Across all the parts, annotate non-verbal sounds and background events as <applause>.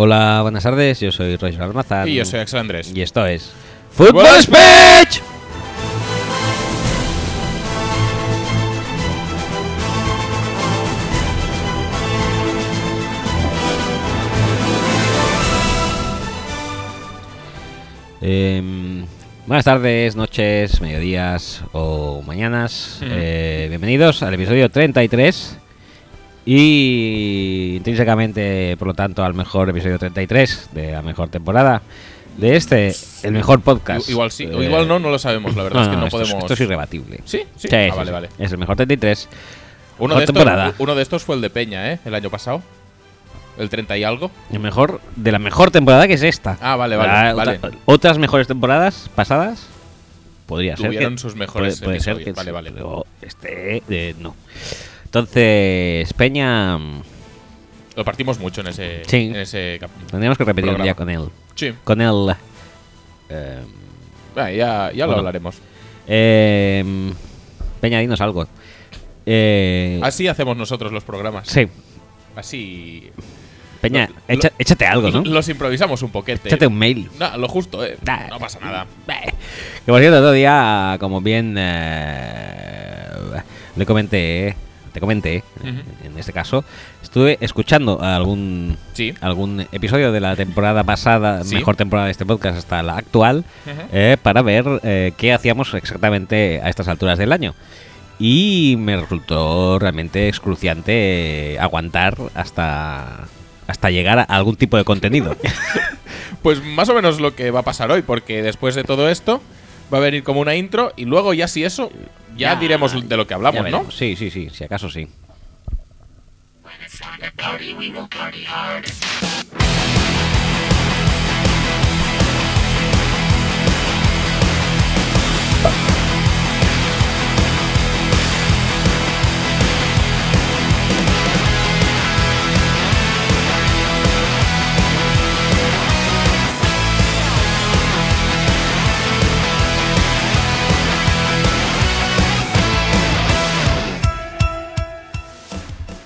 Hola, buenas tardes, yo soy Roger Almazán. Y yo soy Axel Andrés. Y esto es Fútbol Speech. Em, buenas tardes, noches, mediodías o mañanas. Mm. Eh, bienvenidos al episodio 33 y intrínsecamente, por lo tanto, al mejor episodio 33 de la mejor temporada de este, el mejor podcast. Igual sí, o igual no, no lo sabemos, la verdad es que no esto, es- podemos. esto es irrebatible. ¿Sí? Sí. Sí, Ah, vale, vale. Es el mejor 33. Uno Mejor de, estos, temporada. uno de estos fue el de Peña, ¿eh? El año pasado. El 30 y algo. El mejor de la mejor temporada que es esta. Ah, vale, vale, Ah, vale. otra- otras mejores temporadas pasadas podría ser Tuvieron sus mejores puede, puede ser que Vale, vale. pero este eh, no. Entonces, Peña Lo partimos mucho en ese, Sí. en ese cap- tendríamos que repetir un Programa. día con él. Sí. Con él. eh, Ah, ya ya lo hablaremos. eh, Peña, dinos algo. Eh, Así hacemos nosotros los programas. sí, Así. Peña, Lo- echa- échate algo, ¿no? Los improvisamos un poquete. Échate un mail. No, lo justo, ¿eh? Nah. No pasa nada. <laughs> Que por cierto, otro día, como bien eh, le comenté, te comenté, Ujú. en este caso, estuve escuchando algún Sí. algún episodio de la temporada pasada, Sí. mejor temporada de este podcast hasta la actual, Ujú. eh, para ver eh, qué hacíamos exactamente a estas alturas del año. Y me resultó realmente excruciante eh, aguantar hasta hasta llegar a algún tipo de contenido. <laughs> Pues más o menos lo que va a pasar hoy, porque después de todo esto va a venir como una intro y luego ya si eso, ya, diremos de lo que hablamos, ¿no? Sí, sí, sí, si acaso sí.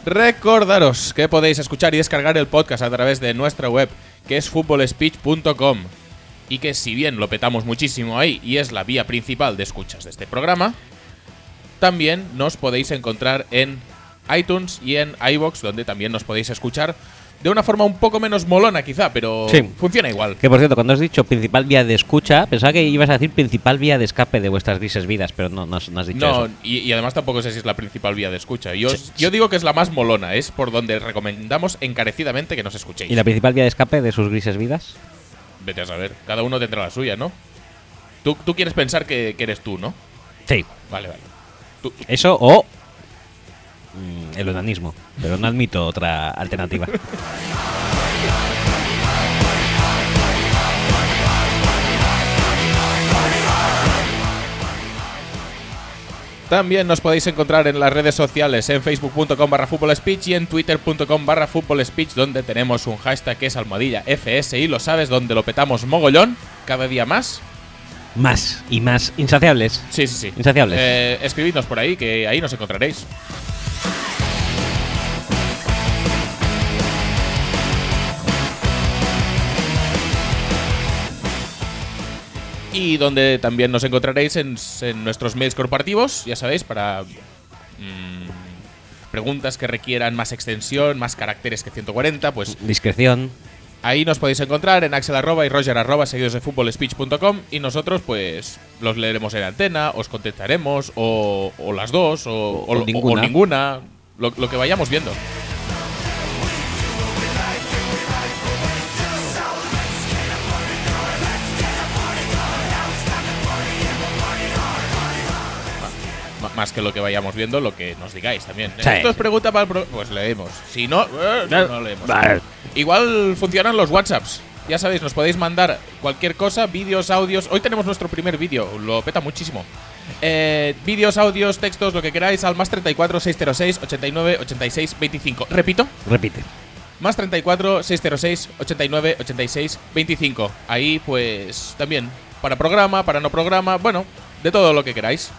Recordaros que podéis escuchar y descargar el podcast a través de nuestra web, que es footballspeech.com. Y que si bien lo petamos muchísimo ahí y es la vía principal de escuchas de este programa, también nos podéis encontrar en iTunes y en iBox, donde también nos podéis escuchar de una forma un poco menos molona quizá, pero Sí. funciona igual. Que por cierto, cuando has dicho principal vía de escucha, pensaba que ibas a decir principal vía de escape de vuestras grises vidas, pero no, no, has- no has dicho No, eso. y, y además tampoco sé si es la principal vía de escucha. Yo, Sí. yo digo que es la más molona, es por donde recomendamos encarecidamente que nos escuchéis. ¿Y la principal vía de escape de sus grises vidas? Vete a saber, cada uno tendrá la suya, ¿no? Tú, tú quieres pensar que, que eres tú, ¿no? Sí. Vale, vale. Tú- Eso o el onanismo, pero no admito otra alternativa. También nos podéis encontrar en las redes sociales, en facebook.com barra speech y en twitter.com barra speech, donde tenemos un hashtag que es almohadilla FS y lo sabes, donde lo petamos mogollón, cada día más. más y más insaciables. Sí, sí, sí. Insaciables. Eh, escribidnos por ahí, que ahí nos encontraréis. Y donde también nos encontraréis en, en nuestros mails corporativos, ya sabéis, para mm, preguntas que requieran más extensión, más caracteres que 140, pues Discreción. Ahí nos podéis encontrar en axel arroba y roger arroba seguidos de futbolspeech.com y nosotros pues los leeremos en antena, os contestaremos o, o las dos o, O- ninguna. ninguna, lo, lo que vayamos viendo. Más que lo que vayamos viendo, lo que nos digáis también. Sí. Esto es pregunta para el pro- Pues leemos. Si no, eh, no leemos. Vale. Igual funcionan los WhatsApps. Ya sabéis, nos podéis mandar cualquier cosa, vídeos, audios. Hoy tenemos nuestro primer vídeo, lo peta muchísimo. Eh, vídeos, audios, textos, lo que queráis al más 34 606 89 86 25. Repito, Repite. más 34 606 89 86 25. Ahí pues también para programa, para no programa, bueno, de todo lo que queráis.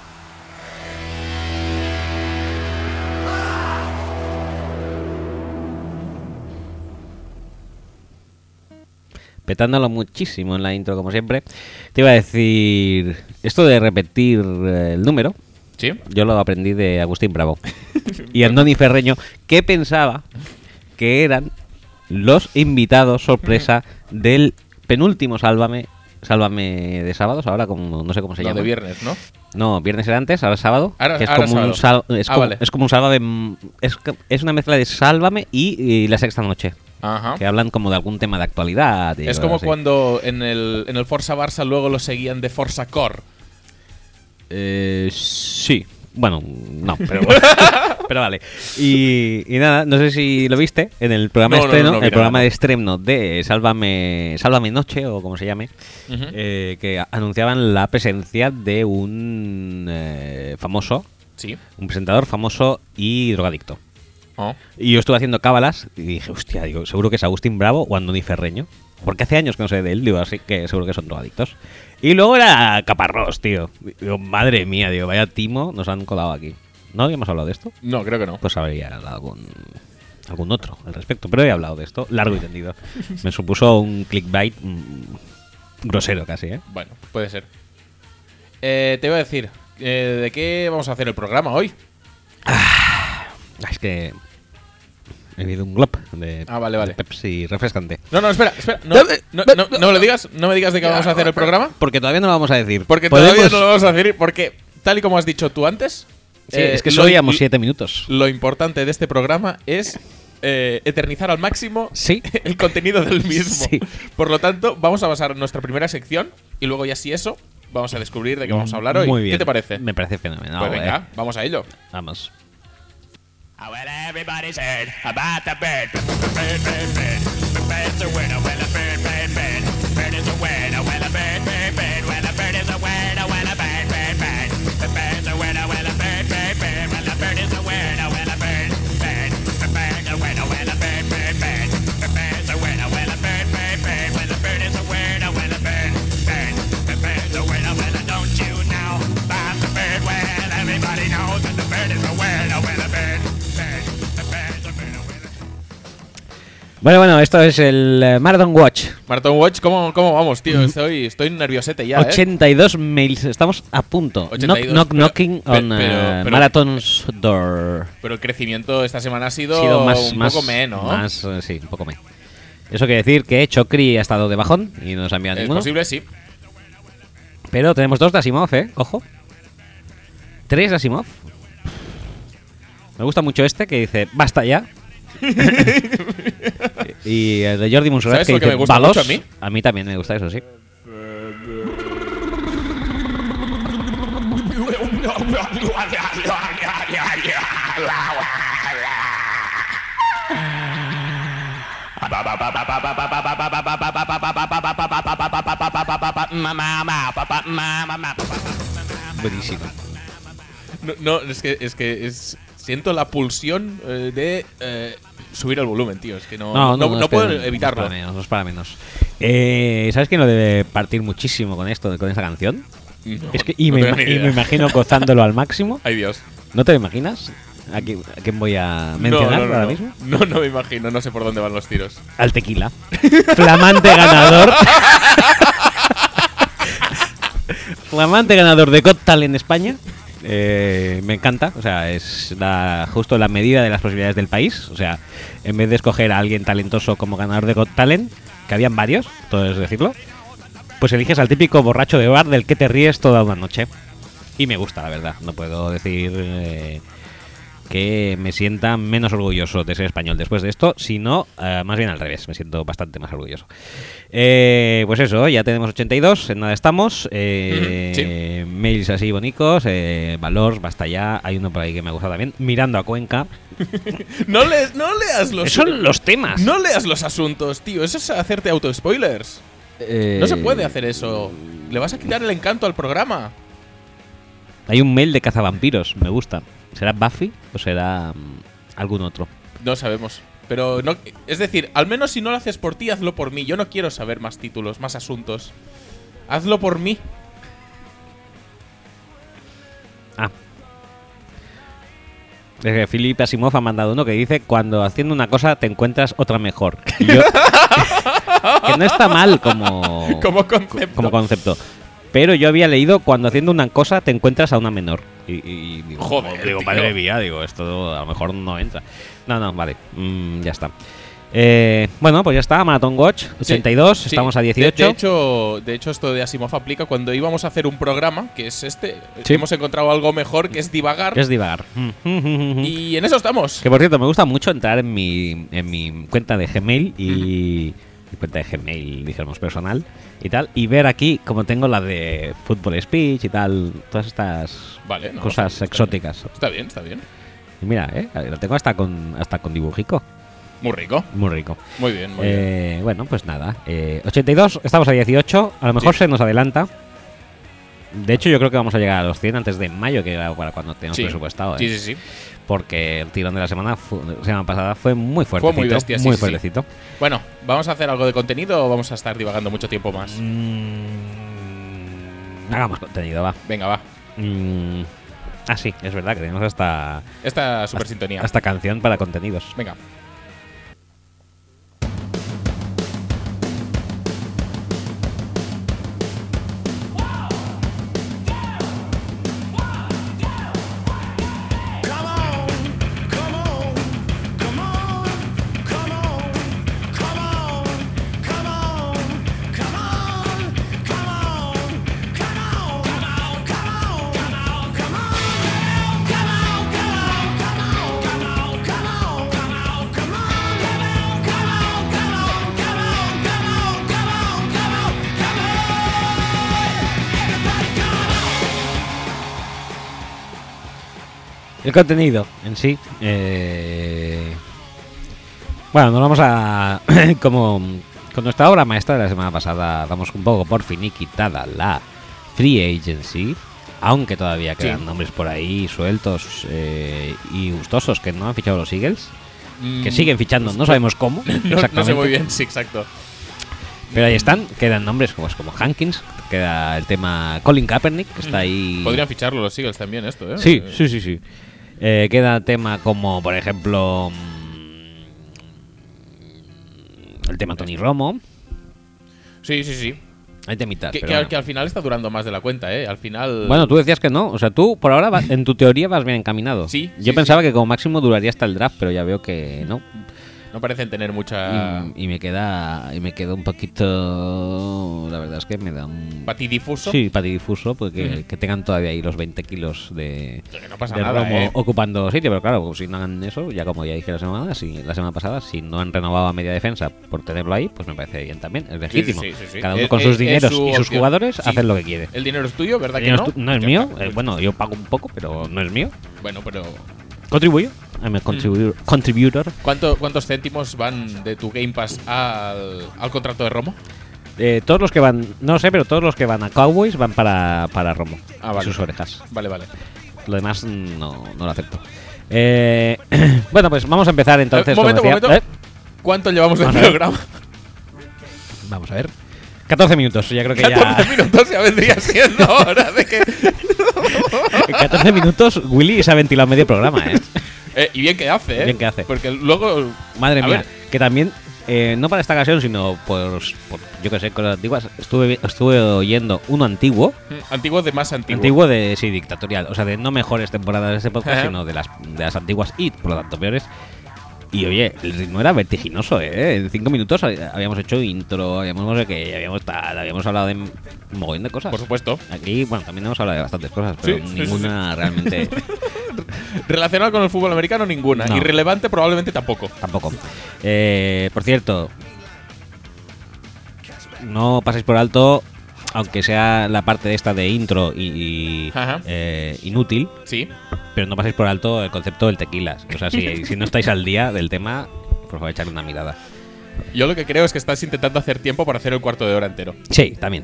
Petándolo muchísimo en la intro, como siempre. Te iba a decir, esto de repetir eh, el número, ¿Sí? yo lo aprendí de Agustín Bravo <laughs> y Andoni Ferreño, que pensaba que eran los invitados sorpresa del penúltimo Sálvame, Sálvame de sábados, ahora como no sé cómo se llama. de viernes, ¿no? No, viernes era antes, ahora es sábado. Ahora- que es, ahora como un sábado. sal- es, Ah, como, vale. es como un sálvame. Es, es una mezcla de Sálvame y, y la sexta noche. Ajá. Que hablan como de algún tema de actualidad. Es como así. cuando en el, en el Forza Barça luego lo seguían de Forza Core. Eh, sí. Bueno, no, <laughs> pero, <laughs> pero vale. Y, y nada, no sé si lo viste en el programa No, no, estreno, no el programa de estreno de Sálvame, Sálvame Noche o como se llame, eh, que anunciaban la presencia de un eh, famoso, Sí. un presentador famoso y drogadicto. Oh. Y yo estuve haciendo cábalas y dije, hostia, digo, seguro que es Agustín Bravo o Andoni Ferreño. Porque hace años que no sé de él, digo, así que seguro que son drogadictos. Y luego era Caparrós, tío. Digo, madre mía, digo, vaya timo, nos han colado aquí. ¿No habíamos hablado de esto? No, creo que no. Pues habría hablado con algún otro al respecto. Pero he hablado de esto, largo y tendido. Me supuso un clickbait mm, grosero casi, ¿eh? Bueno, puede ser. Eh, te iba a decir, eh, ¿de qué vamos a hacer el programa hoy? Ah, Es que he bebido un glop de, Ah, vale, vale. de Pepsi refrescante. No, no, espera, espera. No, no, no, no me lo digas, no me digas de qué vamos a hacer el programa. Porque todavía no lo vamos a decir. Porque Podemos- todavía no lo vamos a decir, porque tal y como has dicho tú antes, Sí, eh, es que lo- solo llevamos siete minutos. Lo importante de este programa es eh, eternizar al máximo Sí. <laughs> el contenido del <laughs> mismo. Sí. Por lo tanto, vamos a basar nuestra primera sección y luego ya si eso, vamos a descubrir de qué vamos a hablar hoy. Muy bien. ¿Qué te parece? Me parece fenomenal. pues venga, eh. vamos a ello. Vamos. Oh, well, everybody's heard about the bird. Bird, bird, bird. The bird's a winner. Well, a bird, bird, bird. Bird is a winner. Well, Bueno, bueno, esto es el eh, Marathon Watch. Marathon Watch, ¿cómo, cómo vamos, tío? Estoy, estoy nerviosete ya, ¿eh? 82 mails, estamos a punto. 82, knock, knock, pero- knocking on pero- eh, pero- Marathon's door. Pero el crecimiento esta semana ha sido, más, un más, poco menos. más, eh, sí, un poco menos. Eso quiere decir que Chocri ha estado de bajón y no nos ha enviado Es ninguno. posible, sí. Pero tenemos dos de Asimov, ¿eh? Ojo. Tres de Asimov. Me gusta mucho este que dice, basta ya. <laughs> y el de Jordi Monserrat ¿Sabes que lo que dice, me gusta mucho a mí? A mí también me gusta eso, sí. Buenísimo. No, no, es que, es que es, siento la pulsión eh, de eh, subir el volumen, tío. Es que no, no, no, es puedo que- evitarlo. No es para menos, no es para menos. Eh, ¿Sabes quién lo debe partir muchísimo con esto, con esta canción? No, Es que, y, no me, ima- y me imagino <laughs> gozándolo al máximo. Ay, Dios. ¿No te lo imaginas? ¿A quién, a quién voy a mencionar no, no, no, ahora no. mismo? No, no me imagino, no sé por dónde van los tiros. Al tequila. <laughs> Flamante ganador. <laughs> Flamante ganador de Got Talent en España. Eh, me encanta, o sea, es la- justo la medida de las posibilidades del país. O sea, en vez de escoger a alguien talentoso como ganador de Got Talent, que habían varios, todo es decirlo, pues eliges al típico borracho de bar del que te ríes toda una noche. Y me gusta, la verdad. No puedo decir eh, que me sienta menos orgulloso de ser español después de esto, sino eh, más bien al revés. Me siento bastante más orgulloso. Eh, pues eso, ya tenemos 82, en nada estamos. Eh, Mails así bonitos, eh, valor, basta ya. Hay uno por ahí que me ha gustado también. Mirando a Cuenca. <laughs> No, lees, no leas los son <laughs> los temas. No leas los asuntos, tío. Eso es hacerte auto-spoilers. Eh, No se puede hacer eso. Le vas a quitar el encanto al programa. Hay un mail de cazavampiros, me gusta. ¿Será Buffy o será mm, algún otro? No sabemos. Pero no. Es decir, al menos si no lo haces por ti, hazlo por mí. Yo no quiero saber más títulos, más asuntos. Hazlo por mí. Ah. Es que Philip Asimov ha mandado uno que dice cuando haciendo una cosa te encuentras otra mejor. Y yo, <laughs> que no está mal como, <laughs> Como concepto. como concepto. Pero yo había leído cuando haciendo una cosa te encuentras a una menor. Y, y- y digo, Joder, digo, tío. madre mía, digo, esto a lo mejor no entra. No, no, vale, mm, ya está. Eh, bueno, pues ya está, Marathon Watch, 82, Sí, estamos a de- 18. De, hecho, de hecho, esto de Asimov aplica cuando íbamos a hacer un programa, que es este. Sí. Hemos encontrado algo mejor, que es divagar. que es divagar. Y en eso estamos. Que por cierto, me gusta mucho entrar en mi, en mi cuenta de Gmail y. mi cuenta de Gmail, dijéramos, personal y tal. Y ver aquí, como tengo la de Football Speech y tal, todas estas Vale, no, cosas está- exóticas. Está bien, está bien. Y mira, eh, la tengo hasta con, hasta con dibujico. Muy rico. Muy rico. Muy bien, muy bien. Eh, bueno, pues nada. eh, 82, estamos a 18. A lo mejor Sí. se nos adelanta. De hecho, yo creo que vamos a llegar a los 100 antes de mayo, que era para cuando tenemos Sí. presupuestado. Sí, eh. sí, sí. Porque el tirón de la semana, semana pasada fue muy fuerte. muy bestia, muy sí, sí. fuertecito. Bueno, ¿vamos a hacer algo de contenido o vamos a estar divagando mucho tiempo más? Mm, hagamos contenido, va. Venga, va. Mm, ah, sí, es verdad que tenemos hasta, Esta super sintonía. hasta canción para contenidos. Venga. El contenido en sí. eh, Bueno, nos vamos a. <coughs> como con nuestra obra maestra de la semana pasada, damos un poco por finiquitada la Free Agency. Aunque todavía quedan Sí. nombres por ahí sueltos eh, y gustosos que no han fichado los Eagles. Que Mm, siguen fichando, no sabemos cómo. <laughs> No, no sé muy bien, sí, exacto. Pero ahí están, quedan nombres como, como Hankins, queda el tema Colin Kaepernick, que está ahí. Podrían ficharlo los Eagles también, esto, ¿eh? Sí, Eh, sí, sí, sí. Eh, queda tema como, por ejemplo, mm, el tema Tony Romo. Sí, sí, sí. Hay temitas. Que, pero que al- bueno. que al final está durando más de la cuenta, ¿eh? Al final. Bueno, tú decías que no. O sea, tú por ahora, vas- en tu teoría, vas bien encaminado. Sí, Yo sí, pensaba que como máximo duraría hasta el draft, pero ya veo que no. No parecen tener mucha. Y, y me queda y me queda un poquito. La verdad es que me da un. Patidifuso. Sí, patidifuso, porque que tengan todavía ahí los 20 kilos de, Que no pasa de nada, Romo ¿eh? ocupando sitio, pero claro, si no hagan eso, ya como ya dije la semana, si, la semana pasada, si no han renovado a media defensa por tenerlo ahí, pues me parece bien también, es legítimo. sí, sí, sí. Cada uno con es- sus es dineros su y sus opción. jugadores hacen lo que quiere. El dinero es tuyo, ¿verdad que No no? es mío, eh, bueno, yo pago un poco, pero no es mío. Bueno, pero. Contribuyo, I'm a contribu- contributor. ¿cuánto- ¿Cuántos céntimos van de tu Game Pass al, al contrato de Romo? Eh, todos los que van, no sé, pero todos los que van a Cowboys van para, para Romo Ah, vale. sus orejas. Vale, vale. Lo demás mm, no, no lo acepto. Eh, <clears throat> bueno, pues vamos a empezar entonces. Eh, momento, como decía- momento. ¿Cuánto llevamos de A ver. programa? Vamos a ver. 14 minutos, ya creo que 14 ya. minutos ya vendría <laughs> siendo hora de que. En 14 minutos Willy se ha ventilado medio programa, ¿eh? Eh, y bien que hace, ¿eh? Bien que hace. Porque luego. Madre mía. ver. Que también, eh, no para esta ocasión, sino por, por, yo que sé, cosas antiguas, estuve, estuve oyendo uno antiguo. mm, Antiguo de más antiguo. Antiguo de, sí, dictatorial. O sea, de no mejores temporadas de este podcast, sino de las, de las antiguas y, por lo tanto, peores. Y oye, el ritmo era vertiginoso, ¿eh? En cinco minutos habíamos hecho intro, habíamos no sé qué, habíamos tal, habíamos hablado de un mogollón de cosas. Por supuesto. Aquí, bueno, también hemos hablado de bastantes cosas, pero Sí, sí, sí, ninguna realmente <laughs> Relacionado con el fútbol americano, ninguna. No. Irrelevante, probablemente tampoco. tampoco. Eh, por cierto, no paséis por alto, aunque sea la parte de esta de intro y, y, eh, inútil, Sí. pero no paséis por alto el concepto del tequilas. O sea, si, <laughs> si no estáis al día del tema, por favor, echarle una mirada. Yo lo que creo es que estás intentando hacer tiempo para hacer el cuarto de hora entero. Sí, también.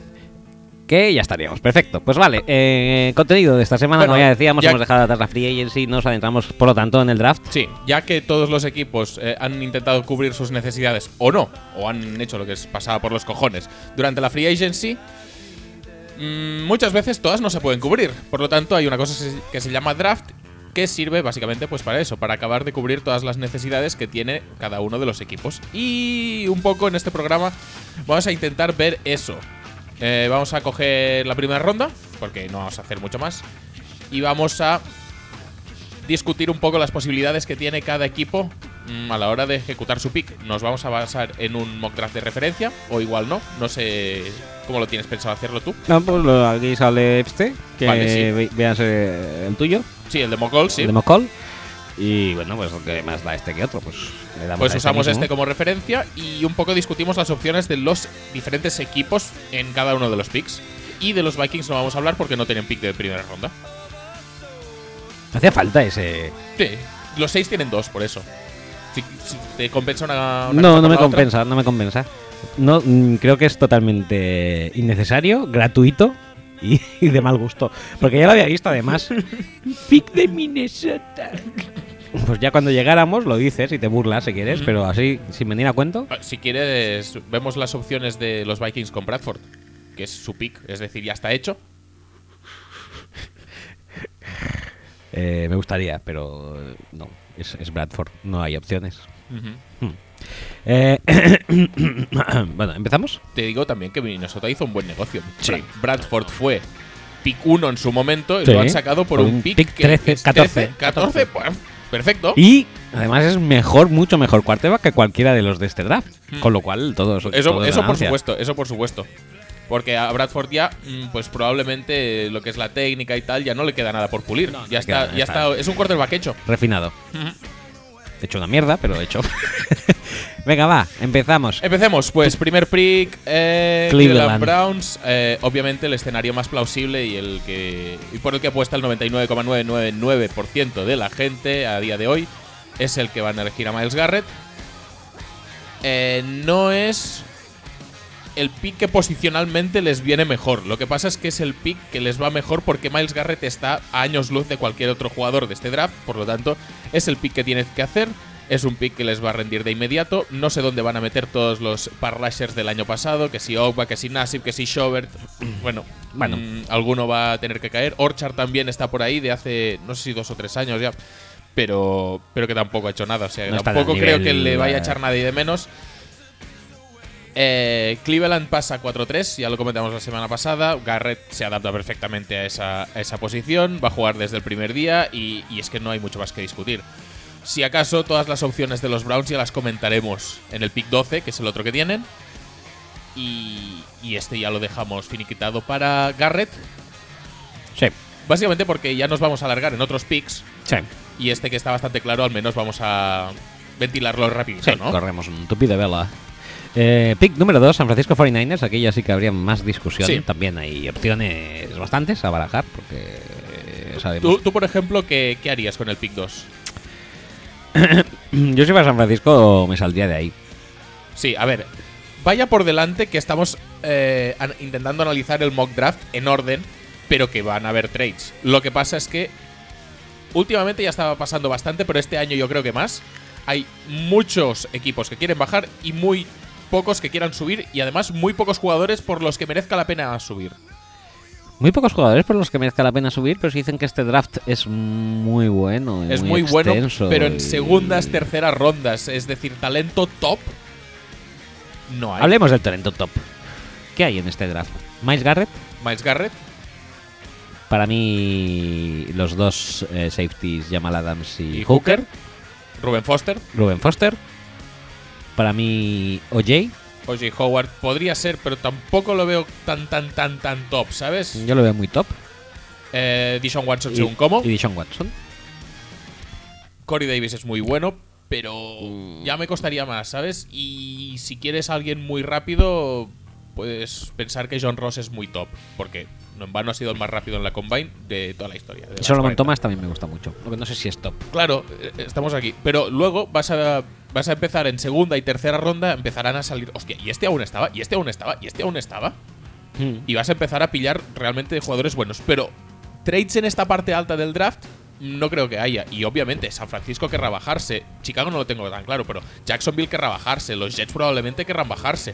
Que ya estaríamos. Perfecto. Pues vale. eh, contenido de esta semana, Bueno, como ya decíamos, ya- hemos dejado atrás la free agency, nos adentramos, por lo tanto, en el draft. Sí, ya que todos los equipos eh, han intentado cubrir sus necesidades o no, o han hecho lo que es pasaba por los cojones durante la free agency, muchas veces todas no se pueden cubrir. Por lo tanto, hay una cosa que se- que se llama draft que sirve básicamente pues para eso, para acabar de cubrir todas las necesidades que tiene cada uno de los equipos. Y un poco en este programa vamos a intentar ver eso. Eh, vamos a coger la primera ronda, porque no vamos a hacer mucho más, y vamos a discutir un poco las posibilidades que tiene cada equipo mm, a la hora de ejecutar su pick. Nos vamos a basar en un mock draft de referencia, o igual no, no sé cómo lo tienes pensado hacerlo tú. No, pues lo- aquí sale este, que Vale, sí. ve- el tuyo, Sí, el de Mocol, sí. el de Mocol. Y bueno, pues que más da este que otro, pues le damos Pues usamos este como referencia y un poco discutimos las opciones de los diferentes equipos en cada uno de los picks. Y de los Vikings no vamos a hablar porque no tienen pick de primera ronda. Hacía falta ese. Sí, los seis tienen dos, por eso. Si, si te compensa una. No, no me compensa, no me compensa. No, mm, creo que es totalmente innecesario, gratuito y, <laughs> y de mal gusto. Porque ya lo había visto además. <laughs> Pick de Minnesota. Pues ya cuando llegáramos lo dices y te burlas si quieres, pero así, sin venir a cuento. Ah, Si quieres, vemos las opciones de los Vikings con Bradford, que es su pick, es decir, ya está hecho. eh, me gustaría, pero no, es, es Bradford, no hay opciones. Eh, <coughs> bueno, ¿empezamos? Te digo también que Minnesota hizo un buen negocio. Sí. Bra- Bradford fue pick 1 en su momento y Sí. lo han sacado por, Por un, un pick, pick que 13, es 14. 14, pues, perfecto. Y además es mejor, mucho mejor quarterback que cualquiera de los de este draft. Con lo cual, todo eso. Eso, por supuesto, eso por supuesto. Porque a Bradford ya, mm, pues probablemente lo que es la técnica y tal, ya no le queda nada por pulir. No, ya queda, está, ya está. Es un quarterback hecho. Refinado. Hecho una mierda, pero hecho. <laughs> Venga, va, empezamos. Empecemos, pues, primer pick, eh, Cleveland. Cleveland Browns. eh, obviamente el escenario más plausible y el que y por el que apuesta el 99,999% de la gente a día de hoy es el que van a elegir a Miles Garrett. Eh, no es el pick que posicionalmente les viene mejor. Lo que pasa es que es el pick que les va mejor porque Miles Garrett está a años luz de cualquier otro jugador de este draft. Por lo tanto, es el pick que tienes que hacer. Es un pick que les va a rendir de inmediato. No sé dónde van a meter todos los parrashers del año pasado. Que si Ogba, que si Nassib, que si Schobert. <clears throat> Bueno, Bueno. mm, alguno va a tener que caer. Orchard también está por ahí de hace, no sé si dos o tres años ya. Pero, pero que tampoco ha hecho nada. O sea, No tampoco creo que le vaya a echar nadie de menos. Eh, Cleveland pasa 4-3, ya lo comentamos la semana pasada. Garrett se adapta perfectamente a esa, a esa posición, va a jugar desde el primer día y, y es que no hay mucho más que discutir. Si acaso, todas las opciones de los Browns ya las comentaremos en el pick 12, que es el otro que tienen. Y, y este ya lo dejamos finiquitado para Garrett. Sí, Básicamente porque ya nos vamos a alargar en otros picks. sí. Y este que está bastante claro, al menos vamos a ventilarlo rapidito, Sí, ¿no? corremos un tupi de vela. Eh, pick número 2, San Francisco 49ers. Aquí ya sí que habría más discusión. Sí. También hay opciones bastantes a barajar, porque eh, sabemos. Tú, tú, por ejemplo, ¿qué, qué harías con el pick 2? <coughs> Yo si fuera San Francisco me saldría de ahí. Sí, a ver. Vaya por delante que estamos eh, an- intentando analizar el mock draft en orden, pero que van a haber trades. Lo que pasa es que últimamente ya estaba pasando bastante, pero este año yo creo que más. Hay muchos equipos que quieren bajar y muy pocos que quieran subir y además muy pocos jugadores por los que merezca la pena subir. Muy pocos jugadores por los que merezca la pena subir, pero sí dicen que este draft es muy bueno. y es muy bueno, pero en y- segundas, terceras rondas, es decir, talento top, no hay. Hablemos del talento top. ¿Qué hay en este draft? Miles Garrett, Miles Garrett, para mí los dos eh, safeties, Jamal Adams y, y Hooker. Hooker, Ruben Foster, Ruben Foster. Para mí OJ. Oye, Howard podría ser, pero tampoco lo veo tan, tan, tan, tan top, ¿sabes? Yo lo veo muy top. Eh, Dishon Watson, Y, según cómo. y Deshaun Watson. Corey Davis es muy bueno, pero Mm. ya me costaría más, ¿sabes? Y si quieres a alguien muy rápido, puedes pensar que John Ross es muy top, porque no en vano ha sido el más rápido en la combine de toda la historia. Solomon 40. Thomas también me gusta mucho. Lo que no sé si es top. Claro, eh, estamos aquí. Pero luego vas a, vas a empezar en segunda y tercera ronda, empezarán a salir. Hostia, y este aún estaba, y este aún estaba, y este aún estaba. Y vas a empezar a pillar realmente jugadores buenos. Pero trades en esta parte alta del draft no creo que haya. Y obviamente San Francisco querrá bajarse. Chicago no lo tengo tan claro, pero Jacksonville querrá bajarse. Los Jets probablemente querrán bajarse.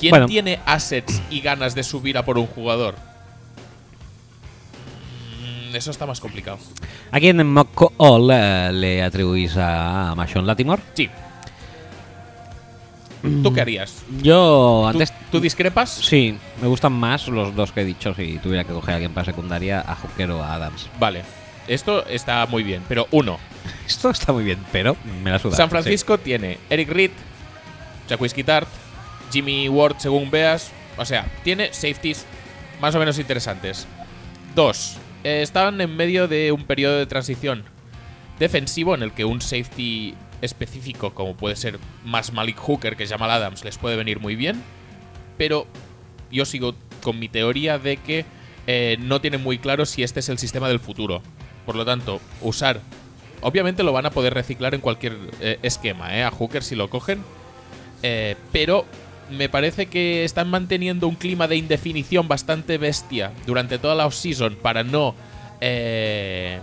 ¿Quién Bueno. tiene assets y ganas de subir a por un jugador? Eso está más complicado. Aquí en Mock All eh, le atribuís a Mason Latimore. Sí. ¿Tú qué harías? Yo ¿Tú, antes. tú discrepas? Sí, me gustan más los dos que he dicho. Si tuviera que coger a alguien para secundaria, a Hooker o a Adams. Vale. Esto está muy bien, pero uno. <laughs> Esto está muy bien, pero me la suda. San Francisco tiene Eric Reed, Jacques Tart, Jimmy Ward, según veas. O sea, tiene safeties más o menos interesantes. Dos, eh, estaban en medio de un periodo de transición defensivo en el que un safety específico, como puede ser más Malik Hooker que Jamal Adams, les puede venir muy bien. Pero yo sigo con mi teoría de que eh, no tienen muy claro si este es el sistema del futuro. Por lo tanto, usar. Obviamente lo van a poder reciclar en cualquier eh, esquema, ¿eh? A Hooker si lo cogen. Pero me parece que están manteniendo un clima de indefinición bastante bestia durante toda la offseason para no. Eh,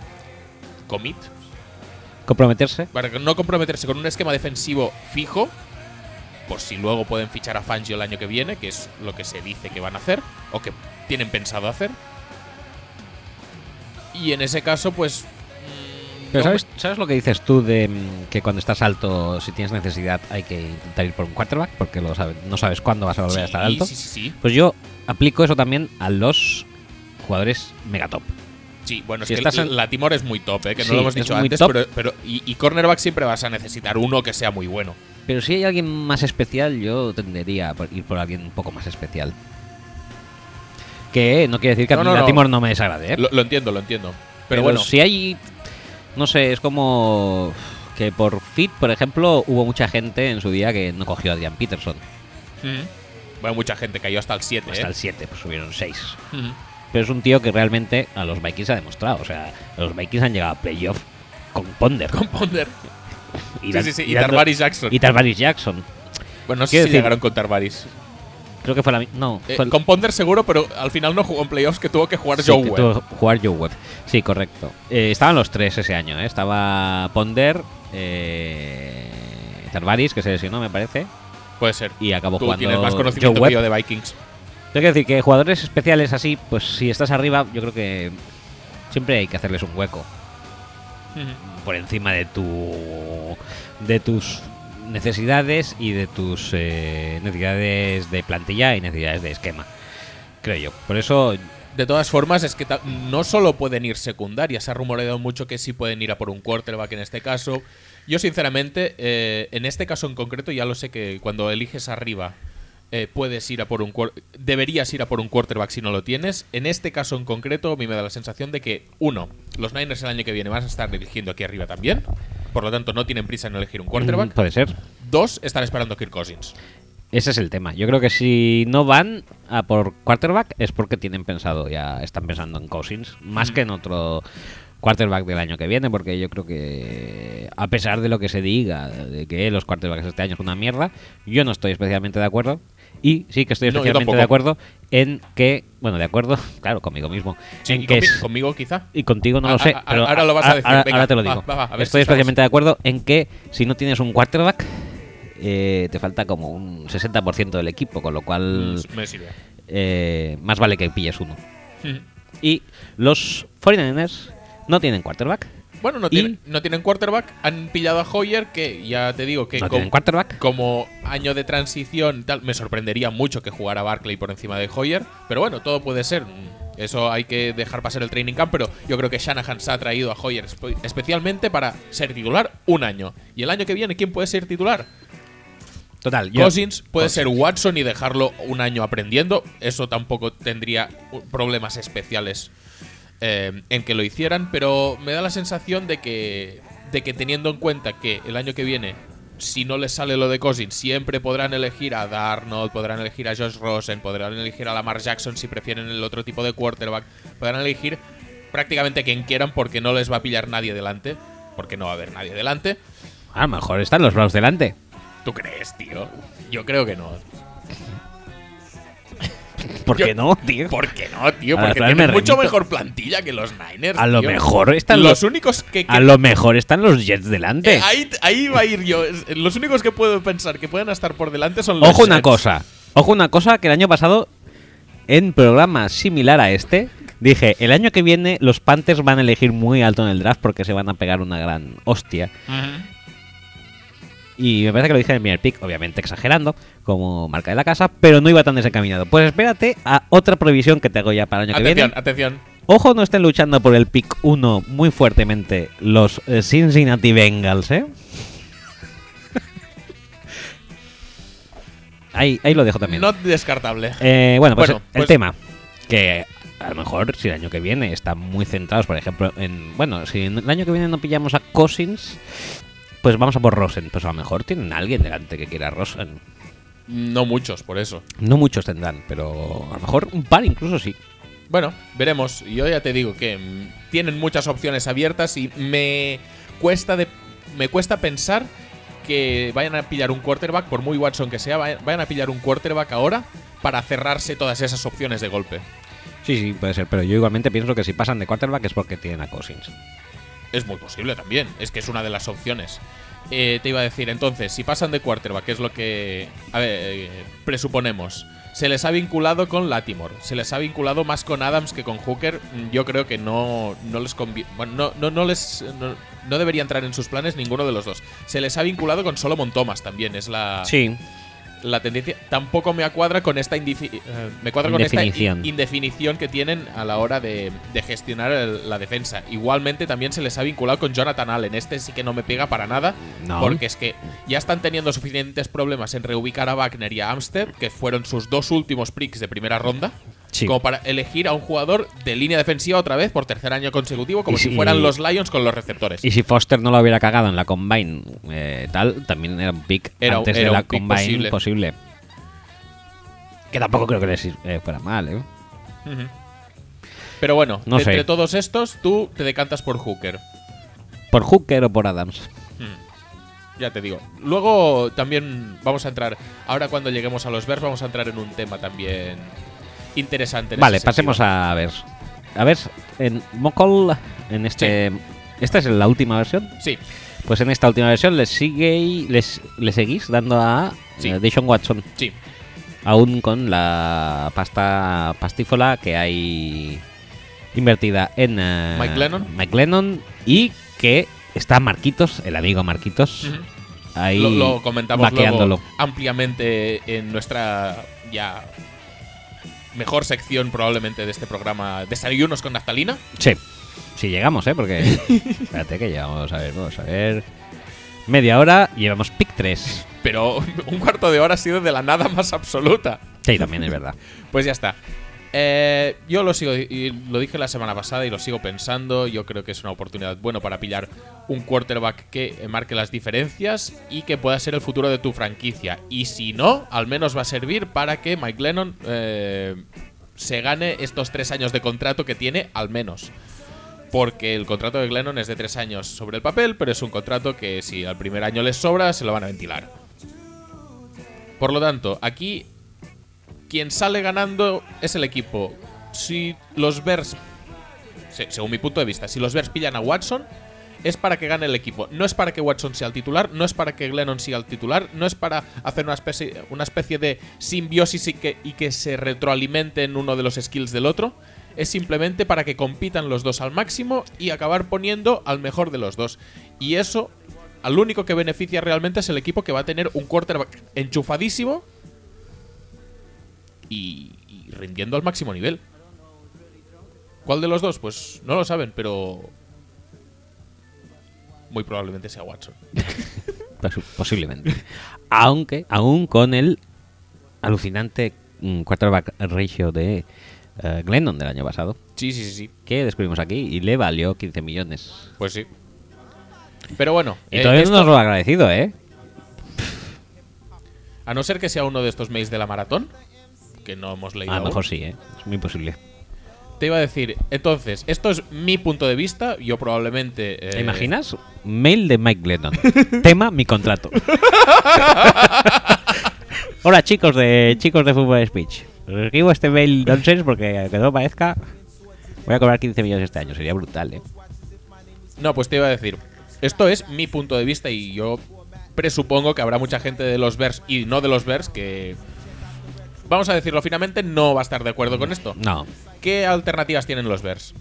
commit. Comprometerse. Para no comprometerse con un esquema defensivo fijo. Por si luego pueden fichar a Fangio el año que viene, que es lo que se dice que van a hacer. O que tienen pensado hacer. Y en ese caso, pues. Pero ¿sabes, ¿sabes lo que dices tú de mm, que cuando estás alto, si tienes necesidad, hay que intentar ir por un quarterback? Porque lo sabe- no sabes cuándo vas a volver a estar alto. Sí, sí, sí. Pues yo aplico eso también a los jugadores megatop. Sí, bueno, Si es que estás en- la Timor es muy top, ¿eh? que no Sí, lo hemos dicho antes, top. pero, pero y, y cornerback siempre vas a necesitar uno que sea muy bueno. Pero si hay alguien más especial, yo tendería a ir por alguien un poco más especial. Que no quiere decir que a No, mí no, la no. Timor no me desagrade, ¿eh? Lo, lo entiendo, lo entiendo. Pero, Pero bueno, si hay. No sé, es como. Que por Fit, por ejemplo, hubo mucha gente en su día que no cogió a Adrian Peterson. Ujú. bueno, mucha gente cayó hasta el 7, Hasta ¿eh? el 7, pues subieron 6. Ujú. Pero es un tío que realmente a los Vikings ha demostrado. O sea, los Vikings han llegado a playoff con Ponder. Con Ponder. y <laughs> sí, sí, sí. Y, dando- Tarvaris Jackson. Y Tarvaris Jackson. bueno, no sé si decir- llegaron con Tarvaris. Creo que fue la. mi- No, Eh, fue el- con Ponder seguro, pero al final no jugó en playoffs que tuvo que jugar Sí, Joe que Webb. tuvo que jugar Joe Webb. Sí, correcto. Eh, estaban los tres ese año. ¿eh? Estaba Ponder, eh, Tarvaris, que se lesionó, me parece. Puede ser. Y acabó Tú jugando tienes más Joe conocimiento que Webb. yo de Vikings. Tengo que decir que jugadores especiales así, pues si estás arriba, yo creo que siempre hay que hacerles un hueco por encima de tu de tus necesidades y de tus eh, necesidades de plantilla y necesidades de esquema. Creo yo. Por eso De todas formas, es que no solo pueden ir secundarias. Se ha rumoreado mucho que sí pueden ir a por un quarterback en este caso. Yo, sinceramente, eh, en este caso en concreto, ya lo sé que cuando eliges arriba eh, puedes ir a por un deberías ir a por un quarterback si no lo tienes. En este caso en concreto, a mí me da la sensación de que, uno, los Niners el año que viene van a estar eligiendo aquí arriba también. Por lo tanto, no tienen prisa en elegir un mm, quarterback. puede ser. Dos, están esperando a Kirk Cousins. Ese es el tema. Yo creo que si no van a por quarterback es porque tienen pensado, ya están pensando en Cousins, más Mm. que en otro quarterback del año que viene, porque yo creo que a pesar de lo que se diga, de que los quarterbacks este año son una mierda, yo no estoy especialmente de acuerdo. Y sí que estoy No, especialmente de acuerdo en que, bueno, de acuerdo, <laughs> claro, conmigo mismo, Sí, en y que conmi- es- conmigo quizá. y contigo no A- lo sé. a- a- pero ahora lo vas a decir, Ahora, venga, ahora te lo digo. va, va, Estoy si especialmente de acuerdo en que si no tienes un quarterback, eh, te falta como un 60% del equipo, con lo cual Mm, Me sirve. eh, más vale que pilles uno. Ujú. Y los 49ers no tienen quarterback. Bueno, no, Y- tienen, no tienen quarterback. Han pillado a Hoyer, que ya te digo que No com- tienen quarterback. como año de transición tal, me sorprendería mucho que jugara Barkley por encima de Hoyer. Pero bueno, todo puede ser. Eso hay que dejar pasar el training camp. Pero yo creo que Shanahan se ha traído a Hoyer espe- especialmente para ser titular un año. Y el año que viene, ¿quién puede ser titular? Total, yo- Cousins puede Cousins. ser Watson y dejarlo un año aprendiendo. Eso tampoco tendría problemas especiales eh, en que lo hicieran, pero me da la sensación de que, de que teniendo en cuenta que el año que viene, si no les sale lo de Cousins, siempre podrán elegir a Darnold, podrán elegir a Josh Rosen, podrán elegir a Lamar Jackson si prefieren el otro tipo de quarterback, podrán elegir prácticamente quien quieran porque no les va a pillar nadie delante, porque no va a haber nadie delante. a lo mejor están los Browns delante. ¿Tú crees, tío? Yo creo que no. ¿Por qué no, tío? ¿Por qué no, tío? Porque tienen me mucho remito. mejor plantilla que los Niners. A lo tío. mejor están los los- únicos que. que- A lo mejor están los Jets delante. eh, ahí, ahí va a ir yo. Los únicos que puedo pensar que pueden estar por delante son los. Ojo una Jets. cosa. Ojo una cosa que el año pasado, en programa similar a este, Dije, el año que viene los Panthers van a elegir muy alto en el draft porque se van a pegar una gran hostia. Y me parece que lo dije en el primer pick, obviamente exagerando, como marca de la casa, pero no iba tan desencaminado. Pues espérate a otra previsión que te hago ya para el año que Atención, viene. atención. Ojo, no estén luchando por el pick 1 muy fuertemente los eh, Cincinnati Bengals, ¿eh? <laughs> ahí, ahí lo dejo también. No descartable. Eh, bueno, pues Bueno, el pues- tema. Que a lo mejor si el año que viene están muy centrados, por ejemplo, en. Bueno, si el año que viene no pillamos a Cousins, pues vamos a por Rosen. Pues a lo mejor tienen a alguien delante que quiera Rosen. No muchos, por eso. No muchos tendrán, pero a lo mejor un par incluso sí. Bueno, veremos. Yo ya te digo que mm, tienen muchas opciones abiertas y me cuesta de me cuesta pensar que vayan a pillar un quarterback, por muy Watson que sea, vayan vayan a pillar un quarterback ahora para cerrarse todas esas opciones de golpe. Sí, sí, puede ser, pero yo igualmente pienso que si pasan de quarterback es porque tienen a Cousins. Es muy posible también, es que es una de las opciones. Eh, te iba a decir, entonces, si pasan de quarterback, que es lo que a ver, eh, presuponemos, se les ha vinculado con Latimore, se les ha vinculado más con Adams que con Hooker, mm, yo creo que no, no les convi- bueno, no, no, no les no, no debería entrar en sus planes ninguno de los dos. Se les ha vinculado con Solomon Thomas también, es la, Sí, la tendencia tampoco me cuadra con esta eh, me cuadra con esta Indefinición. in- indefinición que tienen a la hora de, de gestionar el- la defensa. Igualmente también se les ha vinculado con Jonathan Allen. Este sí que no me pega para nada, No. porque es que ya están teniendo suficientes problemas en reubicar a Wagner y a Amstead, que fueron sus dos últimos picks de primera ronda. Sí. Como para elegir a un jugador de línea defensiva otra vez por tercer año consecutivo, como si si- fueran los Lions con los receptores. Y si Foster no lo hubiera cagado en la Combine eh, tal, también era un pick Era- antes era de la Combine posible. posible. Que tampoco creo que les eh, fuera mal, ¿eh? Pero bueno, No de sé. entre todos estos, tú te decantas por Hooker. ¿Por Hooker o por Adams? Ya te digo. Luego también vamos a entrar. Ahora cuando lleguemos a los Bears vamos a entrar en un tema también interesante. en Vale, ese pasemos a ver. A ver, en Mokol, en este. Esta es la última versión. Sí, Pues en esta última versión les sigue les, le seguís dando a Sí. eh, Deshaun Watson. sí. Aún con la pasta pastífola que hay invertida en eh, Mike Glennon. Mike Lennon y que está Marquitos, el amigo Marquitos, ahí Lo, lo comentamos luego ampliamente en nuestra ya mejor sección probablemente de este programa Desayunos con Naftalina. Sí, si llegamos, ¿eh? Porque espérate que llevamos a ver, vamos a ver. Media hora, llevamos pick 3. Pero un cuarto de hora ha sido de la nada más absoluta. Sí, también es verdad. Pues ya está. Eh, yo lo sigo, lo dije la semana pasada y lo sigo pensando. Yo creo que es una oportunidad buena para pillar un quarterback que marque las diferencias y que pueda ser el futuro de tu franquicia. Y si no, al menos va a servir para que Mike Lennon eh, se gane estos tres años de contrato que tiene, al menos. Porque el contrato de Glennon es de tres años sobre el papel, pero es un contrato que si al primer año les sobra, se lo van a ventilar. Por lo tanto, aquí quien sale ganando es el equipo. Si los Bears, se- según mi punto de vista, si los Bears pillan a Watson, es para que gane el equipo. No es para que Watson sea el titular, no es para que Glennon sea el titular, no es para hacer una especie, una especie de simbiosis y que, y que se retroalimenten uno de los skills del otro. Es simplemente para que compitan los dos al máximo y acabar poniendo al mejor de los dos. Y eso, al único que beneficia realmente es el equipo que va a tener un quarterback enchufadísimo y, y rindiendo al máximo nivel. ¿Cuál de los dos? Pues no lo saben, pero muy probablemente sea Watson. <laughs> Posi- Posiblemente. Aunque, aún con el alucinante mm, quarterback ratio de eh, Glennon del año pasado, Sí, sí, sí, sí. que descubrimos aquí y le valió 15 millones. Pues sí. Pero bueno, Y eh, todavía esto- no nos lo ha agradecido, ¿eh? a no ser que sea uno de estos mails de la maratón, que no hemos leído. A lo mejor sí, ¿eh? Es muy posible. Te iba a decir, entonces, esto es mi punto de vista. Yo probablemente. eh, ¿Te imaginas? Mail de Mike Glennon. <laughs> Tema, mi contrato. <laughs> Hola chicos de chicos de Fútbol Speech. Os escribo este mail nonsense porque aunque no parezca, voy a cobrar 15 millones este año. Sería brutal, ¿eh? No, pues te iba a decir. Esto es mi punto de vista y yo presupongo que habrá mucha gente de los Bears y no de los Bears que Vamos a decirlo finalmente, no va a estar de acuerdo con esto. No. ¿Qué alternativas tienen los Bears?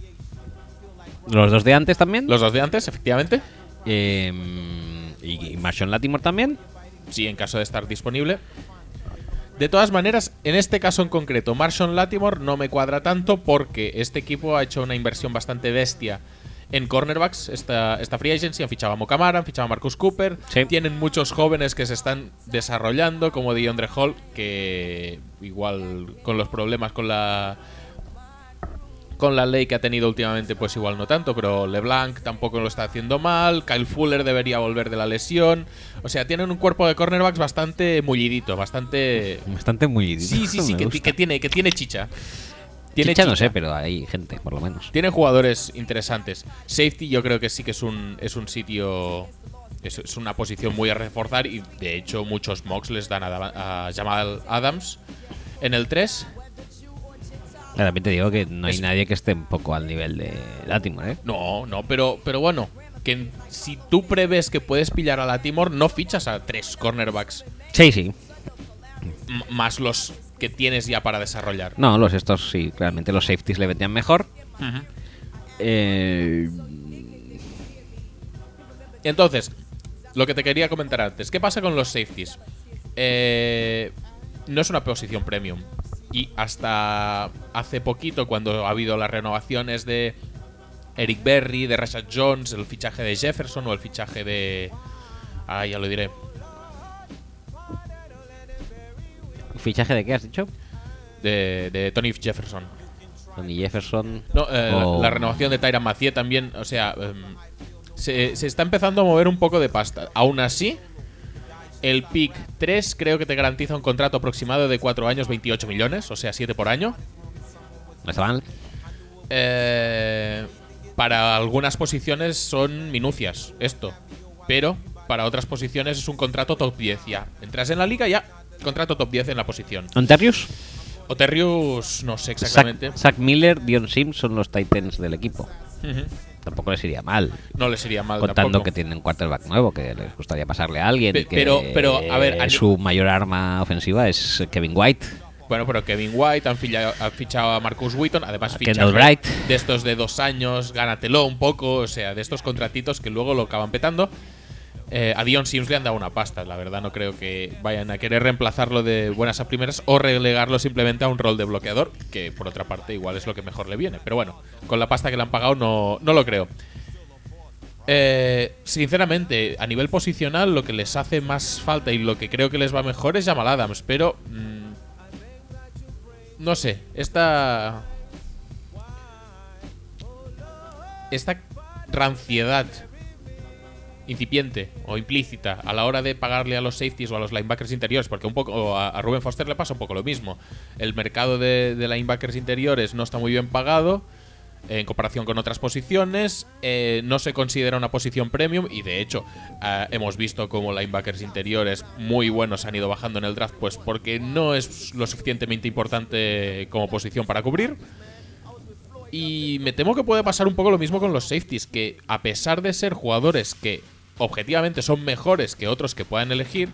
Los dos de antes también. Los dos de antes, efectivamente. Eh, y, Marshawn Latimore también. Sí, en caso de estar disponible. De todas maneras, en este caso en concreto, Marshall Latimore no me cuadra tanto porque este equipo ha hecho una inversión bastante bestia en cornerbacks. Esta, esta free agency han fichado a Mokamara, han fichado a Marcus Cooper. Sí. Tienen muchos jóvenes que se están desarrollando, como DeAndre Hall, que igual con los problemas con la con la ley que ha tenido últimamente, pues igual no tanto, pero LeBlanc tampoco lo está haciendo mal. Kyle Fuller debería volver de la lesión. O sea, tienen un cuerpo de cornerbacks bastante mullidito, bastante. Bastante muy. Sí, sí, sí, <laughs> que tiene, que tiene chicha. Tiene Chicha no sé, pero hay gente, por lo menos. Tiene jugadores interesantes. Safety, yo creo que sí que es un, es un sitio. Es, es una posición muy a reforzar y de hecho muchos mocks les dan a, a Jamal Adams en el 3. También te digo que no hay Es- nadie que esté un poco al nivel de Latimore, ¿eh? No, no, pero, pero bueno, que si tú prevés que puedes pillar a la Timor, no fichas a tres cornerbacks Sí, sí. m- más los que tienes ya para desarrollar. No, los estos sí, realmente los safeties le vendían mejor. Eh, Entonces, lo que te quería comentar antes, ¿qué pasa con los safeties? Eh, no es una posición premium. Y hasta hace poquito, cuando ha habido las renovaciones de Eric Berry, de Rashad Jones, el fichaje de Jefferson o el fichaje de... Ah, ya lo diré. ¿Fichaje de qué has dicho? De, de Tony Jefferson. Tony Jefferson. No, eh, la- o- la, renovación de Tyran Mathieu también, o sea, em, se, se está empezando a mover un poco de pasta. Aún así, el pick 3 creo que te garantiza un contrato aproximado de 4 años, 28 millones, o sea, 7 por año. No está mal. Eh, para algunas posiciones son minucias, esto. Pero para otras posiciones es un contrato top 10 ya. Entras en la liga ya, contrato top 10 en la posición. Onterius. Oterrius, no sé exactamente. Zach, Zach Miller, Dion Sims son los Titans del equipo. Tampoco les iría mal. No le sería mal Contando tampoco. que tienen un quarterback nuevo, que les gustaría pasarle a alguien. Pe- y que pero- pero, a ver, a- su mayor arma ofensiva es Kevin White. Bueno, pero Kevin White han fichado, han fichado a Marcus Wheaton, además Kendall Bright. de estos de dos años, gánatelo un poco, o sea, de estos contratitos que luego lo acaban petando. Eh, a Dion Sims le han dado una pasta, la verdad no creo que vayan a querer reemplazarlo de buenas a primeras o relegarlo simplemente a un rol de bloqueador, que por otra parte igual es lo que mejor le viene. Pero bueno, con la pasta que le han pagado no, no lo creo. Eh, sinceramente, a nivel posicional, lo que les hace más falta y lo que creo que les va mejor es Jamal Adams, pero. mm, no sé, esta. Esta ranciedad incipiente o implícita a la hora de pagarle a los safeties o a los linebackers interiores, porque un poco a, Ruben Foster le pasa un poco lo mismo. El mercado de, linebackers interiores no está muy bien pagado en comparación con otras posiciones, eh, no se considera una posición premium y de hecho ah, hemos visto como linebackers interiores muy buenos han ido bajando en el draft pues porque no es lo suficientemente importante como posición para cubrir. Y me temo que puede pasar un poco lo mismo con los safeties, que a pesar de ser jugadores que objetivamente son mejores que otros que puedan elegir,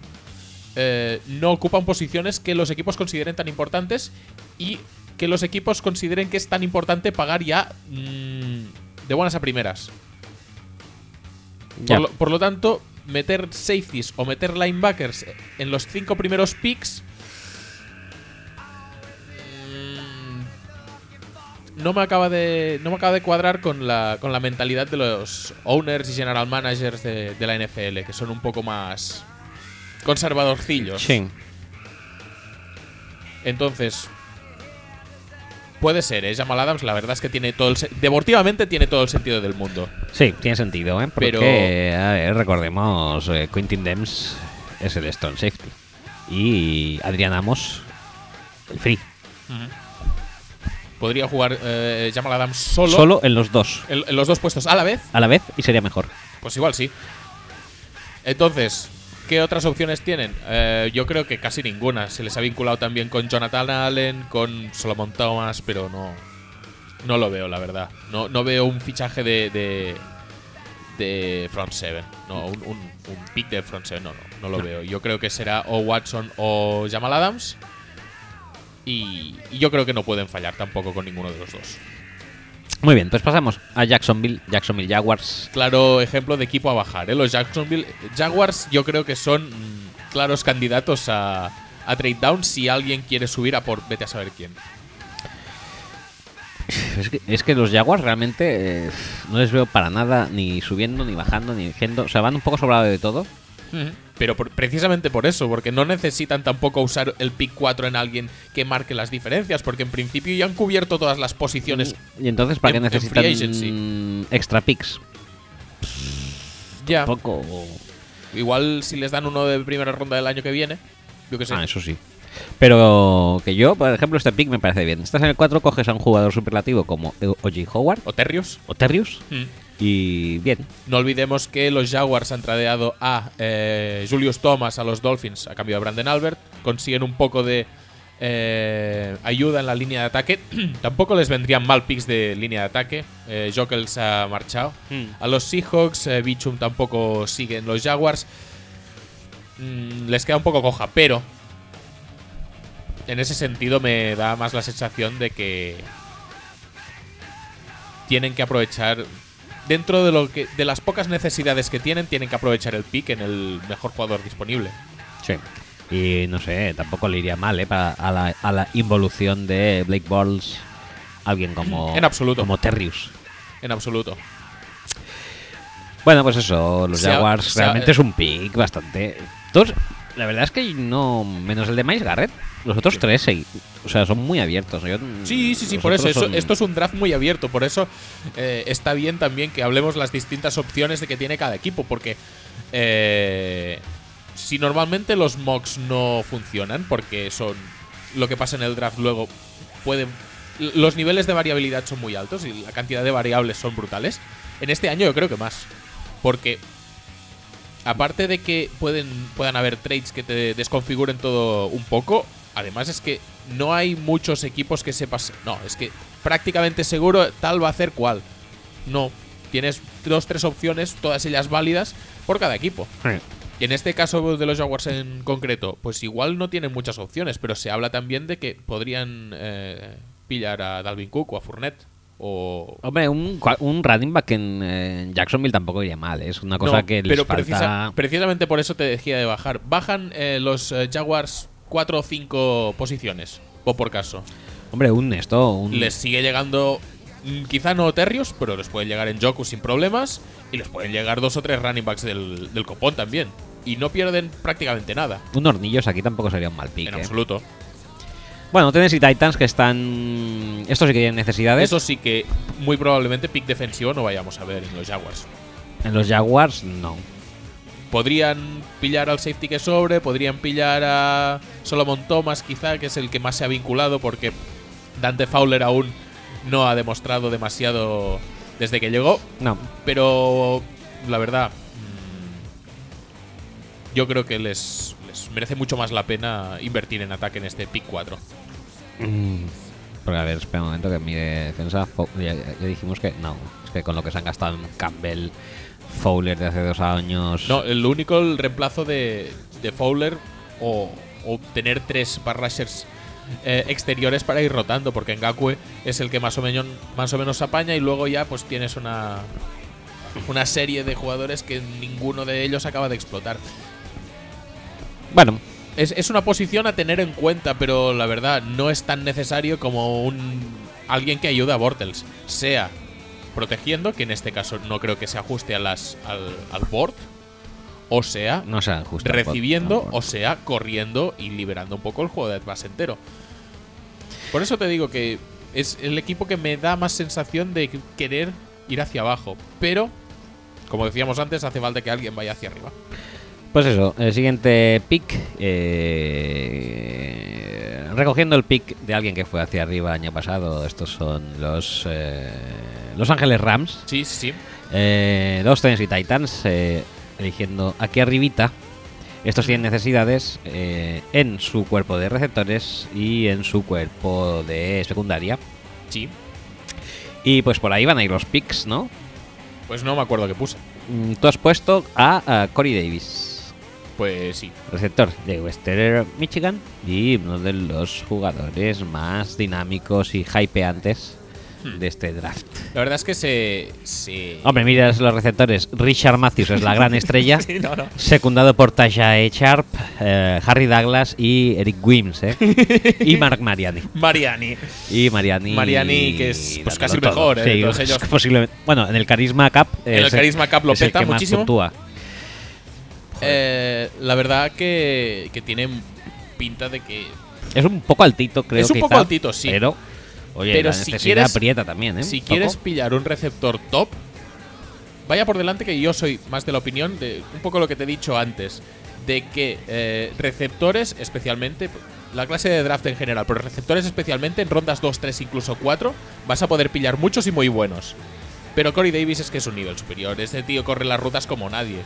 eh, no ocupan posiciones que los equipos consideren tan importantes y que los equipos consideren que es tan importante pagar ya mm, de buenas a primeras. Por lo, por lo tanto, meter safeties o meter linebackers en los cinco primeros picks no me acaba de no me acaba de cuadrar con la, con la mentalidad de los owners y general managers de, de la NFL, que son un poco más conservadorcillos. Sí. Entonces, puede ser, ¿eh? Jamal Adams, la verdad es que tiene todo el. Deportivamente tiene todo el sentido del mundo. Sí, tiene sentido, ¿eh? Porque, Pero- a ver, recordemos, eh, Quentin Dems es el strong safety. Y Adrián Amos, el free. Podría jugar eh, Jamal Adams solo, Solo en los dos, En, en los dos puestos a la vez. a la vez, y sería mejor. Pues igual sí. Entonces, ¿qué otras opciones tienen? Eh, yo creo que casi ninguna. Se les ha vinculado también con Jonathan Allen, con Solomon Thomas, pero no. No lo veo, la verdad. No, no veo un fichaje de. de, de Front Seven. No, un, un, un pick de Front Seven. No, no, no lo veo. Yo creo que será o Watson o Jamal Adams. Y, y yo creo que no pueden fallar tampoco con ninguno de los dos. Muy bien, pues pasamos a Jacksonville, Jacksonville Jaguars. Claro ejemplo de equipo a bajar. ¿eh? Los Jacksonville Jaguars yo creo que son mm, claros candidatos a, a trade down si alguien quiere subir a por vete a saber quién. Es que, es que los Jaguars realmente eh, no les veo para nada ni subiendo, ni bajando, ni diciendo. O sea, van un poco sobrados de todo. Pero por- precisamente por eso, porque no necesitan tampoco usar el pick 4 en alguien que marque las diferencias, porque en principio ya han cubierto todas las posiciones. Y entonces, ¿para qué En- necesitan extra picks? Ya. Poco. Igual si les dan uno de primera ronda del año que viene, yo que sé. Ah, eso sí. Pero que yo, por ejemplo, este pick me parece bien. Estás en el 4, coges a un jugador superlativo como O.J. Howard O Terrius. o Terrius. Mm. Y bien. No olvidemos que los Jaguars han tradeado a eh, Julius Thomas a los Dolphins a cambio de Brandon Albert. Consiguen un poco de eh, ayuda en la línea de ataque. <clears throat> Tampoco les vendrían mal picks de línea de ataque. Eh, Jokels ha marchado. A los Seahawks, eh, Bichum tampoco sigue en los Jaguars. Mm, les queda un poco coja, pero en ese sentido me da más la sensación de que tienen que aprovechar dentro de lo que de las pocas necesidades que tienen tienen que aprovechar el pick en el mejor jugador disponible. Sí. Y no sé, tampoco le iría mal, ¿eh? Para, a, la, a la involución de Blake Balls. Alguien como. En absoluto. Como Terrius. En absoluto. Bueno, pues eso, los Jaguars realmente es un pick bastante. Todos, la verdad es que no. Menos el de Miles Garrett. Los otros tres, sí, o sea, son muy abiertos. Yo- Sí, sí, sí, por eso, otros eso- son- esto es un draft muy abierto, por eso eh, está bien también que hablemos las distintas opciones de que tiene cada equipo, porque eh, si normalmente los mocks no funcionan, porque son lo que pasa en el draft luego pueden los niveles de variabilidad son muy altos y la cantidad de variables son brutales. En este año yo creo que más, porque aparte de que pueden puedan haber trades que te desconfiguren todo un poco, además es que no hay muchos equipos que sepas. No, es que prácticamente seguro tal va a hacer cual. No, tienes dos, tres opciones, todas ellas válidas por cada equipo. Sí. Y en este caso de los Jaguars en concreto, pues igual no tienen muchas opciones, pero se habla también de que podrían eh, pillar a Dalvin Cook o a Fournette. O, Hombre, un, un running back en, en Jacksonville tampoco iría mal. ¿eh? Es una cosa No, que les pero falta. precisa- precisamente por eso te decía de bajar. Bajan eh, los eh, Jaguars cuatro o cinco posiciones, o por caso. Hombre, un esto. Un, Les sigue llegando, mm, quizá no Terrios, pero les pueden llegar en Joku sin problemas. Y les pueden llegar dos o tres running backs del, del copón también. Y no pierden prácticamente nada, un hornillos aquí tampoco sería un mal pick. en ¿eh? absoluto. Bueno, Tennessee Titans que están. Estos sí que tienen necesidades. Eso sí que muy probablemente pick defensivo no vayamos a ver en los Jaguars. En los Jaguars, no. Podrían pillar al safety que sobre, podrían pillar a Solomon Thomas quizá, que es el que más se ha vinculado porque Dante Fowler aún no ha demostrado demasiado desde que llegó. No. Pero la verdad, mm, yo creo que les, les merece mucho más la pena invertir en ataque en este pick 4. Porque a ver, espera un momento que mi defensa. Ya, dijimos que no. Es que con lo que se han gastado en Campbell, Fowler de hace dos años. No, el único el reemplazo de, de Fowler o, o tener tres pass rushers eh, exteriores para ir rotando, porque Ngakwe es el que más o menos más o menos apaña y luego ya pues tienes una una serie de jugadores que ninguno de ellos acaba de explotar. Bueno, Es, es una posición a tener en cuenta, pero la verdad no es tan necesario como un alguien que ayude a Bortles, sea protegiendo, que en este caso no creo que se ajuste a las, al, al board, o sea no justos. recibiendo, o sea corriendo y liberando un poco el juego de base entero. Por eso te digo que es el equipo que me da más sensación de querer ir hacia abajo, pero como decíamos antes, hace falta que alguien vaya hacia arriba. Pues eso, el siguiente pick. eh, recogiendo el pick de alguien que fue hacia arriba el año pasado. Estos son los eh, Los Ángeles Rams. Sí, sí, sí. Eh, los Tennessee Titans. eh, eligiendo aquí arribita. Estos tienen necesidades eh, en su cuerpo de receptores y en su cuerpo de secundaria. Sí. Y pues por ahí van a ir los picks, ¿no? Pues no me acuerdo qué puse. Mm, Tú has puesto a, a Corey Davis. Pues sí. receptor de Western Michigan y uno de los jugadores más dinámicos y hypeantes Hmm. de este draft. La verdad es que se. se... Hombre, miras los receptores. Richard Matthews es la gran estrella. <laughs> Sí, no, no. Secundado por Tasha E. Sharp, eh, Harry Douglas y Eric Wims, ¿eh? y Mark Mariani. <laughs> Mariani. Y Mariani. Mariani, que es, pues, casi el mejor. ¿eh? Sí, todos es ellos. posiblemente- bueno, en el Carisma Cup. En el Carisma Cup lo peta muchísimo. puntúa. Eh, la verdad que, que tiene pinta de que. Es un poco altito, creo. Es un quizá, poco altito, sí. Pero, oye, Pero la si quieres- aprieta también, ¿eh? Si quieres pillar un receptor top, vaya por delante que yo soy más de la opinión de un poco lo que te he dicho antes, de que eh, receptores especialmente, la clase de draft en general, pero receptores especialmente en rondas 2, 3, incluso 4, vas a poder pillar muchos y muy buenos. Pero Corey Davis es que es un nivel superior, este tío corre las rutas como nadie.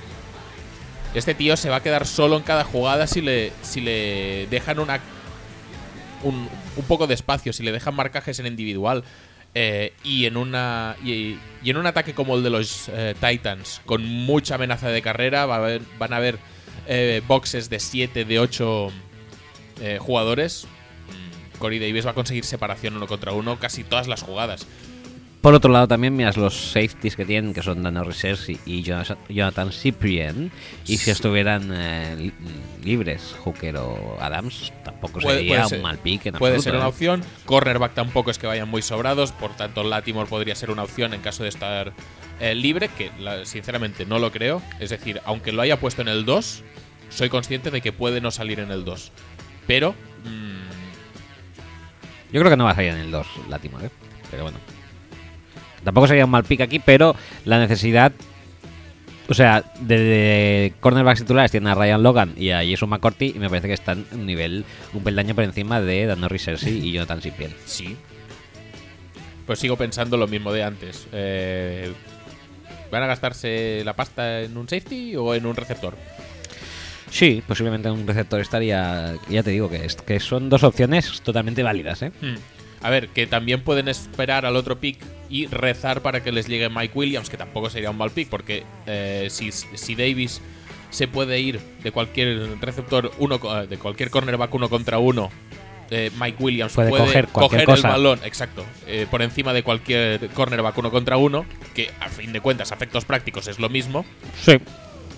Este tío se va a quedar solo en cada jugada si le, si le dejan una un, un poco de espacio, si le dejan marcajes en individual eh, y en una y, en un ataque como el de los eh, Titans, con mucha amenaza de carrera, va a haber- van a haber eh, boxes de 7, de 8 eh, jugadores. Mm, Corey Davis va a conseguir separación uno contra uno casi todas las jugadas. Por otro lado, también miras los safeties que tienen, que son Dana Research y, Jonathan, Cyprien. Y si estuvieran eh, li- libres, Hooker o Adams, tampoco Puede- sería puede un mal pick en Puede absoluto, ser una ¿eh? opción. Cornerback tampoco es que vayan muy sobrados, por tanto Latimore podría ser una opción en caso de estar eh, libre, que la- sinceramente no lo creo. Es decir, aunque lo haya puesto en el 2, soy consciente de que puede no salir en el 2. Pero mm, Yo creo que no va a salir en el 2, Latimore, ¿eh? pero bueno. Tampoco sería un mal pick aquí, pero la necesidad. O sea, de, de cornerbacks titulares tienen a Ryan Logan y a Jason McCourty y me parece que están un nivel, un peldaño por encima de Dan Research y Jonathan Cyprien. sí. Pues sigo pensando lo mismo de antes. Eh, ¿Van a gastarse la pasta en un safety o en un receptor? Sí, posiblemente un receptor estaría. Ya te digo que, es, que son dos opciones totalmente válidas, ¿eh? Hmm. A ver, que también pueden esperar al otro pick y rezar para que les llegue Mike Williams, que tampoco sería un mal pick, porque eh, si, si Davis se puede ir de cualquier receptor, uno eh, de cualquier cornerback uno contra uno, eh, Mike Williams Puede puede, coger el balón, exacto, eh, por encima de cualquier cornerback uno contra uno, que a fin de cuentas, a efectos prácticos es lo mismo. Sí.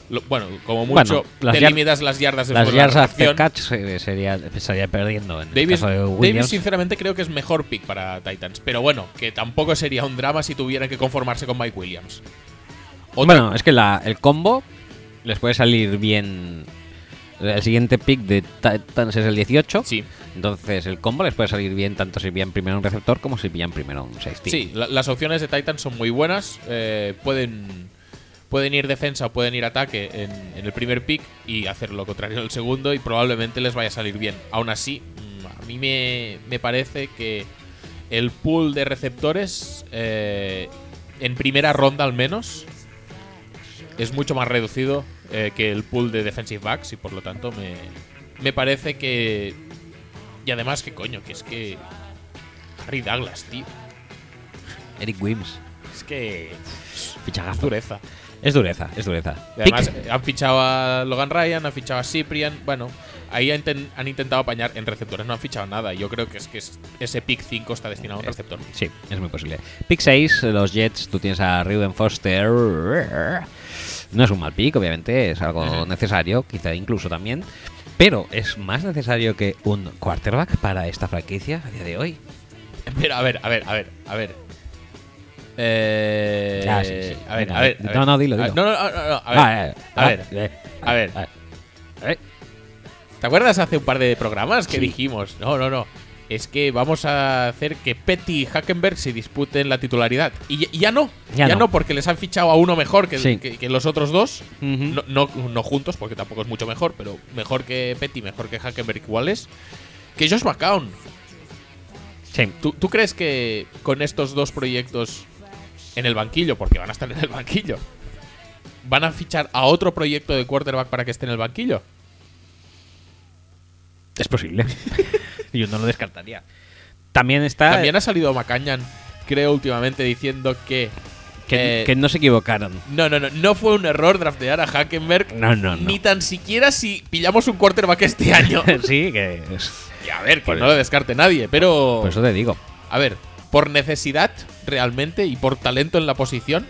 Lo- bueno, como mucho, las te limitas las yardas Las después de la after catch se- sería, estaría perdiendo en Davis, el caso de Davis, Williams. sinceramente, creo que es mejor pick para Titans. Pero bueno, que tampoco sería un drama si tuvieran que conformarse con Mike Williams. Bueno, es que la, el combo les puede salir bien. El siguiente pick de Titans es el 18. sí, Entonces el combo les puede salir bien tanto si pillan primero un receptor como si pillan primero un safety. sí, la- las opciones de Titans son muy buenas. eh, pueden, pueden ir defensa o pueden ir ataque en, en el primer pick y hacer lo contrario en el segundo y probablemente les vaya a salir bien. Aún así, mm, a mí me, me parece que el pool de receptores eh, en primera ronda al menos es mucho más reducido eh, que el pool de defensive backs y por lo tanto me, me parece que... Y además que coño, que es que... Harry Douglas, tío. Eric Wims. Es que... Fichagazo. dureza. Es dureza, es dureza. Y además Pick. eh, han fichado a Logan Ryan, han fichado a Cyprian. Bueno, ahí han, inten- han intentado apañar en receptores, no han fichado nada. Yo creo que es que es- ese pick 5 está destinado a un receptor. Sí, es muy posible. Pick 6, los Jets, tú tienes a Reuben Foster. No es un mal pick, obviamente, es algo necesario, quizá incluso también. Pero es más necesario que un quarterback para esta franquicia a día de hoy. Pero a ver, a ver, a ver, a ver. Eh, Ah, sí, sí. A ver, a ver. no, ver. no, dilo, ver, dilo. No, no, no, no, a ver. Ah, eh, a ah, ver. eh, a ver. eh. ¿Te acuerdas hace un par de programas que Sí. dijimos? No, no, no. Es que vamos a hacer que Petty y Hackenberg se disputen la titularidad. Y, ya- y ya no. Ya Ya, no. no. porque les han fichado a uno mejor que, Sí. que- que los otros dos. No, no, no juntos, porque tampoco es mucho mejor, pero mejor que Petty, mejor que Hackenberg igual es. Que Josh McCown. Sí. ¿Tú, tú crees que con estos dos proyectos en el banquillo, porque van a estar en el banquillo, van a fichar a otro proyecto de quarterback para que esté en el banquillo? Es posible. <laughs> Yo no lo descartaría. También está. También ha salido Macañan, creo, últimamente diciendo que Que, Eh, que no se equivocaron. No, no, no, no fue un error draftear a Hackenberg. No, no, no. Ni tan siquiera si pillamos un quarterback este año. <laughs> sí, que es- Y a ver, que Por- no lo descarte nadie, pero. Por eso te digo. A ver, por necesidad realmente y por talento en la posición,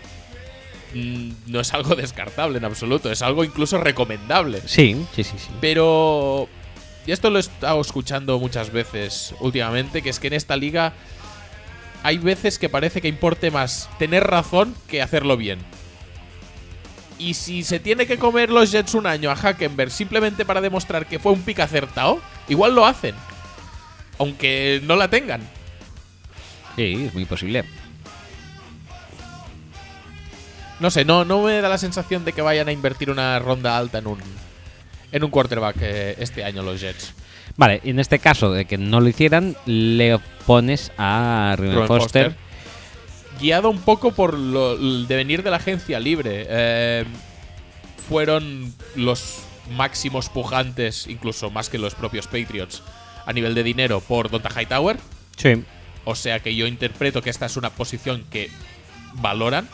mm, no es algo descartable en absoluto, es algo incluso recomendable. Sí, sí, sí, sí. Pero. Y esto lo he estado escuchando muchas veces últimamente, que es que en esta liga hay veces que parece que importe más tener razón que hacerlo bien. Y si se tiene que comer los Jets un año a Hackenberg simplemente para demostrar que fue un pick acertado, igual lo hacen. Aunque no la tengan. Sí, es muy posible. No sé, no, no me da la sensación de que vayan a invertir una ronda alta en un, en un quarterback eh, este año los Jets. Vale, en este caso de que no lo hicieran, le pones a Ruben Ruben Foster. Guiado un poco por lo, el devenir de la agencia libre. eh, fueron los máximos pujantes, incluso más que los propios Patriots, a nivel de dinero por Donta Hightower. Sí. O sea que yo interpreto que esta es una posición que valoran,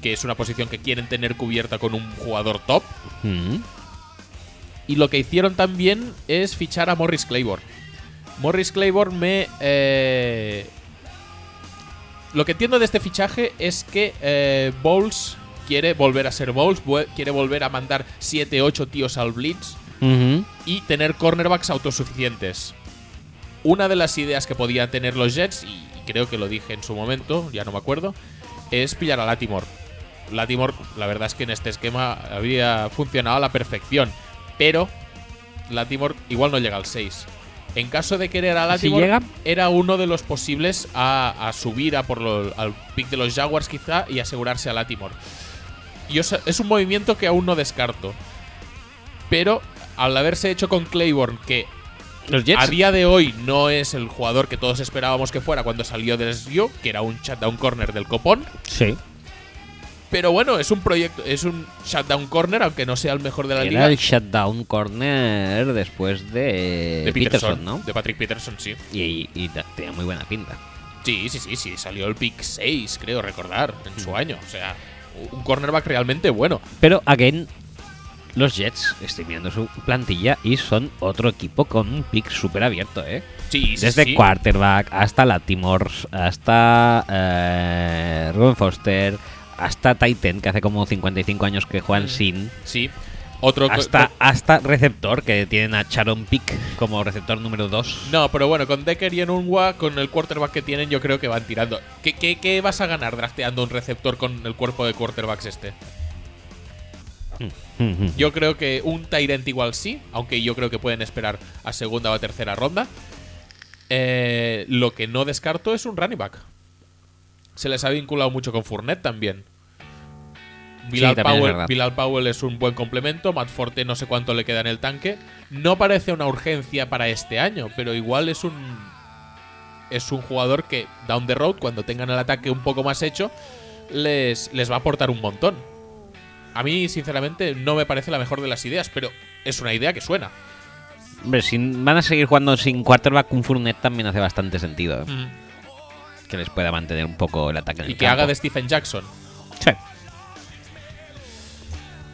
que es una posición que quieren tener cubierta con un jugador top. Mm. Y lo que hicieron también es fichar a Morris Claiborne. Morris Claiborne me. eh, lo que entiendo de este fichaje es que eh, Bowles quiere volver a ser Bowles, quiere volver a mandar 7-8 tíos al Blitz y tener cornerbacks autosuficientes. Una de las ideas que podían tener los Jets, y creo que lo dije en su momento, ya no me acuerdo, es pillar a Latimore. Latimore, la verdad es que en este esquema había funcionado a la perfección, pero Latimore igual no llega al 6. En caso de querer a ¿Si Latimore, llega? era uno de los posibles a, a subir a por lo- al pick de los Jaguars quizá y asegurarse a Latimore. Yo sé- es un movimiento que aún no descarto. Pero al haberse hecho con Claiborne, que Los Jets. a día de hoy no es el jugador que todos esperábamos que fuera cuando salió del SU, que era un shutdown corner del copón. Sí. Pero bueno, es un proyecto, es un shutdown corner, aunque no sea el mejor de la Era liga. el shutdown corner después de, de Peterson, ¿no? De Patrick Peterson, sí. Y, tenía muy buena pinta. Sí, sí, sí, sí. Salió el pick 6, creo recordar, en Mm. su año. O sea, un cornerback realmente bueno. Pero, again, los Jets, estoy mirando su plantilla y son otro equipo con un pick súper abierto, ¿eh? Sí, sí, Desde sí. quarterback hasta Latimores, hasta eh, Ruben Foster, hasta Titan, que hace como 55 años que juegan sin, Sí. Otro hasta, hasta receptor, que tienen a Sharon Pick como receptor número 2. No, pero bueno, con Decker y en Unwa, con el quarterback que tienen, yo creo que van tirando. ¿Qué, qué, qué vas a ganar drafteando un receptor con el cuerpo de quarterbacks este? Yo creo que un Tyrant igual sí, aunque yo creo que pueden esperar a segunda o a tercera ronda. Eh, lo que no descarto es un running back. Se les ha vinculado mucho con Fournette también. Bilal, Powell, verdad. Bilal Powell es un buen complemento. Matt Forte no sé cuánto le queda en el tanque. No parece una urgencia para este año, pero igual es un. Es un jugador que, down the road, cuando tengan el ataque un poco más hecho, les, les va a aportar un montón. A mí, sinceramente, no me parece la mejor de las ideas, pero es una idea que suena. Hombre, si van a seguir jugando sin quarterback, un Fournette también hace bastante sentido. ¿eh? Que les pueda mantener un poco el ataque en Y el que campo. haga de Stephen Jackson. Sí.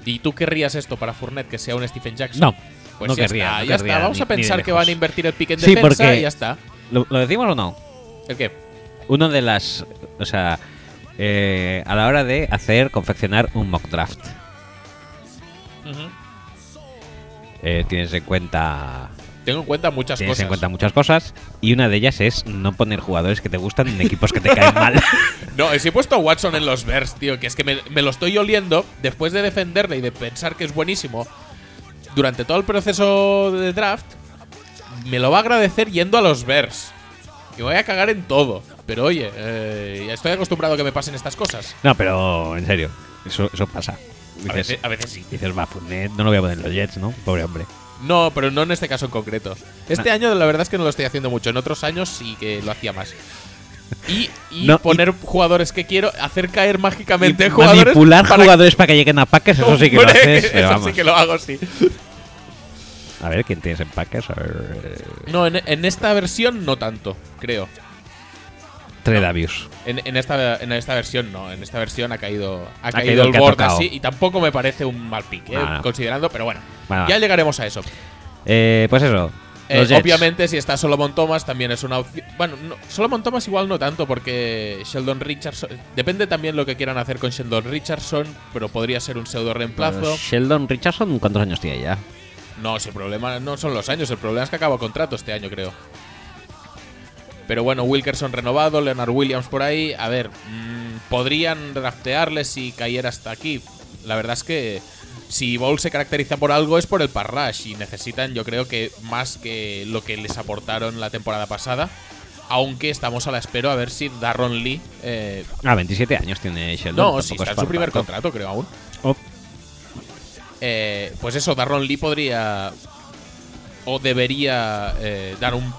¿Y tú querrías esto para Fournette, que sea un Stephen Jackson? No, Pues no ya querría, está, no ya querría está. Vamos ni- a pensar que van a invertir el pick en Sí, defensa porque- y ya está. ¿Lo, lo decimos o no? ¿El qué? Uno de las. O sea, eh, a la hora de hacer, confeccionar un mock draft, eh, tienes en cuenta. Tengo en cuenta muchas Tienes cosas. en cuenta muchas cosas y una de ellas es no poner jugadores que te gustan en equipos que te caen <laughs> mal. No, si he puesto a Watson en los Bears, tío, que es que me, me lo estoy oliendo después de defenderle y de pensar que es buenísimo durante todo el proceso de draft. Me lo va a agradecer yendo a los Bears. Y voy a cagar en todo. Pero oye, eh, estoy acostumbrado a que me pasen estas cosas. no, pero en serio, eso, eso pasa. A Dices, veces, a veces sí. dices, va, Fournette, no lo voy a poner en los Jets, ¿no? Pobre hombre. No, pero no en este caso en concreto. Este año la verdad es que no lo estoy haciendo mucho. En otros años sí que lo hacía más. Y, y No, y- poner jugadores que quiero, hacer caer mágicamente jugadores. manipular para- jugadores para que lleguen a Packers, eso sí que lo haces. <laughs> Pero eso vamos. sí que lo hago, sí. A ver, ¿quién tienes en Packers? A ver. eh, No, en, en esta versión no tanto, creo. Tredavius. En, en esta, en esta versión no, en esta versión ha caído, ha caído caído el el board así y tampoco me parece un mal pick, eh, No, no. considerando, pero bueno, Bueno, ya llegaremos a eso. Eh, pues eso. Eh, obviamente, si está Solomon Thomas, también es una opción. Bueno, no, Solomon Thomas igual no tanto, porque Sheldon Richardson. Depende también lo que quieran hacer con Sheldon Richardson, pero podría ser un pseudo reemplazo. Sheldon Richardson, ¿cuántos años tiene ya? No, si el problema no son los años, el problema es que acaba contrato este año, creo. Pero bueno, Wilkerson renovado, Leonard Williams por ahí. A ver, mm, podrían draftearle si cayera hasta aquí. La verdad es que si Bowl se caracteriza por algo es por el parrash y necesitan, yo creo que más que lo que les aportaron la temporada pasada. Aunque estamos a la espera a ver si Darron Lee. eh, Ah, 27 años tiene Sheldon. no, es está en su primer contrato, creo aún. Oh, Eh, pues eso, Darron Lee podría o debería eh, dar un,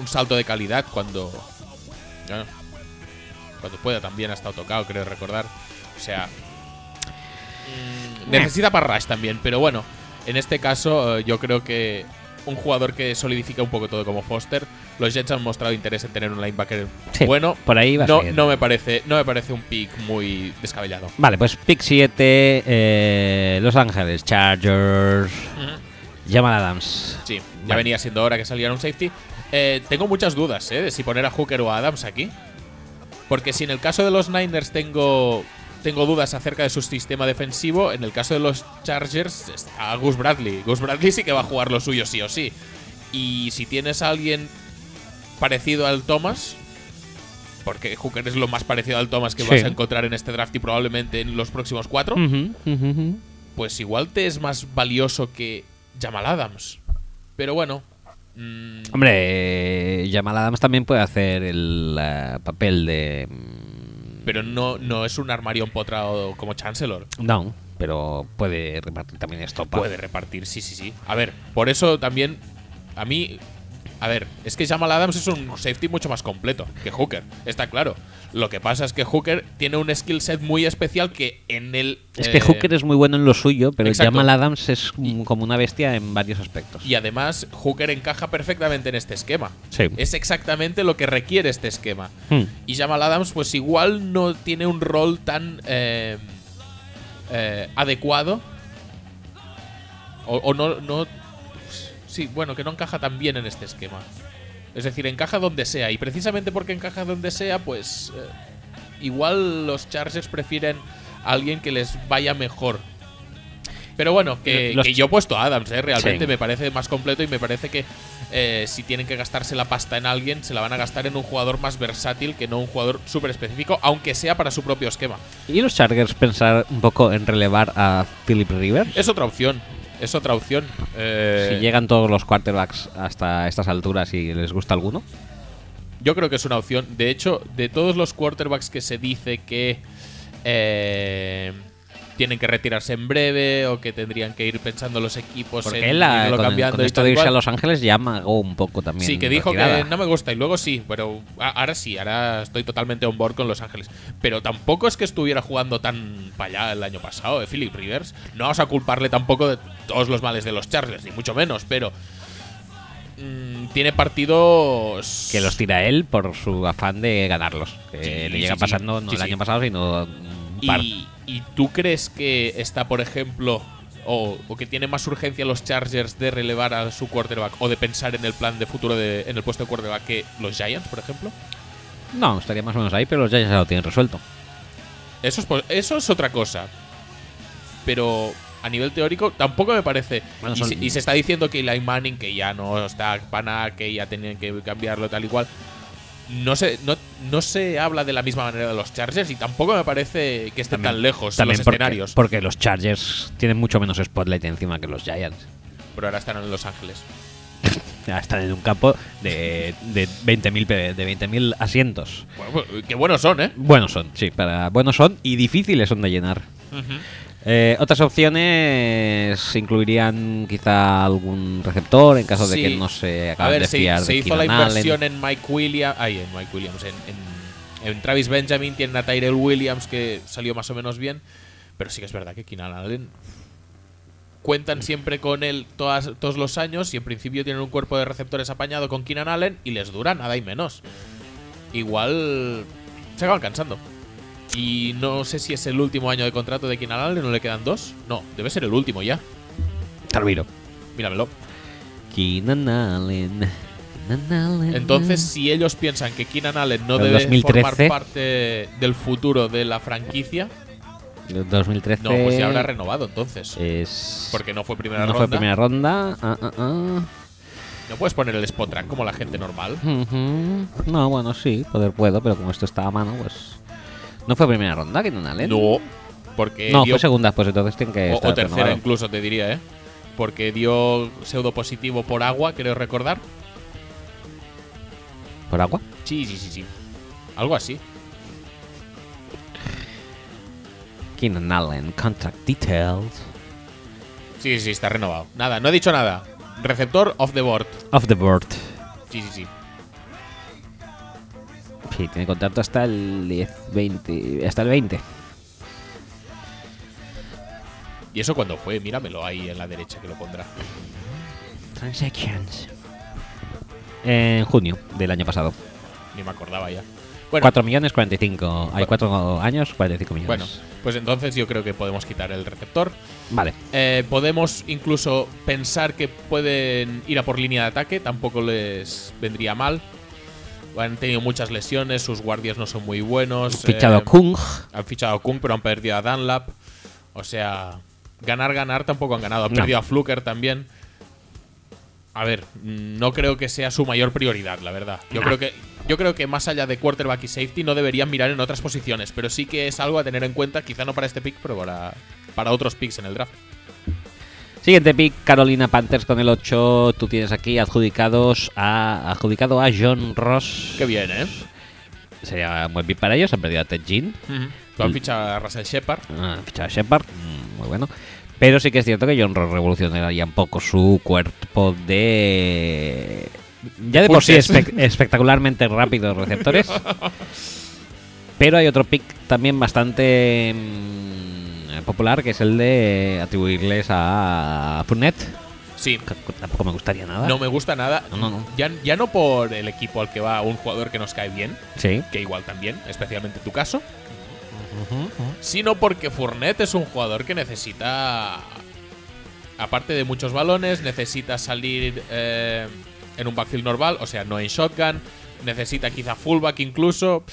un salto de calidad cuando bueno, cuando pueda también ha estado tocado, creo recordar. O sea, mm, necesita parrash también, pero bueno, en este caso eh, yo creo que un jugador que solidifica un poco todo como Foster, los Jets han mostrado interés en tener un linebacker Sí, bueno. por ahí va no, siguiendo. no me parece, no me parece un pick muy descabellado. Vale, pues pick 7, eh, Los Ángeles Chargers, Jamal Adams. Sí, ya Vale. venía siendo hora que saliera un safety. Eh, tengo muchas dudas ¿eh? de si poner a Hooker o a Adams aquí. Porque si en el caso de los Niners tengo, tengo dudas acerca de su sistema defensivo, en el caso de los Chargers está Gus Bradley. Gus Bradley sí que va a jugar lo suyo sí o sí. Y si tienes a alguien parecido al Thomas, porque Hooker es lo más parecido al Thomas que Sí. vas a encontrar en este draft y probablemente en los próximos cuatro, pues igual te es más valioso que Jamal Adams. Pero bueno. Mm, Hombre, Jamal Adams también puede hacer el papel de. mm, pero no, no es un armario empotrado como Chancellor. No, pero puede repartir también estopa. Puede repartir, sí, sí, sí. A ver, por eso también. A mí. A ver, es que Jamal Adams es un safety mucho más completo que Hooker, está claro. Lo que pasa es que Hooker tiene un skill set muy especial que en el. Es que eh, Hooker es muy bueno en lo suyo, pero exacto. Jamal Adams es como una bestia en varios aspectos. Y además, Hooker encaja perfectamente en este esquema. Sí. Es exactamente lo que requiere este esquema. Hmm. Y Jamal Adams, pues igual no tiene un rol tan eh, eh, adecuado. O, o no, no. Sí, bueno, que no encaja tan bien en este esquema. Es decir, encaja donde sea. Y precisamente porque encaja donde sea, pues. eh, igual los Chargers prefieren a alguien que les vaya mejor. Pero bueno, que, yo he puesto a Adams, ¿eh? realmente Sí. me parece más completo y me parece que eh, si tienen que gastarse la pasta en alguien, se la van a gastar en un jugador más versátil que no un jugador súper específico, aunque sea para su propio esquema. ¿Y los Chargers pensar un poco en relevar a Philip Rivers? Es otra opción, es otra opción. Eh, Si llegan todos los quarterbacks hasta estas alturas y les gusta alguno. Yo creo que es una opción. De hecho, de todos los quarterbacks que se dice que eh, tienen que retirarse en breve o que tendrían que ir pensando los equipos Porque en él, ah, irlo con, cambiando con esto de irse a. Los Ángeles ya amagó un poco también. Sí, que dijo retirada. que no me gusta y luego sí, pero ahora sí, ahora estoy totalmente on board con Los Ángeles. Pero tampoco es que estuviera jugando tan para allá el año pasado, ¿eh? Philip Rivers. No vamos a culparle tampoco de todos los males de los Chargers, ni mucho menos, pero mm, tiene partidos Que los tira él por su afán de ganarlos. Que Sí, le llega sí, sí. pasando no el año pasado, sino un par. ¿Y, y tú crees que está, por ejemplo, o, o que tiene más urgencia los Chargers de relevar a su quarterback o de pensar en el plan de futuro de, en el puesto de quarterback que los Giants, por ejemplo? No, estaría más o menos ahí, pero los Giants ya lo tienen resuelto. Eso es, eso es otra cosa. Pero a nivel teórico tampoco me parece. Bueno, y, son- se, y se está diciendo que Eli Manning, que ya no está pana, que ya tenían que cambiarlo tal y cual. No se, no, no se habla de la misma manera de los Chargers y tampoco me parece que estén También- tan lejos También los porque, escenarios. porque los Chargers tienen mucho menos spotlight encima que los Giants. Pero ahora están en Los Ángeles. <laughs> Ya están en un campo de, de 20.000 pe- de 20.000 asientos. Bueno, pues, qué buenos son, ¿eh? Buenos son, sí, para buenos son y difíciles son de llenar. Eh, otras opciones incluirían quizá algún receptor en caso de que no se A acaben ver, de se, fiar se de hizo la inversión en Mike Williams. Ay, en Mike Williams. En, en- en Travis Benjamin tienen a Tyrell Williams que salió más o menos bien. Pero sí que es verdad que Keenan Allen cuentan siempre con él todas, todos los años y en principio tienen un cuerpo de receptores apañado con Keenan Allen y les dura nada y menos. igual se acaban cansando. Y no sé si es el último año de contrato de Keenan Allen, ¿no le quedan dos? No, debe ser el último ya. Te miro. Míramelo. Keenan Allen. Entonces, si ellos piensan que Keenan Allen no debe 2013. formar parte del futuro de la franquicia, 2013. no, pues ya habrá renovado entonces. Es. Porque no fue primera no ronda. fue primera ronda. Ah, ah, ah. No puedes poner el spot track como la gente normal. No, bueno, sí, poder puedo, pero como esto está a mano, pues. No fue primera ronda, Keenan Allen. No, porque No, dio- fue segunda, pues entonces tiene que o, estar o tercera renovado. incluso te diría, ¿eh? Porque dio pseudo positivo por agua, creo recordar. ¿Por agua? Sí, sí, sí, sí. Algo así. Keenan Allen, contract details. Sí, sí, sí, está renovado. Nada, no he dicho nada. Receptor off the board. Off the board. Sí, sí, sí. Sí, tiene contrato hasta el 10, 20. Hasta el 20. ¿Y eso cuando fue? Míramelo ahí en la derecha que lo pondrá. Transactions. En junio del año pasado. Ni me acordaba ya. Bueno, 4 millones 45. Hay 4 años, 45 millones. bueno, pues entonces yo creo que podemos quitar el receptor. Vale. Eh, podemos incluso pensar que pueden ir a por línea de ataque, tampoco les vendría mal. Han tenido muchas lesiones, sus guardias no son muy buenos. Fichado eh, Kung. Han fichado a Kung, pero han perdido a Dunlap. O sea, ganar, ganar tampoco han ganado. Han No. perdido a Fluker también. A ver, no creo que sea su mayor prioridad, la verdad. Yo No. creo que yo creo que más allá de quarterback y safety no deberían mirar en otras posiciones, pero sí que es algo a tener en cuenta, quizá no para este pick, pero para, para otros picks en el draft. Siguiente pick, Carolina Panthers con el 8. Tú tienes aquí adjudicados a, adjudicado a John Ross. Qué bien, ¿eh? Sería un buen pick para ellos. Han perdido a Ted Jean. Lo han Mm. fichado a Russell Shepard. Ah, Han fichado a Shepard. mm, Muy bueno. Pero sí que es cierto que John Ross revolucionaría un poco su cuerpo de. Ya de por sí espe- espectacularmente rápidos receptores. <laughs> Pero hay otro pick también bastante mm, popular que es el de atribuirles a Fournette. Sí, que Tampoco me gustaría nada. no me gusta nada. No, no, no. Ya, ya no por el equipo al que va un jugador que nos cae bien, Sí. que igual también, especialmente tu caso, sino porque Fournette es un jugador que necesita, aparte de muchos balones, necesita salir eh, en un backfield normal, o sea, no en shotgun, necesita quizá fullback incluso.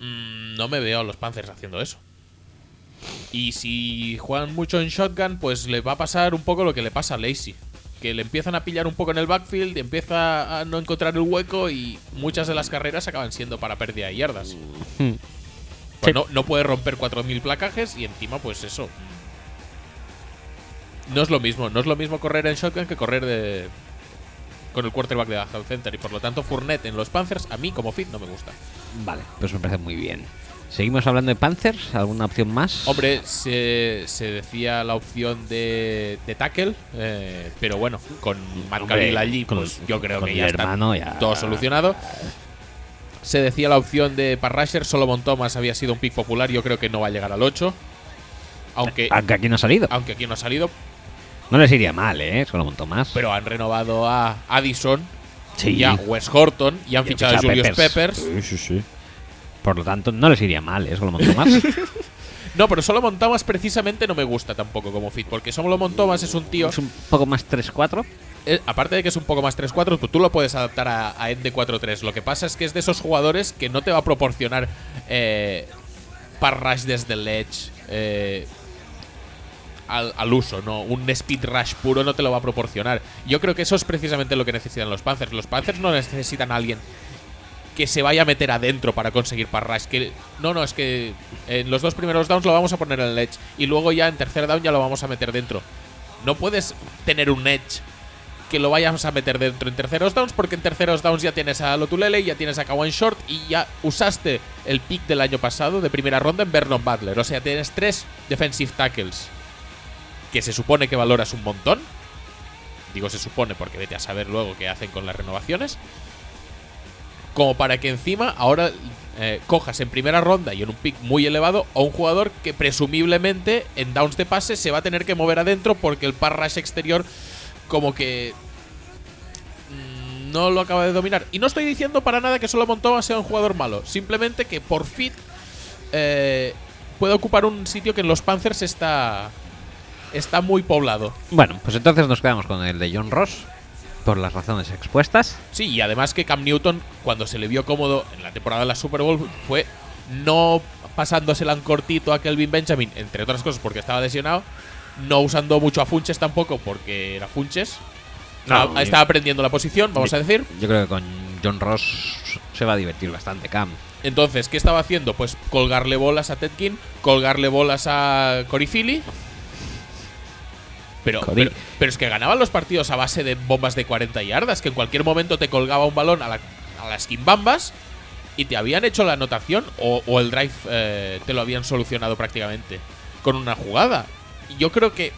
Mm, no me veo a los Panthers haciendo eso. Y si juegan mucho en shotgun, pues le va a pasar un poco lo que le pasa a Lacey. Que le empiezan a pillar un poco en el backfield, empieza a no encontrar el hueco y muchas de las carreras acaban siendo para pérdida de yardas. Hmm. Pues Sí. no, no puede romper 4.000 placajes y encima, pues eso. No es lo mismo. No es lo mismo correr en shotgun que correr de con el quarterback de Health Center. Y por lo tanto, Fournette en los Panthers, a mí como fit no me gusta. Vale, pues me parece muy bien. Seguimos hablando de Panthers. ¿Alguna opción más? Hombre, se, se decía la opción de, de tackle, eh, pero bueno, con Matt allí, con- pues yo creo que ya está ya- todo solucionado. Se decía la opción de Parrasher, Solomon Thomas había sido un pick popular, yo creo que no va a llegar al 8. Aunque, Aunque aquí no ha salido. aunque aquí no ha salido, No les iría mal, ¿eh? Solo un montón más. pero han renovado a Addison sí. y a Wes Horton y han Y fichado a Julius Peppers. Sí, sí, sí. Por lo tanto, no les iría mal, ¿eh? Solo un montón más. <laughs> No, pero Solomon Thomas precisamente no me gusta tampoco como fit, porque Solomon Thomas es un tío es un poco más 3-4. Eh, aparte de que es un poco más 3-4, pues tú lo puedes adaptar a, a End de 4-3. Lo que pasa es que es de esos jugadores que no te va a proporcionar eh, desde el edge eh, al, al uso, ¿no? Un speed rush puro no te lo va a proporcionar. Yo creo que eso es precisamente lo que necesitan los Panthers. Los Panthers no necesitan a alguien que se vaya a meter adentro para conseguir par rush. Que, no, no, es que en los dos primeros downs lo vamos a poner en el edge y luego ya en tercer down ya lo vamos a meter dentro. No puedes tener un edge que lo vayamos a meter dentro en terceros downs, porque en terceros downs ya tienes a Lotulele, ya tienes a Kawan Short y ya usaste el pick del año pasado de primera ronda en Vernon Butler. O sea, tienes tres defensive tackles que se supone que valoras un montón. Digo se supone porque vete a saber luego qué hacen con las renovaciones. Como para que encima ahora eh, cojas en primera ronda y en un pick muy elevado a un jugador que presumiblemente en downs de pase se va a tener que mover adentro porque el par rush exterior como que mm, no lo acaba de dominar. Y no estoy diciendo para nada que solo Montoma sea un jugador malo. Simplemente que por fit eh, puede ocupar un sitio que en los Panthers está, está muy poblado. Bueno, pues entonces nos quedamos con el de John Ross, por las razones expuestas. Sí, y además que Cam Newton, cuando se le vio cómodo en la temporada de la Super Bowl, fue no pasándosela en cortito a Kelvin Benjamin, entre otras cosas porque estaba lesionado, no usando mucho a Funches tampoco porque era Funches. No, Estaba- y- estaba aprendiendo la posición, vamos a decir. Yo creo que con John Ross se va a divertir bastante, Cam. Entonces, ¿qué estaba haciendo? Pues colgarle bolas a Ted King, colgarle bolas a Cory Philly. Pero, pero, pero es que ganaban los partidos a base de bombas de 40 yardas, que en cualquier momento te colgaba un balón a, la, a las quimbambas y te habían hecho la anotación o, o el drive eh, te lo habían solucionado prácticamente con una jugada. Y yo creo que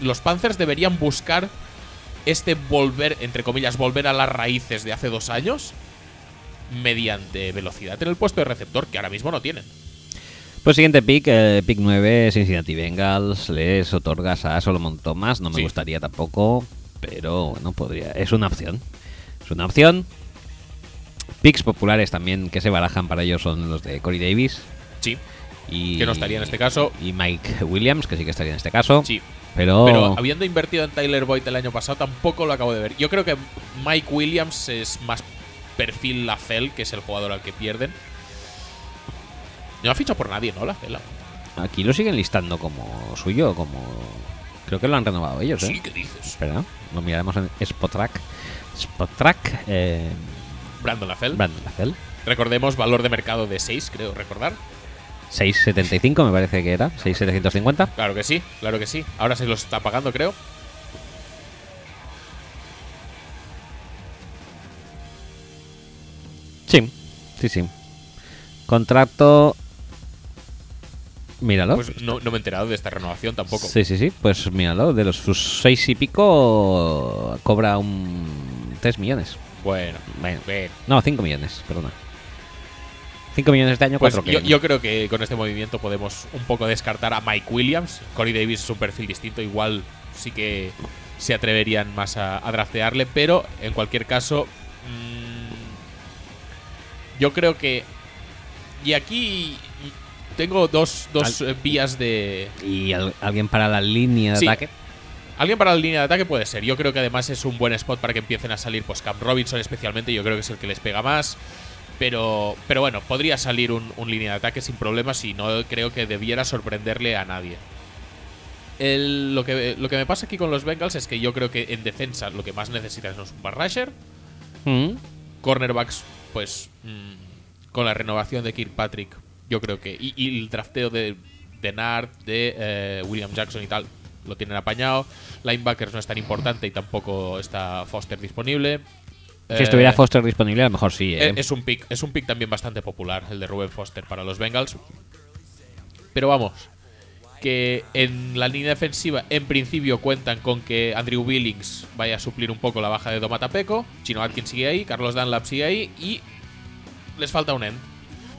los Panthers deberían buscar este volver, entre comillas, volver a las raíces de hace dos años mediante velocidad en el puesto de receptor que ahora mismo no tienen. Pues siguiente pick, eh, pick 9, Cincinnati Bengals, les otorgas a Solomon Thomas, no me Sí. gustaría tampoco, pero bueno, podría, es una opción. Es una opción. Picks populares también que se barajan para ellos son los de Corey Davis Sí, y Que no estaría en este caso. y Mike Williams, que sí que estaría en este caso. sí. Pero, Pero habiendo invertido en Tyler Boyd el año pasado, tampoco lo acabo de ver. Yo creo que Mike Williams es más perfil Lafel, que es el jugador al que pierden. No ha fichado por nadie, ¿no? Lafel. aquí lo siguen listando como suyo, como creo que lo han renovado ellos, ¿eh? Sí, ¿qué dices? Espera, lo miraremos en Spotrack. Spotrack, eh, Brandon Lafel. Brandon Lafell. Recordemos, valor de mercado de 6, creo recordar. 6.75 me parece que era, 6.750. Claro que sí, claro que sí. Ahora se los está pagando, creo. Sí, sí, sí. Contrato. Míralo. Pues no, no me he enterado de esta renovación tampoco. Sí, sí, sí. Pues míralo, de los sus seis y pico cobra un 3 millones. Bueno, Bueno, bueno. no, 5 millones, perdona. 5 millones este año, Pues 4 yo, yo creo que con este movimiento podemos un poco descartar a Mike Williams. Corey Davis es un perfil distinto, igual sí que se atreverían más a, a draftearle, pero en cualquier caso, mm, yo creo que. Y aquí tengo dos, dos eh, vías de. ¿Y al- alguien para la línea de Sí. ataque? Alguien para la línea de ataque puede ser. Yo creo que además es un buen spot para que empiecen a salir, pues Cam Robinson especialmente, yo creo que es el que les pega más. Pero, pero bueno, podría salir un, un línea de ataque sin problemas y no creo que debiera sorprenderle a nadie. El- lo, que, lo que me pasa aquí con los Bengals es que yo creo que en defensa lo que más necesitan es un bar rusher. Mm. Cornerbacks, pues mm, con la renovación de Kirkpatrick, yo creo que. Y, y el drafteo de, de Nard, de eh, William Jackson y tal, lo tienen apañado. Linebackers no es tan importante y tampoco está Foster disponible. Si Eh, estuviera Foster disponible, a lo mejor sí. ¿eh? eh, Es un pick, es un pick también bastante popular, el de Ruben Foster para los Bengals. Pero vamos, que en la línea defensiva, en principio, cuentan con que Andrew Billings vaya a suplir un poco la baja de Domatapeco. Chino Atkins sigue ahí, Carlos Dunlap sigue ahí y les falta un end.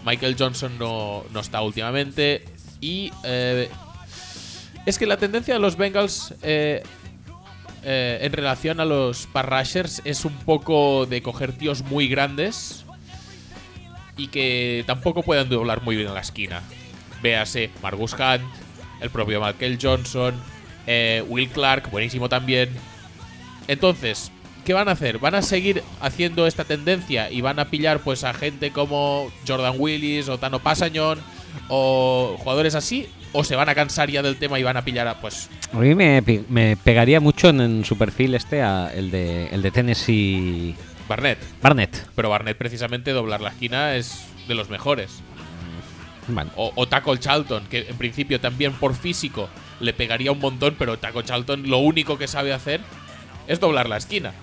Michael Johnson no, no está últimamente. Y eh, es que la tendencia de los Bengals eh, eh, en relación a los pass rushers es un poco de coger tíos muy grandes y que tampoco pueden doblar muy bien a la esquina. Véase Margus Hunt, el propio Michael Johnson, eh, Will Clark, buenísimo también. Entonces, ¿qué van a hacer? ¿Van a seguir haciendo esta tendencia y van a pillar pues a gente como Jordan Willis o Tano Pasañón o jugadores así? ¿O se van a cansar ya del tema y van a pillar a pues A mí me, pegaría mucho en, en su perfil este, a- el, de, el de Tennessee Barnett? Barnett. Pero Barnett precisamente doblar la esquina es de los mejores. Bueno, O, o Taco Charlton, que en principio también por físico le pegaría un montón, pero Taco Charlton lo único que sabe hacer es doblar la esquina.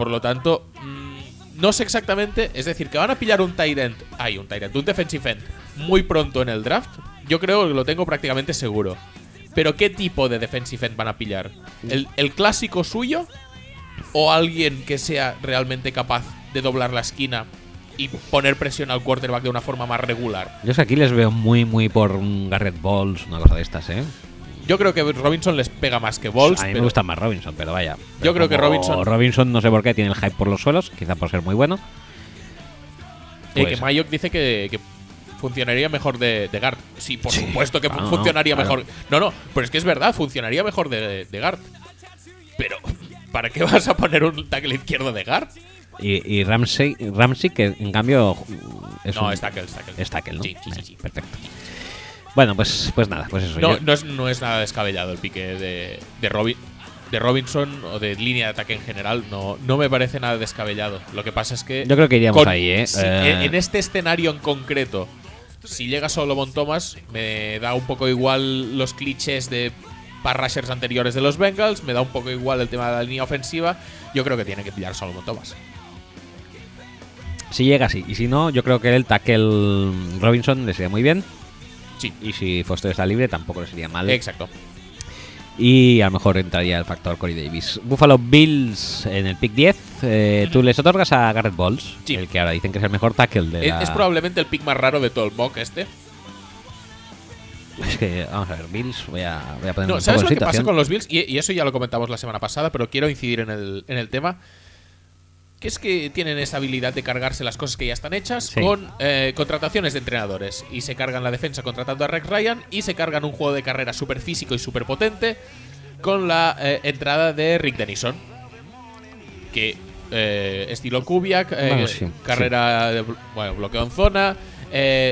Por lo tanto, mm, no sé exactamente, es decir, que van a pillar un Tyrant, hay un Tyrant, un defensive end muy pronto en el draft. Yo creo que lo tengo prácticamente seguro. Pero ¿qué tipo de defensive end van a pillar? ¿El, el clásico suyo? ¿O alguien que sea realmente capaz de doblar la esquina y poner presión al quarterback de una forma más regular? yo es que aquí les veo muy, muy por un Garrett Balls, una cosa de estas, ¿eh? Yo creo que Robinson les pega más que Balls. a mí pero me gusta más Robinson, pero vaya. Yo creo que Robinson- Robinson no sé por qué tiene el hype por los suelos, quizá por ser muy bueno. eh, pues- que Mayok dice que, que funcionaría mejor de, de guard. Sí, por Sí. supuesto que no, funcionaría claro. mejor. No, no, pero es que es verdad, funcionaría mejor de, de guard. Pero, ¿para qué vas a poner un tackle izquierdo de guard? Y, y Ramsey, Ramsey, que en cambio es No, un- es tackle, es tackle. es tackle, ¿no? Sí, sí, sí, sí. Perfecto. Bueno, pues, pues nada, pues eso. No, yo- no, es, no es nada descabellado el pique de, de, Robin, de Robinson o de línea de ataque en general. No, no me parece nada descabellado. Lo que pasa es que. Yo creo que iríamos con- ahí, ¿eh? si- Eh, en- este escenario en concreto, si llega Solomon Thomas, me da un poco igual los clichés de pass rushers anteriores de los Bengals. Me da un poco igual el tema de la línea ofensiva. Yo creo que tiene que pillar Solomon Thomas. Si llega así. Y si no, yo creo que el tackle Robinson le sería muy bien. Sí, Y si Foster está libre, tampoco le sería mal. exacto. Y a lo mejor entraría el factor Corey Davis. Buffalo Bills en el pick 10. eh, tú les otorgas a Garrett Balls, Sí. el que ahora dicen que es el mejor tackle de Es, la... es probablemente el pick más raro de todo el mock este. Es que, vamos a ver, Bills, voy a, voy a poner No, un ¿sabes poco lo en que pasa con los Bills? Y, y eso ya lo comentamos la semana pasada, pero quiero incidir en el, en el tema. Que es que tienen esa habilidad de cargarse las cosas que ya están hechas Sí. con eh, contrataciones de entrenadores. Y se cargan la defensa contratando a Rex Ryan y se cargan un juego de carrera súper físico y súper potente con la eh, entrada de Rick Denison. Que eh, estilo Kubiak, eh, Bueno, sí, carrera de bueno, bloqueo en zona,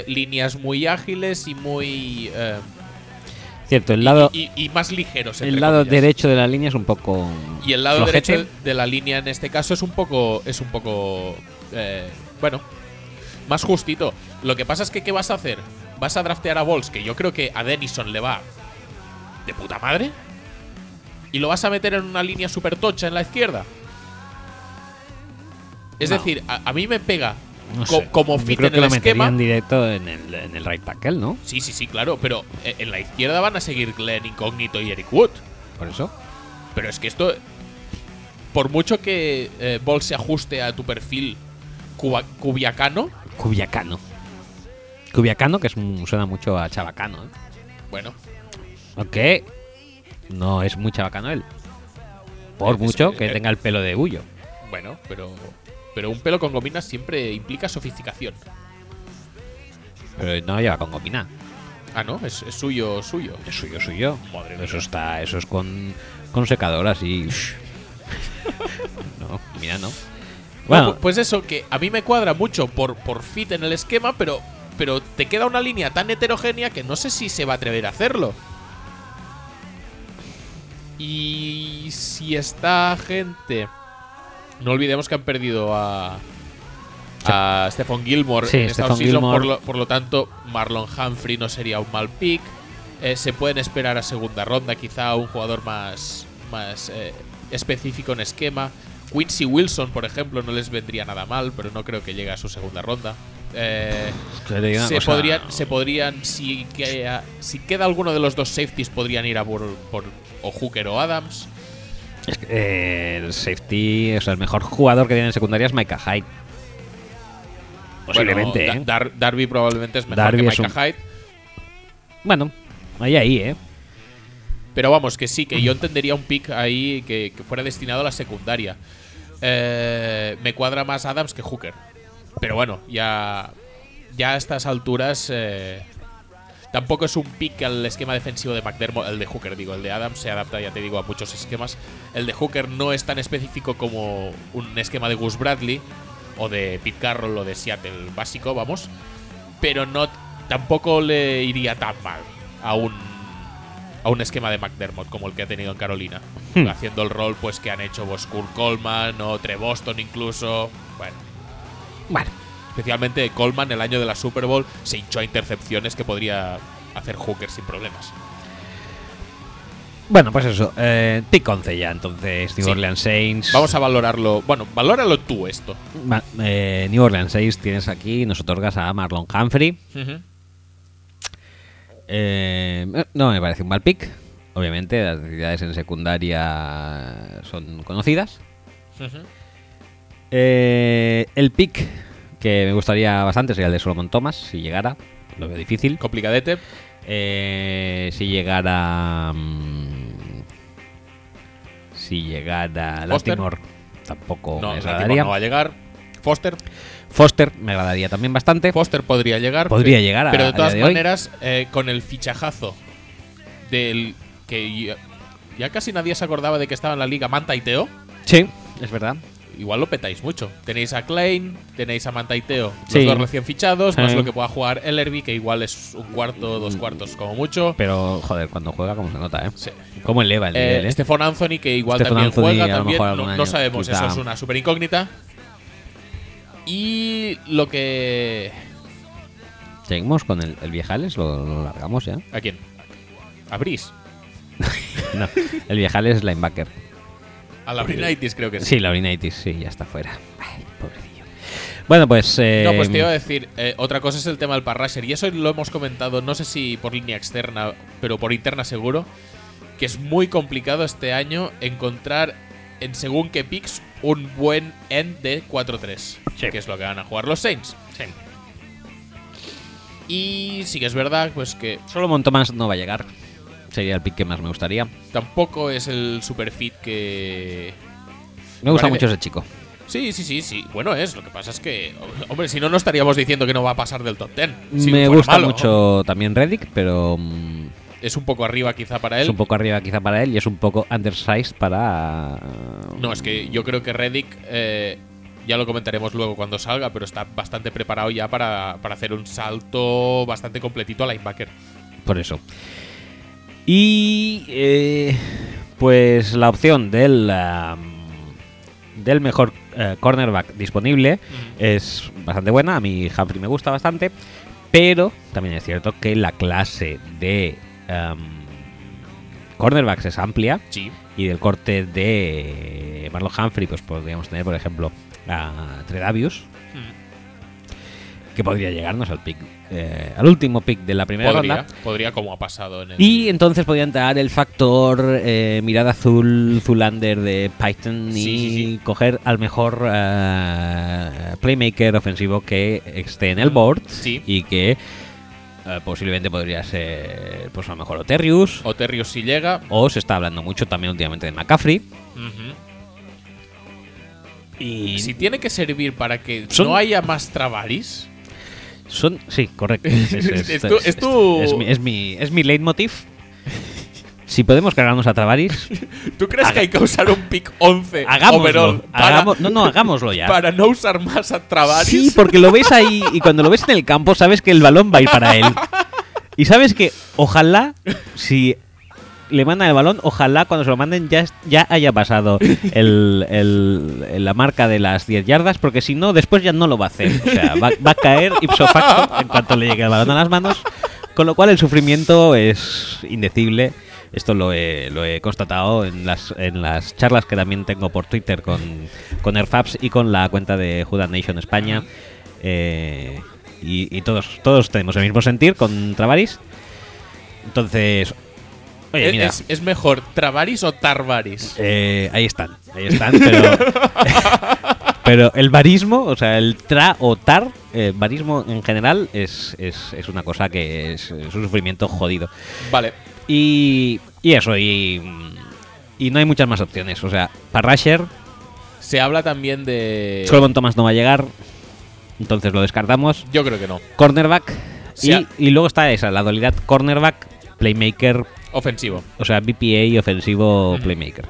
líneas muy ágiles y muy... Cierto, el lado, y, y- y más ligeros. el lado comillas. derecho de la línea es un poco. Y el lado flojete. derecho de la línea en este caso es un poco. Es un poco. eh, bueno. Más justito. Lo que pasa es que, ¿qué vas a hacer? ¿Vas a draftear a Balls? Que yo creo que a Denison le va de puta madre. ¿Y lo vas a meter en una línea súper tocha en la izquierda? Es No. decir, a, a mí me pega No co- sé. como Yo fit creo en que el lo esquema. directo en el, en el right tackle, ¿no? Sí, sí, sí, claro. Pero eh, en la izquierda van a seguir Glenn Incógnito y Eric Wood. Por eso. Pero es que esto, por mucho que eh, Ball se ajuste a tu perfil cuba- cubiacano, Cubiacano. Cubiacano, que es, suena mucho a chabacano, ¿eh? bueno, Aunque no es muy chabacano él. Por Es- mucho que eh. tenga el pelo de bullo. bueno, pero, pero un pelo con gominas siempre implica sofisticación. Pero no lleva con gomina. Ah, no, es, es suyo, suyo. Es suyo, suyo. Madre eso mía. está, eso es con, con secador así. <laughs> no, mira, no. Bueno, Bueno, pues eso, que a mí me cuadra mucho por, por fit en el esquema, pero, pero te queda una línea tan heterogénea que no sé si se va a atrever a hacerlo. Y si esta gente. No olvidemos que han perdido a. A Stephon Gilmore Sí, en esta Stephon offseason, Gilmore. por lo, por lo tanto, Marlon Humphrey no sería un mal pick. Eh, se pueden esperar a segunda ronda, quizá un jugador más, más eh, específico en esquema. Quincy Wilson, por ejemplo, no les vendría nada mal, pero no creo que llegue a su segunda ronda. Eh, se, podrían, se podrían, si queda alguno de los dos safeties, podrían ir a por, por o Hooker o Adams. Eh, el safety, o sea, el mejor jugador que tiene en secundaria es Micah Hyde. Posiblemente, Bueno, ¿eh? Da- Dar- Darby probablemente es mejor Darby que es Micah un- Hyde. Bueno, ahí, ahí, ¿eh? Pero vamos, que sí, que yo entendería un pick ahí que, que fuera destinado a la secundaria. Eh, me cuadra más Adams que Hooker. Pero bueno, ya, ya a estas alturas eh, tampoco es un pick al esquema defensivo de McDermott, el de Hooker, digo, el de Adams se adapta, ya te digo, a muchos esquemas. El de Hooker no es tan específico como un esquema de Gus Bradley o de Pete Carroll o de Seattle básico, vamos. Pero no tampoco le iría tan mal a un a un esquema de McDermott como el que ha tenido en Carolina, Hmm. haciendo el rol pues que han hecho Boscool Coleman o Boston incluso. Bueno, Bueno, especialmente Coleman el año de la Super Bowl se hinchó a intercepciones que podría hacer Hooker sin problemas. bueno pues eso. Eh, pick 11 ya, entonces New Sí. Orleans Saints. Vamos a valorarlo. Bueno, valóralo tú esto. Va- eh, New Orleans Saints tienes aquí, nos otorgas a Marlon Humphrey. Eh, no me parece un mal pick. Obviamente, las necesidades en secundaria son conocidas. Eh, el pick que me gustaría bastante sería el de Solomon Thomas, si llegara. Lo veo difícil. Complicadete. Eh, si llegara. mm, si llegara Foster. Latimore, tampoco No, me agradaría. no va a llegar. Foster, Foster me agradaría también bastante. Foster podría llegar. Podría pe- llegar a- Pero de todas de maneras, eh, con el fichajazo del que ya, ya casi nadie se acordaba de que estaba en la liga Manta y Teo. Sí, es verdad. Igual lo petáis mucho. Tenéis a Klein, tenéis a Manta y Teo, Sí. los dos recién fichados, más lo que pueda jugar Ellerby, que igual es un cuarto, dos cuartos como mucho. Pero, joder, cuando juega, como se nota, ¿eh? Sí. Cómo eleva el Eh, nivel, ¿eh? Stefan Anthony, que igual también Anthony, juega, también no, sabemos, quizá. eso es una super incógnita. Y lo que. Seguimos con el, el Viejales, lo, lo largamos ya. ¿A quién? ¿A Brice? <laughs> No, el Viejales es linebacker. A Laurinaitis creo que sí. Sí, Laurinitis, sí, ya está fuera. Ay, pobrecillo. Bueno, pues. eh, No, pues te iba a decir, eh, otra cosa es el tema del parrasher, y eso lo hemos comentado, no sé si por línea externa, pero por interna seguro, que es muy complicado este año encontrar en según qué picks un buen end de 4-3, Sí. que es lo que van a jugar los Saints. Y sí que es verdad, pues que Solomon Thomas no va a llegar. Sería el pick que más me gustaría. tampoco es el super fit que... Me gusta mucho ese chico. Sí, sí, sí, sí. Bueno es, lo que pasa es que, hombre, si no, no estaríamos diciendo que no va a pasar del top 10. si me gusta malo. mucho también Reddick, pero mm, Es un poco arriba quizá para es él. un poco arriba quizá para él y es un poco undersized para. No, es que yo creo que Reddick, eh, ya lo comentaremos luego cuando salga, pero está bastante preparado ya para, para hacer un salto bastante completito a linebacker. Por eso. Y. eh, pues la opción del. del mejor eh, cornerback disponible es bastante buena. A mí Humphrey me gusta bastante. Pero también es cierto que la clase de cornerbacks es amplia. Sí. Y del corte de Marlon Humphrey, pues podríamos tener, por ejemplo, a Tredavius, que podría llegarnos al pick, eh, al último pick de la primera Podría, ronda. podría, como ha pasado en el. Y entonces podría entrar el factor eh, mirada azul, Zulander de Python y Sí, sí, sí. coger al mejor eh, playmaker ofensivo que esté en el board Sí. y que eh, posiblemente podría ser, pues a lo mejor Oterius. O Terrius si llega. O se está hablando mucho también últimamente de McCaffrey. Y Si tiene que servir para que Son- no haya más Travaris. Son. Sí, correcto. <laughs> Es, es- Es tu- es tu- es mi, es, mi, es mi leitmotiv. Si podemos cargarnos a Travaris, <laughs> ¿Tú crees que hay que usar un pick 11 hagámoslo. para, Hagamos- no, no, hagámoslo ya. para no usar más a Travaris? Sí, porque lo ves ahí y cuando lo ves en el campo sabes que el balón va a ir para él. <laughs> Y sabes que ojalá, si le mandan el balón, ojalá cuando se lo manden ya, ya haya pasado el, el- la marca de las 10 yardas, porque si no, después ya no lo va a hacer. O sea, va, va a caer ipso facto en cuanto le llegue el balón a las manos, con lo cual el sufrimiento es indecible. Esto lo he, lo he constatado en las, en las charlas que también tengo por Twitter con, con Airfabs y con la cuenta de Judah Nation España. Eh, y y todos, todos tenemos el mismo sentir con Travaris. Entonces, oye, ¿Es, mira, es- es mejor Travaris o Tarvaris? eh, ahí están, ahí están, pero, <laughs> pero el barismo, o sea, el tra o tar, eh, barismo en general es, es, es una cosa que es, un sufrimiento jodido. Vale. Y, y eso, y, y no hay muchas más opciones. O sea, para Rasher, Se habla también de. Solomon Thomas no va a llegar, entonces lo descartamos. Yo creo que no. Cornerback, Sí, y, y luego está esa, la dualidad cornerback, playmaker, Ofensivo. o sea, BPA, ofensivo, Ujú. playmaker.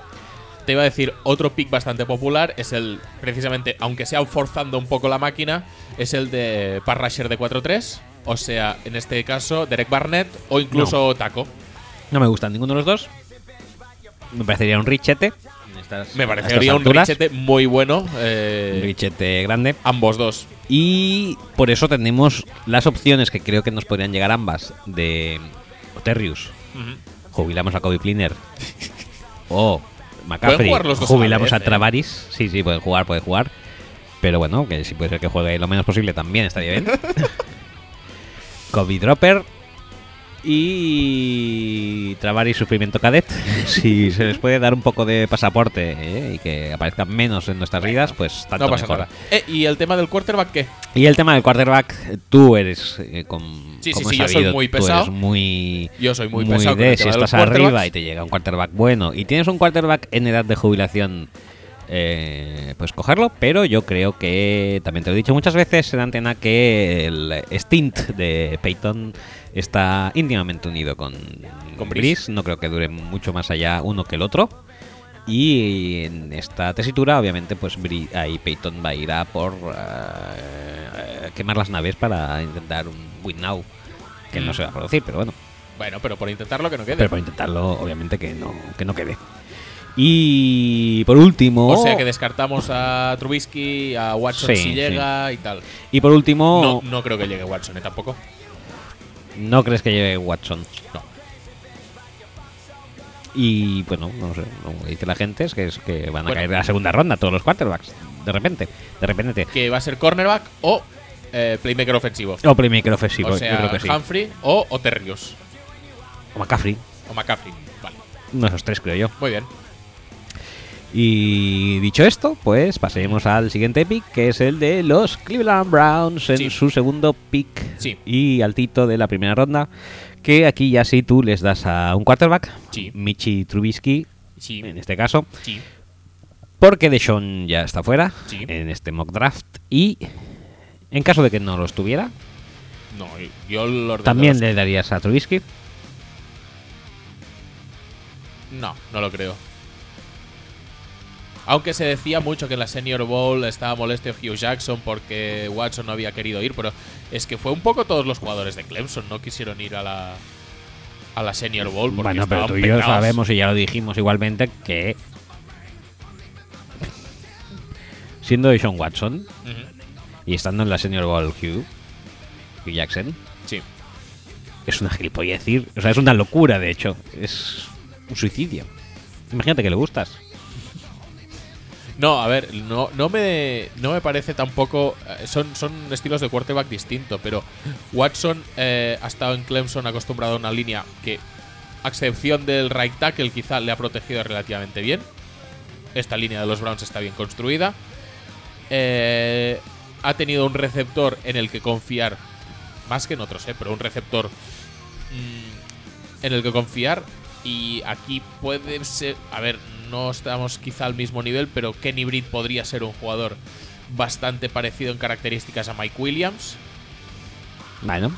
Te iba a decir, otro pick bastante popular es el, precisamente, aunque sea forzando un poco la máquina, es el de Parrasher de 4-3. O sea, en este caso, Derek Barnett o incluso Taco. No me gustan ninguno de los dos. Me parecería un richete. estas- Me parecería un richete muy bueno. eh, Un richete grande. ambos dos. Y por eso tenemos las opciones que creo que nos podrían llegar ambas de Oterrius. Jubilamos a Kobe Pliner. <laughs> o McCaffrey. los dos a Jubilamos vez, a, ¿eh? Travaris. Sí, sí, pueden jugar, puede jugar. Pero bueno, que si puede ser que juegue lo menos posible también estaría bien. <laughs> Kobe Dropper. Y trabar y sufrimiento cadet. <laughs> si se les puede dar un poco de pasaporte ¿eh? y que aparezcan menos en nuestras vidas, pues tanto no pasa mejor. nada. Eh, ¿Y el tema del quarterback qué? Y el tema del quarterback, tú eres eh, con, Sí, sí, sí, yo soy muy pesado. muy Yo soy muy pesado con de si estás arriba y te llega un quarterback bueno y tienes un quarterback en edad de jubilación eh, pues cogerlo pero yo creo que también te lo he dicho muchas veces en antena que el stint de Peyton está íntimamente unido con, Con. Breeze. no creo que dure mucho más allá uno que el otro y en esta tesitura, obviamente, pues ahí Peyton va a ir a por eh, quemar las naves para intentar un win now. Que no Mm. se va a producir, pero bueno. Bueno, pero por intentarlo que no quede. Pero por intentarlo, obviamente, que no, que no quede. Y por último. O sea que descartamos a Trubisky, a Watson Sí, si sí. llega y tal. Y por último. No, no creo que llegue Watson, ¿eh? Tampoco. ¿No crees que llegue Watson? No. Y bueno, no sé, lo que dice la gente es que, es que van a Bueno. caer a la segunda ronda todos los quarterbacks. De repente, de repente. Que va a ser cornerback o eh, playmaker ofensivo. O playmaker ofensivo, o yo sea, creo que sí. Humphrey o, o Terrius. O McCaffrey. O McCaffrey. Vale. Uno de esos tres, creo yo. Muy bien. Y dicho esto, pues pasemos al siguiente pick, que es el de los Cleveland Browns en Sí. su segundo pick Sí. y altito de la primera ronda. Que aquí ya sí tú les das a un quarterback, Sí. Michi Trubisky, Sí. en este caso, Sí. porque Deshaun ya está fuera en este mock draft. Y en caso de que no lo estuviera, No, yo también le darías a Trubisky. No, no lo creo. Aunque se decía mucho que en la Senior Bowl estaba molesto Hugh Jackson porque Watson no había querido ir, pero es que fue un poco todos los jugadores de Clemson no quisieron ir a la a la Senior Bowl porque Bueno, pero tú y yo sabemos y ya lo dijimos igualmente que siendo Deshaun Watson Ujú, y estando en la Senior Bowl Hugh, Hugh Jackson, Sí. es una gilipollez decir, o sea, es una locura de hecho, es un suicidio. Imagínate que le gustas. No, a ver, no, no, me, no me parece tampoco. eh, Son, son estilos de quarterback distinto, pero Watson eh, ha estado en Clemson acostumbrado a una línea que, a excepción del right tackle, quizá le ha protegido relativamente bien. Esta línea de los Browns está bien construida. Eh, ha tenido un receptor en el que confiar, más que en otros, eh, pero un receptor mm, en el que confiar. Y aquí puede ser. A ver, no estamos quizá al mismo nivel, pero Kenny Britt podría ser un jugador bastante parecido en características a Mike Williams. Bueno,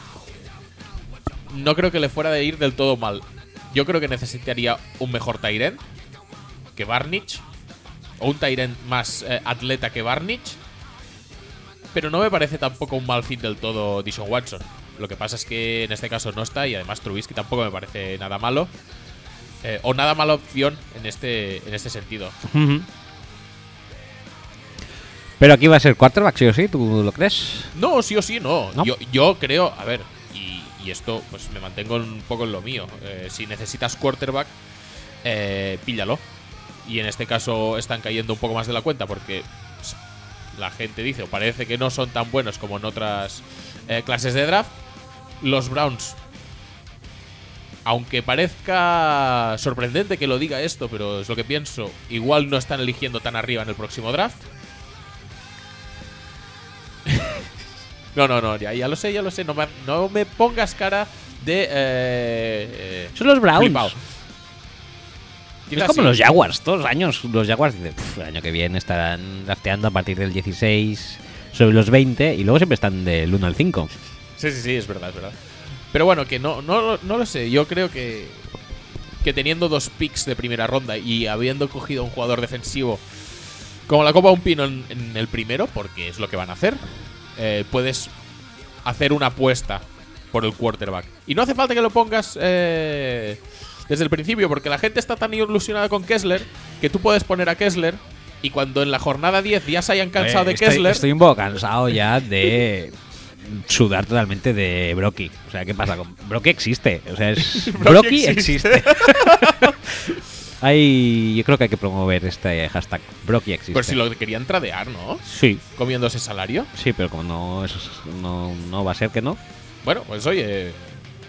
No creo que le fuera de ir del todo mal. Yo creo que necesitaría un mejor Tyrant que Barnich. O un Tyrant más eh, atleta que Barnich. Pero no me parece tampoco un mal fit del todo Dishon Watson. Lo que pasa es que en este caso no está y además Trubisky tampoco me parece nada malo. Eh, o nada mala opción en este, en este sentido. Pero aquí va a ser quarterback, sí o sí, ¿tú lo crees? No, sí o sí, no. ¿No? Yo, yo creo, a ver, y, y esto pues me mantengo un poco en lo mío. Eh, si necesitas quarterback, eh, píllalo. Y en este caso están cayendo un poco más de la cuenta porque pues, la gente dice o parece que no son tan buenos como en otras eh, clases de draft. Los Browns, aunque parezca sorprendente que lo diga esto, pero es lo que pienso, igual no están eligiendo tan arriba en el próximo draft. <laughs> No, no, no, ya, ya lo sé, ya lo sé. No me, no me pongas cara de. Eh, eh, Son los Browns. flipao. Es como sí. los Jaguars, todos los años los Jaguars dicen, "Pf, el año que viene estarán drafteando a partir del 16 sobre los 20 y luego siempre están del 1 al 5. Sí, sí, sí, es verdad, es verdad. Pero bueno, que no, no, no lo sé. Yo creo que. Que teniendo dos picks de primera ronda y habiendo cogido un jugador defensivo como la Copa Un Pino en, en el primero, porque es lo que van a hacer, eh, puedes hacer una apuesta por el quarterback. Y no hace falta que lo pongas eh, desde el principio, porque la gente está tan ilusionada con Kessler que tú puedes poner a Kessler y cuando en la jornada 10 ya se hayan cansado Eh, de estoy, Kessler. Estoy un poco cansado ya de sudar totalmente de Brocky. O sea, ¿qué pasa? con Brocky existe. O sea, es <laughs> Brocky existe. <laughs> hay, yo creo que hay que promover este hashtag Brocky existe. Pero si lo querían tradear, ¿no? Sí, Comiendo ese salario. sí, pero como no, es- no, no va a ser que no. Bueno, pues oye,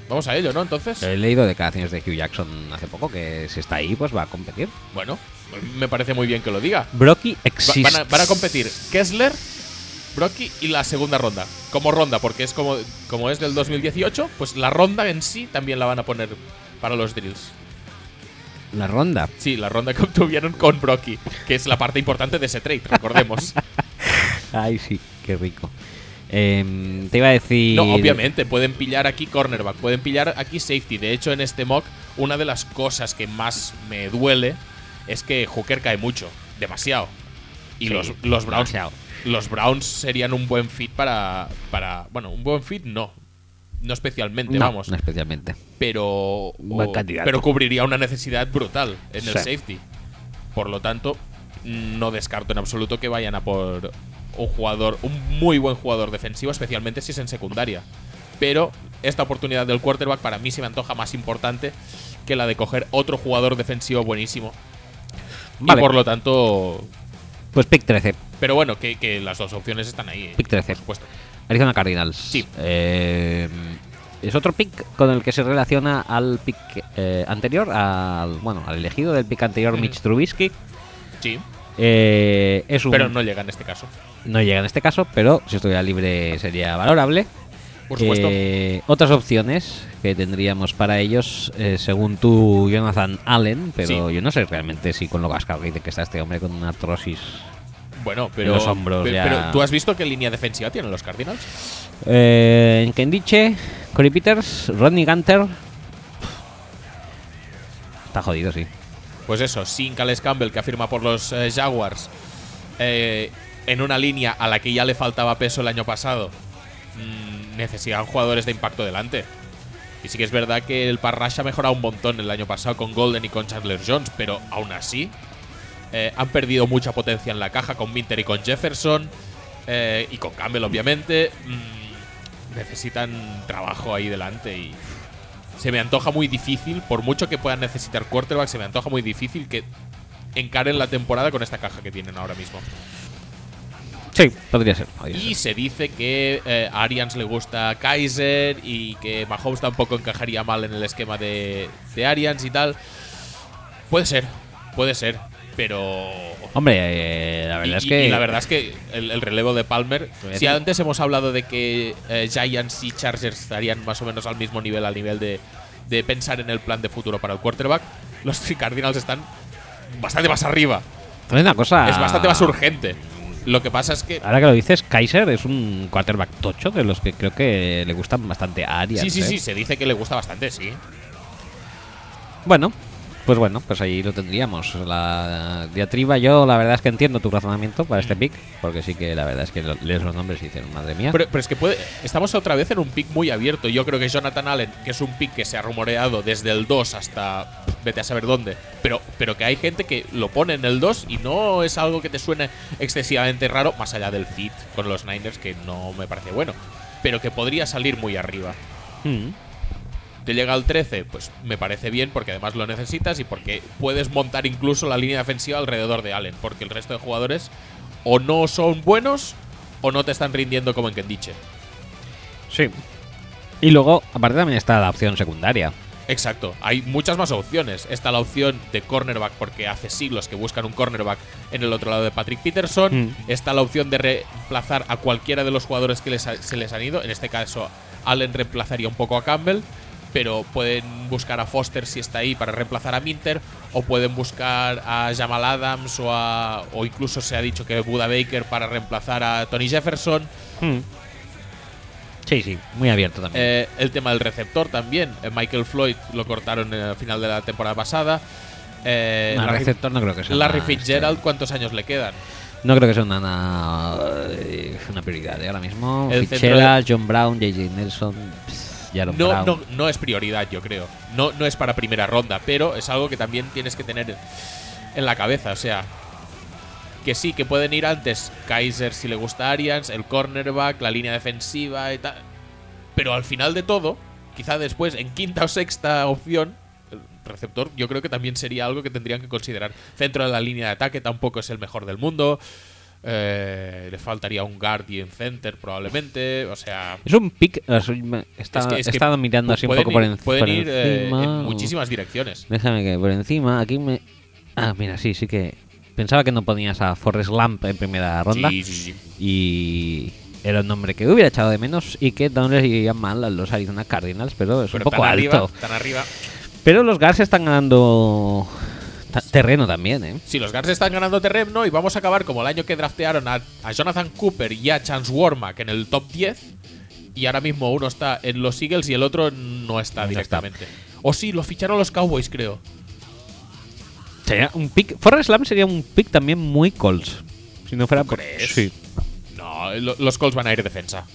Vamos a ello, ¿no? Entonces, He leído declaraciones de Hugh Jackson hace poco que si está ahí, pues va a competir. bueno, me parece muy bien que lo diga. Brocky Va- existe. van, a, van a competir Kessler, Brocky y la segunda ronda. Como ronda, porque es como, como es del 2018, pues la ronda en sí también la van a poner para los drills. La ronda. Sí, la ronda que obtuvieron con Brocky, que es la parte importante de ese trade, recordemos. <laughs> Ay, sí, qué rico. Em, te iba a decir. No, obviamente, pueden pillar aquí cornerback, pueden pillar aquí safety. De hecho, en este mock, una de las cosas que más me duele es que Hooker cae mucho, demasiado. Y Sí, los, los Browns demasiado. Los Browns serían un buen fit para, para. Bueno, un buen fit no. No especialmente, No, vamos. no especialmente. Pero. Buen o- pero cubriría una necesidad brutal en el Sí. safety. Por lo tanto, no descarto en absoluto que vayan a por un jugador, un muy buen jugador defensivo, especialmente si es en secundaria. Pero esta oportunidad del quarterback para mí se me antoja más importante que la de coger otro jugador defensivo buenísimo. Vale. Y por lo tanto. Pues pick 13. Pero bueno, que, que las dos opciones están ahí. eh, Pick 13. Por supuesto. Arizona Cardinals. Sí. Eh, es otro pick con el que se relaciona al pick eh, anterior, al bueno, al elegido del pick anterior. Mitch Trubisky. Sí. Eh, es un, Pero no llega en este caso. no llega en este caso, pero si estuviera libre sería valorable. Por supuesto. Eh, otras opciones que tendríamos para ellos, eh, según tú, Jonathan Allen, pero Sí. yo no sé realmente si con lo cascado que está este hombre con una artrosis. Bueno, pero. los hombros pe- ya- pero ¿tú has visto qué línea defensiva tienen los Cardinals? Eh, en Kendiche, Corey Peters, Rodney Gunter. Está jodido, sí. Pues eso, sin Calais Campbell, que afirma por los eh, Jaguars, eh, en una línea a la que ya le faltaba peso el año pasado, mm, necesitan jugadores de impacto delante. Y sí que es verdad que el Parrash ha mejorado un montón el año pasado con Golden y con Chandler Jones, pero aún así eh, han perdido mucha potencia en la caja con Minter y con Jefferson eh, y con Campbell, obviamente. Mm, necesitan trabajo ahí delante y se me antoja muy difícil, por mucho que puedan necesitar quarterback, se me antoja muy difícil que encaren la temporada con esta caja que tienen ahora mismo. Sí, podría ser. podría Y ser. se dice que eh, a Arians le gusta Kaiser y que Mahomes tampoco encajaría mal en el esquema de, de Arians y tal. Puede ser, puede ser, pero... Hombre, eh, la verdad y, es que. y la verdad es que el, el relevo de Palmer, si antes hemos hablado de que eh, Giants y Chargers estarían más o menos al mismo nivel, al nivel de, de pensar en el plan de futuro para el quarterback, los <laughs> Cardinals están bastante más arriba. Una cosa. Es bastante más urgente. Lo que pasa es que Ahora que lo dices, Kaiser es un quarterback tocho de los que creo que le gustan bastante a Arias. Sí, sí, ¿eh? sí, se dice que le gusta bastante, sí. Bueno, pues bueno, pues ahí lo tendríamos. La diatriba, yo la verdad es que entiendo tu razonamiento para este pick, porque sí que la verdad es que lo- lees los nombres y dices, madre mía. Pero, pero es que puede, estamos otra vez en un pick muy abierto. Yo creo que Jonathan Allen, que es un pick que se ha rumoreado desde el 2 hasta vete a saber dónde, pero, pero que hay gente que lo pone en el 2 y no es algo que te suene excesivamente raro, más allá del fit con los Niners, que no me parece bueno, pero que podría salir muy arriba. Mm. Te llega al 13, pues me parece bien porque además lo necesitas y porque puedes montar incluso la línea defensiva alrededor de Allen, porque el resto de jugadores o no son buenos o no te están rindiendo como en Kendiche. Sí. Y luego, aparte también está la opción secundaria. Exacto, hay muchas más opciones. Está la opción de cornerback porque hace siglos que buscan un cornerback en el otro lado de Patrick Peterson. Mm. Está la opción de reemplazar a cualquiera de los jugadores que les ha- se les han ido. En este caso, Allen reemplazaría un poco a Campbell, pero pueden buscar a Foster si está ahí para reemplazar a Minter, o pueden buscar a Jamal Adams o, a- o incluso se ha dicho que Buda Baker para reemplazar a Tony Jefferson. Mm. Sí, sí, muy abierto también. Eh, el tema del receptor también. Eh, Michael Floyd lo cortaron al final de la temporada pasada. Eh, No, Larry, receptor no creo que sea Larry Fitzgerald, ¿cuántos años le quedan? No creo que sea una, una, eh, una prioridad ¿eh? ahora mismo. El Fitzgerald, John Brown, JJ Nelson, Jaron No, Brown. no, no es prioridad, yo creo. No, no es para primera ronda, pero es algo que también tienes que tener en la cabeza. O sea, que sí, que pueden ir antes Kaiser si le gusta Arians, el cornerback, la línea defensiva y tal. Pero al final de todo, quizá después, en quinta o sexta opción, el receptor, yo creo que también sería algo que tendrían que considerar. Centro de la línea de ataque tampoco es el mejor del mundo. Eh, le faltaría un guard y un center probablemente. O sea, Es un pick. eh, me- Está, es que- es estado mirando así un poco por, ir- en- Pueden por ir eh, encima. en o- muchísimas direcciones. Déjame que por encima. Aquí me. Ah, mira, sí, sí que. Pensaba que no ponías a Forrest Lamp en primera ronda. Sí, sí, sí. Y. Era un nombre que hubiera echado de menos y que no les iría mal a los Arizona Cardinals, pero es Pero un poco tan alto. arriba, tan arriba. Pero los Guards están ganando ta- terreno también, ¿eh? Sí, los Guards están ganando terreno y vamos a acabar como el año que draftearon a, a Jonathan Cooper y a Chance Warmack en el top 10. Y ahora mismo uno está en los Eagles y el otro no está No directamente. O sí, lo ficharon los Cowboys, creo. Sería un pick. Forrest Lamp sería un pick también muy Colts. Si no fuera por. crees? Sí. No, lo- los Colts van a ir defensa.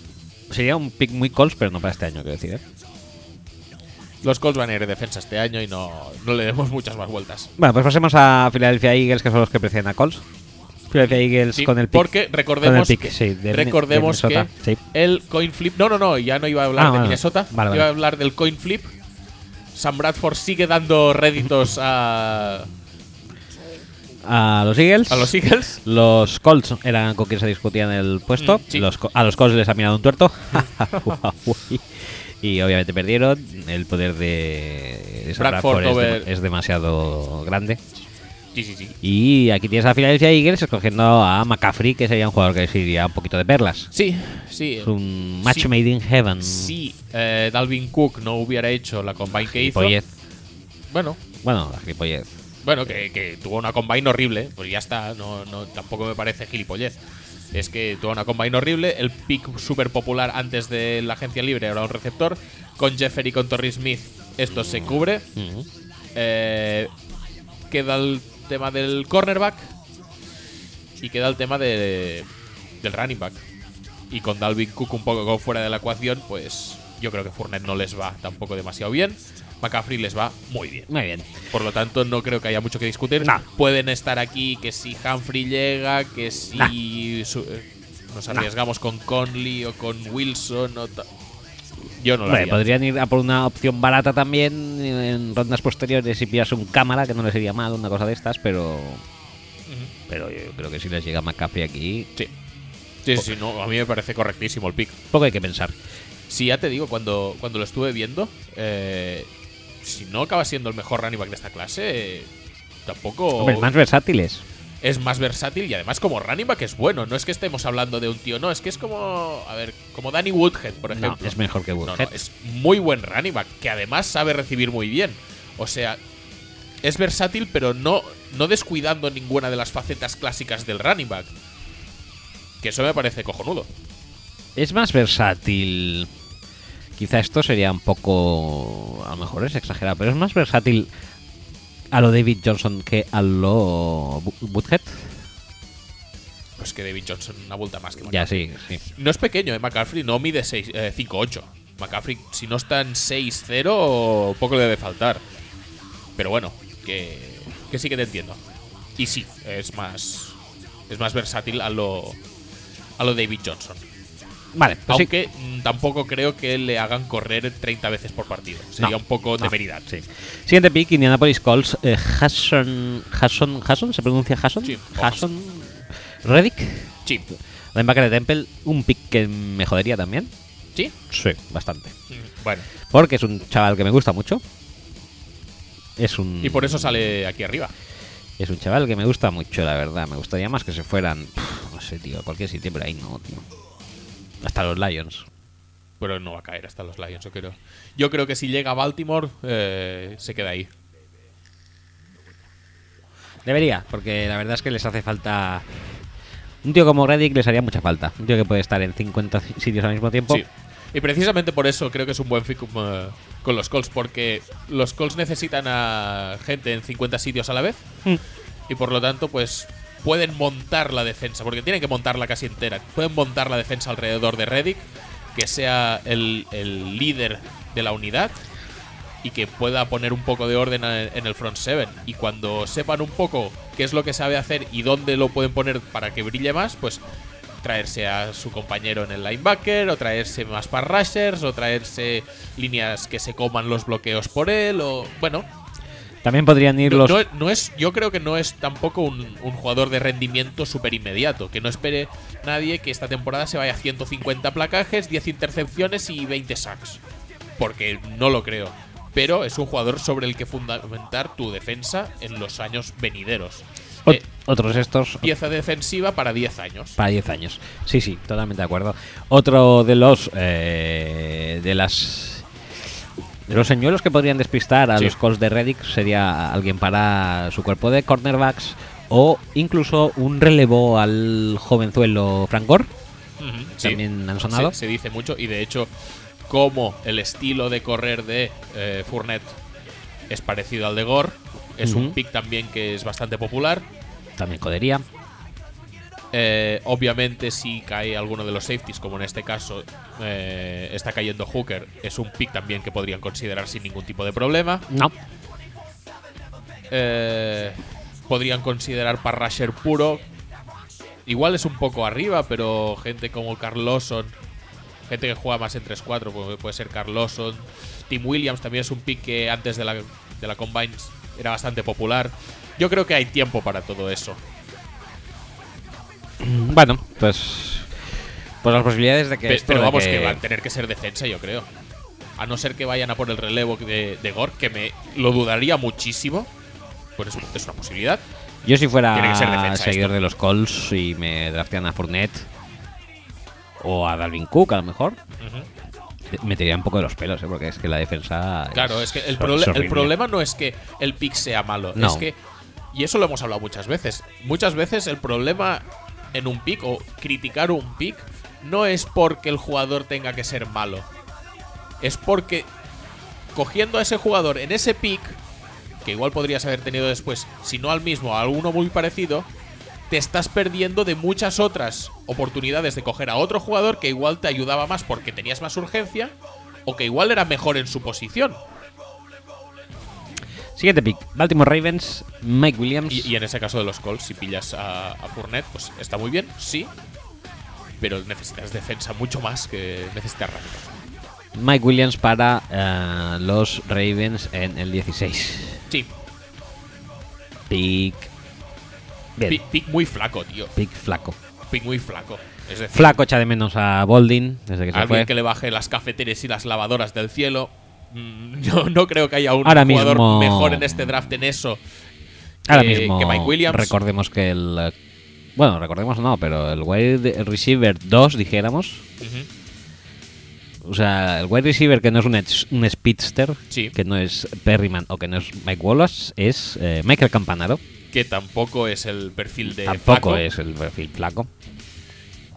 Sería un pick muy Colts, pero no para este año, quiero decir, ¿eh? Los Colts van a ir defensa este año y no, no le demos muchas más vueltas. Bueno, pues pasemos a Philadelphia Eagles, que son los que preceden a Colts. Philadelphia Eagles Sí, con el pick. porque recordemos, con el pick, que, sí, de- recordemos de que sí. el coin flip. No, no, no, ya no iba a hablar Ah, de. Minnesota. Vale, iba vale. a hablar del coin flip. Sam Bradford sigue dando réditos a, A los Eagles. a los Eagles. Los Colts eran con quien se discutían el puesto. Mm. Los a los Colts les ha mirado un tuerto. <laughs> <laughs> y obviamente perdieron. El poder de Bradford Bradford es, demasiado grande. Sí, sí, sí. Y aquí tienes a Philadelphia Eagles escogiendo a McCaffrey, que sería un jugador que les iría un poquito de perlas. Sí, sí. Es un match Sí. made in heaven. Si eh, Dalvin Cook no hubiera hecho la combine que hizo. Bueno, Bueno, la gilipollez. bueno, que, que tuvo una combine horrible. Pues ya está. No, no, tampoco me parece gilipollez. Es que tuvo una combine horrible. El pick súper popular antes de la agencia libre era un receptor. Con Jeffery y con Torrey Smith, esto se cubre. Eh, queda el tema del cornerback y queda el tema de, del running back. Y con Dalvin Cook un poco fuera de la ecuación, pues yo creo que Fournette no les va tampoco demasiado bien. McCaffrey les va muy bien. Muy bien. Por lo tanto, no creo que haya mucho que discutir. Pueden estar aquí que si Humphrey llega, que si su- eh, nos arriesgamos con Conley o con Wilson. O yo no lo haría. podrían ir a por una opción barata también en rondas posteriores y pillarse un cámara, que no les iría mal, una cosa de estas, pero. Pero yo creo que si les llega McCaffrey aquí, Sí. Sí, sí, sí, no, a mí me parece correctísimo el pick. poco hay que pensar. Sí, ya te digo, cuando, cuando lo estuve viendo, eh, si no acaba siendo el mejor running back de esta clase, tampoco Hombre, más versátiles. es más versátil y además como running back es bueno. No es que estemos hablando de un tío, no, es que es como, a ver, como Danny Woodhead, por No, ejemplo. es mejor que No, no, Woodhead. es muy buen running back, que además sabe recibir muy bien. O sea, es versátil, pero no, no descuidando ninguna de las facetas clásicas del running back. Que eso me parece cojonudo. Es más versátil. Quizá esto sería un poco. A lo mejor es exagerado, pero es más versátil a lo David Johnson que a lo Woodhead. Pues que David Johnson una vuelta más que Ya, McCaffrey. sí, sí. No es pequeño, ¿eh? McCaffrey no mide 6, eh, 5'8". McCaffrey, si no está en 6'0", poco le debe faltar. Pero bueno, que, que sí que te entiendo. Y sí, es más es más versátil a lo a lo David Johnson. Vale, pues. Aunque mm, tampoco creo que le hagan correr 30 veces por partido. Sería No, un poco no, temeridad. Sí. Siguiente pick, Indianapolis Colts. Eh, Hasson, Hasson, Hasson, ¿se pronuncia Hasson? Sí, Hasson. Reddick. Sí. Linebacker de Temple. Un pick que me jodería también. ¿Sí? Sí, bastante. Mm, Bueno. Porque es un chaval que me gusta mucho. Es un. Y por eso sale aquí arriba. Es un chaval que me gusta mucho, la verdad. Me gustaría más que se fueran. no sé, tío, cualquier sitio, pero ahí no, tío. Hasta los Lions. Pero no va a caer hasta los Lions, yo creo. Yo creo que si llega a Baltimore, eh, se queda ahí. Debería, porque la verdad es que les hace falta. Un tío como Reddick les haría mucha falta. Un tío que puede estar en 50 sitios al mismo tiempo. Sí. Y precisamente por eso creo que es un buen fit con, eh, con los Colts, porque los Colts necesitan a gente en 50 sitios a la vez. Mm. Y por lo tanto, pues pueden montar la defensa, porque tienen que montarla casi entera. Pueden montar la defensa alrededor de Reddick, que sea el, el líder de la unidad y que pueda poner un poco de orden en el front seven. Y cuando sepan un poco qué es lo que sabe hacer y dónde lo pueden poner para que brille más, pues traerse a su compañero en el linebacker, o traerse más pass rushers, o traerse líneas que se coman los bloqueos por él, o bueno, También podrían ir los. no- no es, yo creo que no es tampoco un, un jugador de rendimiento súper inmediato. Que no espere nadie que esta temporada se vaya a 150 placajes, 10 intercepciones y 20 sacks. Porque no lo creo. Pero es un jugador sobre el que fundamentar tu defensa en los años venideros. Eh, otros estos. pieza defensiva para 10 años. Para 10 años. Sí, sí, totalmente de acuerdo. Otro de los. eh, de las. De los señuelos que podrían despistar a Sí. los Colts de Reddick sería alguien para su cuerpo de cornerbacks o incluso un relevo al jovenzuelo Frank Gore. Ujú, sí. También han sonado. Se, se dice mucho y de hecho, como el estilo de correr de eh, Fournette es parecido al de Gore, es un Ujú. pick también que es bastante popular. También codería. Eh, obviamente, si cae alguno de los safeties, como en este caso eh, está cayendo Hooker, es un pick también que podrían considerar sin ningún tipo de problema. No. Eh, podrían considerar para rusher puro. Igual es un poco arriba, pero gente como Carl Lawson, gente que juega más en 3-4, puede, puede ser Carl Lawson. Tim Williams también es un pick que antes de la, de la Combine era bastante popular. Yo creo que hay tiempo para todo eso. Bueno, pues. Pues las posibilidades de que. Pe- esto pero de vamos, que- que van a tener que ser defensa, yo creo. A no ser que vayan a por el relevo de, de Gore, que me lo dudaría muchísimo. Pues es, es una posibilidad. Yo si fuera ser seguidor esto. de los Colts y me draftean a Fournette o a Dalvin Cook a lo mejor, me tiraría un poco de los pelos, ¿eh? porque es que la defensa... Claro, es que el, el problema no es que el pick sea malo, No. es que, y eso lo hemos hablado muchas veces, muchas veces el problema en un pick o criticar un pick no es porque el jugador tenga que ser malo, es porque cogiendo a ese jugador en ese pick, que igual podrías haber tenido después, si no al mismo, a alguno muy parecido, te estás perdiendo de muchas otras oportunidades de coger a otro jugador que igual te ayudaba más porque tenías más urgencia o que igual era mejor en su posición. Siguiente pick, Baltimore Ravens, Mike Williams. Y, y en ese caso de los Colts, si pillas a, a Fournette, pues está muy bien, sí. Pero necesitas defensa mucho más que necesitas rápido. Mike Williams para eh, los Ravens en el 16. Sí, Pick... Bien, pick, muy flaco, tío. pick flaco. Pick muy flaco. Es decir, Flaco echa de menos a Boldin desde que se alguien fue. que le baje las cafeteras y las lavadoras del cielo. Mm, <laughs> Yo no creo que haya un Ahora jugador mismo- mejor en este draft en eso. Ahora que- mismo que Mike Williams. recordemos que el... eh, Bueno, recordemos no, pero el wide receiver 2, dijéramos. O sea, el wide receiver que no es un, un speedster, Sí. que no es Perryman o que no es Mike Wallace, es eh, Michael Campanaro. Que tampoco es el perfil de. Tampoco flaco. es el perfil flaco.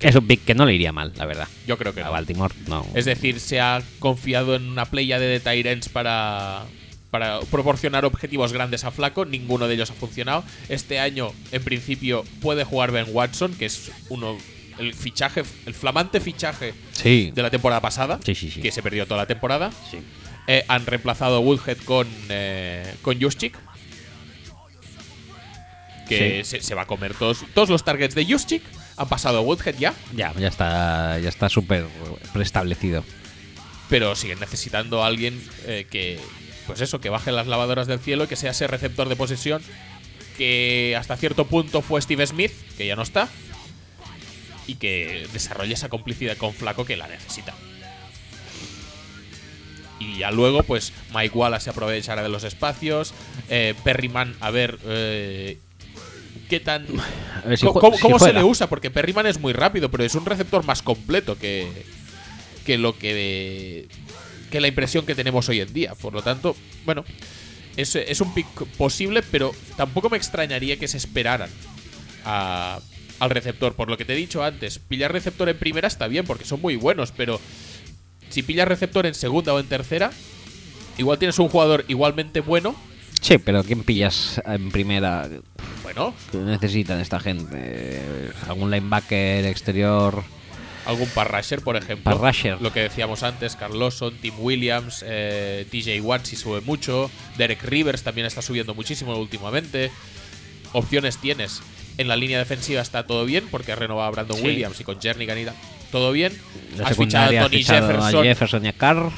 Es un pick que no le iría mal, la verdad. Yo creo que A no. Baltimore, no. Es decir, se ha confiado en una playa de Tyrants para, para proporcionar objetivos grandes a Flaco. Ninguno de ellos ha funcionado. Este año, en principio, puede jugar Ben Watson, que es uno el fichaje, el flamante fichaje Sí. de la temporada pasada, Sí, sí, sí. que se perdió toda la temporada. Sí. Eh, han reemplazado a Woodhead con, eh, con Juszczyk, que se, se va a comer todos, todos los targets de Juszczyk. Han pasado Woodhead ya, Ya, ya está ya está súper preestablecido. pero siguen necesitando a alguien eh, que, pues eso, que baje las lavadoras del cielo que sea ese receptor de posesión que hasta cierto punto fue Steve Smith, que ya no está, y que desarrolle esa complicidad con Flaco que la necesita. Y ya luego, pues Mike Wallace se aprovechará de los espacios, eh, Perryman, a ver eh, qué tan <laughs> A ver si ¿Cómo, si se le usa? Porque Perryman es muy rápido, pero es un receptor más completo que, que lo que, que la impresión que tenemos hoy en día. Por lo tanto, bueno, es, es un pick posible, pero tampoco me extrañaría que se esperaran a- al receptor. Por lo que te he dicho antes, pillar receptor en primera está bien porque son muy buenos, pero si pillas receptor en segunda o en tercera, igual tienes un jugador igualmente bueno. Sí, pero ¿quién pillas en primera? Bueno, ¿Qué necesitan esta gente? ¿Algún linebacker exterior? Algún parrasher, por ejemplo. Parrasher. Lo que decíamos antes, Carl Lawson, Tim Williams, eh, TJ Watt si sube mucho. Derek Rivers también está subiendo muchísimo últimamente. Opciones tienes. En la línea defensiva está todo bien, porque ha renovado a Brandon Sí. Williams y con Jernigan y tal. Todo bien. La Has fichado a Tony fichado Jefferson. a Jefferson y a Carr.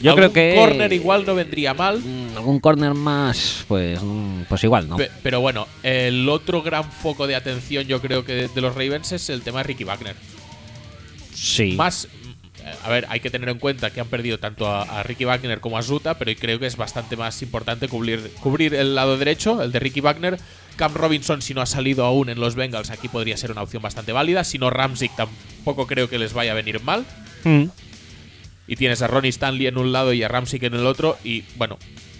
Yo Algún creo que. corner igual no vendría mal. Mm, Algún corner más, pues, mm, pues igual, ¿no? Pe- Pero bueno, el otro gran foco de atención yo creo que de los Ravens es el tema de Ricky Wagner. Sí. Más, mm, a ver, hay que tener en cuenta que han perdido tanto a, a Ricky Wagner como a Zuta, pero creo que es bastante más importante cubrir, cubrir el lado derecho, el de Ricky Wagner. Cam Robinson, si no ha salido aún en los Bengals, aquí podría ser una opción bastante válida. Si no, Ramsick tampoco creo que les vaya a venir mal. Mm. Y tienes a Ronnie Stanley en un lado y a Ramsick en el otro. Y bueno,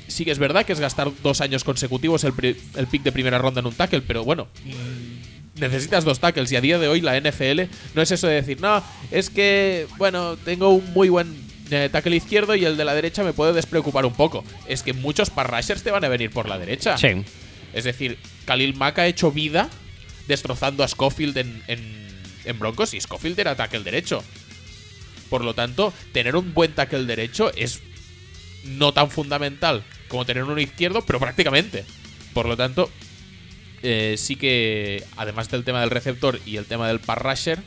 sí que es verdad que es gastar dos años consecutivos el, pri- el pick de primera ronda en un tackle, pero bueno, necesitas dos tackles. Y a día de hoy la NFL no es eso de decir, no, es que, bueno, tengo un muy buen eh, tackle izquierdo y el de la derecha me puede despreocupar un poco. Es que muchos pass rushers te van a venir por la derecha. Sí. Es decir, Khalil Mack ha hecho vida destrozando a Schofield en, en- en Broncos y Schofield era tackle derecho. Por lo tanto, tener un buen tackle derecho es no tan fundamental como tener uno izquierdo, pero prácticamente. Por lo tanto, eh, sí que, además del tema del receptor y el tema del pass rusher,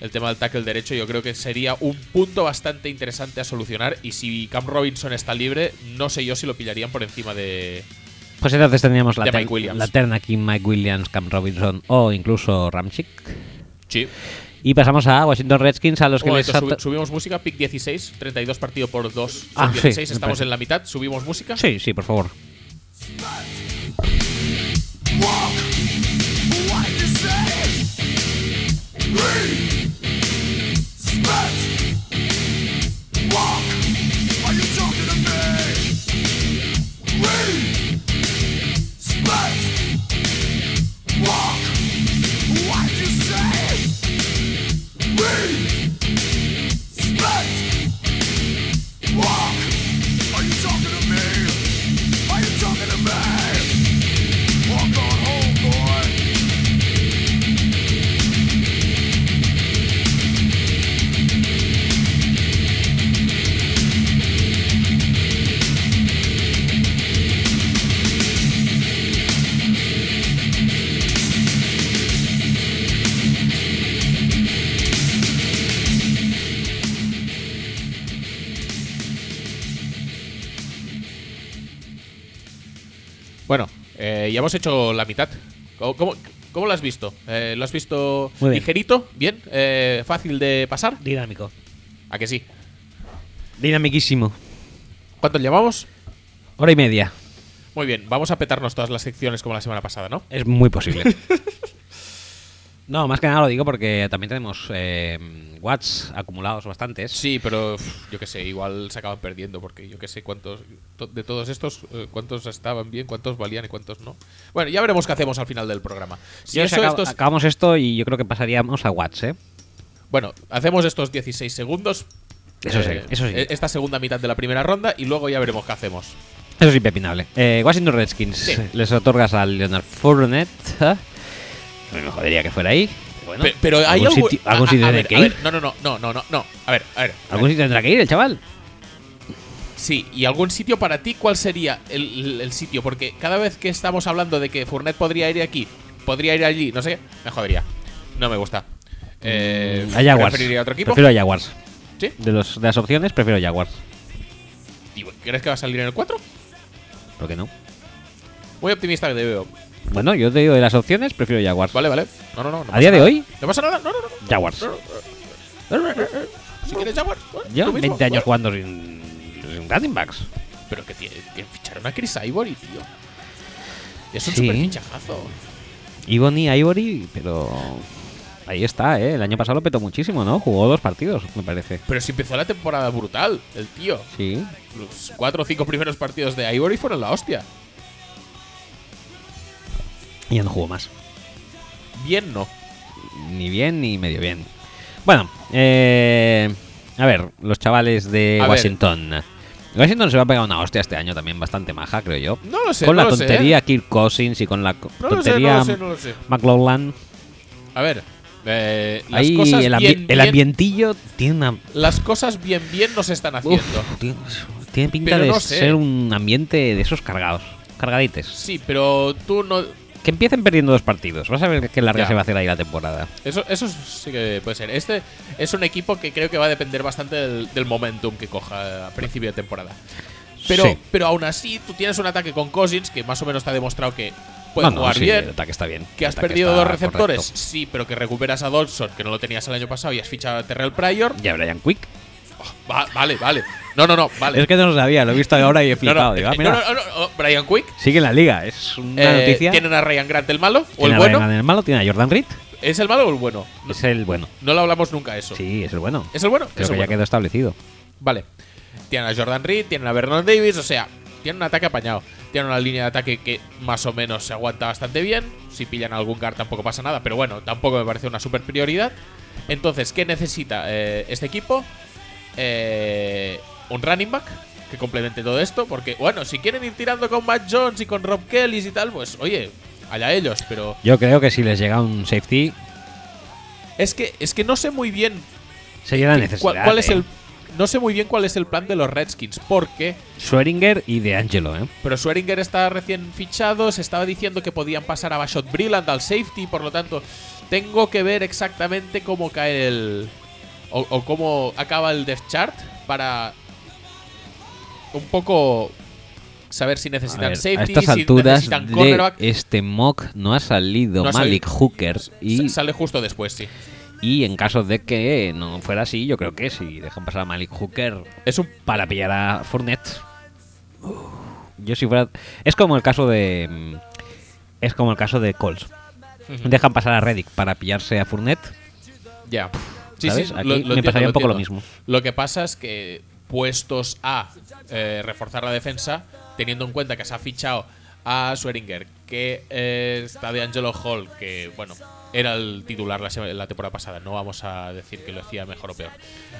el tema del tackle derecho yo creo que sería un punto bastante interesante a solucionar. Y si Cam Robinson está libre, no sé yo si lo pillarían por encima de, Pues entonces tendríamos la, ter- la terna aquí Mike Williams, Cam Robinson o incluso Ramchick. Sí. Y pasamos a Washington Redskins, a los que les subi- subimos música, pick 16, 32 partido por 2, son Ah, sí, 16, me estamos en la mitad, subimos música. Sí, sí, por favor. Walk, Bueno, eh, ya hemos hecho la mitad. ¿Cómo, cómo, cómo lo has visto? Eh, ¿Lo has visto bien. ligerito? ¿Bien? Eh, ¿Fácil de pasar? Dinámico. ¿A que sí? Dinamiquísimo. ¿Cuánto llevamos? Hora y media. Muy bien, vamos a petarnos todas las secciones como la semana pasada, ¿no? Es muy posible. <laughs> no, más que nada lo digo porque también tenemos eh, watts acumulados bastantes. Sí, pero yo qué sé, igual se acaban perdiendo porque yo qué sé cuántos to- de todos estos eh, cuántos estaban bien, cuántos valían y cuántos no. Bueno, ya veremos qué hacemos al final del programa. Si eso, acab- estos- acabamos esto y yo creo que pasaríamos a watts, ¿eh? bueno, hacemos estos 16 segundos. Eso sí, eh, eso sí. eh, Esta segunda mitad de la primera ronda y luego ya veremos qué hacemos. Eso es impepinable. Washington Redskins. Sí. Les otorgas al Leonard Fournette. Me jodería que fuera ahí. pero Bueno, Pe- pero hay algún algún- sitio, algún a- sitio a- a tendrá ver, que a ir. ver, no, no, no, no, no, no, no. A ver, a ver. a Algún ver. sitio tendrá que ir el chaval. Sí, y algún sitio para ti, ¿cuál sería el, sitio? Porque cada vez que estamos hablando de que Fournette podría ir aquí, podría ir allí, no sé qué, me jodería. No me gusta. Eh, a Jaguars. ¿Preferiría otro equipo? Prefiero a Jaguars. ¿Sí? De, los, de las opciones, prefiero Jaguars. ¿Y ¿Crees que va a salir en el 4? ¿Por qué no? Muy optimista que te veo. Bueno, yo te digo de las opciones, prefiero Jaguars. Vale, vale. No, no, no. no ¿A día de hoy? No pasa nada. No, no, no. Jaguars. Si quieres Jaguars. mismo. 20 años jugando sin, sin running backs. Pero que, tiene, que ficharon a Chris Ivory, tío. Es un Sí. super fichajazo. Ivory, pero ahí está, ¿eh? El año pasado lo petó muchísimo, ¿no? Jugó dos partidos, me parece. Pero si empezó la temporada brutal, el tío. Sí. Los cuatro o cinco primeros partidos de Ivory fueron la hostia. Y ya no jugó más. Bien no. Ni bien ni medio bien. Bueno, eh, a ver, los chavales de A ver. Washington. Washington se va a pegar una hostia este año también bastante maja, creo yo. No lo sé. con no la lo sé, tontería ¿eh? Kirk Cousins y con la co- No lo sé, tontería no lo sé, no lo sé. McLaughlin. A ver. eh, las Ahí cosas el, ambi- bien, el bien- ambientillo tiene una. Las cosas bien bien no se están haciendo. Uf, tiene, tiene pinta Pero de no sé. ser un ambiente de esos cargados. Cargadites. Sí, pero tú no. Que empiecen perdiendo dos partidos. Vas a ver qué larga Ya. se va a hacer ahí la temporada. Eso, eso sí que puede ser. Este es un equipo que creo que va a depender bastante del, del momentum que coja a principio de temporada. Pero, Sí. pero aún así, tú tienes un ataque con Cousins que más o menos te ha demostrado que puede No, no, jugar sí, bien. El ataque está bien. Que has perdido dos receptores, correcto. sí, pero que recuperas a Dodson, que no lo tenías el año pasado, y has fichado a Terrell Pryor. Ya Brian Quick. Va- vale, vale. No, no, no, vale. Es que no lo sabía, lo he visto ahora y he No, flipado. no, Digo, ah, eh, mira, no, no, no, no, Brian Quick. Sigue en la liga. Es una Eh, noticia. ¿Tienen a Ryan Grant el malo? ¿O el a bueno? Ryan el malo, tiene a Jordan Reed. ¿Es el malo o el bueno? No, Es el bueno. no lo hablamos nunca eso. Sí, es el bueno. ¿Es el bueno? Creo Es que ya quedó establecido. Vale. Tienen a Jordan Reed, tienen a Vernon Davis, o sea, tienen un ataque apañado. Tienen una línea de ataque que más o menos se aguanta bastante bien. Si pillan algún guard tampoco pasa nada, pero bueno, tampoco me parece una super prioridad. Entonces, ¿qué necesita eh, este equipo? Eh, un running back que complemente todo esto, porque bueno, si quieren ir tirando con Matt Jones y con Rob Kelly y tal, pues oye, allá ellos, pero Yo creo que si les llega un safety, es que es que no sé muy bien sería la necesidad. cuál, cuál es ¿eh? el no sé muy bien cuál es el plan de los Redskins, porque Schweringer y De Angelo, ¿eh? Pero Schweringer está recién fichado, se estaba diciendo que podían pasar a Bashot Brilland al safety, por lo tanto, tengo que ver exactamente cómo cae el. O, o cómo acaba el depth chart para. Un poco. Saber si A, necesitan ver, safety, a estas si necesitan de este mock no ha salido No ha Malik salido. Hooker y, Sa- Sale justo después, sí. y en caso de que no fuera así, yo creo que si dejan pasar a Malik Hooker Es un. para pillar a Fournette, yo si fuera es como el caso de mm, es como el caso de Colts. Dejan pasar a Reddick para pillarse a Fournette. Ya. Sí, ¿Sabes? sí, Aquí lo- lo me entiendo, pasaría un poco lo mismo. Lo que pasa es que, puestos a eh, reforzar la defensa, teniendo en cuenta que se ha fichado a Schweringer, que eh, está de Angelo Hall, que, bueno, era el titular la, temporada pasada, no vamos a decir que lo hacía mejor o peor.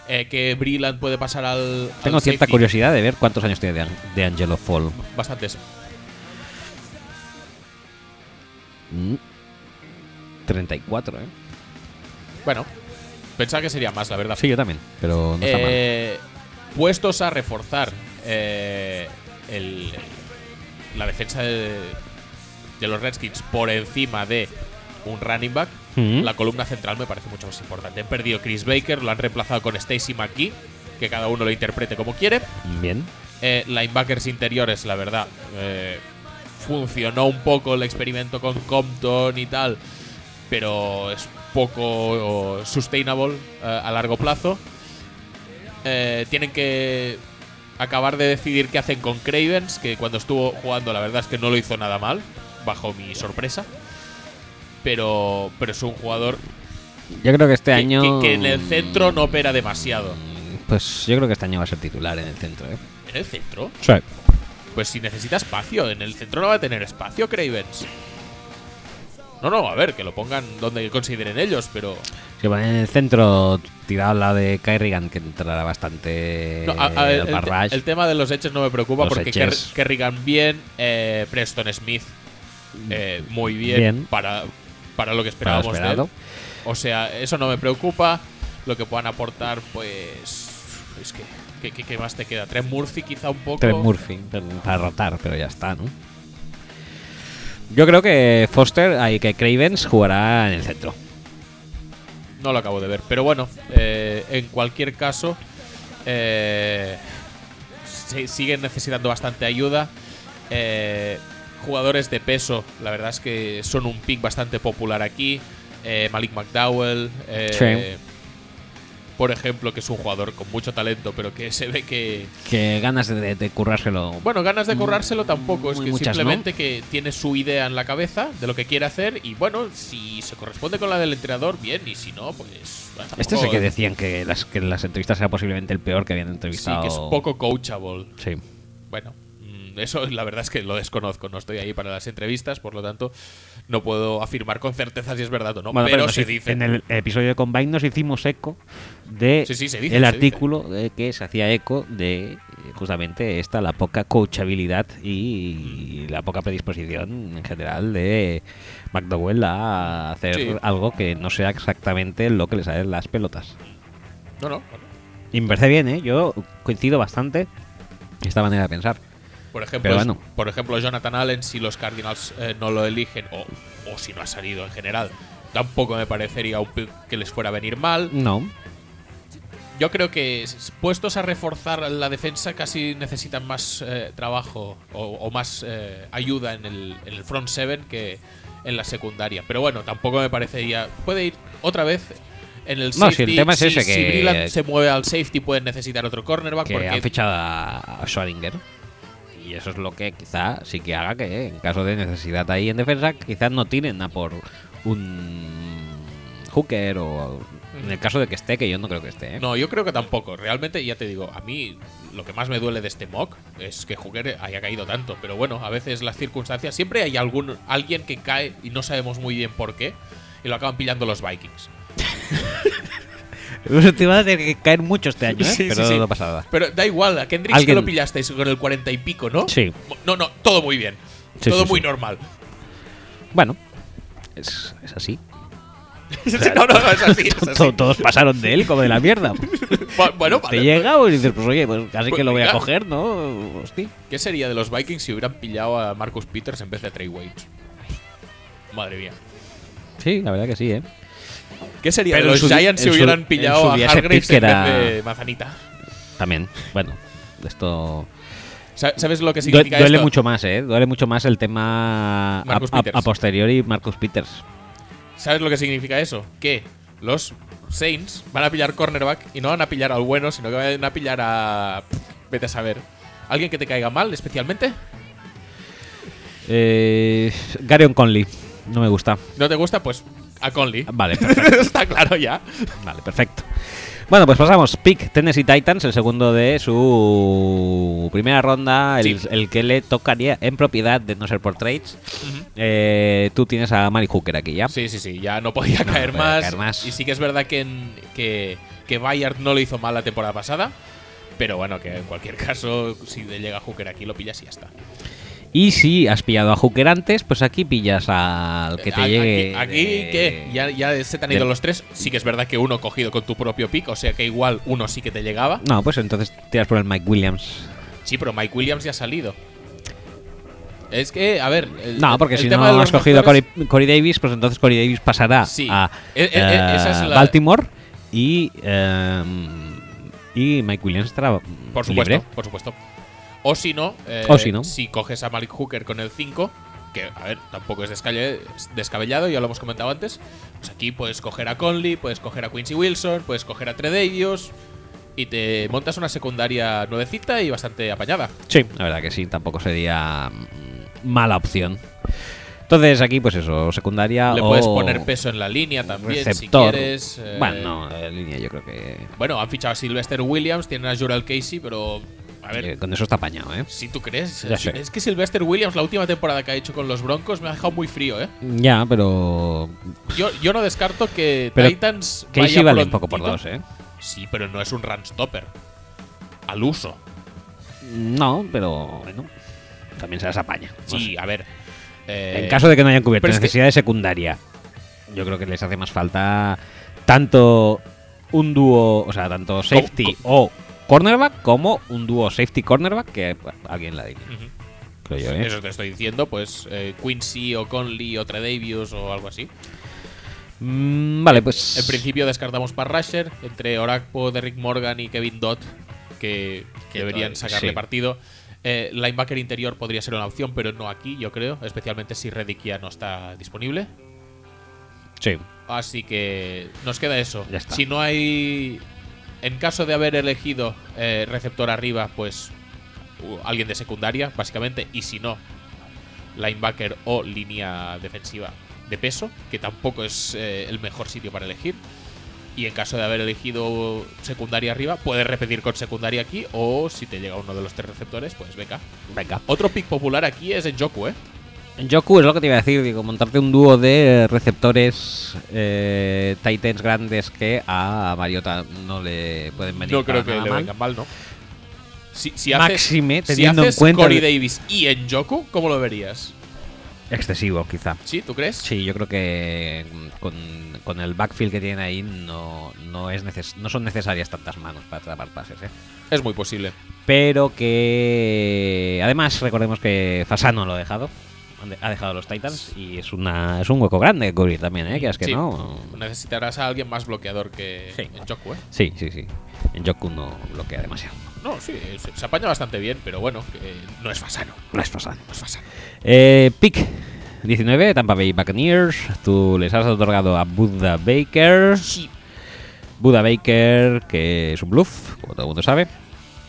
Eh, que Brilland puede pasar al. Tengo al cierta safety. curiosidad de ver cuántos años tiene de, An- de Angelo Fall. Bastantes. Mm. 34, ¿eh? Bueno, pensaba que sería más, la verdad. Sí, yo también, pero no está mal. Eh, puestos a reforzar eh, el- la defensa de, de los Redskins por encima de un running back, Mm. la columna central me parece mucho más importante. Han perdido Chris Baker, lo han reemplazado con Stacy McGee, que cada uno lo interprete como quiere. Bien. Eh, linebackers interiores, la verdad, eh, funcionó un poco el experimento con Compton y tal, pero es poco sustainable eh, a largo plazo. Eh, tienen que acabar de decidir qué hacen con Cravens, que cuando estuvo jugando la verdad es que no lo hizo nada mal, bajo mi sorpresa. Pero, pero es un jugador Yo creo que este que, año. que- que en el centro no opera demasiado. Pues yo creo que este año va a ser titular en el centro, ¿eh? ¿En el centro? Sí. Pues si necesita espacio, en el centro no va a tener espacio, Cravens. No, no, a ver, que lo pongan donde consideren ellos, pero. Si van en el centro tirado al lado de Kerrigan, que entrará bastante No, a- a el, tema de los hechos no me preocupa Los porque. Ker- Kerrigan bien, eh, Preston Smith eh, muy bien, Bien. Para, para lo que esperábamos de él. O sea, eso no me preocupa. Lo que puedan aportar, pues. Es que. ¿Qué, más te queda? Trent Murphy, quizá un poco. Trent Murphy para rotar, pero ya está, ¿no? Yo creo que Foster, ahí que Cravens jugará en el centro. No lo acabo de ver. Pero bueno, eh, en cualquier caso, eh, se- siguen necesitando bastante ayuda. Eh, jugadores de peso, la verdad es que son un pick bastante popular aquí. Malik McDowell, por ejemplo, que es un jugador con mucho talento, pero que se ve que. Que ganas de, de currárselo. Bueno, ganas de currárselo tampoco, es que muchas, simplemente que tiene su idea en la cabeza de lo que quiere hacer y bueno, si se corresponde con la del entrenador, bien, y si no, pues... este es el que decían que las, que las entrevistas era posiblemente el peor que habían Sí, entrevistado. que es poco coachable. Sí. Bueno, eso la verdad es que lo desconozco, no estoy ahí para las entrevistas, por lo tanto no puedo afirmar con certeza si es verdad o no, Bueno, pero, nos se dice. En el episodio de Combine nos hicimos eco de Sí, sí, se dice, el se artículo de que se hacía eco de eh, justamente esta, la poca coachabilidad y la poca predisposición en general de McDowell a hacer Sí. algo que no sea exactamente lo que le salen las pelotas. No, no. Y me parece bien, ¿eh? Yo coincido bastante en esta manera de pensar. Por ejemplo, bueno. por ejemplo, Jonathan Allen, si los Cardinals eh, no lo eligen, o, o si no ha salido en general, tampoco me parecería un pick que les fuera a venir mal. No. Yo creo que puestos a reforzar la defensa casi necesitan más eh, trabajo o, o más eh, ayuda en el, en el front seven que en la secundaria. Pero bueno, tampoco me parecería. Puede ir otra vez en el No, safety. si el tema es ese, si que- Breland se mueve al safety, pueden necesitar otro cornerback. Que porque han fichado a Schwarzinger. Y eso es lo que quizá sí que haga que en caso de necesidad ahí en defensa, quizás no tienen a por un hooker o en el caso de que esté, que yo no creo que esté. ¿eh? No, yo creo que tampoco. Realmente, ya te digo, a mí lo que más me duele de este mock es que Hooker haya caído tanto. Pero bueno, a veces las circunstancias. Siempre hay algún alguien que cae y no sabemos muy bien por qué. Y lo acaban pillando los Vikings. <laughs> Te van a tener que caer mucho este año, ¿eh? Sí, sí, pero sí. no pasa nada. Pero da igual, a Kendricks que Alguien- lo pillasteis con el cuarenta y pico, ¿no? Sí. No, no, todo muy bien. Sí, todo sí, muy sí. normal. Bueno, es, es así. <laughs> no, no, no, es así. Es <laughs> así. To- Todos pasaron de él como de la mierda. Bu- <laughs> bueno, Te vale. llega y dices, pues oye, pues casi Pues que lo voy a mira. coger, ¿no? Hostia. ¿Qué sería de los Vikings si hubieran pillado a Marcus Peters en vez de Trey Waynes? Madre mía. Sí, la verdad que sí, ¿eh? ¿Qué sería Pero de los Giants si hubieran pillado a Hargreaves en era- vez de Manzanita? También. Bueno, esto Sa- ¿Sabes lo que significa duele esto? mucho más, ¿eh? Duele mucho más el tema a posteriori Marcus Peters. ¿Sabes lo que significa eso? Que los Saints van a pillar cornerback y no van a pillar al bueno, sino que van a pillar a. Vete a saber. ¿Alguien que te caiga mal, especialmente? Eh, Garion Conley. No me gusta. ¿No te gusta? Pues a Conley. Vale. <laughs> Está claro ya. Vale, perfecto. Bueno, pues pasamos. Pick Tennessee Titans, el segundo de su primera ronda, el, Sí. el que le tocaría en propiedad de no ser por trades. Eh, tú tienes a Mari Hooker aquí ya. Sí, sí, sí. Ya no podía No, caer, podía más. caer más. Y sí que es verdad que, que, que Bayard no lo hizo mal la temporada pasada. Pero bueno, que en cualquier caso, si le llega Hooker aquí, lo pillas y ya está. Y si has pillado a Hooker antes, pues aquí pillas al que te llegue. Aquí, de- ¿qué? Ya, ya se te han ido los tres. Sí que es verdad que uno cogido con tu propio pick, o sea que igual uno sí que te llegaba. No, pues entonces tiras por el Mike Williams. Sí, pero Mike Williams ya ha salido. Es que, a ver. el- No, porque si no has cogido a Corey, Corey Davis, pues entonces Corey Davis pasará Sí. a E- e- esa es eh, la- Baltimore y, eh, y Mike Williams estará Por supuesto, libre. por supuesto. O si no, eh, O si no. si coges a Malik Hooker con el 5, que a ver, tampoco es descabellado, ya lo hemos comentado antes. Pues aquí puedes coger a Conley, puedes coger a Quincy Wilson, puedes coger a Tredavious y te montas una secundaria nuevecita y bastante apañada. Sí, la verdad que sí, tampoco sería mm, mala opción. Entonces aquí, pues eso, secundaria Le o puedes poner peso en la línea también receptor. si quieres. eh, Bueno, no, en línea yo creo que Bueno, han fichado a Sylvester Williams, tienen a Jural Casey, pero. A ver, eh, con eso está apañado, ¿eh? si tú crees. Ya es, sé. que Sylvester Williams, la última temporada que ha hecho con los Broncos, me ha dejado muy frío, ¿eh? Ya, pero Yo, yo no descarto que Pero Titans. Casey vaya vale un poco por dos, ¿eh? Sí, pero no es un run stopper. Al uso. No, pero bueno, también se las apaña. No Sí, a ver. eh, En caso de que no hayan cubierto que- necesidad de secundaria, yo creo que les hace más falta tanto un dúo, o sea, tanto safety o cornerback como un dúo safety cornerback que bueno, alguien en la línea, Ujú. creo yo, ¿eh? Eso te estoy diciendo, pues eh, Quincy o Conley o Tredavious o algo así. Mm, vale, pues En principio descartamos para Rusher entre Orakpo, Derrick Morgan y Kevin Dodd, que, que deberían sacarle sí. partido. Eh, linebacker interior podría ser una opción, pero no aquí, yo creo, especialmente si Reddick ya no está disponible. sí, Así que nos queda eso. Ya está. Si no hay. En caso de haber elegido eh, receptor arriba, pues uh, alguien de secundaria, básicamente. Y si no, linebacker o línea defensiva de peso, que tampoco es eh, el mejor sitio para elegir. Y en caso de haber elegido secundaria arriba, puedes repetir con secundaria aquí. O si te llega uno de los tres receptores, pues venga. venga. Otro pick popular aquí es en Joku, ¿eh? En Joku es lo que te iba a decir, digo, montarte un dúo de receptores eh, Titans grandes que a Mariota no le pueden venir No creo que le vengan mal, ¿no? Si, si haces, Máxime, si teniendo en haces cuenta Corey Davis y en Joku, ¿cómo lo verías? excesivo, quizá. ¿Sí? ¿Tú crees? Sí, yo creo que mm, con, con el backfield que tienen ahí no, no, es neces no son necesarias tantas manos para atrapar pases. ¿eh? Es muy posible. Pero que además recordemos que Fasano lo ha dejado. Ha dejado los Titans y es una es un hueco grande que cubrir también, ¿eh? Que es que Sí. no. Necesitarás a alguien más bloqueador que Sí. en Joku, ¿eh? Sí, sí, sí. En Joku no bloquea demasiado. No, sí, se, se apaña bastante bien, pero bueno, que no es Fasano. No es Fasano. No es Fasano. Eh, pick 19, Tampa Bay Buccaneers. Tú les has otorgado a Buda Baker. Sí. Buda Baker, que es un bluff, como todo el mundo sabe.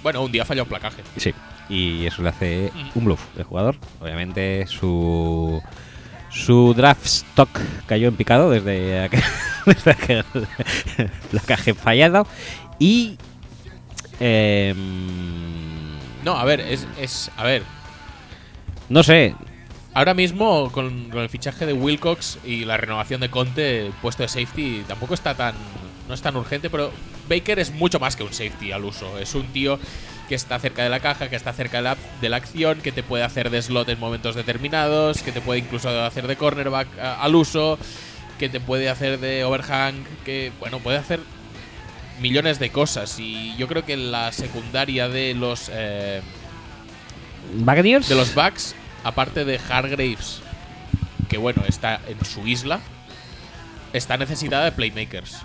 Bueno, un día falla un placaje. Sí. Y eso le hace un bluff de jugador. Obviamente su su draft stock cayó en picado desde aquel, <laughs> desde aquel <laughs> placaje fallado. Y em, No, a ver, es, es. A ver, no sé, ahora mismo con, con el fichaje de Wilcox y la renovación de Conte, el puesto de safety tampoco está tan. No es tan urgente, pero Baker es mucho más que un safety al uso. Es un tío que está cerca de la caja, que está cerca de la, de la acción, que te puede hacer de slot en momentos determinados, que te puede incluso hacer de cornerback a- al uso, que te puede hacer de overhang, que, bueno, puede hacer millones de cosas. Y yo creo que la secundaria de los. eh, Buccaneers. de los Bucks, aparte de Hargraves, que bueno, está en su isla, está necesitada de playmakers.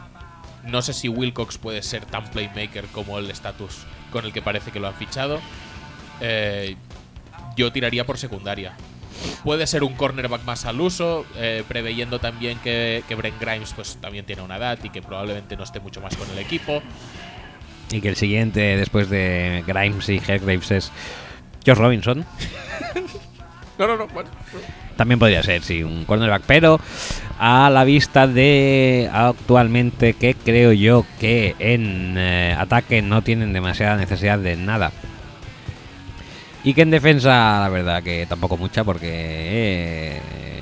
No sé si Wilcox puede ser tan playmaker como el estatus con el que parece que lo han fichado. Eh, yo tiraría por secundaria. Puede ser un cornerback más al uso, eh, preveyendo también que, que Brent Grimes pues también tiene una edad y que probablemente no esté mucho más con el equipo. Y que el siguiente, después de Grimes y Hargraves, es Josh Robinson. <laughs> No, no, no, bueno. También podría ser, sí, un cornerback, pero a la vista de actualmente que creo yo que en eh, ataque no tienen demasiada necesidad de nada. Y que en defensa, la verdad, que tampoco mucha, porque. eh,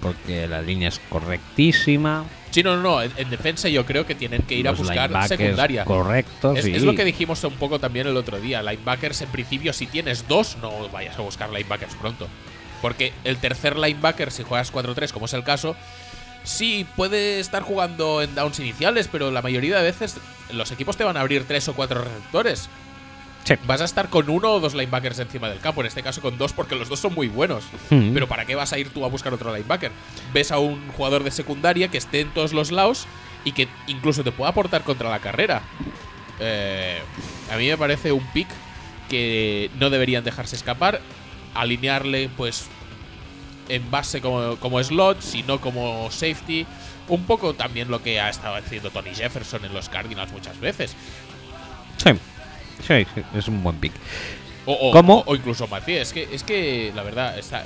porque la línea es correctísima. Sí, no, no, no. En, en defensa yo creo que tienen que ir a buscar secundaria. Correctos, Es, sí. es lo que dijimos un poco también el otro día. Linebackers, en principio, si tienes dos, no vayas a buscar linebackers pronto. Porque el tercer linebacker, si juegas 4-3, como es el caso, sí puede estar jugando en downs iniciales, pero la mayoría de veces los equipos te van a abrir tres o cuatro receptores. Sí. Vas a estar con uno o dos linebackers encima del campo, en este caso con dos, porque los dos son muy buenos. Hmm. Pero ¿para qué vas a ir tú a buscar otro linebacker? Ves a un jugador de secundaria que esté en todos los lados y que incluso te pueda aportar contra la carrera. Eh, a mí me parece un pick que no deberían dejarse escapar. Alinearle, pues, en base como, como slot, sino como safety. Un poco también lo que ha estado haciendo Tony Jefferson en los Cardinals muchas veces. Sí. Sí, sí, es un buen pick. O, o- ¿Cómo? o- o incluso Mathieu. Es que, es que la verdad, está,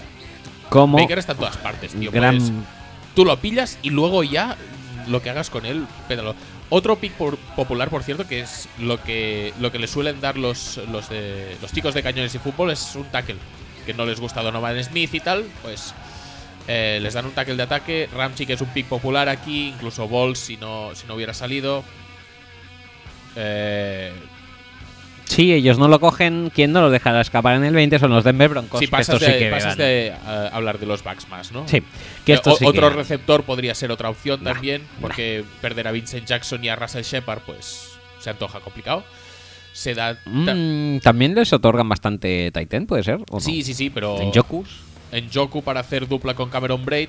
Como Baker está en todas partes, tío. gran Puedes- tú lo pillas y luego ya lo que hagas con él, pétalo. Otro pick por- popular, por cierto, que es lo que lo que le suelen dar los, los, de, los chicos de cañones y fútbol, es un tackle. Que no les gusta Donovan Smith y tal, pues eh, les dan un tackle de ataque. Ramchick es un pick popular aquí, incluso Balls si no, si no hubiera salido. Eh, Si ellos no lo cogen, ¿quién no lo dejará escapar en el 20? Son los Denver Broncos. si que pasas sí de, que pasas de eh, hablar de los backs más, ¿no? Sí, que Eh, o- sí que otro receptor podría ser otra opción también, porque perder a Vincent Jackson y a Russell Shepard, pues se antoja complicado. Se da. ta- Mm, También les otorgan bastante Titan, ¿puede ser? ¿O no? sí, sí, sí, pero. En Jokus. en Joku para hacer dupla con Cameron Braid.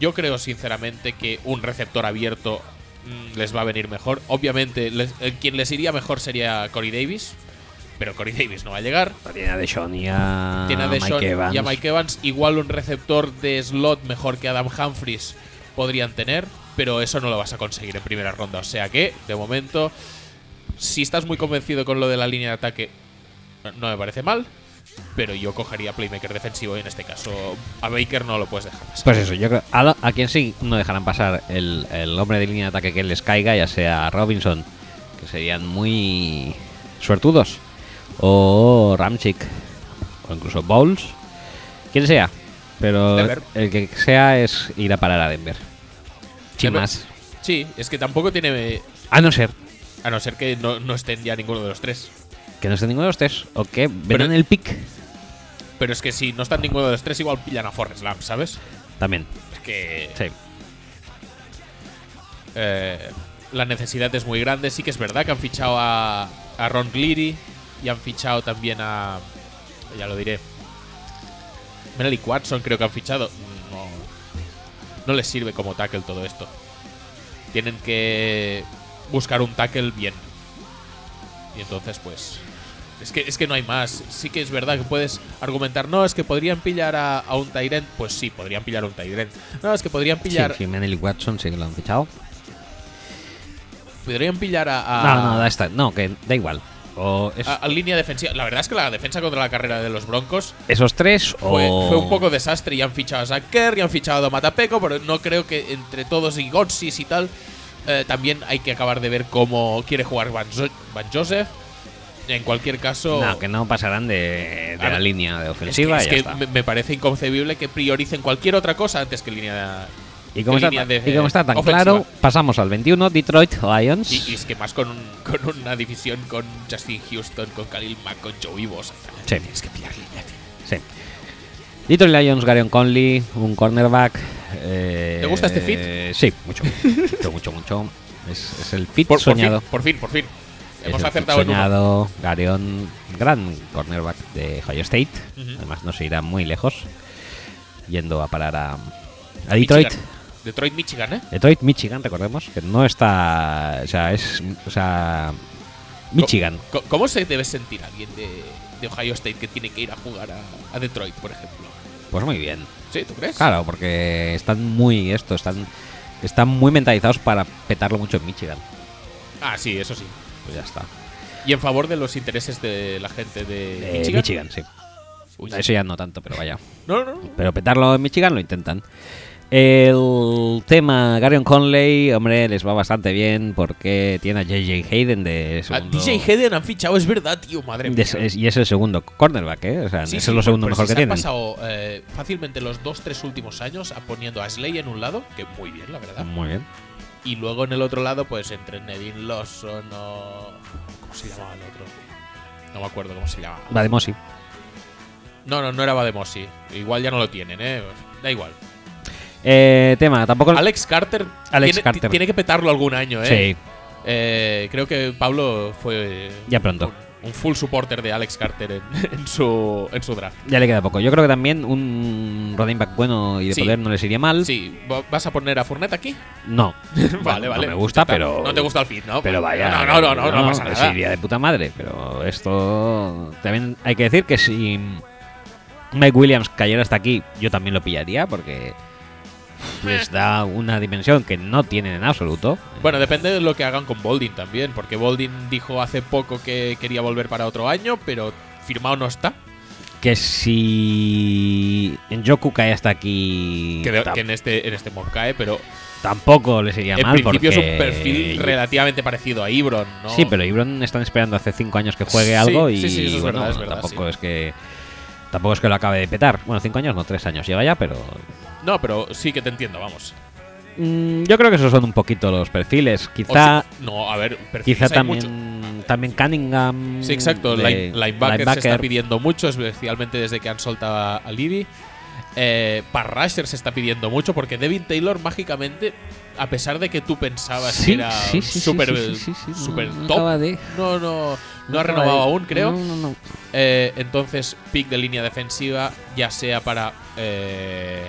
Yo creo sinceramente que un receptor abierto mm, les va a venir mejor. Obviamente, les- eh, quien les iría mejor sería Corey Davis, pero Corey Davis no va a llegar. Tiene a Deshaun y a Tiene a Deshaun Mike Evans. y a Mike Evans. Igual un receptor de slot mejor que Adam Humphries podrían tener, pero eso no lo vas a conseguir en primera ronda. O sea que, de momento, si estás muy convencido con lo de la línea de ataque, no me parece mal. Pero yo cogería playmaker defensivo y en este caso a Baker no lo puedes dejar pasar. Pues eso, yo creo. A, lo- a quien sí no dejarán pasar el, el hombre de línea de ataque que les caiga, ya sea Robinson, que serían muy suertudos, o Ramchick, o incluso Bowles, quien sea. Pero Denver. el que sea es ir a parar a Denver. Sin más. Sí, es que tampoco tiene. A no ser A no ser que no, no estén ya ninguno de los tres. Que no esté ninguno de los tres, o que ven Pero- en el pick. Pero es que si no están ninguno de los tres, igual pillan a Forrest Lamp, ¿sabes? También. Es que Sí. eh, la necesidad es muy grande. Sí que es verdad que han fichado a, a Ron Cleary y han fichado también a. Ya lo diré. Menelik Watson creo que han fichado. No, no les sirve como tackle todo esto. Tienen que buscar un tackle bien. Y entonces, pues. Es que, es que no hay más. Sí que es verdad que puedes argumentar, no, es que podrían pillar a, a un Tyrant. Pues sí, podrían pillar a un Tyrant. No, es que podrían pillar. Sí, sí, Watson sí que lo han fichado. Podrían pillar a. a- No, no, da esta- no, que da igual. O es- a, a línea defensiva. La verdad es que la defensa contra la carrera de los Broncos esos tres fue, o. fue un poco desastre y han fichado a Zach Kerr y han fichado a Matapeco, pero no creo que entre todos y Gotsis y tal. eh, también hay que acabar de ver cómo quiere jugar Van, Van Joseph. En cualquier caso. No, que no pasarán de, de la línea de es que, ofensiva. es y ya que está. me, parece inconcebible que prioricen cualquier otra cosa antes que línea y, como que está, de- y como está tan ofensiva. claro, pasamos al 21, Detroit Lions. Y, y es que más con, un- con una división con Justin Houston, con Khalil Mack, con Joey Bosa. Sí. Tienes que pillar línea, tío. Sí. Detroit Lions, Garion Conley, un cornerback. eh, ¿Te gusta este fit? Sí, mucho. mucho, mucho, mucho. Es, es el fit Por, por soñado. fin, por fin, por fin. Hemos acertado en uno. Garion, gran cornerback de Ohio State. Ujú. Además, no se irá muy lejos. Yendo a parar a, a Detroit. Michigan. Detroit, Michigan, ¿eh? Detroit, Michigan, recordemos, que no está. O sea, es. O sea. Michigan. Co- ¿Cómo se debe sentir alguien de, de Ohio State que tiene que ir a jugar a, a Detroit, por ejemplo? Pues muy bien. ¿Sí? ¿Tú crees? Claro, porque están muy. Esto, están. Están muy mentalizados para petarlo mucho en Michigan. Ah, sí, eso sí. Pues ya está. Y en favor de los intereses de la gente de Eh, Michigan. Michigan, sí. Uy, Eso ya no tanto, pero vaya. No, no, no. Pero petarlo en Michigan lo intentan. El tema Garion Conley, hombre, les va bastante bien porque tiene a JJ Hayden de A segundo. DJ Hayden han fichado, es verdad, tío, madre de- mía. es- y es el segundo cornerback, ¿eh? O sea, Sí, es sí, lo segundo pero mejor si que se han tienen. pasado eh, fácilmente los dos, tres últimos años a poniendo a Slay en un lado, que muy bien, la verdad. Muy bien. Y luego en el otro lado, pues entre Nevin Lawson o. ¿Cómo se llamaba el otro? No me acuerdo cómo se llamaba. Va de Mosi. No, no, no era Bademosi. Igual ya no lo tienen, ¿eh? Da igual. Eh, tema, tampoco. Alex Carter, Alex tiene, Carter. tiene que petarlo algún año, ¿eh? Sí, Eh, creo que Pablo fue. Ya pronto. Un, un full supporter de Alex Carter en, <laughs> en su, en su draft. ya le queda poco. Yo creo que también un running back bueno y de Sí. poder no les iría mal. Sí, ¿va- ¿vas a poner a Fournette aquí? No. <laughs> vale, No vale. me gusta, pero. No te gusta el fit, ¿no? Pero vaya. No, no, no, no, no, pasa les nada. iría de puta madre. Pero esto. También hay que decir que si Mike Williams cayera hasta aquí, yo también lo pillaría porque les da una dimensión que no tienen en absoluto. Bueno, depende de lo que hagan con Boldin también, porque Boldin dijo hace poco que quería volver para otro año, pero firmado no está. Que si en Joku cae hasta aquí, Que, de- tam- que en este en este mob cae, pero tampoco les iría en mal. principio es un porque- perfil relativamente parecido a Ibron, ¿no? Sí, pero Ibron están esperando hace cinco años que juegue Sí, algo y sí, sí, eso es bueno, verdad, es verdad, tampoco es que tampoco es que lo acabe de petar. Bueno, cinco años, no tres años llega ya, pero No, pero sí que te entiendo, vamos. mm, yo creo que esos son un poquito los perfiles. Quizá, si- no, a ver, perfiles quizá también, también Cunningham. Sí, exacto. Line- linebacker, se está pidiendo mucho, especialmente desde que han soltado a, a Libby. Eh, para Rusher se está pidiendo mucho porque Devin Taylor mágicamente, a pesar de que tú pensabas Sí, que era sí, sí, no- top, de- no, no, no ha renovado de- aún, creo. No. Eh, entonces, pick de línea defensiva, ya sea para. eh,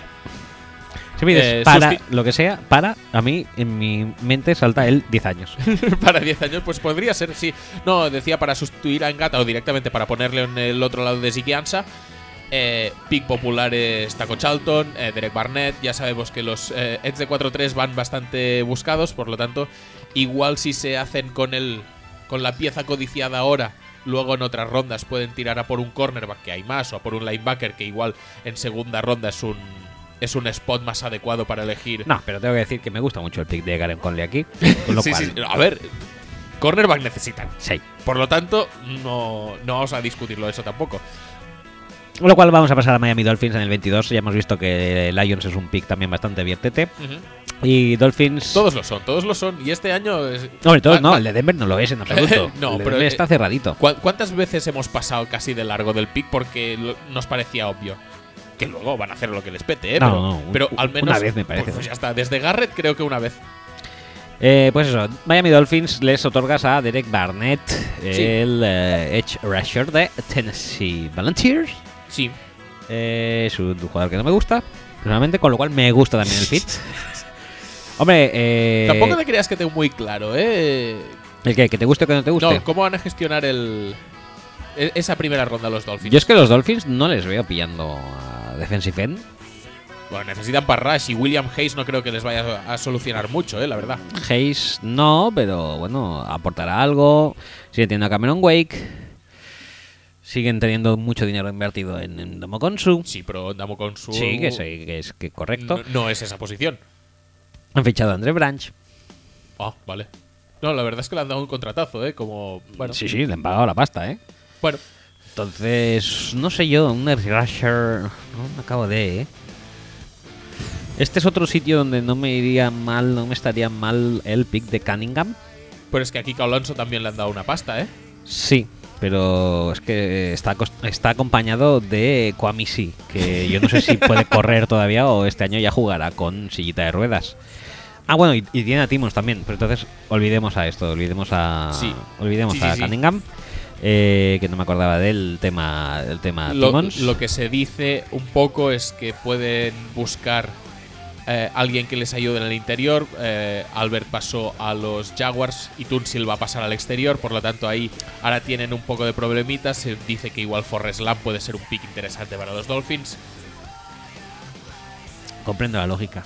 Si me dices Eh, para susti- lo que sea, para, a mí en mi mente salta el 10 años. <laughs> para 10 años, pues podría ser, sí. No, decía para sustituir a Engata o directamente para ponerle en el otro lado de Ziki Ansah. Eh, pick populares Taco Charlton, eh, Derek Barnett. Ya sabemos que los eh, Eds de 4-3 van bastante buscados, por lo tanto, igual si se hacen con el con la pieza codiciada ahora, luego en otras rondas pueden tirar a por un cornerback que hay más o a por un linebacker que igual en segunda ronda es un es un spot más adecuado para elegir. No, pero tengo que decir que me gusta mucho el pick de Garen Conley aquí. <laughs> Con lo Sí, cual, sí, a ver, cornerback necesitan. sí. Por lo tanto, no, no vamos a discutirlo eso tampoco. Con lo cual vamos a pasar a Miami Dolphins en el 22. Ya hemos visto que Lions es un pick también bastante viertete. Y Dolphins... Todos lo son, todos lo son. Y este año. es- Hombre, todos Va- no, va- el de Denver no lo es en <laughs> absoluto. No, el de pero, eh, está cerradito. ¿Cu- ¿Cuántas veces hemos pasado casi de largo del pick porque nos parecía obvio? Que luego van a hacer lo que les pete, ¿eh? No, pero, no, un- pero al una menos. vez me parece. Pues, pues ya está. Desde Garrett creo que una vez. Eh, pues eso, Miami Dolphins les otorgas a Derek Barnett, Sí. el eh, Edge Rusher de Tennessee Volunteers. Sí. Eh, es un jugador que no me gusta, personalmente, con lo cual me gusta también el fit. <laughs> Hombre, eh, Tampoco te creas que tengo muy claro, ¿eh? ¿el qué? ¿Que te guste o que no te guste? No, ¿cómo van a gestionar el. E- Esa primera ronda los Dolphins? Yo es que los Dolphins no les veo pillando a defensive end. Bueno, necesitan Parrash y William Hayes no creo que les vaya a solucionar mucho, ¿eh? La verdad. Hayes no, pero bueno, aportará algo. Siguen teniendo a Cameron Wake. Siguen teniendo mucho dinero invertido en, en Domokonsu. Sí, pero Damo con su. Sí, que, sí, que es que correcto. No, no es esa posición. Han fichado a André Branch. Ah, vale. No, la verdad es que le han dado un contratazo, ¿eh? Como. Bueno. Sí, sí, le han pagado la pasta, ¿eh? Bueno, Entonces, no sé yo, un edge rusher. No me acabo de, ¿eh? Este es otro sitio donde no me iría mal, no me estaría mal el pick de Cunningham. pero es que aquí Alonso también le han dado una pasta, ¿eh? Sí, pero es que está, está acompañado de Kwamisi, que yo no sé si puede <laughs> correr todavía o este año ya jugará con sillita de ruedas. Ah, bueno, y, y tiene a Timmons también, pero entonces olvidemos a esto, olvidemos a Sí. olvidemos Sí, sí, a. Cunningham, eh, que no me acordaba del tema del tema Lo, lo que se dice un poco es que pueden buscar eh, alguien que les ayude en el interior. Eh, Albert pasó a los Jaguars y Tunsil va a pasar al exterior, por lo tanto ahí ahora tienen un poco de problemitas. Se dice que igual Forrest Lamb puede ser un pick interesante para los Dolphins. Comprendo la lógica.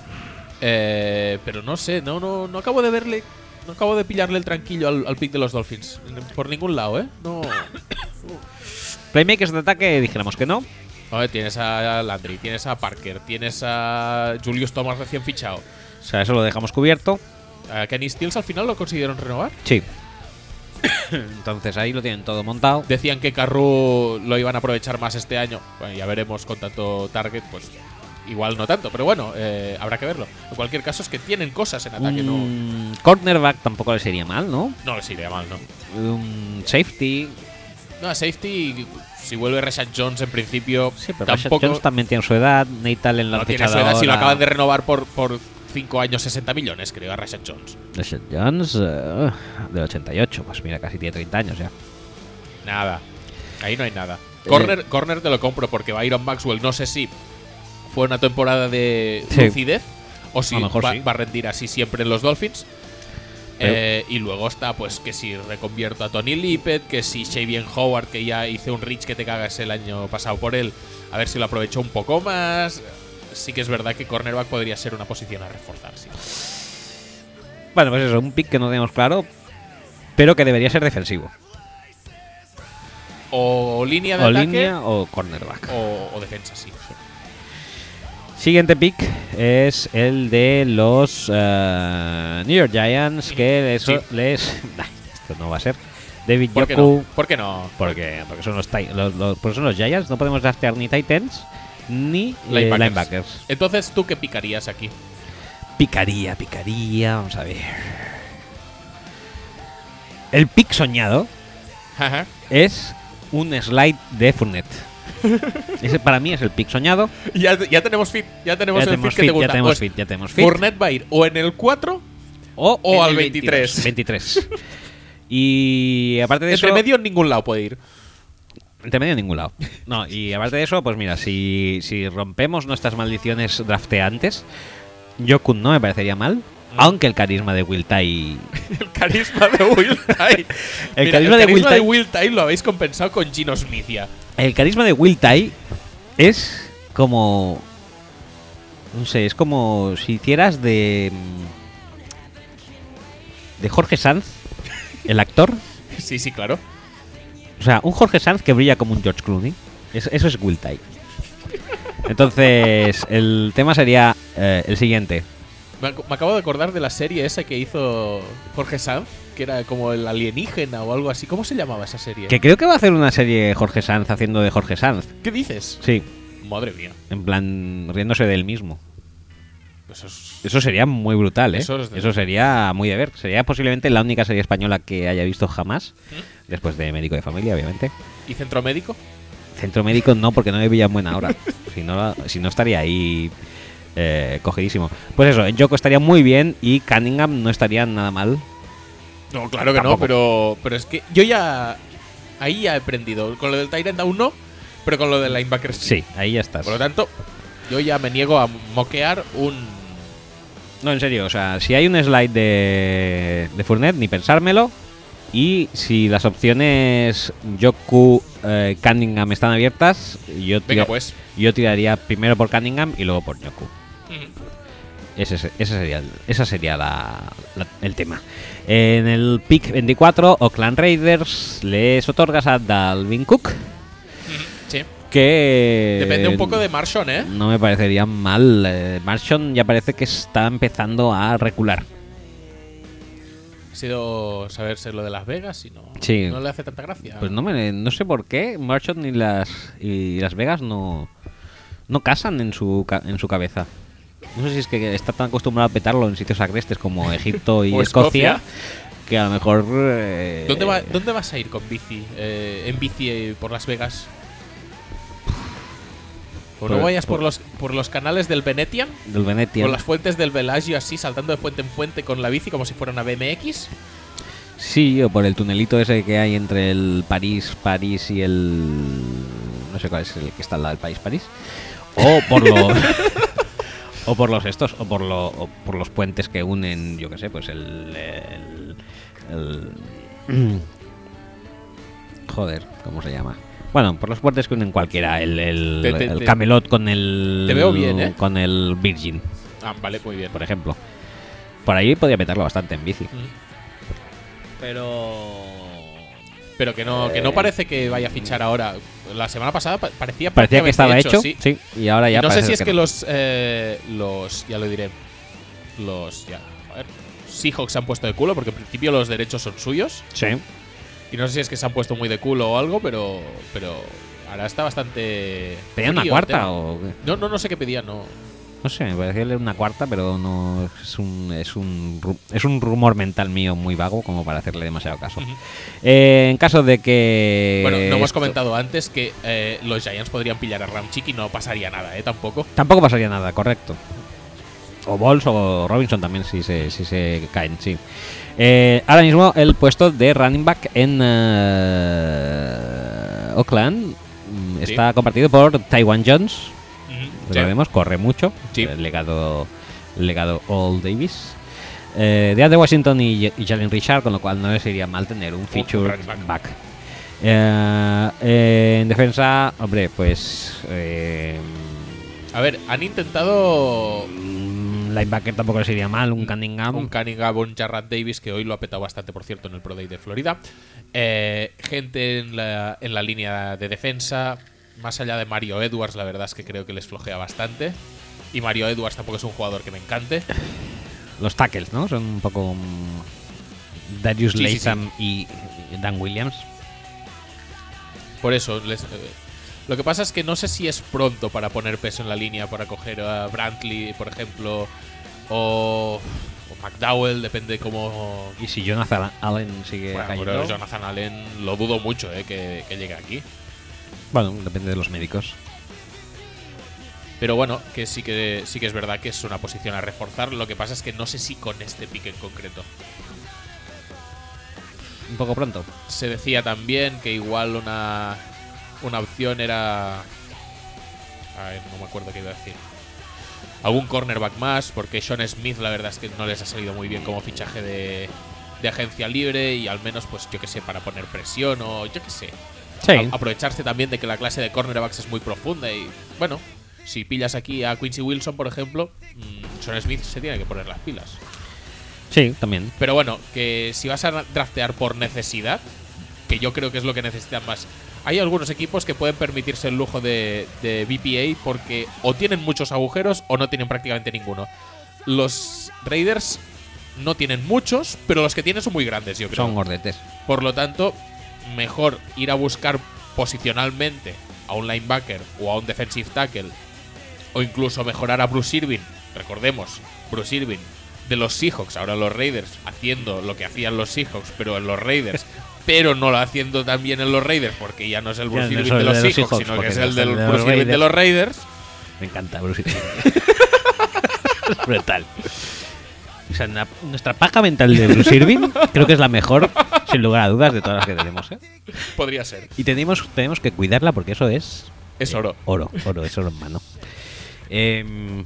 Eh, pero no sé, no, no, no acabo de verle, no acabo de pillarle el tranquillo al, al pick de los Dolphins. Por ningún lado, ¿eh? No. <coughs> Playmakers de ataque dijéramos que no. A ver, tienes a Landry, tienes a Parker, tienes a Julius Thomas recién fichado. O sea, eso lo dejamos cubierto. ¿A Kenny Stills al final lo consiguieron renovar? Sí. <coughs> Entonces ahí lo tienen todo montado. Decían que Carru lo iban a aprovechar más este año. Bueno, ya veremos con tanto target, pues igual no tanto, pero bueno, eh, habrá que verlo. En cualquier caso es que tienen cosas en ataque, no, Un cornerback tampoco les iría mal, ¿no? no les iría mal, ¿no? Safety. No, safety, si vuelve Rashad Jones en principio, Sí, pero Rashad tampoco Jones también tiene su edad. Nate Allen lo no tiene su edad si lo acaban de renovar por, por 5 años 60 millones, creo, a Rashad Jones. Rashad Jones, eh, del 88. Pues mira, casi tiene 30 años ya. Nada. Ahí no hay nada. Eh. Corner, corner te lo compro porque Byron Maxwell no sé si fue una temporada de Sí. lucidez o si mejor va, sí. va a rendir así siempre en los Dolphins. Eh, y luego está, pues, que si reconvierto a Tony Lippett, que si Shavian Howard, que ya hice un reach que te cagas el año pasado por él, a ver si lo aprovecho un poco más. Sí que es verdad que cornerback podría ser una posición a reforzar, sí. Bueno, pues eso, un pick que no tenemos claro, pero que debería ser defensivo. O línea de O ataque línea o cornerback. o, o defensa, sí. Siguiente pick es el de los eh, New York Giants, que eso Sí. les... <laughs> Esto no va a ser. David ¿Por qué Yoku, no? ¿Por qué no? porque, porque son los, los, los- porque son los Giants, no podemos draftear ni Titans ni eh, Linebackers. linebackers. Entonces, ¿tú qué picarías aquí? Picaría, picaría, vamos a ver. El pick soñado Ajá. es un slide de Fournette. <laughs> Ese para mí es el pick soñado. Ya, ya tenemos fit, ya tenemos ya el tenemos fit que te gusta. ya tenemos Pues, fit, ya tenemos fit. Fournette va a ir o en el 4 O, O en al el 23. 23. <laughs> Y aparte de entre eso. medio en ningún lado puede ir. Entre medio en ningún lado. No, y aparte de eso, pues mira, si, si rompemos nuestras maldiciones drafteantes, Yokun no me parecería mal. Aunque el carisma de Will Tai. <laughs> El carisma de Will Tye. El Mira, carisma de Will Tye- Will Tye lo habéis compensado con Gino Smith ya. El carisma de Will Tai es como. No sé, es como si hicieras de. mm, De Jorge Sanz, el actor. <laughs> Sí, sí, claro. O sea, un Jorge Sanz que brilla como un George Clooney. Es- eso es Will Tai. Entonces, el tema sería eh, el siguiente. Me, ac- me acabo de acordar de la serie esa que hizo Jorge Sanz, que era como el alienígena o algo así. ¿Cómo se llamaba esa serie? Que creo que va a hacer una serie Jorge Sanz haciendo de Jorge Sanz. ¿Qué dices? Sí, Madre mía. en plan riéndose del mismo. Eso es- Eso sería muy brutal, ¿eh? Eso Eso, es de- sería muy de ver. Sería posiblemente la única serie española que haya visto jamás. Después de Médico de Familia, obviamente. ¿Y centro médico? Centro médico no, porque no me pillan buena hora. <laughs> si, no, si no estaría ahí eh, cogidísimo. Pues eso, Joko estaría muy bien y Cunningham no estaría nada mal. No, claro que no, pero, pero es que yo ya. Ahí ya he aprendido. Con lo del Tyrant aún no, pero con lo del linebacker sí. Sí, ahí ya estás. Por lo tanto, yo ya me niego a moquear un. No, en serio, o sea, si hay un slide de, de Fournette, ni pensármelo. Y si las opciones Joku, eh, Cunningham están abiertas, yo, Venga, tira- pues. yo tiraría primero por Cunningham y luego por Joku. Ese, se- ese sería, el- esa sería la- la- el tema. En el pick 24, Oakland Raiders les otorgas a Dalvin Cook, Sí. que... Depende un poco de Marshon, ¿eh? No me parecería mal. Eh, Marshon ya parece que está empezando a recular. Ha sido saberse lo de Las Vegas y no, Sí. no le hace tanta gracia. Pues no, me, no sé por qué Marshon y las, y Las Vegas no, no casan en su, en su cabeza. No sé si es que está tan acostumbrado a petarlo en sitios agrestes como <laughs> Egipto y Escocia, Escocia. que a lo mejor... eh, ¿Dónde, va- ¿Dónde vas a ir con bici? Eh, en bici eh, por Las Vegas. ¿O no vayas por por- los, por los canales del Venetian? Del Venetian. Con las fuentes del Velagio así, saltando de fuente en fuente con la bici como si fuera una BMX. Sí, o por el tunelito ese que hay entre el París, París y el... No sé cuál es el que está al lado del París, París. O por los... <laughs> o por los estos, o por, lo, o por los puentes que unen, yo qué sé, pues el... el, el- joder, ¿cómo se llama? Bueno, por los puentes que unen cualquiera, el, el, Te- te- el te- Camelot con el... te veo bien, ¿eh? Con el Virgin, Ah, vale, muy bien. por ejemplo. Por ahí podría meterlo bastante en bici. Mm. Pero... Pero que no, que no parece que vaya a fichar ahora. La semana pasada pa- parecía Parecía que estaba hecho, sí. sí. y ahora Y ya no sé si es que, no. los, eh, los. Ya lo diré. Los. Ya. A ver. Seahawks se han puesto de culo porque en principio los derechos son suyos. Sí. Y no sé si es que se han puesto muy de culo o algo, pero. Pero. Ahora está bastante. ¿Pedían una cuarta o qué? No, no, no sé qué pedían, no. No sé, me parecía leer una cuarta, pero no es un, es un es un rumor mental mío muy vago como para hacerle demasiado caso. Eh, en caso de que Bueno, no hemos comentado antes que eh, los Giants podrían pillar a Ramchick y no pasaría nada, ¿eh? Tampoco. Tampoco pasaría nada, correcto. O Balls o Robinson también si se, si se caen, sí. Eh, ahora mismo el puesto de running back en eh, Oakland mm, Sí. está compartido por Taiwan Jones. Recordemos, corre mucho. Sí. El legado, el legado All Davis. Eh, de Washington y, y Jalen Richard, con lo cual no les iría mal tener un feature back. back. Eh, eh, en defensa, hombre, pues. Eh, A ver, han intentado mm, linebacker tampoco les iría mal, un Cunningham. un Cunningham, un Jarrad Davis, que hoy lo ha petado bastante, por cierto, en el Pro Day de Florida. Gente en la, en la línea de defensa. Más allá de Mario Edwards, la verdad es que creo que les flojea bastante. Y Mario Edwards tampoco es un jugador que me encante. Los tackles, ¿no? Son un poco. mm, Darius Sí, sí, Latham y y Dan Williams. Por eso, les- eh, lo que pasa es que no sé si es pronto para poner peso en la línea, para coger a Brantley, por ejemplo, o, o McDowell, depende cómo... Y si Jonathan Allen sigue Bueno, cayendo. pero Jonathan Allen lo dudo mucho eh, que, que llegue aquí. Bueno, depende de los médicos. Pero bueno, que sí que sí que es verdad que es una posición a reforzar. Lo que pasa es que no sé si con este pick en concreto. Un poco pronto. Se decía también que igual una, una opción era. A ver, no me acuerdo qué iba a decir. Algún cornerback más, porque Sean Smith, la verdad es que no les ha salido muy bien como fichaje de, de agencia libre y al menos, pues yo que sé, para poner presión o yo que sé. Sí. A- aprovecharse también de que la clase de cornerbacks es muy profunda y bueno, si pillas aquí a Quincy Wilson, por ejemplo, mm, Sean Smith se tiene que poner las pilas. Sí, también. Pero bueno, que si vas a draftear por necesidad, que yo creo que es lo que necesitan más. Hay algunos equipos que pueden permitirse el lujo de, de BPA porque o tienen muchos agujeros o no tienen prácticamente ninguno. Los Raiders no tienen muchos, pero los que tienen son muy grandes, yo creo. Son gordetes. Por lo tanto, mejor ir a buscar posicionalmente a un linebacker o a un defensive tackle o incluso mejorar a Bruce Irving. Recordemos, Bruce Irving de los Seahawks, ahora los Raiders, haciendo lo que hacían los Seahawks, pero en los Raiders, <laughs> pero no lo haciendo también en los Raiders, porque ya no es el Bruce no Irving de los de los Seahawks, Seahawks, sino que es el el del de Bruce Irving de los Raiders. Me encanta Bruce Irving. <laughs> Brutal. O sea, na- nuestra paja mental de Bruce Irving <laughs> creo que es la mejor, sin lugar a dudas, de todas las que tenemos. ¿eh? Podría ser. Y tenemos, tenemos que cuidarla porque eso es Es oro. oro, oro, es oro en mano. Eh,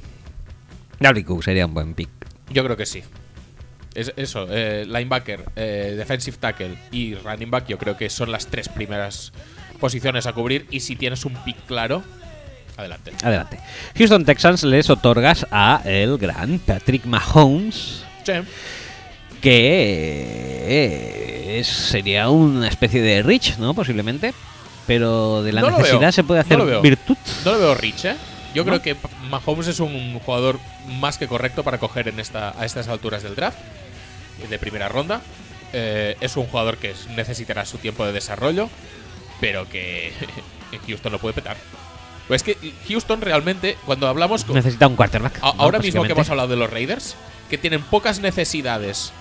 Dalvin Cook sería un buen pick. Yo creo que sí. Es eso, eh, linebacker, eh, defensive tackle y running back, yo creo que son las tres primeras posiciones a cubrir. Y si tienes un pick claro, adelante. Adelante. Houston Texans les otorgas a el gran Patrick Mahomes, Sí. que eh, es- sería una especie de Rich, ¿no? Posiblemente. Pero de la No necesidad se puede hacer virtud. No lo veo rich, ¿eh? Yo ¿No? creo que Mahomes es un jugador más que correcto para coger en esta, a estas alturas del draft, de primera ronda. Eh, es un jugador que es- necesitará su tiempo de desarrollo, pero que <laughs> en Houston lo puede petar. Pues es que Houston realmente, cuando hablamos con, Necesita un quarterback. A- ¿no? ahora mismo que hemos hablado de los Raiders, que tienen pocas necesidades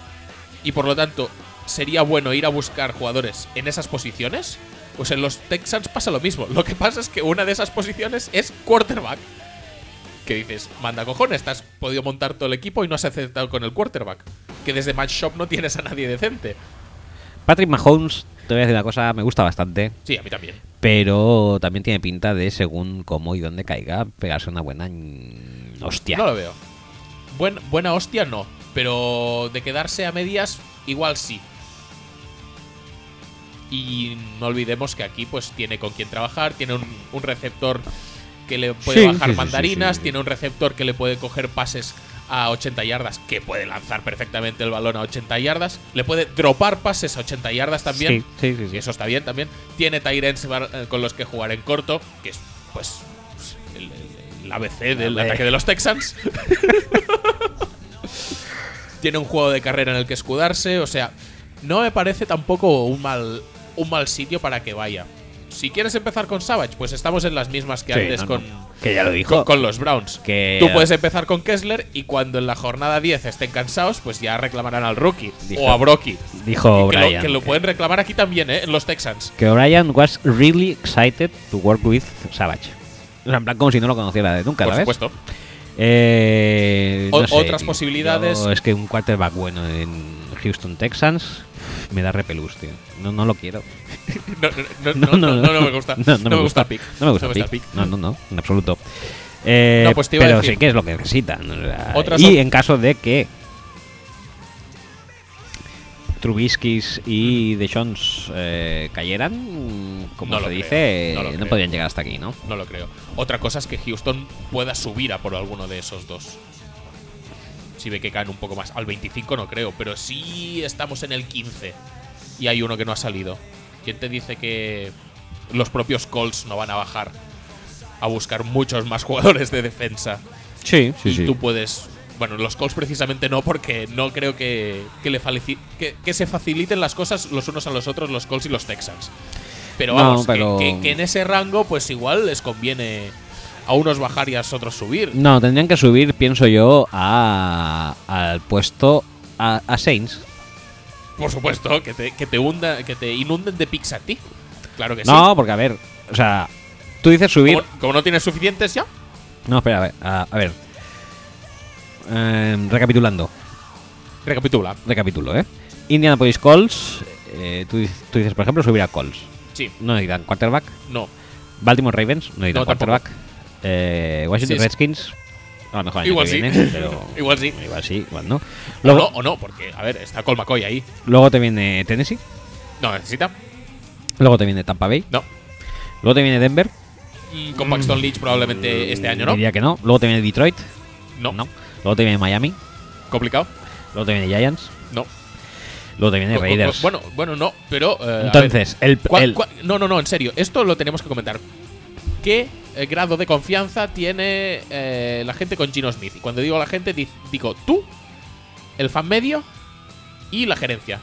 y por lo tanto sería bueno ir a buscar jugadores en esas posiciones, pues en los Texans pasa lo mismo. Lo que pasa es que una de esas posiciones es quarterback. Que dices, manda cojones, te has podido montar todo el equipo y no has acertado con el quarterback. Que desde Match Shop no tienes a nadie decente. Patrick Mahomes, te voy a decir una cosa, me gusta bastante. Sí, a mí también. Pero también tiene pinta de, según cómo y dónde caiga, pegarse una buena hostia. No lo veo. Buen- buena hostia no, pero de quedarse a medias, igual sí. Y no olvidemos que aquí pues tiene con quién trabajar, tiene un, un receptor que le puede Sí, bajar sí, mandarinas, sí. tiene un receptor que le puede coger pases a 80 yardas, que puede lanzar perfectamente el balón a 80 yardas, le puede dropar pases a 80 yardas también, Sí, sí, sí, y eso está bien también. Tiene Tyrants con los que jugar en corto, que es pues el, el- ABC del ataque de los Texans. <laughs> Tiene un juego de carrera en el que escudarse, o sea, no me parece tampoco un mal, un mal sitio para que vaya. Si quieres empezar con Savage, pues estamos en las mismas que Sí, antes no, con, no. Que ya lo dijo. con, con los Browns. Que- Tú puedes empezar con Kessler y cuando en la jornada 10 estén cansados, pues ya reclamarán al rookie Dijo- o a Brocky. Dijo que, lo, Brian. que lo pueden reclamar aquí también, ¿eh? En los Texans. que O'Brien was really excited to work with Savage. O sea, en plan como si no lo conociera de nunca, Por supuesto. Eh, O- no sé, otras tío. posibilidades. Yo- es que un quarterback bueno en Houston Texans me da repelús, tío. No, no lo quiero. <laughs> No, no, no, no, no, no me gusta. No, me gusta el pick. No me gusta el pick. No, no, no, en absoluto. Eh, No, pues te iba a pero decir- sí que es lo que necesitan. o sea, Otras y en caso de que Trubiskis y Deshons eh, cayeran, como No se lo dice, creo, no no, lo podrían llegar hasta aquí, ¿no? No lo creo. Otra cosa es que Houston pueda subir a por alguno de esos dos. Si ve que caen un poco más. Al 25 no creo, pero sí estamos en el 15 y hay uno que no ha salido. ¿Quién te dice que los propios Colts no van a bajar a buscar muchos más jugadores de defensa? Sí, y tú puedes. Bueno, los Colts precisamente no, porque no creo que, que, le falici- que, que se faciliten las cosas los unos a los otros, los Colts y los Texans. Pero vamos, que- pero- Que, que en ese rango, pues igual les conviene a unos bajar y a otros subir. No, tendrían que subir, pienso yo, a, al puesto a, a Saints. Por supuesto, que te, que te hunda, que te inunden de picks a ti. Claro que No, porque a ver, o sea, tú dices sí. subir. Como, como no tienes suficientes ya, No, espera, a ver. A, a ver. Em, recapitulando, recapitula. recapitulo, ¿eh? Indianapolis Colts, eh, tú, dices- tú dices, por ejemplo, subir a Colts. Sí, No necesitan quarterback. no. Baltimore Ravens, no necesitan No, tampoco. Eh, Washington Sí. Redskins, a lo mejor año Igual que sí. viene, <laughs> pero Igual sí. igual sí, igual no. O Luego, no, o no, porque, a ver, está Col McCoy ahí. luego te viene Tennessee, No necesita. luego te viene Tampa Bay, No. luego te viene Denver. Mm, Con Paxton Leach probablemente este año, ¿no? Diría que no. Luego te viene Detroit. No. No. Luego te viene Miami. ¿Complicado? Luego te viene Giants. No. Luego te viene Co- Raiders. Bueno, bueno, no, pero. eh, Entonces, el, ver, ¿cuál- el- no, no, no, en serio. Esto lo tenemos que comentar. ¿Qué eh, grado de confianza tiene eh, la gente con Gino Smith? Y cuando digo la gente, di- digo tú el fan medio y la gerencia.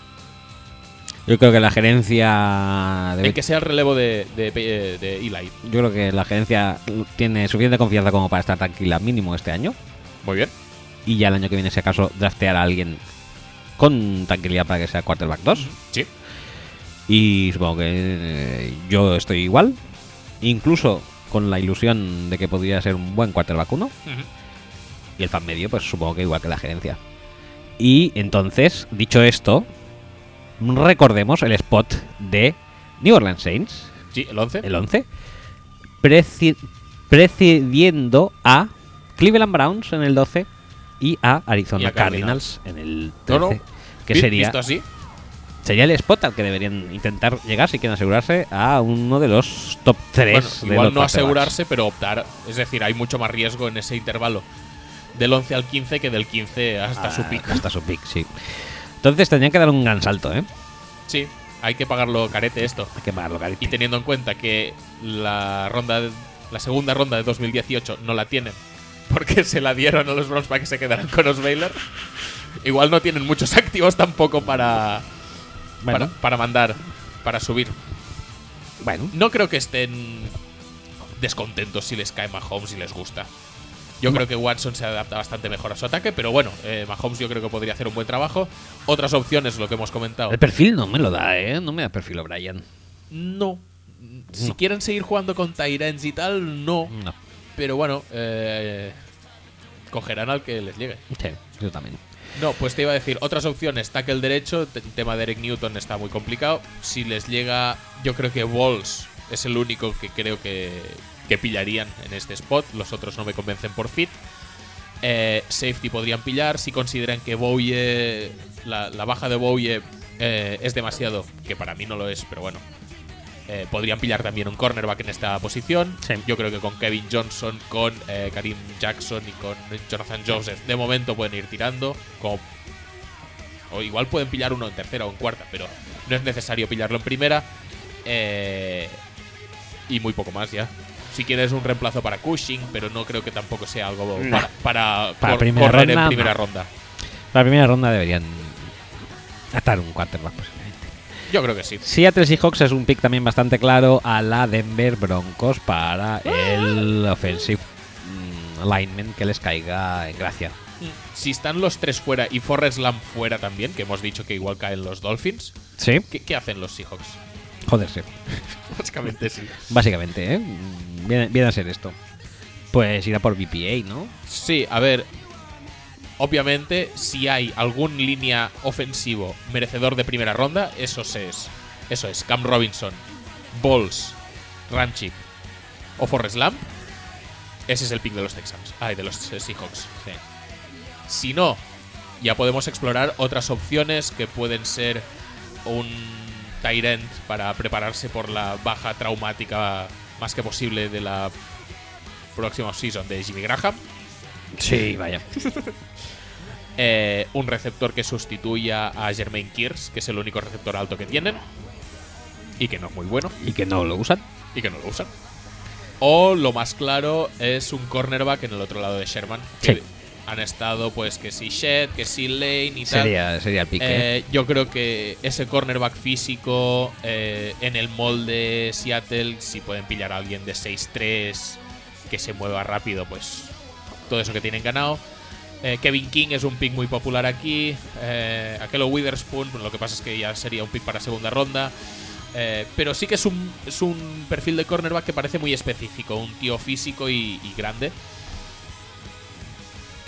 Yo creo que la gerencia debe- En que sea el relevo de, de, de- de Eli. yo creo que la gerencia tiene suficiente confianza como para estar tranquila mínimo este año Muy bien. y ya el año que viene si acaso draftear a alguien con tranquilidad para que sea quarterback 2 Sí. y supongo que eh, yo estoy igual incluso con la ilusión de que podría ser un buen quarterback 1 y el fan medio pues supongo que igual que la gerencia y entonces dicho esto recordemos el spot de New Orleans Saints Sí, el 11. el 11, preci- precediendo a Cleveland Browns en el 12 y a Arizona Y a Cardinals. en el No, 13. no. Que sería, Visto así, sería el spot al que deberían intentar llegar si quieren asegurarse a uno de los top 3. bueno, igual no asegurarse, pero optar. Es decir, hay mucho más riesgo en ese intervalo del 11 al 15 que del 15 hasta su Ah, pick. Hasta su pick, sí. Entonces tendrían que dar un gran salto, ¿eh? Sí, hay que pagarlo carete esto. Hay que pagarlo, carito. Y teniendo en cuenta que la ronda de- la segunda ronda de 2018 no la tienen porque se la dieron a los Browns para que se quedaran con los Baylor, igual no tienen muchos <laughs> activos tampoco para, Bueno. para, para mandar, para subir. Bueno, No creo que estén descontentos si les cae Mahomes y les gusta. Yo creo que Watson se adapta bastante mejor a su ataque, pero bueno, eh, Mahomes yo creo que podría hacer un buen trabajo. Otras opciones, lo que hemos comentado. el perfil no me lo da, ¿eh? No me da perfil O'Brien. No. Si No. quieren seguir jugando con Tyrants y tal, no. No. Pero bueno, eh, cogerán al que les llegue. Sí, yo también. No, pues te iba a decir, otras opciones, tackle derecho, el tema de Eric Newton está muy complicado. Si les llega, yo creo que Walls es el único que creo que, que pillarían en este spot. Los otros no me convencen por fit. Eh, safety podrían pillar. Si consideran que Bowie, la, la baja de Bowie eh, es demasiado, que para mí no lo es, pero bueno. Eh, podrían pillar también un cornerback en esta posición. Sí. Yo creo que con Kevin Johnson, con eh, Karim Jackson y con Jonathan Joseph, de momento pueden ir tirando. Como o igual pueden pillar uno en tercera o en cuarta, pero no es necesario pillarlo en primera. Eh, y muy poco más ya. Si quieres un reemplazo para Cushing, pero no creo que tampoco sea algo No. para, para, Para cor- primera correr ronda, en primera no. ronda. La primera ronda deberían atar un quarterback posiblemente. Yo creo que sí. Seattle Seahawks es un pick también bastante claro a la Denver Broncos para el offensive mm, lineman que les caiga en gracia. Si están los tres fuera y Forrest Lamb fuera también, que hemos dicho que igual caen los Dolphins, Sí, ¿qué, qué hacen los Seahawks? joderse. <laughs> Básicamente sí. Básicamente, ¿eh? Mm, Viene, viene a ser esto. Pues irá por BPA, ¿no? Sí, a ver. Obviamente, si hay algún línea ofensivo merecedor de primera ronda, eso es. Eso es Cam Robinson, Balls, Ranchik o Forrest Lamp. Ese es el pick de los Texans. Ay, de los Seahawks. Si no, ya podemos explorar otras opciones que pueden ser un Tyrant para prepararse por la baja traumática más que posible de la próxima season de Jimmy Graham. Sí, vaya. <laughs> Eh, un receptor que sustituya a Jermaine Kears, que es el único receptor alto que tienen. Y que no es muy bueno. Y que no lo usan. Y que no lo usan. O lo más claro es un cornerback en el otro lado de Sherman. Que han estado, pues, que si Shed, que si Lane y tal. Sería, sería el pick. ¿eh? Eh, yo creo que ese cornerback físico eh, en el molde Seattle, si pueden pillar a alguien de 6'3 que se mueva rápido, pues todo eso que tienen ganado. Eh, Kevin King es un pick muy popular aquí. Eh, Aquelo Witherspoon, lo que pasa es que ya sería un pick para segunda ronda. Eh, pero sí que es un, es un perfil de cornerback que parece muy específico. Un tío físico y, y grande.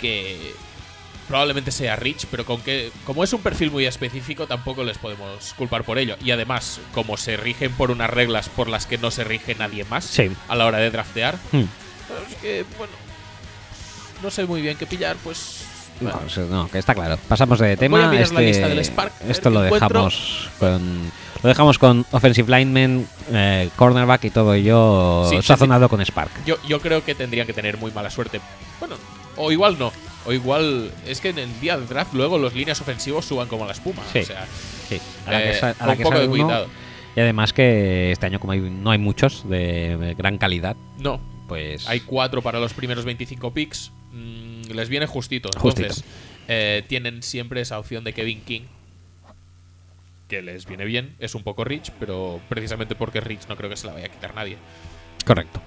Que probablemente sea Rich, pero con que como es un perfil muy específico tampoco les podemos culpar por ello. Y además, como se rigen por unas reglas por las que no se rige nadie más Sí. a la hora de draftear, Hmm. es que, bueno, no sé muy bien qué pillar, pues... No, bueno. no, que está claro. Pasamos de tema. Voy a mirar este, la lista del Spark, Esto lo encuentro. dejamos con. Lo dejamos con Offensive Lineman, eh, Cornerback y todo ello Sí, sí, sazonado con Spark. Yo, yo creo que tendrían que tener muy mala suerte. Bueno, o igual no. O igual es que en el día del draft luego los líneas ofensivos suban como la espuma. Sí. O sea, Sí, a la eh, que, a un poco de cuidado. Y además que este año, como hay- no hay muchos de gran calidad, No, pues. hay cuatro para los primeros 25 picks. Mm, les viene justito. Justito. Entonces, Eh, tienen siempre esa opción de Kevin King, que les viene bien. Es un poco rich, pero precisamente porque es rich no creo que se la vaya a quitar nadie. Correcto.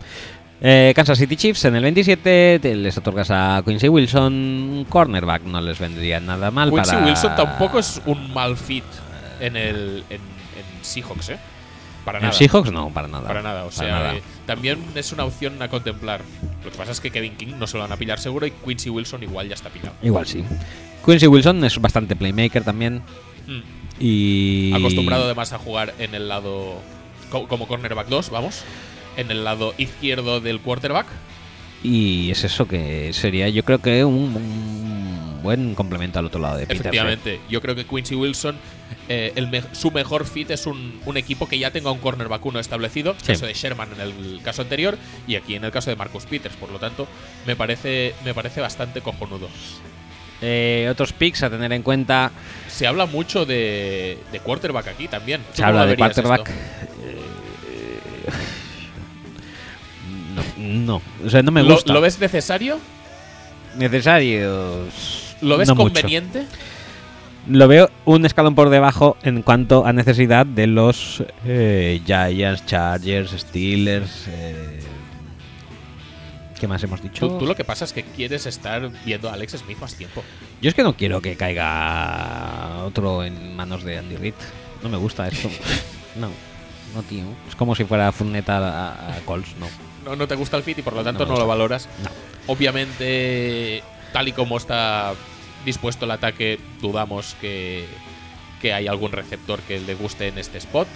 Eh, Kansas City Chiefs en el 27 te- les otorgas a Quincy Wilson cornerback, no les vendría nada mal Quincy para Wilson tampoco es un mal fit en el en, en Seahawks, ¿eh? Para en nada. Seahawks no, para nada. Para nada, o sea, nada. eh, también es una opción a contemplar. Lo que pasa es que Kevin King no se lo van a pillar seguro y Quincy Wilson igual ya está pillado. Igual sí. Quincy Wilson es bastante playmaker también Mm. y Acostumbrado además a jugar en el lado co- como cornerback 2, vamos, en el lado izquierdo del quarterback. y es eso que sería yo creo que un, un buen complemento al otro lado de Peters, ¿eh? Efectivamente, yo creo que Quincy Wilson, eh, el me- su mejor fit es un, un equipo que ya tenga un cornerback uno establecido, Sí. caso de Sherman en el caso anterior y aquí en el caso de Marcus Peters. Por lo tanto, me parece, me parece bastante cojonudo. Eh, otros picks a tener en cuenta Se habla mucho de, de quarterback aquí también. ¿Tú se habla lo de quarterback esto? Eh, <laughs> no, no, o sea, no me ¿Lo, gusta. lo ves necesario? necesarios? ¿Lo ves no mucho. conveniente? Lo veo un escalón por debajo en cuanto a necesidad de los eh, Giants, Chargers, Steelers. eh, ¿Qué más hemos dicho? Tú, tú lo que pasa es que quieres estar viendo a Alex Smith más tiempo. Yo es que no quiero que caiga otro en manos de Andy Reid. No me gusta esto. <laughs> no, no, tío. Es como si fuera Furneta a, a Colts, no. No, no te gusta el fit y por lo tanto no, lo valoras. No. Obviamente, tal y como está dispuesto el ataque, dudamos que, que hay algún receptor que le guste en este spot.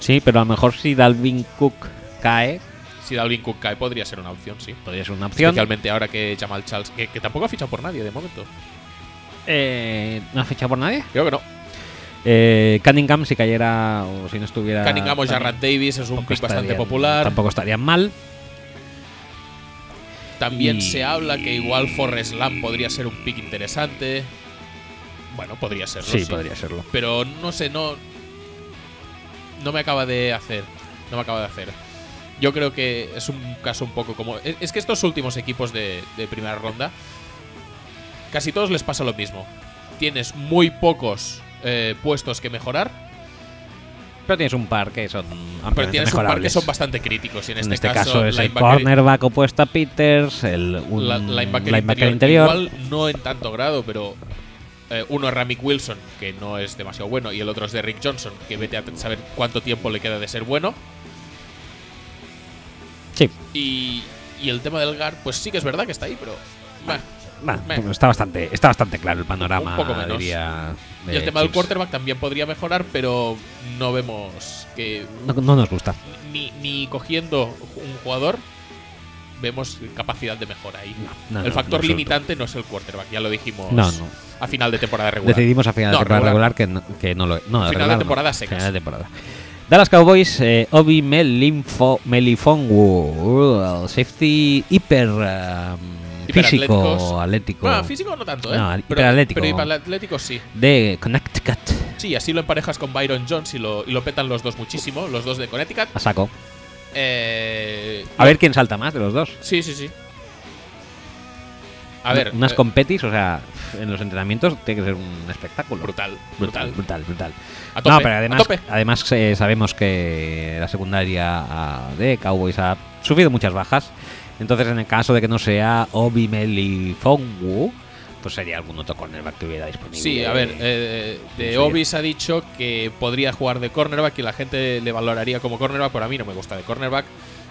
Sí, pero a lo mejor si Dalvin Cook cae, Si Dalvin Cook cae, podría ser una opción, sí. podría ser una opción. Especialmente ahora que Jamal Charles, que, que tampoco ha fichado por nadie de momento. Eh, ¿No ha fichado por nadie? Creo que no. Eh, Cunningham, si cayera o si no estuviera. Cunningham o Jarrett Davis es un pick bastante popular. Tampoco estarían mal. También Y- se habla que igual Forrest Lamb podría ser un pick interesante. Bueno, podría serlo. Sí, sí. podría serlo. Pero no sé, no. No me acaba de hacer. No me acaba de hacer. Yo creo que es un caso un poco como. Es, es que estos últimos equipos de, de primera ronda. Casi todos les pasa lo mismo. Tienes muy pocos eh, puestos que mejorar. Pero tienes un par que son Pero tienes un par que son bastante críticos. Y en, En este, este, caso, es el cornerback opuesto a Peters, el un la- linebacker, linebacker interior, interior. Igual no en tanto grado, pero eh, uno es Ramik Wilson, que no es demasiado bueno, y el otro es de Rick Johnson, que vete a saber cuánto tiempo le queda de ser bueno. Sí, Y, y el tema del guard, pues sí que es verdad que está ahí, pero. bah. Pues está bastante, está bastante claro el panorama, Un poco menos. diría. Y de el tema del quarterback también podría mejorar, pero no vemos que. No, no nos gusta. Ni, ni cogiendo un jugador vemos capacidad de mejora ahí. No, no, el factor limitante no es el quarterback, ya lo dijimos No, no. a final de temporada regular. Decidimos a final de temporada regular. regular, que, no, que no lo no, Final de temporada secas. Final de temporada. Dallas Cowboys, eh, Obi Melinfo, Melifonwu, uh, safety hiper um, físico, atlético Bueno, físico no tanto, ¿eh? No, pero, hiperatlético. pero hiperatlético sí. de Connecticut. Sí, así lo emparejas con Byron Jones y lo, y lo petan los dos muchísimo, los dos de Connecticut. A saco. Eh, A ver quién salta más de los dos. Sí, sí, sí. A ver. Unas eh, competis, o sea, en los entrenamientos tiene que ser un espectáculo. brutal, brutal, brutal. brutal. A tope, no, pero a además, tope. además eh, sabemos que la secundaria ah, de Cowboys ha sufrido muchas bajas. Entonces, en el caso de que no sea Obi Melifonwu, pues sería algún otro cornerback que hubiera disponible. Sí, a ver, eh, de Sí. Obis ha dicho que podría jugar de cornerback y la gente le valoraría como cornerback, pero a mí no me gusta de cornerback.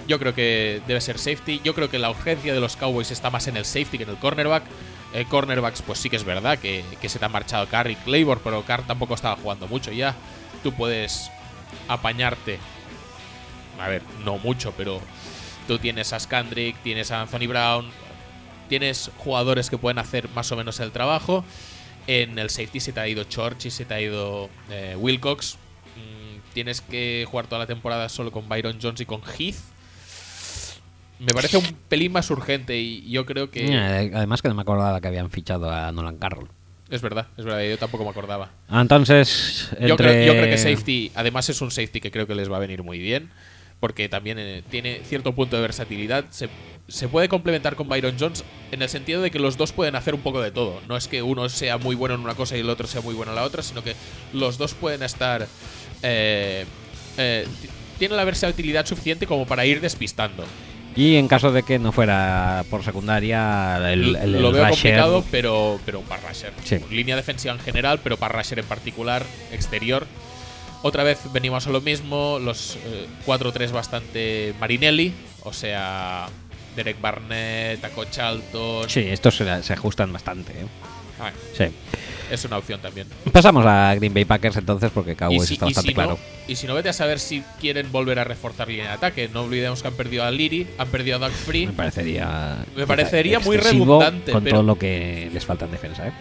Yo creo que debe ser safety. Yo creo que la urgencia de los Cowboys está más en el safety que en el cornerback. Eh, cornerbacks, pues sí que es verdad que, que se te ha marchado Carr y Claybor, pero Carr tampoco estaba jugando mucho ya. Tú puedes apañarte. A ver, no mucho, pero tú tienes a Skandrick, tienes a Anthony Brown, tienes jugadores que pueden hacer más o menos el trabajo. En el safety se te ha ido Church y se te ha ido eh, Wilcox. Mm, tienes que jugar toda la temporada solo con Byron Jones y con Heath. Me parece un pelín más urgente y yo creo que... Eh, Además que no me acordaba que habían fichado a Nolan Carroll. Es verdad, es verdad, yo tampoco me acordaba. Entonces, Yo, creo, entre- yo creo que safety, además es un safety que creo que les va a venir muy bien. Porque también eh, tiene cierto punto de versatilidad. Se, se puede complementar con Byron Jones en el sentido de que los dos pueden hacer un poco de todo. No es que uno sea muy bueno en una cosa y el otro sea muy bueno en la otra, sino que los dos pueden estar. eh, eh, ti- tiene la versatilidad suficiente como para ir despistando. Y en caso de que no fuera por secundaria, el, el- lo el veo rusher- complicado, pero, pero pass rusher. Sí. Línea defensiva en general, pero pass rusher en particular, exterior. Otra vez venimos a lo mismo, los eh, 4-3 bastante Marinelli, o sea, Derek Barnett, Taco Charlton. Sí, estos se, se ajustan bastante. ¿eh? Ah, Sí. es una opción también. Pasamos a Green Bay Packers entonces, porque Cowboys si- está bastante si claro. No, y si no, vete a saber si quieren volver a reforzar línea de ataque. No olvidemos que han perdido a Liri, han perdido a Doug Free. Me parecería. Me parecería muy redundante, Con pero- todo lo que les falta en defensa, ¿eh?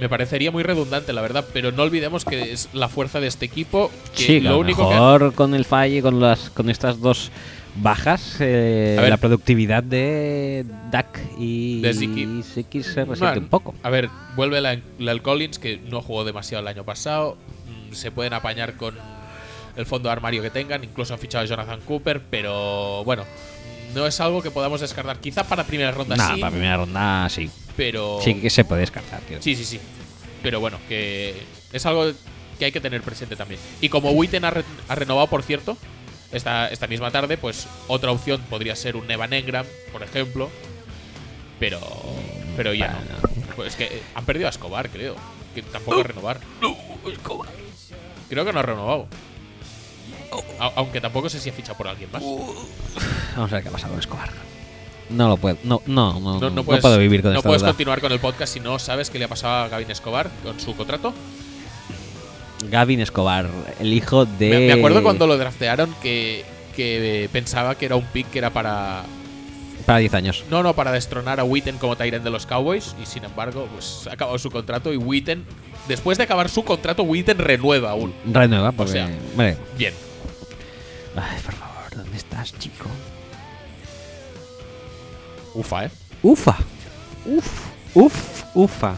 Me parecería muy redundante, la verdad, pero no olvidemos que es la fuerza de este equipo. Que Sí, lo lo único que mejor con el falle, con las con estas dos bajas, eh, la productividad de Dak y De Ziki. Ziki se resiente Man, un poco. A ver, vuelve la, el Collins, que no jugó demasiado el año pasado. Mm, Se pueden apañar con el fondo de armario que tengan. Incluso han fichado a Jonathan Cooper, pero bueno, no es algo que podamos descartar. Quizá para primera ronda Nada, sí, para primera ronda sí. Pero. Sí que se puede descartar. quiero Sí, sí, sí. Pero bueno, que es algo que hay que tener presente también. Y como Witten ha, re- ha renovado, por cierto, esta, esta misma tarde, pues otra opción podría ser un Evan Engram, por ejemplo. Pero. Pero ya no. Pues que eh, han perdido a Escobar, creo. Que tampoco a renovar. Creo que no ha renovado. A- aunque tampoco sé si ha fichado por alguien más. Vamos a ver qué ha pasado con Escobar. No lo puedo. No, no, no, No, puedes, puedo vivir con no esta puedes continuar con el podcast si no sabes qué le ha pasado a Gavin Escobar con su contrato. Gavin Escobar, el hijo de. Me, me acuerdo cuando lo draftearon que, que pensaba que era un pick que era para. Para 10 años. No, no, para destronar a Witten como Tyrant de los Cowboys. Y sin embargo, pues ha acabado su contrato y Witten. Después de acabar su contrato, Witten renueva aún. Renueva, porque. sea, hombre, Bien. Ay, por favor, ¿dónde estás, chico? Ufa, ¿eh? Ufa. Uf. Uf. Ufa.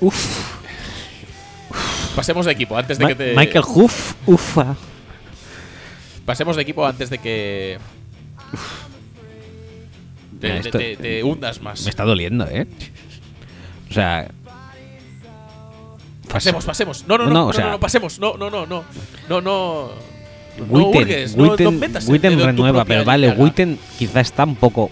Uf. Pasemos de equipo antes de Ma- que te. Michael Huff. Ufa. Pasemos de equipo antes de que. Te, Mira, te- esto- te- te hundas más. Me está doliendo, ¿eh? O sea. Pasemos, pasemos. No, no, no, No, no, o no, sea- no, pasemos. No, no, no, no. No, no. Witten, no- Witten- Witten renueva, pero vale, llaga. Witten quizá está un poco.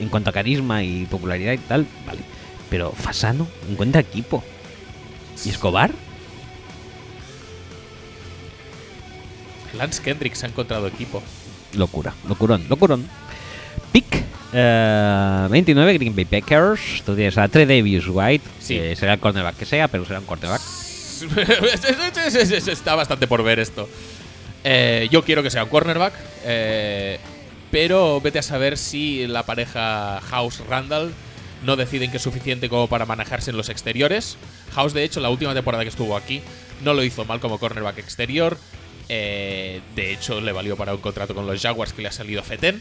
En cuanto a carisma y popularidad y tal, vale. Pero Fasano encuentra equipo. ¿Y Escobar? Lance Kendricks ha encontrado equipo. Locura, locurón, locurón. Pick eh, 29, Green Bay Packers. Tú tienes a Trey Davis White, Sí. que será el cornerback que sea, pero será un cornerback. <laughs> Está bastante por ver esto. Eh, yo quiero que sea un cornerback. eh, pero vete a saber si la pareja House-Randall no deciden que es suficiente como para manejarse en los exteriores. House, de hecho, la última temporada que estuvo aquí no lo hizo mal como cornerback exterior. Eh, de hecho, le valió para un contrato con los Jaguars que le ha salido feten.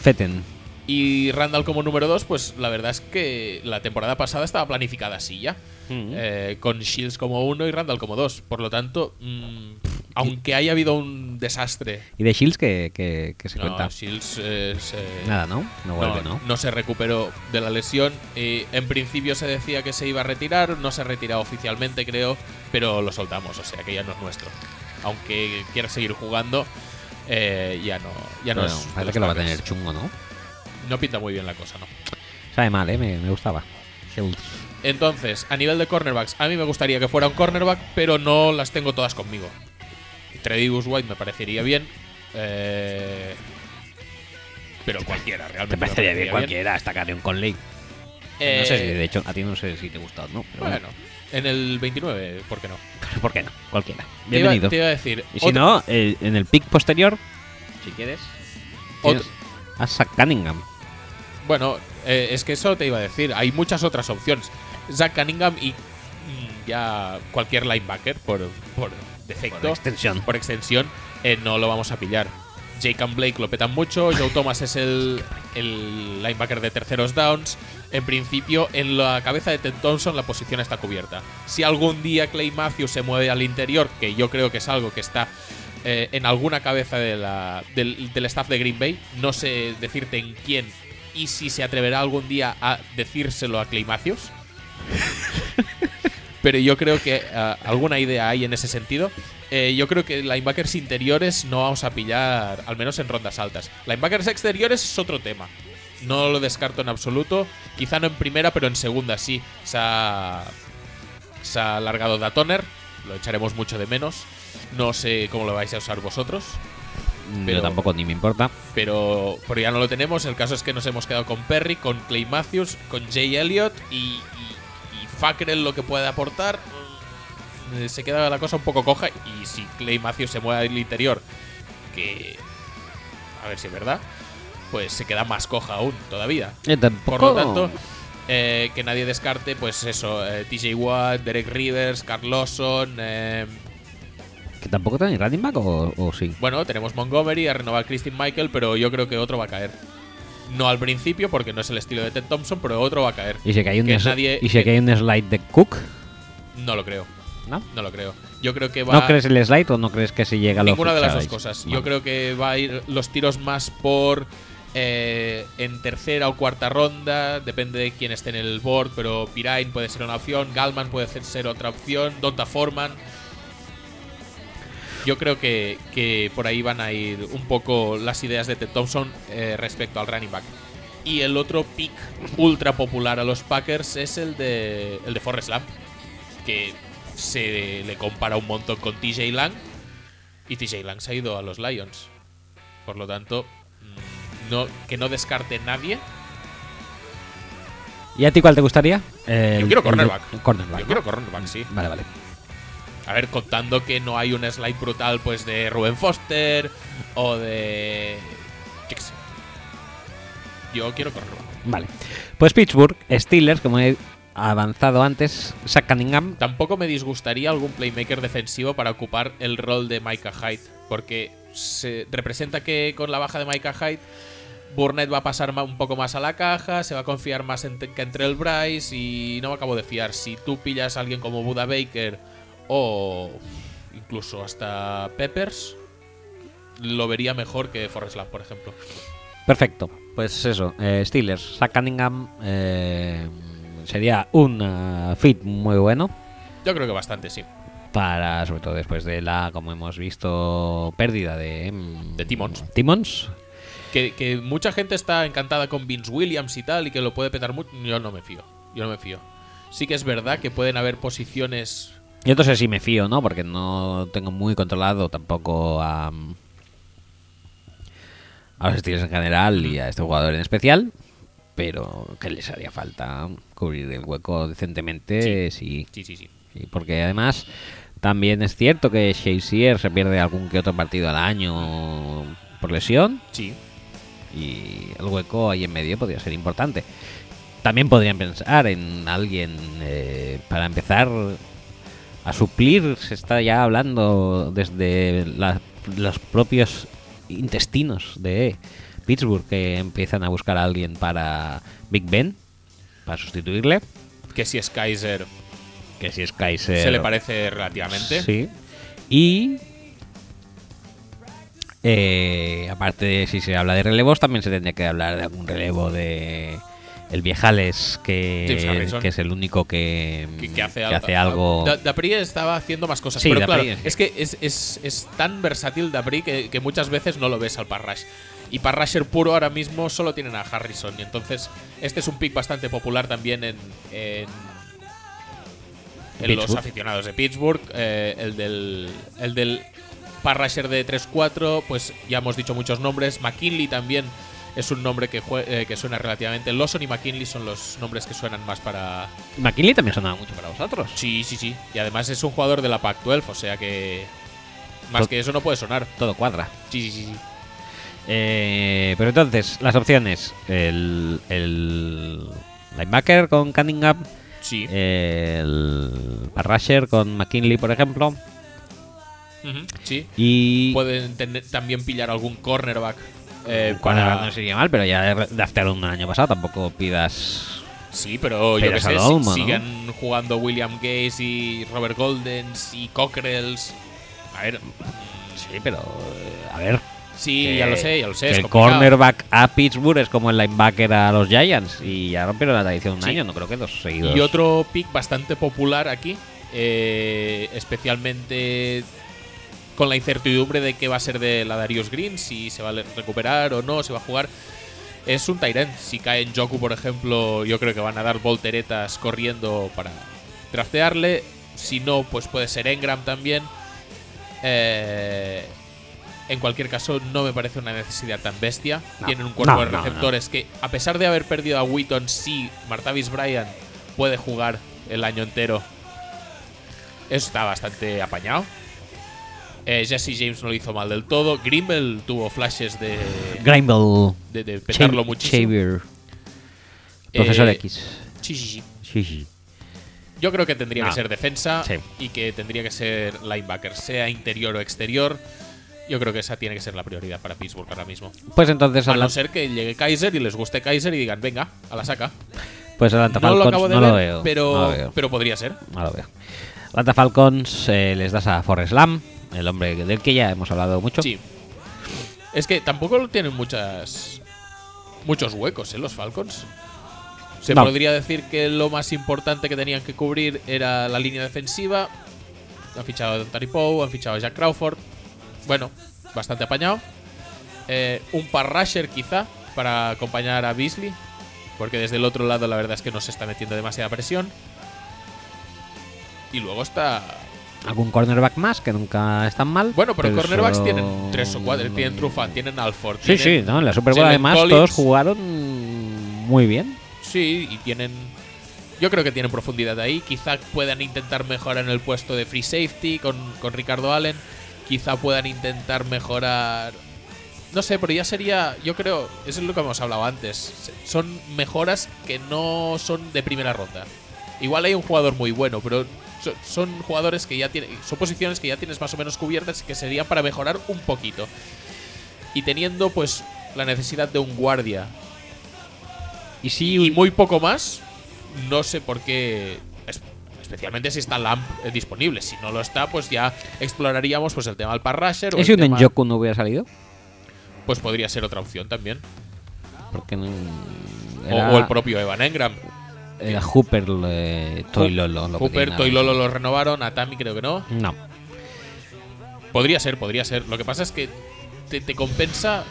Feten. Y Randall como número 2, pues la verdad es que la temporada pasada estaba planificada así ya. Eh, con Shields como uno y Randall como dos. Por lo tanto, mm, aunque haya habido un desastre. ¿Y de Shields que se No, cuenta? Shields eh, se- Nada, ¿no? No vuelve, ¿no? no se recuperó de la lesión. Y en principio se decía que se iba a retirar, no se ha retirado oficialmente, creo, pero lo soltamos, o sea que ya no es nuestro. Aunque quiera seguir jugando, eh, ya no, ya no Bueno, es. parece que lo va a tener chungo, ¿no? No pinta muy bien la cosa, ¿no? Sabe mal, ¿eh? Me, me gustaba. Shields. Entonces, a nivel de cornerbacks, a mí me gustaría que fuera un cornerback, pero no las tengo todas conmigo. Tredavious White me parecería bien. eh, pero cualquiera, realmente. Te me parecería bien cualquiera, hasta Carion Conley. no sé si, Eh, de hecho, a ti no sé si te gusta o no. Pero Bueno, en el 29, ¿por qué no? <laughs> ¿por qué no? Cualquiera. Te iba- Bienvenido. Te iba, a decir. Y si no, eh, en el pick posterior, si quieres, a Zach Cunningham. Bueno, eh, es que eso te iba a decir. Hay muchas otras opciones. Zach Cunningham y ya cualquier linebacker por, por defecto. Por extensión. por extensión, eh, no lo vamos a pillar. Jake and Blake lo petan mucho. Joe Thomas es el, el linebacker de terceros downs. En principio, en la cabeza de Ted Thompson la posición está cubierta. Si algún día Clay Matthews se mueve al interior, que yo creo que es algo que está eh, en alguna cabeza de la- del, del staff de Green Bay. No sé decirte en quién y si se atreverá algún día a decírselo a Clay Matthews. Pero yo creo que ah, alguna idea hay en ese sentido. Eh, yo creo que linebackers interiores no vamos a pillar, al menos en rondas altas. Linebackers exteriores es otro tema. No lo descarto en absoluto. Quizá no en primera, pero en segunda sí. Se ha, se ha alargado Datoner. Lo echaremos mucho de menos. No sé cómo lo vais a usar vosotros. Pero- Yo tampoco ni me importa. Pero, pero ya no lo tenemos. El caso es que nos hemos quedado con Perry, con Clay Matthews, con Jay Elliott y, y Fackrell lo que puede aportar. eh, Se queda la cosa un poco coja. Y si Clay Matthews se mueve al interior, que. A ver si es verdad. Pues se queda más coja aún todavía. Eh, Por lo tanto, eh, que nadie descarte, pues eso, eh, TJ Watt, Derek Rivers, Carl Lawson. eh, ¿Que tampoco tenéis running back o, o sí? bueno, tenemos Montgomery, a renovar Christine Michael, pero yo creo que otro va a caer. No al principio, porque no es el estilo de Ted Thompson, pero otro va a caer. ¿Y si que hay un, que es- nadie- y si que hay un slide de Cook? No lo creo, ¿No? no lo creo. Yo creo que va. ¿No crees el slide o no crees que si llega lo Ninguna de las dos cosas. Vale. Yo creo que va a ir los tiros más por eh, en tercera o cuarta ronda, depende de quién esté en el board, pero Pirine puede ser una opción, Galman puede ser- ser otra opción, Donta Foreman. Yo creo que, que por ahí van a ir un poco las ideas de Ted Thompson eh, respecto al running back. Y el otro pick ultra popular a los Packers es el de, el de Forrest Lamb, que se le compara un montón con TJ Lang. Y TJ Lang se ha ido a los Lions. Por lo tanto, mm, no, que no descarte nadie. ¿Y a ti cuál te gustaría? Yo quiero cornerback. cornerback, Yo ¿no? quiero cornerback, sí. Vale, vale. A ver, contando que no hay un slide brutal pues de Ruben Foster o de... Yo qué sé. Yo quiero cornerback. Vale. Pues Pittsburgh, Steelers, como he avanzado antes, Zach Cunningham. Tampoco me disgustaría algún playmaker defensivo para ocupar el rol de Micah Hyde, porque se representa que con la baja de Micah Hyde, Burnett va a pasar un poco más a la caja, se va a confiar más en que entre el Bryce y no me acabo de fiar. Si tú pillas a alguien como Buda Baker o incluso hasta Peppers, lo vería mejor que Forrest Lamb, por ejemplo. Perfecto. Pues eso, eh, Steelers, Zach Cunningham eh, sería un eh, fit muy bueno Yo creo que bastante, sí. para, sobre todo después de la, como hemos visto, pérdida de... mm, De Timmons. Timmons. Que, que mucha gente está encantada con Vince Williams y tal, y que lo puede petar mucho. Yo no me fío. Yo no me fío. Sí que es verdad que pueden haber posiciones. Yo entonces sí me fío, ¿no? Porque no tengo muy controlado tampoco a, a los Steelers en general y a este jugador en especial. Pero que les haría falta cubrir el hueco decentemente, sí. Sí, sí, sí. Sí, porque además también es cierto que Shazier se pierde algún que otro partido al año por lesión Sí. y el hueco ahí en medio podría ser importante. También podrían pensar en alguien eh, para empezar a suplir, se está ya hablando desde la- los propios intestinos de Pittsburgh que empiezan a buscar a alguien para Big Ben, para sustituirle, Que si es Kaiser que si es Kaiser se le parece relativamente. Sí. Y. eh, aparte de si se habla de relevos, también se tendría que hablar de algún relevo de. El Viejales, que, que es el único que, Que, que hace, algo. Da- Dapri estaba haciendo más cosas. Sí, pero Dapri, claro, sí. es que es, es- es tan versátil Dapri que, que muchas veces no lo ves al Parrash. Y Parrasher puro ahora mismo solo tienen a Harrison. Y entonces, este es un pick bastante popular también en, en, en los aficionados de Pittsburgh. Eh, el del, el del Parrasher de 3-4, pues ya hemos dicho muchos nombres. McKinley también es un nombre que, eh, que suena relativamente. Lawson y McKinley son los nombres que suenan más para, McKinley también sonaba mucho para vosotros. Sí, sí, sí. Y además es un jugador de la Pac-12, o sea que. Más que eso no puede sonar. Todo cuadra. Sí, sí, sí. sí. Eh, pero entonces, las opciones: el, el linebacker con Cunningham, Sí. el Parrasher con McKinley, por ejemplo, sí. y. Pueden tener- también pillar algún cornerback. Eh, para- no sería mal, pero ya draftearon un año pasado, tampoco pidas. Sí, pero yo que siguen jugando William Gaze y Robert Goldens y Cockrells. A ver, mm, Sí, pero. eh, A ver. Sí, que- ya lo sé, ya lo sé. el complicado. cornerback a Pittsburgh es como el linebacker a los Giants. Y ya rompieron la tradición un Sí. año, no creo que dos seguidos. Y otro pick bastante popular aquí, eh, especialmente con la incertidumbre de qué va a ser de la Darius Green, si se va a recuperar o no, si va a jugar. Es un Tyrant. Si cae en Joku, por ejemplo, yo creo que van a dar volteretas corriendo para draftearle. Si no, pues puede ser Engram también. Eh, en cualquier caso, no me parece una necesidad tan bestia. No. Tienen un cuerpo No, de no. receptores que, a pesar de haber perdido a Wheaton, sí, Martavis Bryant puede jugar el año entero. Eso está bastante apañado. Eh, Jesse James no lo hizo mal del todo. Grimble tuvo flashes de, Grimble. de, de petarlo muchísimo. Xavier. Profesor Eh, X. Sí, sí, sí. Yo creo que tendría No. que ser defensa Sí. y que tendría que ser linebacker, sea interior o exterior. Yo creo que esa tiene que ser la prioridad para Pittsburgh ahora mismo. Pues entonces, A no ser que llegue Kaiser y les guste Kaiser y digan, venga, a la saca. pues Atlanta No lo Falcons acabo de no ver, lo veo. pero, no lo veo. pero podría ser. No lo veo. Atlanta Falcons eh, les das a Forrest Lamb, el hombre del que ya hemos hablado mucho. Sí. Es que tampoco tienen muchas muchos huecos, ¿eh? Los Falcons. Se No. podría decir que lo más importante que tenían que cubrir era la línea defensiva. Han fichado a Anthony Poe, han fichado a Jack Crawford. Bueno, bastante apañado. Eh, un par rusher quizá para acompañar a Beasley. Porque desde el otro lado la verdad es que no se está metiendo demasiada presión. Y luego está Algún cornerback más que nunca están mal. bueno, pero, cornerbacks eso- tienen tres o cuatro. Tienen Trufa, tienen Alford. Sí, tienen- sí, no, en la Super Bowl además Collins. todos jugaron muy bien. Sí, y tienen. Yo creo que tienen profundidad ahí. Quizá puedan intentar mejorar en el puesto de free safety con, con Ricardo Allen. Quizá puedan intentar mejorar. No sé, pero ya sería. Yo creo. Eso es lo que hemos hablado antes. Son mejoras que no son de primera ronda. Igual hay un jugador muy bueno, pero so- son jugadores que ya tienen. Son posiciones que ya tienes más o menos cubiertas y que serían para mejorar un poquito. Y teniendo, pues, la necesidad de un guardia Y sí, y muy poco más. No sé por qué. es- Especialmente si está Lamp eh, disponible. Si no lo está, pues ya exploraríamos pues el tema del Parrasher. o ¿y el si un tema- Njoku no hubiera salido? Pues podría ser otra opción también. Porque no. O, el propio Evan Engram. Era Hooper, eh, Toilolo. lo que Hooper, tenía. Toilolo lo renovaron. A Tami creo que no. No. Podría ser, podría ser. Lo que pasa es que te, te compensa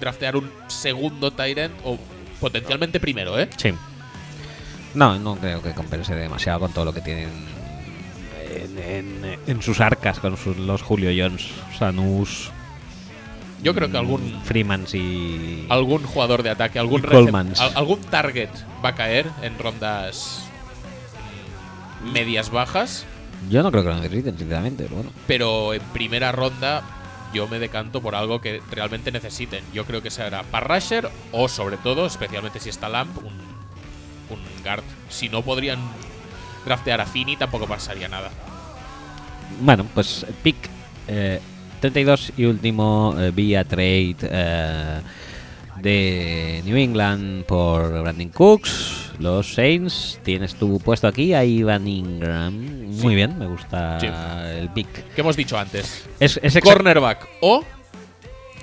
draftear un segundo Tyrant o potencialmente primero, ¿eh? Sí. No, no creo que compense demasiado con todo lo que tienen en, en- en sus arcas, con sus, los Julio Jones, Sanus, Yo creo que algún Freemans y. algún jugador de ataque, algún Colemans. al- algún target va a caer en rondas mm, medias bajas, Yo no creo que lo necesiten, sinceramente, pero bueno. pero en primera ronda yo me decanto por algo que realmente necesiten. Yo creo que será Parrasher o sobre todo, especialmente si está Lamp, un, un guard. Si no podrían draftear a Fini tampoco pasaría nada. Bueno, pues pick eh, 32 y último eh, vía trade eh, de New England por Brandon Cooks. Los Saints, tienes tu puesto aquí a Ivan Ingram. Muy bien, me gusta Sí. el pick. ¿Qué hemos dicho antes? Es, es Cornerback o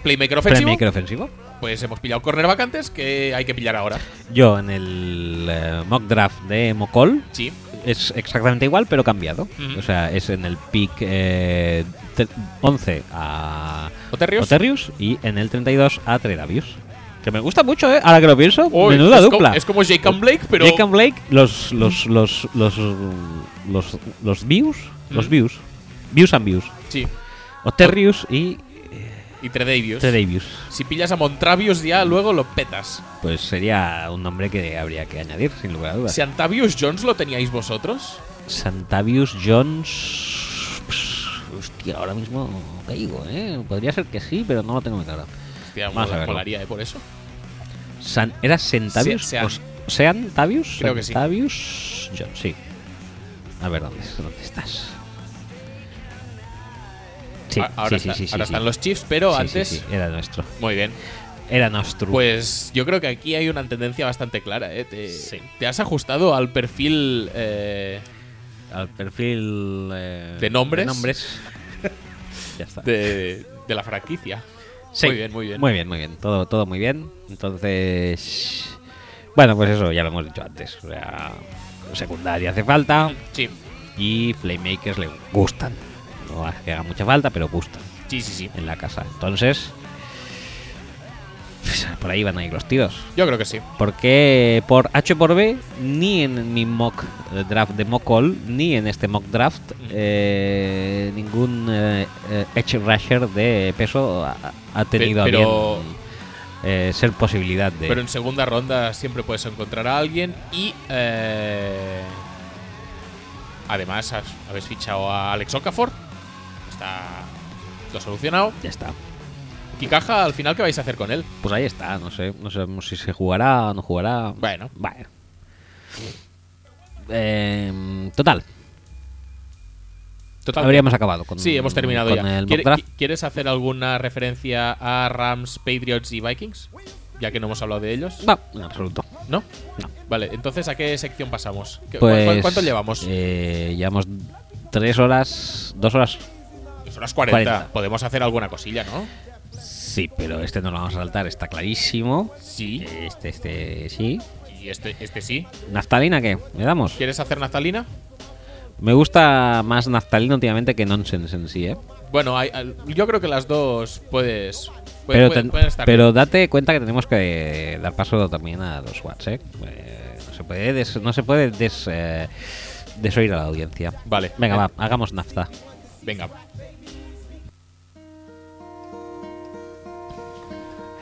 playmaker ofensivo. playmaker ofensivo. Pues hemos pillado cornerback antes, que hay que pillar ahora. Yo en el eh, mock draft de Mocol Sí. Es exactamente igual, pero cambiado. O sea, es en el pick eh, te- 11 a ¿Oterrios? Oterrius y en el 32 a Tredavius. Que me gusta mucho, ¿eh? Ahora que lo pienso, menuda es dupla. Como, es como Jake and Blake, pero. Jake and Blake, los los los los los los views, los views, views and views. Sí. Oterrius y Y Tredavious. Tredavius. Si pillas a Montravius ya, luego lo petas. Pues sería un nombre que habría que añadir, sin lugar a dudas. Si Antavius Jones lo teníais vosotros. Santavius Jones. pues, hostia, ahora mismo caigo, ¿eh? Podría ser que sí, pero no lo tengo muy claro. Hostia, Vamos a molaría, ¿eh? Por eso. San- ¿Era Sentavius? Se- Sean. ¿O s- ¿Sean Tavius? Creo que sí. Sentavius Jones, sí. A ver, ¿dónde, dónde estás? Sí, ahora sí, está- sí, sí, ahora sí, están los Chiefs, pero antes. era nuestro. Muy bien. Era nuestro. Pues yo creo que aquí hay una tendencia bastante clara, ¿eh? Te, has ajustado al perfil. eh, al perfil eh, ¿De nombres? <laughs> Ya está. de, de la franquicia. Sí. Muy bien, muy bien. Muy bien, muy bien. Todo, todo muy bien. Entonces. Bueno, pues eso ya lo hemos dicho antes. O sea, secundaria hace falta Sí, y playmakers le gustan. No es que haga mucha falta, pero gustan sí, sí, sí. en la casa. Entonces. pues, por ahí van a ir los tiros. Yo creo que sí. Porque por H por B, ni en mi mock draft de mock all, ni en este mock draft, eh, ningún eh, edge rusher de peso ha, ha tenido a pero- bien eh, ser posibilidad de. Pero en segunda ronda siempre puedes encontrar a alguien y. además, has- habéis fichado a Alex Okafor. Está todo solucionado. ya está. Kikaja, al final, ¿qué vais a hacer con él? Pues ahí está, no sé, no sabemos si se jugará o no jugará. Bueno. Bueno. Em, total, Total. habríamos acabado con, Sí, hemos terminado con ya. el ¿Quiere- ¿Quieres hacer alguna referencia a Rams, Patriots y Vikings? Ya que no hemos hablado de ellos. No, en absoluto. ¿No? No. Vale, entonces ¿a qué sección pasamos? ¿Qué- Pues, ¿Cuánto llevamos? eh, llevamos tres horas, dos horas. Son las 40. 40. Podemos hacer alguna cosilla, ¿no? Sí, pero este no lo vamos a saltar, está clarísimo. Sí. Este, este, sí. Y este, este sí. ¿Naftalina qué? ¿Le damos? ¿Quieres hacer naftalina? Me gusta más naftalina últimamente que nonsense en sí, ¿eh? Bueno, hay- yo creo que las dos puedes. puede- Pero, pueden estar pero date cuenta que tenemos que dar paso también a los watts, ¿eh? Eh, no se puede, des- no se puede des- eh, desoír a la audiencia. Vale. Venga, Eh, va, hagamos nafta. Venga.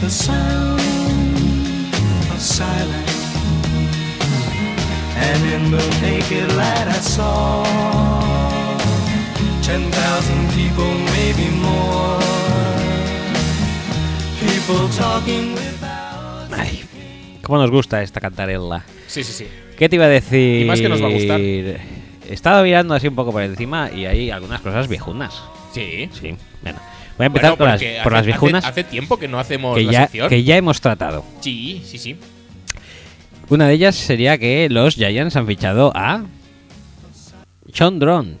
the sound of silence. And in the naked light I saw ten thousand people, maybe more. People talking without. Ay, cómo nos gusta esta cantarella. Sí, sí, sí. ¿Qué te iba a decir? Y más que nos va a gustar. He estado mirando así un poco por encima y hay algunas cosas viejunas. Sí. Sí, bueno. Voy a empezar Bueno, por, las, por hace- las viejunas Hace, hace tiempo que no hacemos que, la ya, sección. que ya hemos tratado. Sí, sí, sí. Una de ellas sería que los Giants han fichado a Sean Drone.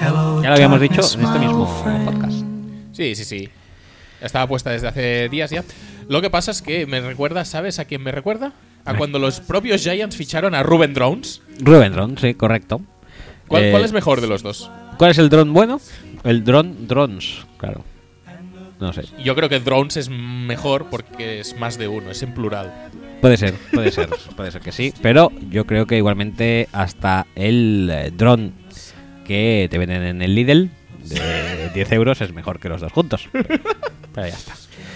Hello, Ya lo habíamos dicho en este mismo podcast. Sí, sí, sí. Estaba puesta desde hace días ya. Lo que pasa es que me recuerda, ¿sabes a quién me recuerda? A cuando los propios Giants ficharon a Ruben Drones. Ruben Drone, sí, correcto. ¿Cuál, Eh, cuál es mejor de los dos? ¿Cuál es el drone bueno? El drone drones, claro. No sé. Yo creo que Drones es mejor porque es más de uno, es en plural. Puede ser, puede ser, puede ser que sí. Pero yo creo que igualmente hasta el eh, drone que te venden en el Lidl de <laughs> 10 euros es mejor que los dos juntos. Pero, pero ya está.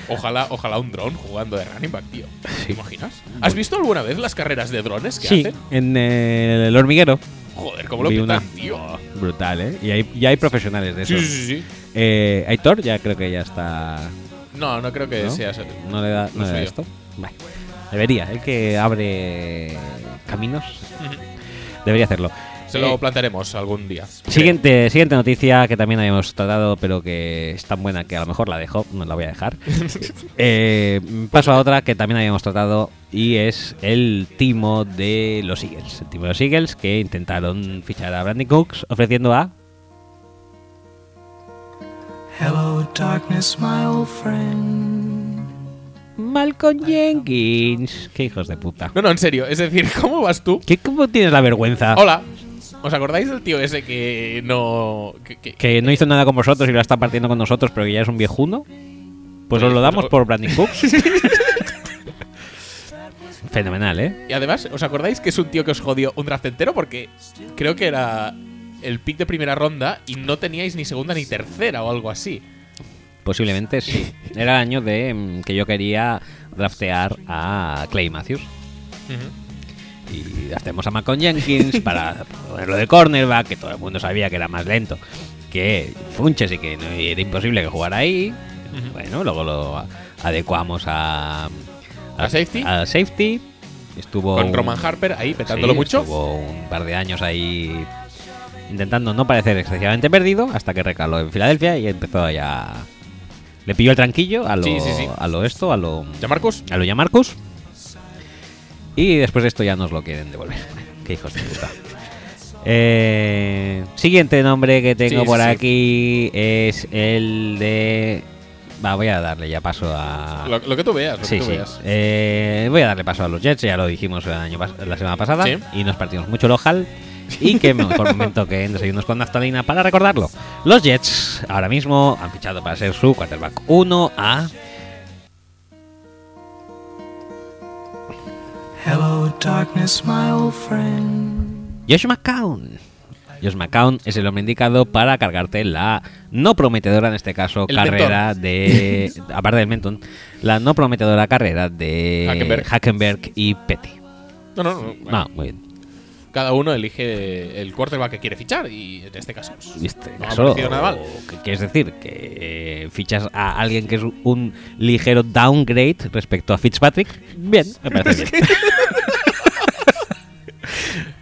Ojalá, ojalá un drone jugando de running back, tío. ¿Te imaginas? ¿Has visto alguna vez las carreras de drones que Sí, hacen? en eh, el hormiguero. Joder, cómo lo una- tío. Oh, brutal, ¿eh? Y hay, ya hay profesionales de eso. Sí, sí, sí. Eh, Aitor ya creo que ya está. No, no creo que ¿no? sea. No le da, no le da esto. Vale. Debería, el que abre caminos. Debería hacerlo. Se lo Eh, plantearemos algún día. Siguiente, siguiente noticia que también habíamos tratado, pero que es tan buena que a lo mejor la dejo, no la voy a dejar. <laughs> Eh, paso a otra que también habíamos tratado y es el timo de los Eagles. El timo de los Eagles que intentaron fichar a Brandon Cooks ofreciendo a Hello, darkness, my old friend. Malcolm Jenkins. Qué hijos de puta. No, no, en serio. Es decir, <laughs> ¿cómo vas tú? ¿Qué, ¿Cómo tienes la vergüenza? Hola, ¿Os acordáis del tío ese que no. que- que- Que no hizo nada con vosotros y lo está partiendo con nosotros, pero que ya es un viejuno. Pues os lo damos pues- por Brandon Cooks. <laughs> Fenomenal, ¿eh? Y además, ¿os acordáis que es un tío que os jodió un draft entero? Porque creo que era el pick de primera ronda y no teníais ni segunda ni tercera o algo así. Posiblemente sí. Era el año de mm, que yo quería draftear a Clay Matthews. Y draftemos a Macon Jenkins para ponerlo de cornerback, que todo el mundo sabía que era más lento que Funches y que no, era imposible que jugara ahí. Bueno, luego lo adecuamos a, ¿A safety? a safety. Estuvo Con un- Roman Harper ahí petándolo Sí, mucho. Estuvo un par de años ahí intentando no parecer excesivamente perdido hasta que recaló en Filadelfia y empezó ya. Le pilló el tranquillo a lo, Sí, sí, sí. a lo esto, a lo. ¿Ya Marcos? A lo ya Marcus. Y después de esto ya nos lo quieren devolver. <laughs> Qué hijos de puta. Eh, siguiente nombre que tengo Sí, por sí. aquí es el de. Va, voy a darle ya paso a. Lo, lo que tú veas, lo Sí, que tú sí. veas. Eh, voy a darle paso a los Jets, ya lo dijimos el año la semana pasada, Sí. y nos partimos mucho el ojal. Y <laughs> que mejor momento que en Desayunos con Naftalina para recordarlo. Los Jets ahora mismo han fichado para ser su quarterback 1 a Hello, darkness, my old friend. Josh McCown. Josh McCown es el hombre indicado para cargarte la no prometedora, en este caso, El carrera de. aparte del Menton, la no prometedora carrera de Hackenberg. Hackenberg y Petty. No, no, no. bueno, No, muy bien. Cada uno elige el quarterback que quiere fichar y en este caso. pues, este no ha caso, parecido nada mal. ¿qué quieres decir? Que eh, fichas a alguien que es un ligero downgrade respecto a Fitzpatrick. Bien, me <laughs> parece bien. <laughs>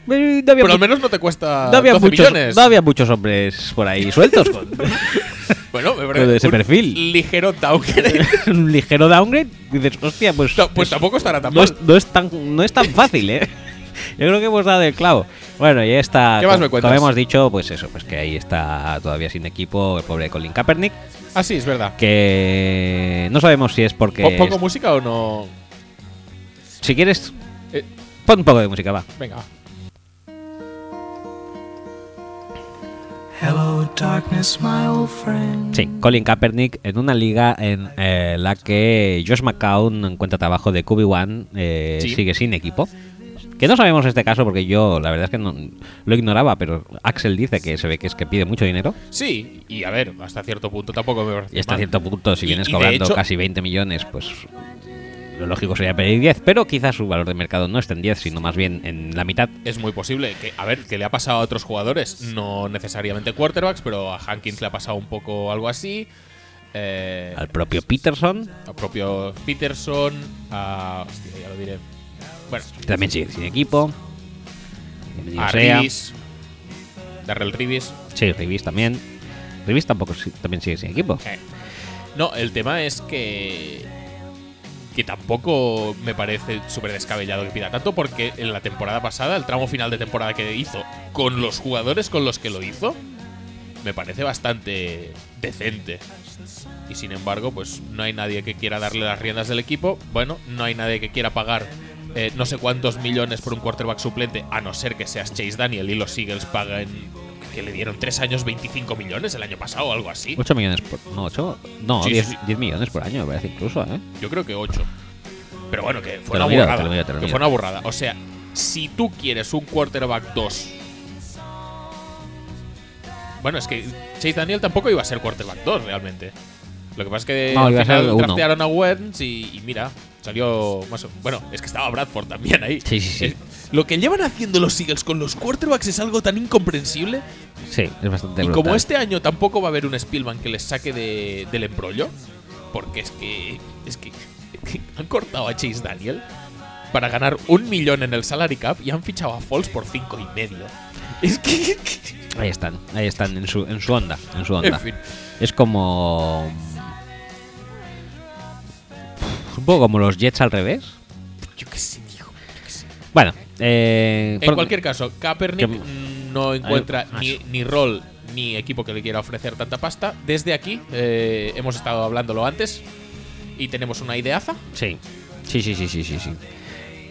No había, Pero al menos no te cuesta no había 12 muchos, millones. no había muchos hombres por ahí sueltos con <laughs> bueno, me con ese un perfil. Ligero downgrade. un ligero downgrade. Dices, hostia, pues, No, pues es- tampoco estará tan no, mal. es, no es tan, no es tan fácil, ¿eh? Yo creo que hemos dado el clavo. Bueno, y está. ¿Qué más me cuentas? Como hemos dicho, pues eso, pues que ahí está todavía sin equipo el pobre Colin Kaepernick. Ah, sí, es verdad. Que no sabemos si es porque. ¿Po- ¿Pongo música o no? Si quieres, Eh, pon un poco de música, va. venga. va. Hello, darkness, my old friend. Sí, Colin Kaepernick en una liga en eh, la que Josh McCown encuentra trabajo de QB1, eh, Sí. sigue sin equipo. Que no sabemos este caso porque yo la verdad es que no, lo ignoraba, pero Axel dice que se ve que es que pide mucho dinero. Sí, y a ver, hasta cierto punto tampoco me parece Y hasta mal. cierto punto, si Y- vienes y cobrando hecho- casi 20 millones, pues lo lógico sería pedir 10, pero quizás su valor de mercado no esté en 10, sino más bien en la mitad. Es muy posible que, a ver, que le ha pasado a otros jugadores, no necesariamente quarterbacks, pero a Hankins le ha pasado un poco algo así. Eh, Al propio Peterson, al propio Peterson, a. Hostia, ya lo diré. Bueno, también sigue sin equipo. A Darrell Reeves. Sí, Rivis también. Rivis tampoco también sigue sin equipo. Eh, No, el tema es que. Que tampoco me parece súper descabellado que pida tanto, porque en la temporada pasada, el tramo final de temporada que hizo, con los jugadores con los que lo hizo, me parece bastante decente. Y sin embargo, pues no hay nadie que quiera darle las riendas del equipo. Bueno, no hay nadie que quiera pagar eh, no sé cuántos millones por un quarterback suplente, a no ser que seas Chase Daniel y los Eagles pagan. que le dieron tres años 25 millones el año pasado o algo así. 8 millones por. No, 8. No, Sí, 10, sí, sí. 10 millones por año, me parece incluso, ¿eh? Yo creo que 8. Pero bueno, que fue Te lo una miro, burrada. te lo miro, te lo que miro. fue una burrada. O sea, si tú quieres un quarterback 2. Bueno, es que Chase Daniel tampoco iba a ser quarterback 2 realmente. Lo que pasa es que No, al iba a ser final uno. draftearon a Wentz y, y mira, salió más o- Bueno, es que estaba Bradford también ahí. Sí, sí, sí. Eh, lo que llevan haciendo los Eagles con los quarterbacks es algo tan incomprensible. Sí, es bastante Y brutal. como este año tampoco va a haber un Spielman que les saque de- del embrollo, porque es que, es que han cortado a Chase Daniel para ganar un millón en el salary cap y han fichado a Foles por cinco y medio. Es que, Ahí están, ahí están, en su, en su onda. En su onda. en fin, Es como. Un poco como los Jets al revés. yo qué sé, tío. yo qué sé. Bueno, eh, En cualquier caso, Kaepernick que- no encuentra ni, ni rol ni equipo que le quiera ofrecer tanta pasta. Desde aquí, eh, hemos estado hablándolo antes y tenemos una ideaza. Sí, sí, sí, sí, sí, sí. sí.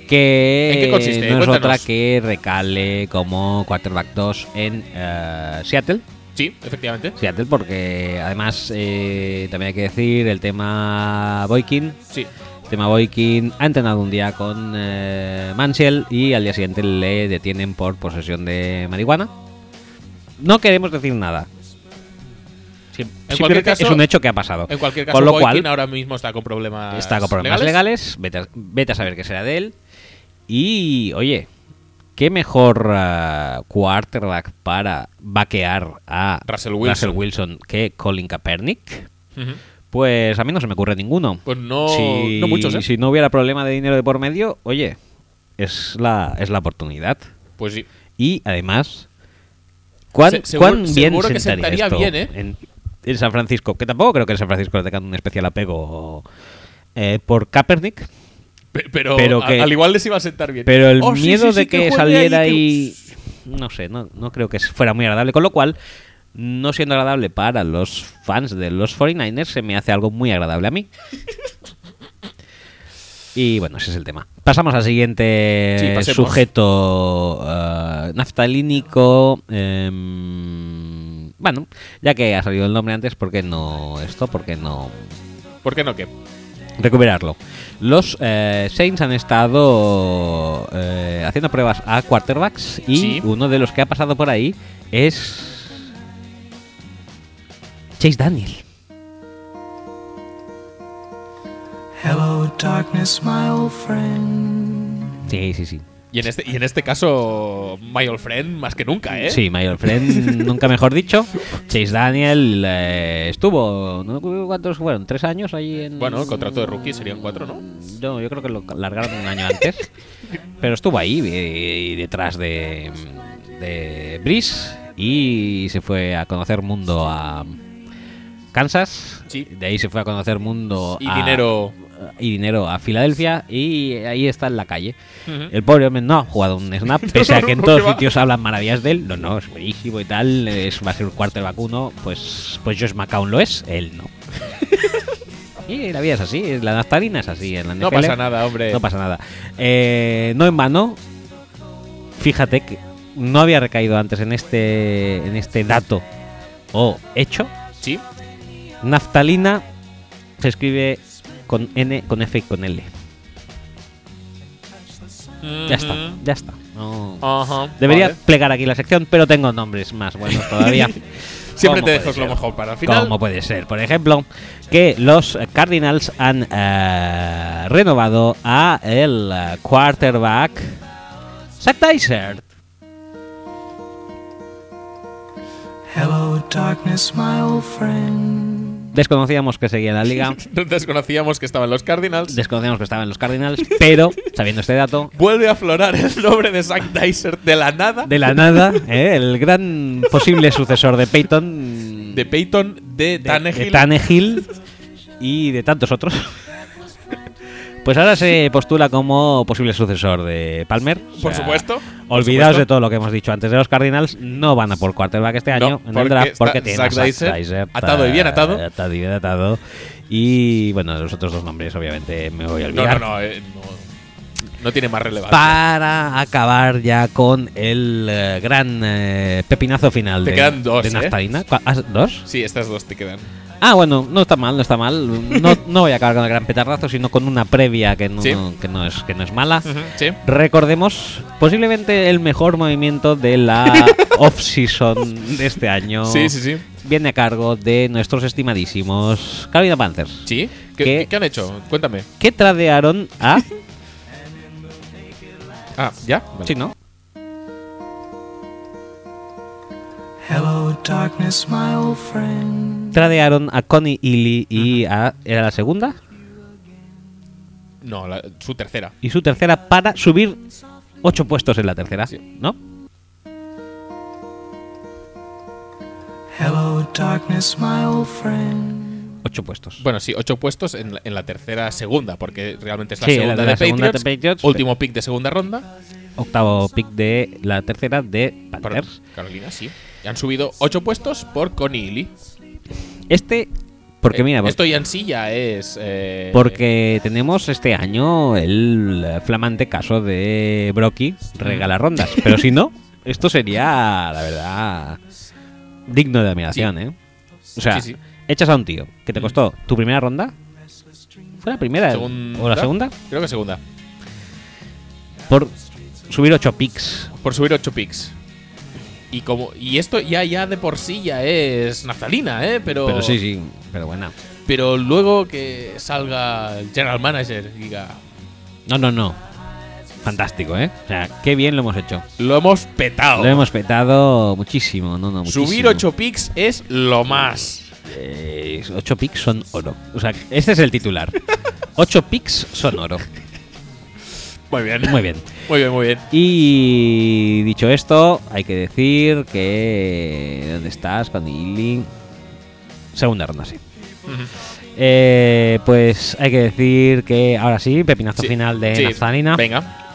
que ¿En qué consiste? no es otra que recale como quarterback 2 en eh, Seattle. Sí, efectivamente. Seattle porque además eh, también hay que decir el tema Boykin. Sí. El tema Boykin ha entrenado un día con eh, Mansiel y al día siguiente le detienen por posesión de marihuana. No queremos decir nada. En cualquier caso- es un hecho que ha pasado. En cualquier caso, Con lo Boykin cual, ahora mismo está con problemas está con problemas legales, vete, a, vete a saber qué será de él. Y, oye, qué mejor ah, quarterback para vaquear a Russell Wilson. Wilson que Colin Kaepernick. Pues a mí no se me ocurre ninguno. Pues no, si, no muchos, ¿eh? si no hubiera problema de dinero de por medio, oye, es la, es la oportunidad. Pues sí. Y además, ¿cuán, Se- seguro- cuán bien seguro que sentaría, sentaría esto bien, ¿eh? en, en San Francisco? Que tampoco creo que en San Francisco le tengan un especial apego eh, por Kaepernick. Pe- Pero, Pero a- que- al igual les iba a sentar bien. Pero el Oh, miedo sí, sí, de que, saliera ahí, y... No sé, no, no creo que fuera muy agradable. Con lo cual, no siendo agradable para los fans de los 49ers, se me hace algo muy agradable a mí. Y bueno, ese es el tema. Pasamos al siguiente Sí, sujeto eh, naftalínico. em, bueno, ya que ha salido el nombre antes, ¿por qué no esto? ¿Por qué no ¿Por qué no qué? Recuperarlo. Los eh, Saints han estado eh, haciendo pruebas a quarterbacks y Sí. uno de los que ha pasado por ahí es Chase Daniel. Hello, darkness, my old friend. Sí, sí, sí. Y en este, y en este caso, My Old Friend más que nunca, ¿eh? Sí, Mayor Friend, nunca mejor dicho. Chase Daniel eh, estuvo, ¿no? ¿cuántos fueron? ¿Tres años ahí en...? Bueno, el contrato de rookie serían cuatro, ¿no? No, yo creo que lo largaron un año antes. pero estuvo ahí, eh, detrás de, de Brice, y se fue a conocer mundo a Kansas. Sí. De ahí se fue a conocer mundo Y a- dinero. Y dinero a Filadelfia y ahí está en la calle. El pobre hombre no ha jugado un snap, <laughs> pese a que en <laughs> todos sitios hablan maravillas de él. No, no, es buenísimo y tal. Es, va a ser un cuarto vacuno. Pues, pues Josh McCown lo es, él no. <laughs> y la vida es así, la naftalina es así en la No pasa nada, hombre. No pasa nada. Eh, no en vano, fíjate que no había recaído antes en este, en este dato o hecho. Sí. Naftalina se escribe con N, con F y con L. Ya está, ya está. No- Ajá. Debería vale. plegar aquí la sección, pero tengo nombres más buenos todavía. <laughs> Siempre ¿Cómo te dejas lo mejor para el final. ¿Cómo puede ser? Por ejemplo, que los Cardinals han eh, renovado a el quarterback Zach Dysert. Hello, darkness, my old friend. Desconocíamos que seguía en la liga, <laughs> Desconocíamos que estaban los Cardinals. desconocíamos que estaba en los Cardinals, pero sabiendo este dato, Vuelve a aflorar el nombre de Zack Dyser de la nada. de la nada, eh, el gran posible sucesor de Peyton, de Peyton, de, de- Tannehill. de Tannehill y de tantos otros. Pues ahora se postula como posible sucesor de Palmer. O Por supuesto, por Olvidaos supuesto. de todo lo que hemos dicho antes de los Cardinals. No van a por quarterback este No, año en porque el draft porque tienen Zach Zach Dyser, Dyser, atado y bien atado. Atado y bien atado. Y bueno, los otros dos nombres, obviamente, me voy a olvidar. no, no, eh, no. No tiene más relevancia. Para acabar ya con el eh, gran eh, pepinazo final Te de, quedan dos, de ¿eh? naftalina. ¿Cu- ah, ¿Dos? Sí, estas dos te quedan. Ah, bueno, no está mal, no está mal. No, no voy a acabar con el gran petardazo, sino con una previa que no, Sí. que no, es, que no es mala. Sí. Recordemos, posiblemente el mejor movimiento de la <laughs> off-season de este año. Sí, sí, sí. Viene a cargo de nuestros estimadísimos Carolina Panthers. ¿Sí? ¿Qué, ¿Qué? qué han hecho? Cuéntame. Que tradearon a. <laughs> Ah, ¿ya? Vale. sí, ¿no? Hello, darkness, my old friend. Tradearon a Connie Ely y a. ¿Era la segunda? No, la- su tercera. Y su tercera para subir ocho puestos en la tercera. Sí. ¿No? Hello, darkness, my old friend. Ocho puestos. Bueno, sí, ocho puestos en la, en la tercera segunda, porque realmente es la Sí, segunda, la- de, la segunda Patriots, de Patriots. Último pick de segunda ronda. Octavo pick de la tercera de Por Panthers. Carolina, sí. Y han subido ocho puestos por Connie Ely. Este Porque Eh, mira, esto ya en sí ya es. eh, porque tenemos este año el flamante caso de Brocky regala rondas. Pero <laughs> si no, esto sería, la verdad, digno de admiración, ¿eh? O sea, Sí, sí. echas a un tío que te costó tu primera ronda. ¿Fue la primera segunda- o la segunda? Creo que segunda. Por subir 8 picks. Por subir 8 picks. Y como y esto ya ya de por sí ya es naftalina, ¿eh? Pero, Pero sí, sí, pero buena. Pero luego que salga el general manager y diga, No, no, no. Fantástico, ¿eh? O sea, qué bien lo hemos hecho. lo hemos petado. Lo hemos petado muchísimo, no, no, muchísimo. Subir 8 picks es lo más. 8 picks son oro. O sea, este es el titular. <laughs> 8 picks son oro. Muy bien. Muy bien. Muy bien, muy bien. Y dicho esto, hay que decir que. ¿Dónde estás? Con Ealing. Segunda ronda, sí. Eh, pues hay que decir que ahora sí, pepinazo Sí, final de sí, Naftalina. Venga.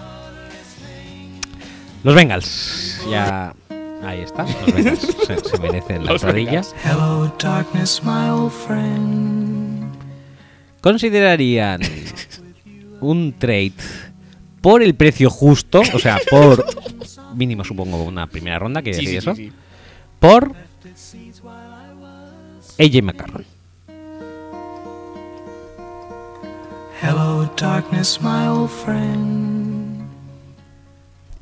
Los Bengals. Ya. Ahí está. Los Bengals. <laughs> se, se merecen la Los rodilla. Bengals. Hello, darkness, my old friend. ¿Considerarían <laughs> un trade por el precio justo? O sea, <laughs> por mínimo supongo una primera ronda, quiere Sí, decir sí, eso. sí, sí. Por AJ McCarron. Hello, darkness, my old friend.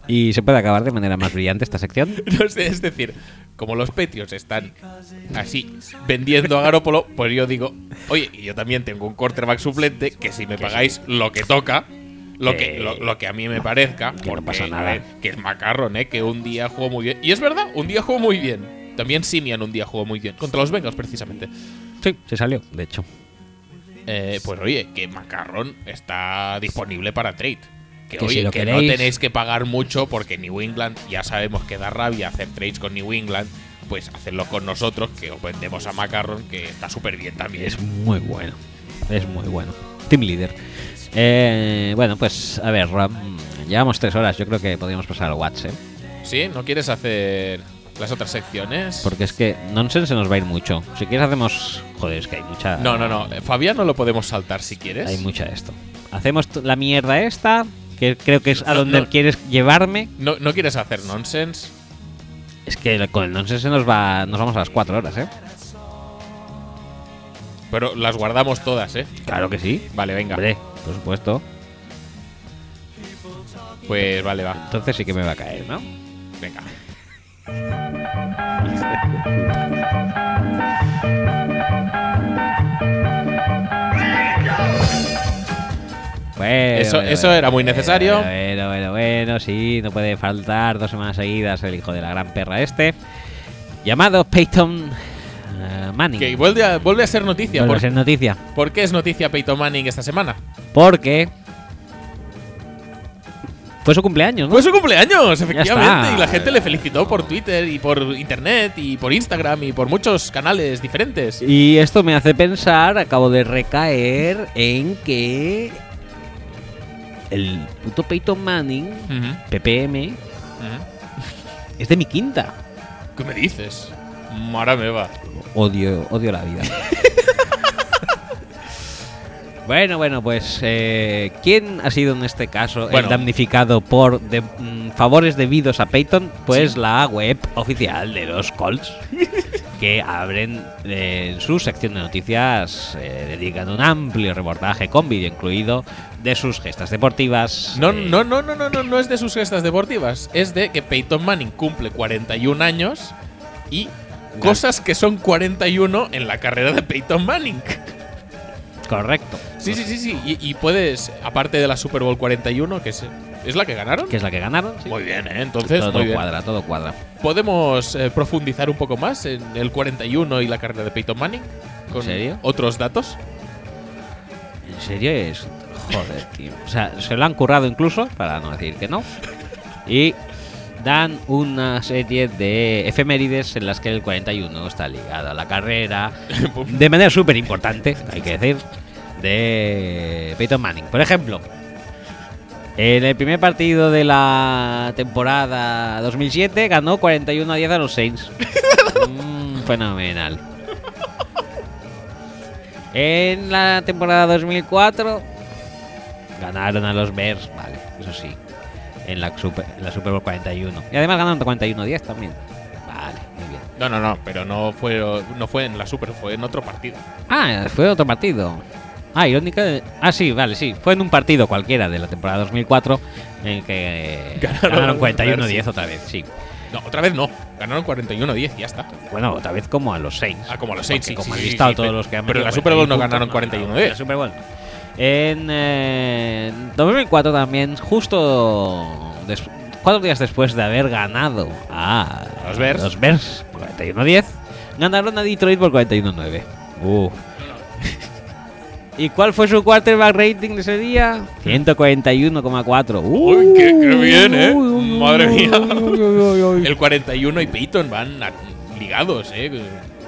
Y se puede acabar de manera más brillante esta sección. <laughs> No sé, es decir, como los Patriots están así vendiendo a Garópolo, pues yo digo, oye, y yo también tengo un quarterback suplente que si me pagáis lo que toca, lo que, Que- lo, lo que a mí me parezca, que no porque, pasa a nada. ver, que es Macarron, ¿eh? que un día jugó muy bien. Y es verdad, un día jugó muy bien. También Simian un día jugó muy bien, contra los Bengals precisamente. Sí, se salió, de hecho. Eh, pues oye, que Macarron está disponible para trade. Que, Que oye, si lo que no tenéis que pagar mucho porque New England ya sabemos que da rabia hacer trades con New England. Pues hacerlo con nosotros, que os vendemos a Macarron, que está súper bien también. Es muy bueno. Es muy bueno. Team leader. Eh, bueno, pues a ver, llevamos tres horas. Yo creo que podríamos pasar al WhatsApp. ¿Sí? ¿No quieres hacer las otras secciones? Porque es que Nonsense se nos va a ir mucho. Si quieres hacemos... Joder, es que hay mucha... No, no, no. Eh, Fabián no lo podemos saltar si quieres. Hay mucha de esto. Hacemos la mierda esta, que creo que es a No, donde no. quieres llevarme. No, no quieres hacer nonsense. Es que con el Nonsense se nos va... Nos vamos a las cuatro horas, ¿eh? Pero las guardamos todas, ¿eh? Claro que sí. Vale, venga. Hombre, por supuesto. Pues vale, va. Entonces sí que me va a caer, ¿no? Venga. <laughs> Bueno, Eso- bueno, eso bueno, era muy necesario. Bueno, bueno, bueno, sí, no puede faltar dos semanas seguidas el hijo de la gran perra este. Llamado Peyton eh, Manning. Que vuelve a, vuelve a ser noticia. Vuelve a ¿Por, ser noticia. por qué es noticia Peyton Manning esta semana? Porque fue su cumpleaños, ¿no? Fue su cumpleaños, efectivamente. Y la gente le felicitó por Twitter y por internet y por Instagram y por muchos canales diferentes. Y esto me hace pensar, acabo de recaer en que el puto Peyton Manning, Ujú, PPM, es de mi quinta. ¿Qué me dices? Mara me va. Odio, odio la vida. <laughs> bueno, bueno, pues eh, ¿quién ha sido en este caso Bueno. el damnificado por de- mm, favores debidos a Peyton? Pues la web oficial de los Colts, <laughs> que abren eh, en su sección de noticias, eh, dedican un amplio reportaje con vídeo incluido de sus gestas deportivas. No, eh, no, no, no, no, no, no es de sus gestas deportivas. Es de que Peyton Manning cumple 41 años y cosas que son 41 en la carrera de Peyton Manning. Correcto. Sí, sí, sí, sí. Y, y puedes, aparte de la Super Bowl 41, que es, ¿es la que ganaron. Que es la que ganaron. sí. Muy bien, ¿eh? Entonces, todo, muy todo cuadra, todo cuadra. ¿Podemos eh, profundizar un poco más en el 41 y la carrera de Peyton Manning? Con serio? otros datos. En serio es. Joder, tío. O sea, se lo han currado incluso, para no decir que no. Y dan una serie de efemérides en las que el 41 está ligado a la carrera. <laughs> De manera súper importante, hay que decir. De Peyton Manning. Por ejemplo, en el primer partido de la temporada 2007 ganó 41 a 10 a los Saints. <laughs> Mm, fenomenal. En la temporada 2004 ganaron a los Bears, vale, eso sí. En la Super, en la Super Bowl 41. Y además ganaron 41-10 también. Vale, muy bien. No, no, no, pero no fue, no fue en la Super, fue en otro partido. Ah, fue otro partido. Ah, irónica. Ah, sí, vale, sí. Fue en un partido cualquiera de la temporada 2004 en que <laughs> Ganaron ganaron, los 41-10 Bears, otra vez, sí. No, otra vez no. Ganaron 41-10 y ya está. Bueno, otra vez como a los Saints. Ah, como a los Porque Saints, sí, Como sí, han listado sí, todos los que han pero en la Super Bowl no 41 ganaron puntos, 41-10. en la Super Bowl. En eh, 2004 también, justo cuatro días después de haber ganado a Los Bears. los Bears por 41-10, ganaron a Detroit por 41-9. Uf. <laughs> ¿Y cuál fue su quarterback rating de ese día? 141,4. Uy, qué- qué bien, ¿eh? Uy, uy, uy, Madre uy, mía. El 41 y Peyton van a- ligados, ¿eh?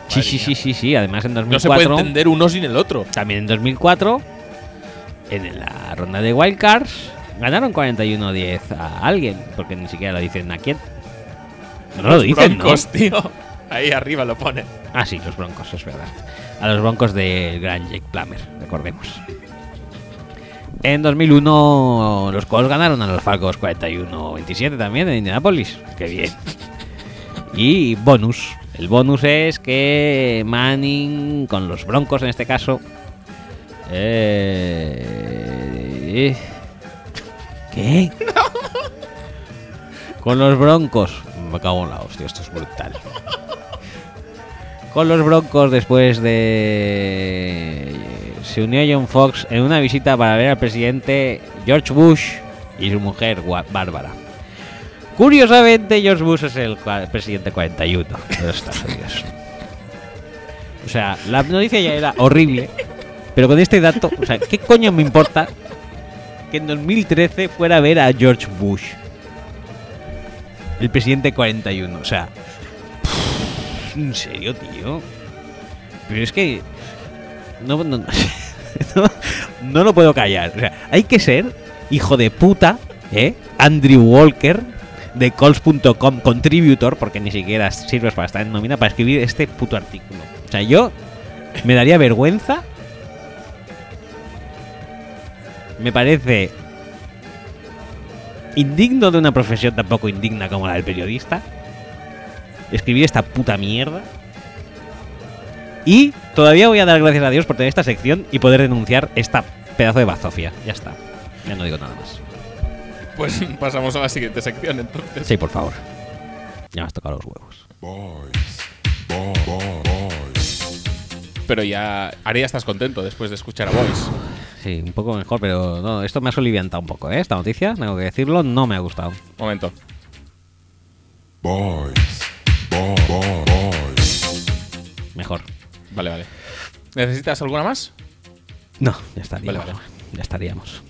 Sí, Madre sí, sí, sí, sí. Además en 2004 No se puede entender uno sin el otro. También en 2004, en la ronda de Wildcards, ganaron 41-10 a alguien, porque ni siquiera lo dicen a quién. No lo dicen, Broncos, tío. Ahí arriba lo pone. ¿no? Ah, sí, los Broncos, es verdad. A los Broncos del gran Jake Plummer, recordemos. En 2001, los Colts ganaron a los Falcons 41-27 también en Indianapolis. Qué bien. Y bonus. El bonus es que Manning, con los Broncos en este caso. Eh, ¿Qué? <laughs> Con los Broncos. Me cago en la hostia, esto es brutal. Con los Broncos después de... Se unió John Fox en una visita para ver al presidente George Bush y su mujer Bárbara. Curiosamente, George Bush es el presidente 41 de los Estados Unidos. O sea, la noticia ya era horrible, pero con este dato, o sea, ¿qué coño me importa que en 2013 fuera a ver a George Bush? El presidente 41, o sea, ¿En serio, tío? Pero es que. No, no, <laughs> no, no lo puedo callar. O sea, hay que ser hijo de puta, ¿eh? Andrew Walker de Colts.com contributor, porque ni siquiera sirves para estar en nómina, para escribir este puto artículo. O sea, yo me daría vergüenza. Me parece indigno de una profesión tan poco indigna como la del periodista escribir esta puta mierda. Y todavía voy a dar gracias a Dios por tener esta sección y poder denunciar esta pedazo de bazofia. Ya está. Ya no digo nada más. Pues <laughs> pasamos a la siguiente sección, entonces. Sí, por favor. Ya me has tocado los huevos. Boys. Boy, boy, boys. Pero ya. Ahora ya estás contento después de escuchar a Boys. Sí, un poco mejor, pero no, esto me ha soliviantado un poco, ¿eh? Esta noticia, tengo que decirlo, no me ha gustado. Momento. Boys. Boy, boy, boys. Mejor. Vale, vale. ¿Necesitas alguna más? No, ya estaríamos. Vale, vale. Ya estaríamos.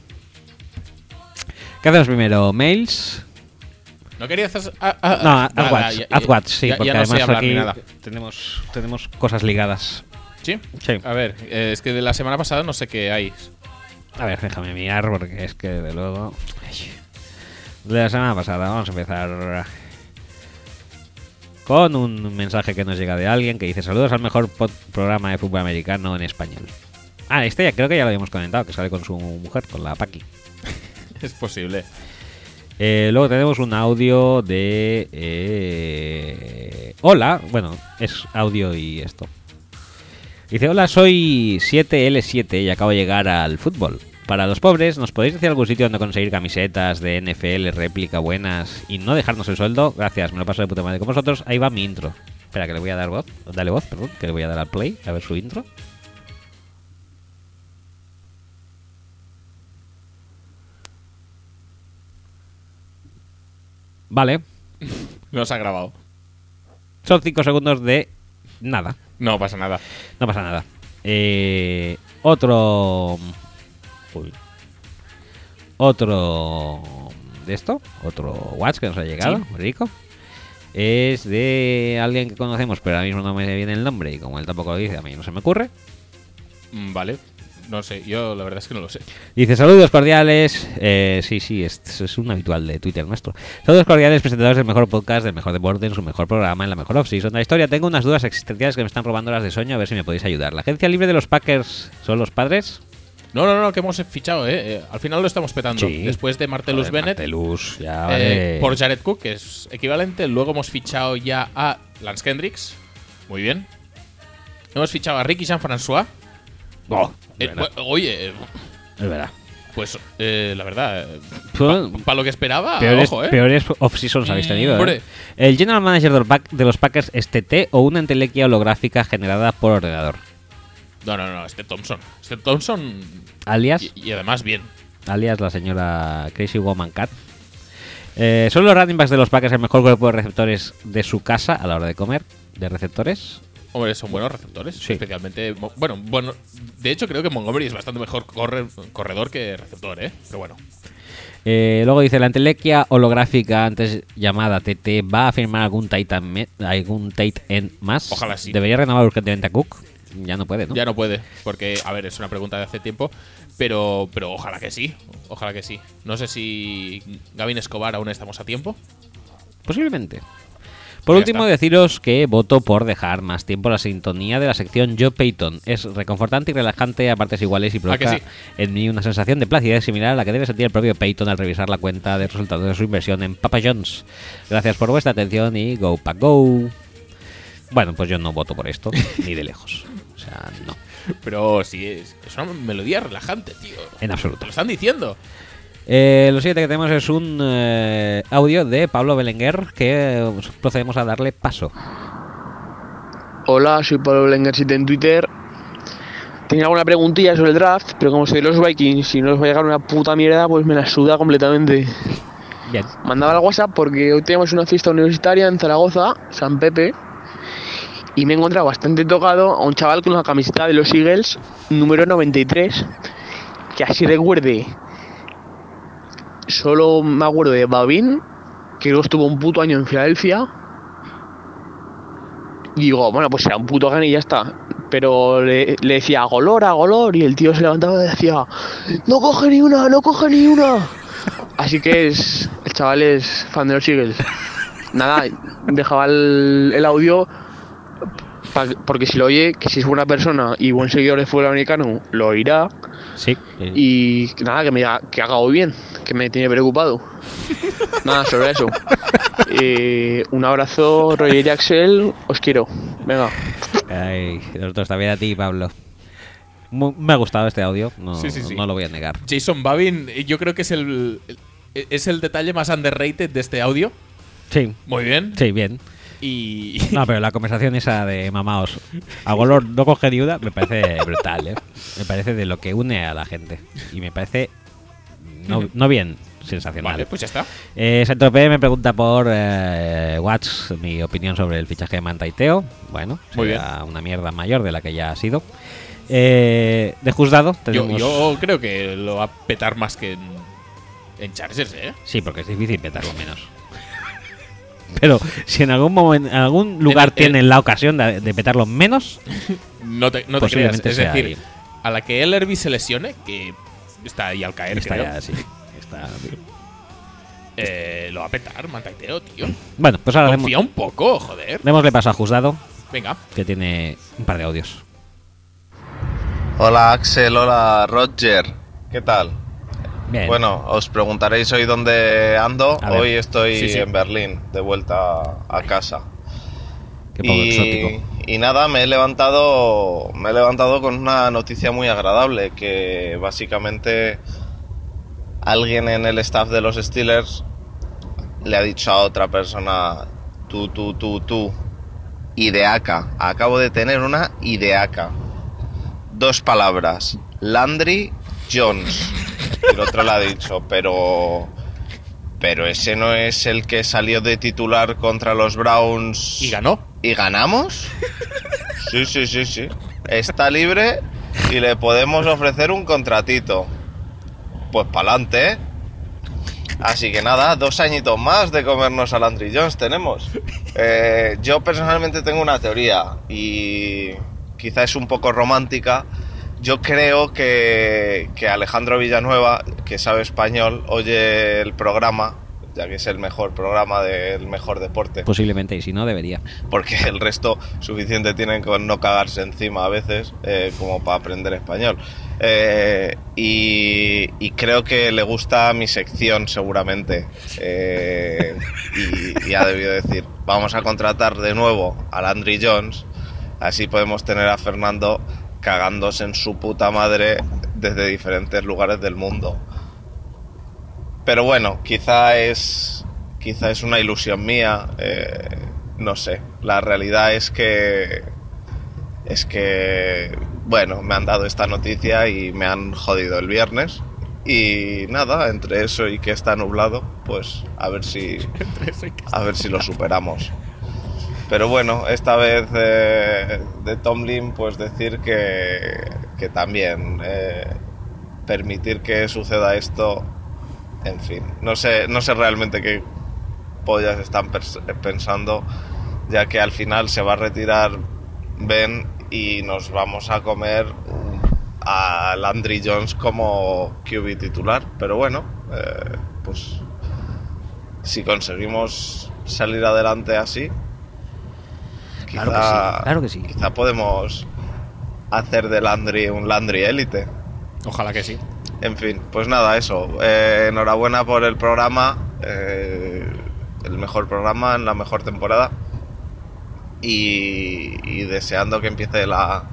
¿Qué hacemos primero? ¿Mails? ¿No querías hacer.? ah, ah, No, ah, haz nada, watch, ya- haz ya- watch, sí, ya- porque ya no sé además aquí nada. tenemos, tenemos cosas ligadas. ¿Sí? Sí. A ver, eh, es que de la semana pasada no sé qué hay. A ver, déjame mirar porque es que de luego. De la semana pasada, vamos a empezar con un mensaje que nos llega de alguien que dice: Saludos al mejor programa de fútbol americano en español. Ah, este ya creo que ya lo habíamos comentado, que sale con su mujer, con la Paki. <laughs> Es posible. Eh, luego tenemos un audio de. eh, hola, bueno, es audio y esto. Dice: Hola, soy 7L7 y acabo de llegar al fútbol. Para los pobres, ¿nos podéis decir algún sitio donde conseguir camisetas de NFL, réplica buenas y no dejarnos el sueldo? Gracias, me lo paso de puta madre con vosotros. Ahí va mi intro. Espera, que le voy a dar voz. Dale voz, perdón, que le voy a dar al play a ver su intro. Vale, <laughs> No se ha grabado. son 5 segundos de nada. No pasa nada. No pasa nada. Eh, otro. Uy. Otro. De esto. Otro watch que nos ha llegado. Sí. Rico. Es de alguien que conocemos, pero ahora mismo no me viene el nombre. Y como él tampoco lo dice, a mí no se me ocurre. Mm, Vale. No sé, yo la verdad es que no lo sé. Dice, saludos cordiales. Eh, sí, sí, es, es un habitual de Twitter nuestro. Saludos cordiales, presentadores del mejor podcast, del mejor deporte, en su mejor programa, en la mejor off-season de la historia. Tengo unas dudas existenciales que me están robando las de sueño, a ver si me podéis ayudar. ¿La agencia libre de los Packers son los padres? No, no, no, que hemos fichado, ¿eh? Eh, Al final lo estamos petando. Sí. Después de Martellus Joder, Bennett, Martellus, ya eh, vale. por Jared Cook, que es equivalente. Luego hemos fichado ya a Lance Kendricks. Muy bien. Hemos fichado a Ricky Jean-François. Oh, Eh, es bu- oye, eh, es verdad. pues eh, la verdad, Son para lo que esperaba, peores, ojo, ¿eh? peores off-seasons habéis tenido. ¿eh? Hombre. ¿El general manager de los, Packers es TT o una entelequia holográfica generada por ordenador? No, no, no, este Thompson. Este Thompson. Alias, Y, y además bien. alias la señora Crazy Woman Cat. Eh, ¿Son los running backs de los Packers el mejor cuerpo de receptores de su casa a la hora de comer? ¿De receptores? Hombre, son buenos receptores. Sí. Especialmente. Bueno, bueno. De hecho, creo que Montgomery es bastante mejor corre- corredor que receptor, ¿eh? Pero bueno. Eh, luego dice, la entelequia holográfica antes llamada TT va a firmar algún Titan me- algún end más. Ojalá sí. Debería renovar urgentemente a Cook. Ya no puede, ¿no? Ya no puede. Porque, a ver, es una pregunta de hace tiempo. Pero, pero ojalá que sí. Ojalá que sí. No sé si Gavin Escobar aún estamos a tiempo. Posiblemente. Por Ya último, está. deciros que voto por dejar más tiempo la sintonía de la sección Joe Payton. Es reconfortante y relajante a partes iguales y provoca sí? en mí una sensación de placidez similar a la que debe sentir el propio Payton al revisar la cuenta de resultados de su inversión en Papa John's. Gracias por vuestra atención y go pa go. Bueno, pues yo no voto por esto, <laughs> ni de lejos. O sea, no, Pero sí, es, es una melodía relajante, tío. en Te absoluto. lo están diciendo. Eh, lo siguiente que tenemos es un eh, audio de Pablo Belenguer que eh, procedemos a darle paso. Hola, soy Pablo Blengersit en Twitter. Tenía alguna preguntilla sobre el draft, pero como soy de los Vikings y no les va a llegar una puta mierda, pues me la suda completamente. Bien. Mandaba al WhatsApp porque hoy tenemos una fiesta universitaria en Zaragoza, San Pepe, y me he encontrado bastante tocado a un chaval con una camiseta de los Eagles, número 93, que así recuerde. Solo me acuerdo de Babin, que luego estuvo un puto año en Filadelfia. Y digo, bueno, pues será un puto gan y ya está. Pero le, decía golor a golor y el tío se levantaba y decía, no coge ni una, no coge ni una. Así que es, el chaval es fan de los Eagles. Nada, dejaba el audio pa- porque si lo oye, que si es buena persona y buen seguidor de fútbol americano, lo oirá. Sí. eh, Y nada, que me diga que haga hoy bien, que me tiene preocupado. <laughs> Nada, sobre eso. Eh, un abrazo, Roger y Axel, os quiero. Venga. Ay, nosotros también a ti, Pablo. Mu- me ha gustado este audio, no, Sí, sí, sí. no lo voy a negar. Jason Babin, yo creo que es el, el- es el detalle más underrated de este audio. Sí, Muy bien. sí, bien. Y. No, pero la <laughs> conversación esa de mamaos a Golor no coge ni una me parece brutal, ¿eh? Me parece de lo que une a la gente. Y me parece no, no bien, sensacional. Vale, pues ya está. Eh, Saint-Tropez me pregunta por eh, Watts mi opinión sobre el fichaje de Manta y Teo. Bueno, Muy será una mierda mayor de la que ya ha sido. Eh, de juzgado Yo, tenemos... yo creo que lo va a petar más que en, en Chargers, ¿eh? Sí, porque es difícil petarlo menos. <laughs> Pero si en algún momento, en algún lugar en- tienen la ocasión de, de petarlo menos, <laughs> No te, no te creas. Es sea decir, ahí. a la que Ellerby se lesione, que está ahí al caer, está creo, ya así. Está- eh, lo va a petar, Mantaiteo, tío. Bueno, pues ahora demos, Confía un poco, joder. démosle paso a Juzgado, Venga. que tiene un par de audios. Hola Axel, hola Roger, ¿qué tal? Bien. Bueno, os preguntaréis hoy dónde ando. Hoy estoy Sí, sí. en Berlín, de vuelta a casa. qué poco y, exótico. y nada, me he levantado, me he levantado con una noticia muy agradable que básicamente alguien en el staff de los Steelers le ha dicho a otra persona tú, tú, tú, tú, ideaca. Acabo de tener una ideaca. Dos palabras, Landry Jones. <laughs> Y el otro le ha dicho, pero pero ese no es el que salió de titular contra los Browns Y ganó. ¿Y ganamos? Sí, sí, sí, sí. Está libre y le podemos ofrecer un contratito. Pues pa'lante, ¿eh? Así que nada, dos añitos más de comernos a Landry Jones tenemos. Eh, yo personalmente tengo una teoría y quizá es un poco romántica, yo creo que, que Alejandro Villanueva, que sabe español, oye el programa, ya que es el mejor programa del mejor deporte. Posiblemente, y si no, debería. porque el resto suficiente tienen con no cagarse encima a veces eh, como para aprender español. Eh, y, y creo que le gusta mi sección seguramente. Eh, y, y ha debido decir, vamos a contratar de nuevo a Landry Jones, así podemos tener a Fernando cagándose en su puta madre desde diferentes lugares del mundo. Pero bueno, quizá es, quizá es una ilusión mía, eh, no sé. La realidad es que, es que, bueno, me han dado esta noticia y me han jodido el viernes. Y nada, entre eso y que está nublado, pues a ver si, <laughs> a ver si lo superamos. Pero bueno, esta vez eh, de Tomlin, pues decir que, que también eh, permitir que suceda esto en fin, no sé, no sé realmente qué pollas están pensando, ya que al final se va a retirar Ben y nos vamos a comer a Landry Jones como QB titular. Pero bueno, eh, pues si conseguimos salir adelante así, quizá, Claro que sí, claro que sí. quizá podemos hacer de Landry un Landry élite. Ojalá que sí. En fin, pues nada, eso. Eh, enhorabuena por el programa. eh, el mejor programa en la mejor temporada. Y, y deseando que empiece la,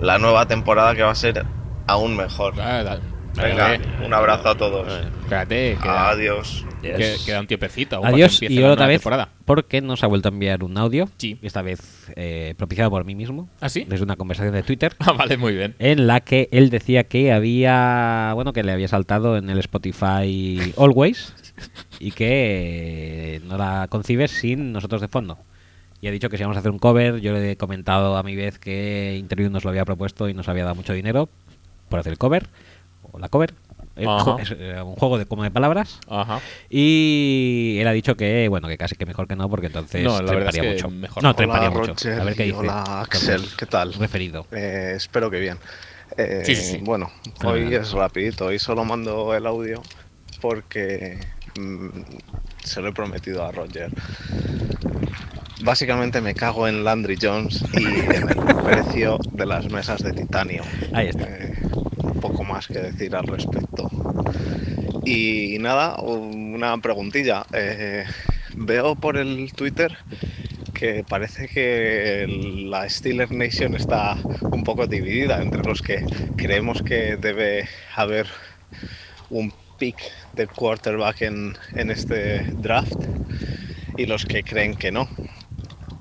la nueva temporada que va a ser aún mejor. Da- Venga, un abrazo a todos. Espérate, queda, Adiós. que- queda un tiempecito. aún para que Adiós y la otra vez temporada. porque nos ha vuelto a enviar un audio. Sí. Esta vez eh, propiciado por mí mismo. ¿Ah, sí? Desde una conversación de Twitter. <laughs> Ah, vale, muy bien. en la que él decía que había, bueno, que le había saltado en el Spotify Always y que no la concibes sin nosotros de fondo. Y ha dicho que si vamos a hacer un cover, yo le he comentado a mi vez que Interview nos lo había propuesto y nos había dado mucho dinero por hacer el cover, o la cover. Eh, Es eh, un juego de como de palabras. Ajá. Y él ha dicho que, bueno, que casi que mejor que no, porque entonces No, la verdad es treparía que mucho. mejor no, no. treparía Hola, mucho. Roger, a ver qué dice. hola, Axel, ¿qué tal? Referido. Eh, espero que bien. Eh, Sí, sí, sí. Bueno, hoy es rapidito, hoy solo mando el audio porque mm, se lo he prometido a Roger. Básicamente me cago en Landry Jones y en el precio de las mesas de titanio. Ahí está. Eh, poco más que decir al respecto. Y nada, una preguntilla. Eh, veo por el Twitter que parece que la Steelers Nation está un poco dividida entre los que creemos que debe haber un pick de quarterback en, en este draft y los que creen que no.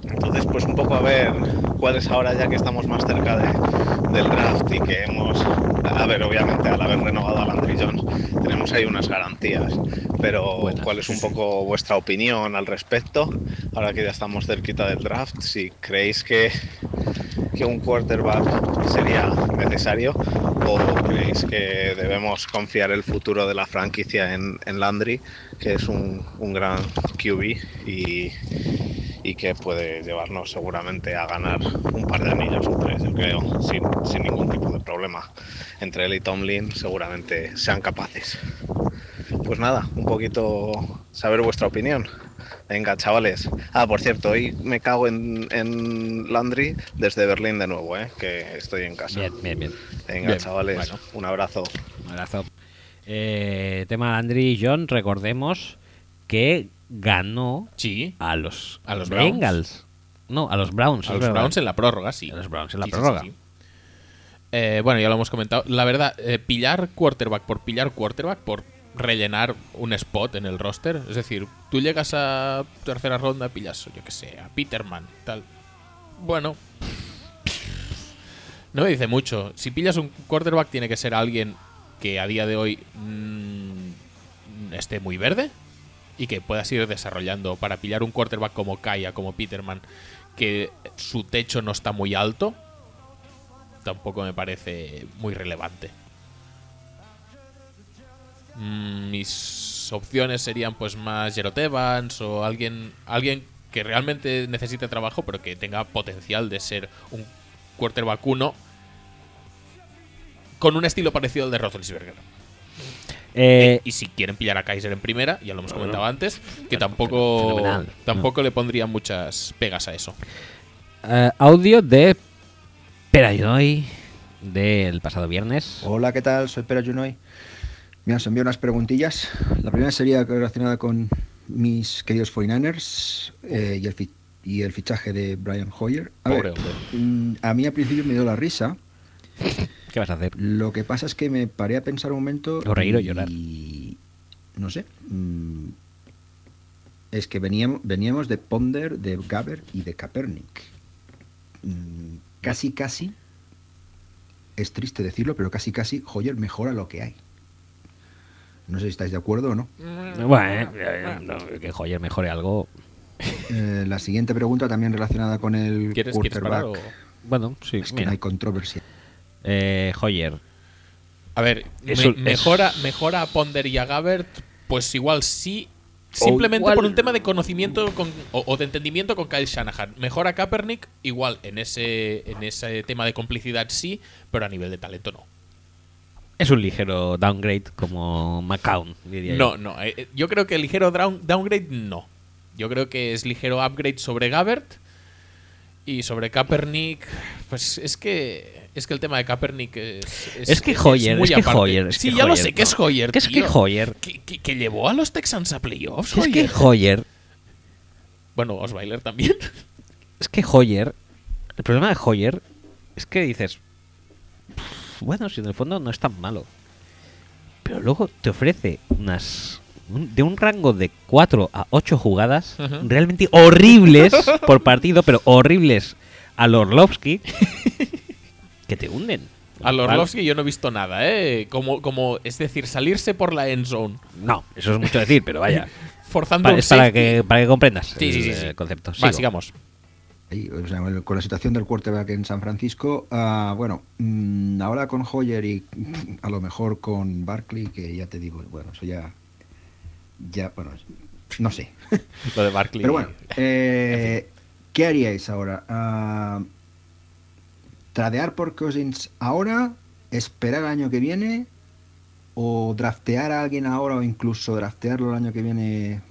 Entonces, pues un poco a ver cuál es ahora ya que estamos más cerca de- del draft y que hemos, a ver, obviamente al haber renovado a Landry Jones tenemos ahí unas garantías, pero Buenas, cuál es un poco vuestra opinión al respecto, ahora que ya estamos cerquita del draft, si creéis que, que un quarterback sería necesario o creéis que debemos confiar el futuro de la franquicia en, en Landry, que es un, un gran QB y, y que puede llevarnos seguramente a ganar un par de anillos o tres, yo creo, sin, sin ningún tipo de problema. Entre él y Tomlin seguramente sean capaces. Pues nada, un poquito saber vuestra opinión. Venga, chavales. Ah, por cierto, hoy me cago en, en Landry desde Berlín de nuevo, ¿eh? que estoy en casa. Bien, bien, bien. Venga, Bien, chavales, bueno. un abrazo. Un abrazo. Eh, tema de Andrew y John, recordemos que ganó Sí. a los, A los Browns. Bengals. No, a los Browns. A los verdad. Browns en la prórroga, sí. A los Browns en la Sí, sí, prórroga. sí, sí. Eh, bueno, ya lo hemos comentado. La verdad, eh, pillar quarterback por pillar quarterback, por rellenar un spot en el roster. Es decir, tú llegas a tercera ronda, pillas, yo que sé, a Peterman, tal. Bueno, no me dice mucho. Si pillas un quarterback, tiene que ser alguien que a día de hoy mm, esté muy verde y que puedas ir desarrollando para pillar un quarterback como Kaya, como Peterman, que su techo no está muy alto, tampoco me parece muy relevante. Mm, Mis opciones serían pues más Gerot Evans o alguien, alguien que realmente necesite trabajo pero que tenga potencial de ser un quarterback 1 con un estilo parecido al de Roethlisberger. Eh, y si quieren pillar a Kaiser en primera, ya lo hemos comentado antes, que tampoco, fenomenal. tampoco le pondrían muchas pegas a eso. eh, audio de Peraynoy del pasado viernes. Hola, ¿qué tal? Soy Pera Junoy. Me has enviado unas preguntillas. La primera sería relacionada con mis queridos 49ers eh, y, el fi- y el fichaje de Brian Hoyer. A, Pobre ver, mm, a mí al principio me dio la risa. <laughs> ¿Qué vas a hacer? Lo que pasa es que me paré a pensar un momento. O reír o y- llorar. No sé. mm, es que veníamos, veníamos de Ponder, de Gaber y de Kaepernick. Mm, Casi, casi. Es triste decirlo, pero casi, casi Hoyer mejora lo que hay. No sé si estáis de acuerdo o no. Bueno, eh, no, que Hoyer mejore algo. Eh, la siguiente pregunta también relacionada con el ¿Quieres, ¿quieres parar quarterback. o- Bueno, sí. Es que no hay controversia. Eh, Hoyer. A ver, Es me- un- es- mejora, mejora a Ponder y a Gabbert, pues igual sí. Simplemente igual- por un tema de conocimiento con- o, o de entendimiento con Kyle Shanahan. Mejora a Kaepernick, igual en ese, en ese tema de complicidad sí, pero a nivel de talento no. Es un ligero downgrade como McCown, diría yo. No, no. eh, eh, yo creo que ligero down- downgrade no. Yo creo que es ligero upgrade sobre Gabbert y sobre Kaepernick. Pues es que es que el tema de Kaepernick es. Es que Hoyer, muy es que aparte. Hoyer, es sí, que ya lo sé que es no. Hoyer. Que es que. Hoyer. Que, que- que llevó a los Texans a playoffs. Es que Hoyer. Hoyer. Bueno, Osweiler también. <laughs> Es que Hoyer. El problema de Hoyer es que dices. "Pff, Bueno, si en el fondo no es tan malo. Pero luego te ofrece unas. un- De un rango de 4 a 8 jugadas realmente horribles <laughs> por partido, pero horribles a Orlovsky <laughs> que te hunden. A Orlovsky yo no he visto nada, ¿eh? Como, como, es decir, salirse por la end zone, No, eso es mucho decir, pero vaya. <laughs> forzando un para que, para que comprendas Sí, sí, sí, el sí. eh, concepto. Va, sigamos. Ahí, o sea, bueno, con la situación del quarterback en San Francisco, ah, bueno, mm, ahora con Hoyer y <laughs> a lo mejor con Barkley, que ya te digo, bueno, eso ya, ya, bueno, no sé. <laughs> Lo de Barkley. Pero bueno, <laughs> eh, ¿qué haríais ahora? Ah, ¿Tradear por Cousins ahora? ¿Esperar el año que viene? ¿O draftear a alguien ahora o incluso draftearlo el año que viene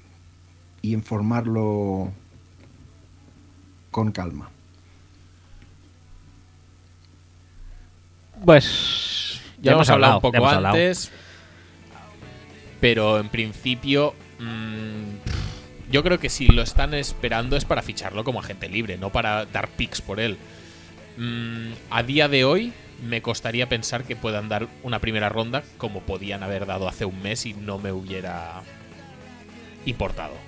y informarlo con calma? Pues. Ya hemos hablado un poco hablado. antes. Pero en principio. mm, yo creo que si lo están esperando es para ficharlo como agente libre, no para dar picks por él. Mm, a día de hoy me costaría pensar que puedan dar una primera ronda como podían haber dado hace un mes y no me hubiera importado.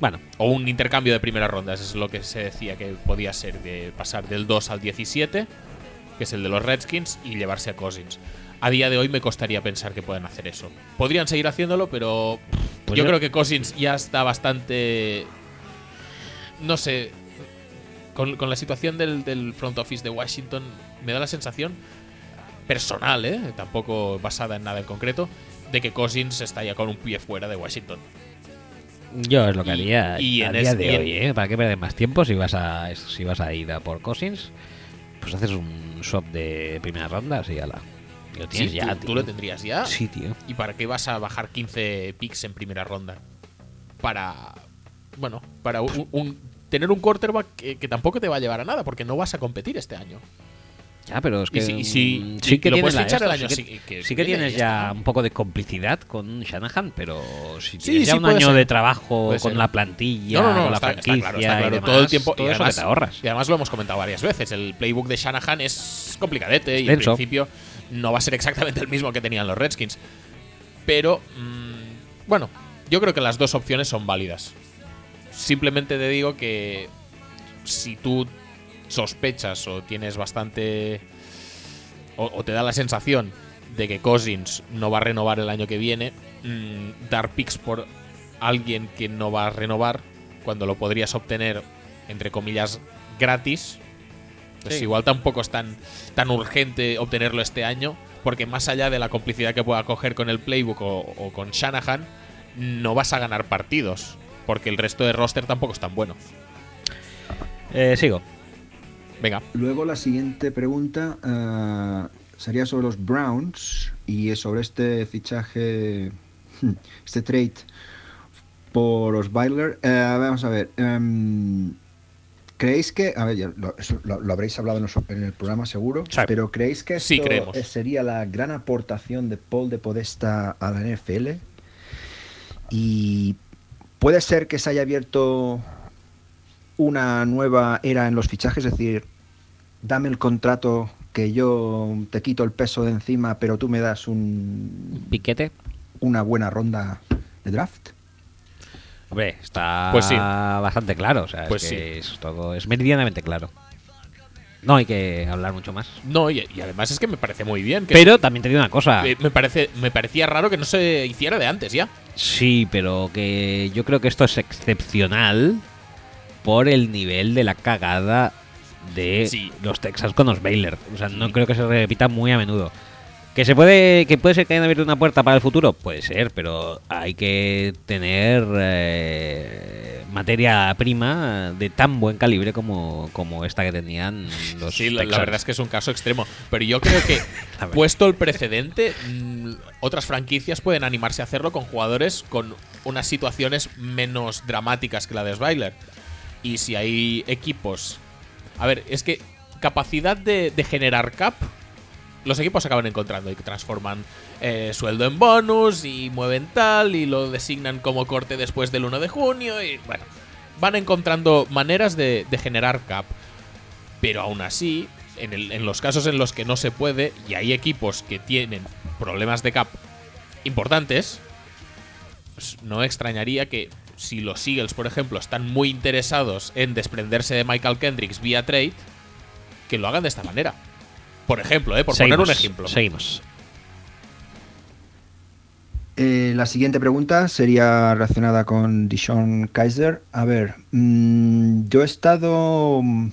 Bueno, O un intercambio de primeras rondas, es lo que se decía que podía ser de pasar del 2 al 17, que es el de los Redskins, y llevarse a Cousins. A día de hoy me costaría pensar que pueden hacer eso. Podrían seguir haciéndolo, pero Pues yo yo- creo que Cousins ya está bastante... No sé, con, con la situación del, del front office de Washington, me da la sensación personal, ¿eh? tampoco basada en nada en concreto, de que Cousins está ya con un pie fuera de Washington. Yo es lo que Y- haría y a en día es- de y hoy, ¿eh? ¿Para qué perder más tiempo si vas a si vas a ir a por Cousins? Pues haces un swap de primeras rondas y ala. Lo tienes Sí, ya, tú, tío. tú lo tendrías ya. Sí, tío. ¿Y para qué vas a bajar 15 picks en primera ronda? Para. Bueno, para un, un- tener un quarterback que, que tampoco te va a llevar a nada, porque no vas a competir este año. Ya, pero es Y que si- y si- mm, y sí que lo tienes sí que, tienes y ya un poco de complicidad con Shanahan, pero si Sí, tienes ya sí, un año ser. de trabajo Puede con ser. la plantilla, No, no, no, con la está franquicia claro, está y claro. demás, todo el tiempo. todo y, eso además, que te ahorras. y además lo hemos comentado varias veces. El playbook de Shanahan es complicadete y en principio no va a ser exactamente el mismo que tenían los Redskins. Pero, mm, bueno, yo creo que las dos opciones son válidas. Simplemente te digo que si tú sospechas o tienes bastante. o, o te da la sensación de que Cousins no va a renovar el año que viene, mm, dar picks por alguien que no va a renovar cuando lo podrías obtener, entre comillas, gratis, pues Sí. igual tampoco es tan, tan urgente obtenerlo este año, porque más allá de la complicidad que pueda coger con el playbook o, o con Shanahan, no vas a ganar partidos, porque el resto de roster tampoco es tan bueno. Eh, sigo. Venga. Luego la siguiente pregunta ah, sería sobre los Browns y sobre este fichaje, <laughs> este trade por los Bailer. vamos a ver. em, ¿Creéis que, a ver, ya lo, eso lo- lo habréis hablado en, el programa seguro, Sí. pero ¿creéis que esto eh, sería la gran aportación de Paul de Podesta a la NFL? Y puede ser que se haya abierto una nueva era en los fichajes, es decir, dame el contrato que yo te quito el peso de encima, pero tú me das un, Piquete. una buena ronda de draft. Hombre, está Pues sí. bastante claro. O sea, es Pues que es todo es meridianamente claro. No hay que hablar mucho más. No, y, y además es que me parece muy bien. Que Pero también te digo una cosa. eh, me, parece, me parecía raro que no se hiciera de antes ya. Sí, pero que yo creo que esto es excepcional por el nivel de la cagada de Sí. los Texas con los Baylor. O sea, no creo que se repita muy a menudo. Que se puede, que puede ser que hayan abierto una puerta para el futuro, puede ser, pero hay que tener eh, materia prima de tan buen calibre como, como esta que tenían los Sí, la, verdad es que es un caso extremo. Pero yo creo que, <laughs> puesto el precedente, mm, otras franquicias pueden animarse a hacerlo con jugadores con unas situaciones menos dramáticas que la de Sbyler. Y si hay equipos. A ver, es que capacidad de, generar cap. Los equipos acaban encontrando y transforman eh, sueldo en bonus y mueven tal y lo designan como corte después del 1 de junio y bueno, van encontrando maneras de, generar cap. Pero aún así, en, en los casos en los que no se puede y hay equipos que tienen problemas de cap importantes, pues no extrañaría que si los Eagles, por ejemplo, están muy interesados en desprenderse de Michael Kendricks vía trade, que lo hagan de esta manera. Por ejemplo, ¿eh? por poner un Seguimos, ejemplo. Seguimos. Eh, la siguiente pregunta sería relacionada con Dishon Kaiser. A ver, mm, yo he estado. mm,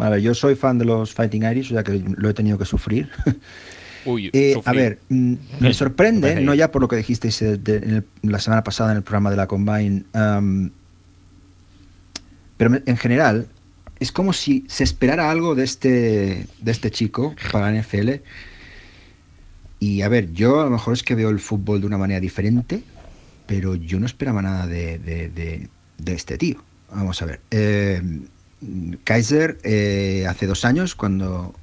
A ver, yo soy fan de los Fighting Irish, o sea que lo he tenido que sufrir. <laughs> Uy, Eh, a ver, mm, me sorprende, no ya por lo que dijisteis eh, de- el- la semana pasada en el programa de la Combine, pero en general es como si se esperara algo de este, de este chico para la NFL. Y a ver, yo a lo mejor es que veo el fútbol de una manera diferente, pero yo no esperaba nada de, de- de- de este tío. Vamos a ver. eh, Kaiser, eh, hace dos años, cuando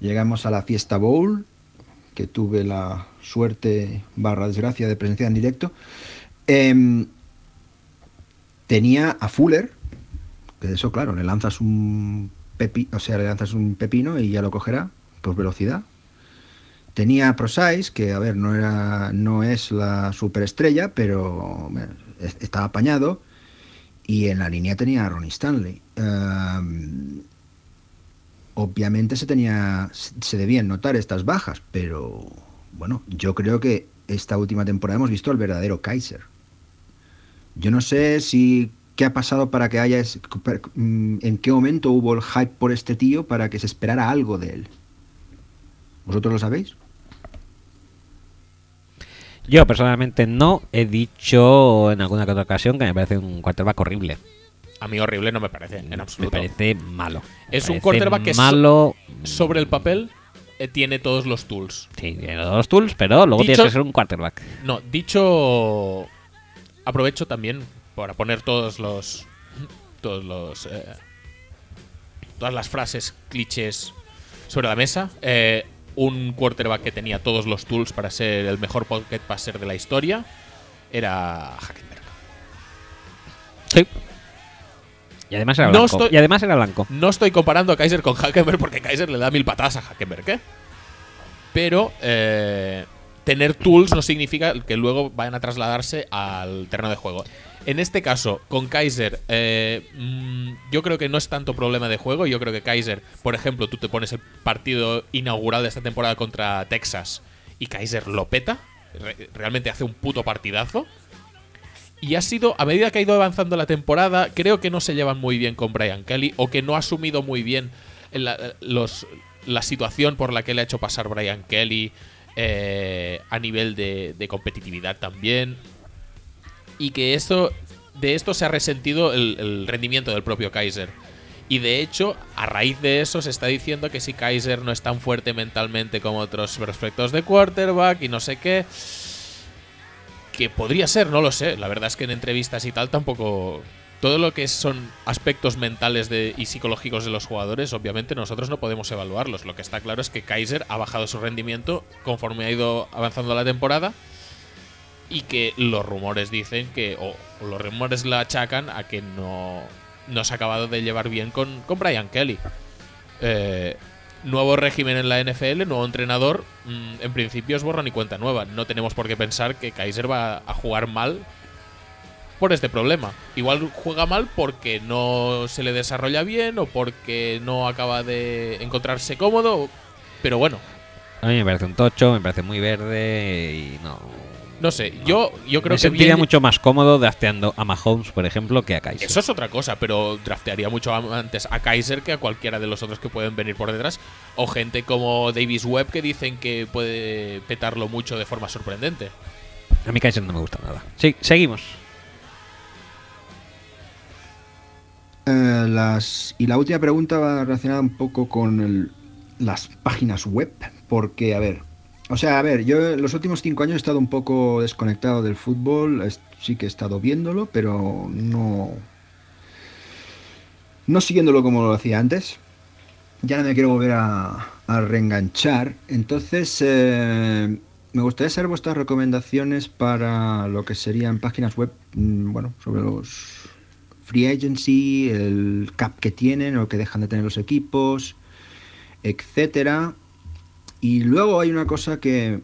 llegamos a la Fiesta Bowl, que tuve la suerte barra desgracia de presenciar en directo, em, tenía a Fuller, que de eso, claro, le lanzas un pepi, o sea, le lanzas un pepino y ya lo cogerá por velocidad. Tenía a Prosais, que a ver, no era, no es la superestrella, pero estaba apañado. Y en la línea tenía a Ronnie Stanley. Em, obviamente se tenía, se debían notar estas bajas, pero bueno, yo creo que esta última temporada hemos visto al verdadero Kaiser. Yo no sé si qué ha pasado para que haya, mm, en qué momento hubo el hype por este tío para que se esperara algo de él. ¿Vosotros lo sabéis? Yo personalmente no he dicho en alguna otra ocasión que me parece un quarterback horrible. A mí horrible no me parece, en Me absoluto. parece malo. Es Me un quarterback que malo. Sobre el papel eh, tiene todos los tools. Sí, tiene todos los tools, pero luego Dicho- tienes que ser un quarterback. No, dicho. Aprovecho también para poner todos los. Todos los. eh, todas las frases clichés sobre la mesa. Eh, un quarterback que tenía todos los tools para ser el mejor pocket passer de la historia era Hackenberg. Sí. Y además era No blanco. estoy- Y además era blanco. No estoy comparando a Kaiser con Hackenberg porque Kaiser le da mil patadas a Hackenberg, ¿eh? Pero eh, tener tools no significa que luego vayan a trasladarse al terreno de juego. En este caso, con Kaiser, eh, mm, yo creo que no es tanto problema de juego. Yo creo que Kaiser, por ejemplo, tú te pones el partido inaugural de esta temporada contra Texas y Kaiser lo peta. Re- realmente hace un puto partidazo. Y ha sido, a medida que ha ido avanzando la temporada, creo que no se llevan muy bien con Brian Kelly o que no ha asumido muy bien la, situación por la que le ha hecho pasar Brian Kelly eh, a nivel de, de competitividad también. Y que esto, de esto se ha resentido el, el rendimiento del propio Kaiser. Y de hecho, a raíz de eso se está diciendo que si Kaiser no es tan fuerte mentalmente como otros prospectos de quarterback y no sé qué. Que podría ser, no lo sé. La verdad es que en entrevistas y tal tampoco. Todo lo que son aspectos mentales de, y psicológicos de los jugadores, obviamente nosotros no podemos evaluarlos. Lo que está claro es que Kaiser ha bajado su rendimiento conforme ha ido avanzando la temporada y que los rumores dicen que, o, los rumores la achacan a que no, no se ha acabado de llevar bien con, con Brian Kelly. Eh, nuevo régimen en la NFL, nuevo entrenador, mm, en principio es borrón y cuenta nueva. No tenemos por qué pensar que Kaiser va a jugar mal por este problema. Igual juega mal porque no se le desarrolla bien o porque no acaba de encontrarse cómodo, pero bueno, A mí me parece un tocho, me parece muy verde y no. No sé, yo, yo creo me que sentiría bien- mucho más cómodo drafteando a Mahomes, por ejemplo, que a Kaiser. Eso es otra cosa, pero draftearía mucho antes a Kaiser que a cualquiera de los otros que pueden venir por detrás. O gente como Davis Webb que dicen que puede petarlo mucho de forma sorprendente. A mí Kaiser no me gusta nada. Sí, seguimos. Eh, las, y la última pregunta va relacionada un poco con el- las páginas web, porque, a ver, o sea, a ver, yo los últimos cinco años he estado un poco desconectado del fútbol, sí que he estado viéndolo, pero no, no siguiéndolo como lo hacía antes. Ya no me quiero volver a, a reenganchar, entonces eh, me gustaría saber vuestras recomendaciones para lo que serían páginas web, mm, bueno, sobre los free agency, el cap que tienen o que dejan de tener los equipos, etcétera. Y luego hay una cosa que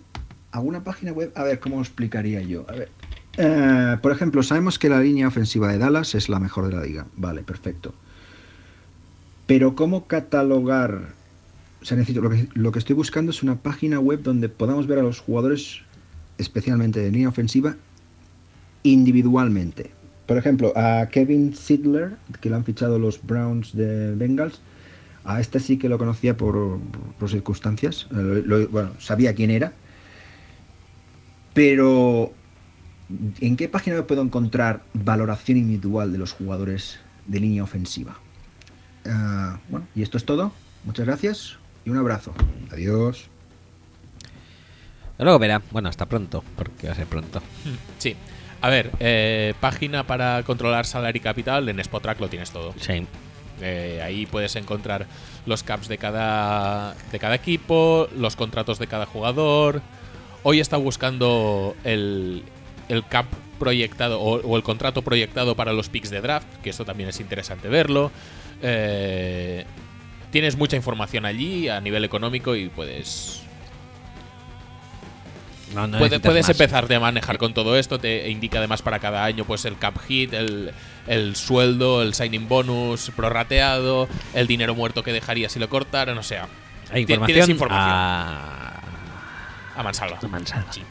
alguna página web, a ver, ¿cómo explicaría yo? A ver. eh, por ejemplo, sabemos que la línea ofensiva de Dallas es la mejor de la liga. Vale, perfecto. Pero ¿cómo catalogar? O sea, necesito, lo, que, lo que estoy buscando es una página web donde podamos ver a los jugadores, especialmente de línea ofensiva, individualmente. Por ejemplo, a Kevin Sidler, que lo han fichado los Browns de Bengals, a este sí que lo conocía por, por circunstancias. lo- lo- bueno, sabía quién era. Pero, ¿en qué página puedo encontrar valoración individual de los jugadores de línea ofensiva? Ah, bueno, y esto es todo. Muchas gracias y un abrazo. Adiós. Luego verá. Bueno, hasta pronto, porque va a ser pronto. Sí. A ver, eh, página para controlar salary capital, en Spotrack lo tienes todo. Sí. Eh, ahí puedes encontrar los caps de cada, de cada equipo, los contratos de cada jugador. Hoy está buscando el, el cap proyectado o, el contrato proyectado para los picks de draft, que esto también es interesante verlo. Eh, tienes mucha información allí a nivel económico y puedes No, no puedes más. empezar de manejar con todo esto, te indica además para cada año pues el cap hit, el, el sueldo, el signing bonus prorrateado, el dinero muerto que dejaría si lo cortaran, o sea, Hay información, tienes información a... a mansalva. a mansalva. Sí.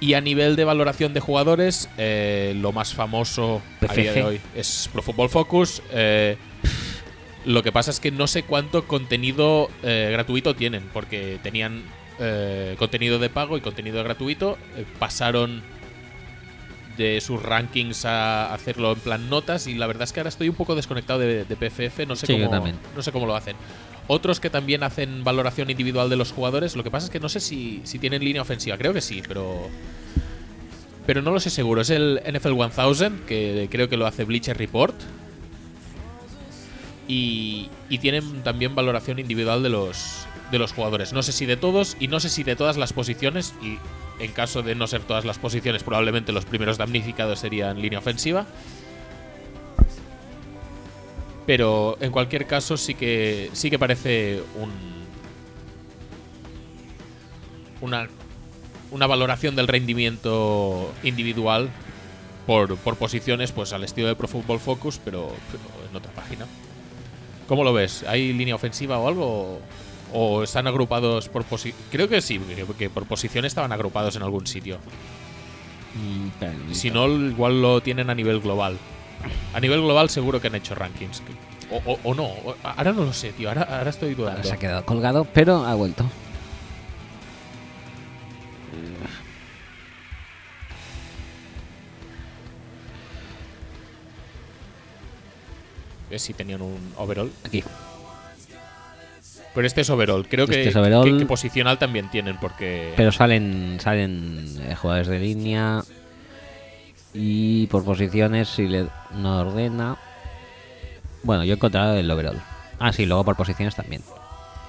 Y a nivel de valoración de jugadores, eh, lo más famoso a día de hoy es Pro Football Focus. eh, lo que pasa es que no sé cuánto contenido eh, gratuito tienen, porque tenían eh, contenido de pago y contenido gratuito. eh, pasaron de sus rankings a hacerlo en plan notas y la verdad es que ahora estoy un poco desconectado de, de PFF, no sé, Sí, cómo, no sé cómo lo hacen. Otros que también hacen valoración individual de los jugadores, lo que pasa es que no sé si, si tienen línea ofensiva, creo que sí, pero pero no lo sé seguro. Es el NFL 1000, que creo que lo hace Bleacher Report. Y, y tienen también valoración individual de los, de los jugadores. No sé si de todos y no sé si de todas las posiciones. Y en caso de no ser todas las posiciones, probablemente los primeros damnificados serían línea ofensiva. Pero en cualquier caso sí que sí que parece un una una valoración del rendimiento individual por, por posiciones, pues al estilo de Pro Football Focus, pero, pero en otra página. ¿Cómo lo ves? ¿Hay línea ofensiva o algo? ¿O están agrupados por posición? Creo que sí, que, que por posición estaban agrupados en algún sitio. Mm, Si no, igual lo tienen a nivel global. A nivel global seguro que han hecho rankings. O, o- o no, ahora no lo sé, tío. Ahora, ahora estoy Ahora dudando. se ha quedado colgado, pero ha vuelto. ¿Ves si tenían un overall? Aquí. Pero este es overall. Creo que, Este es overall. que, que posicional también tienen porque... Pero salen salen eh, jugadores de línea y por posiciones si le no ordena. Bueno, yo he encontrado el overall. Ah, sí, luego por posiciones también.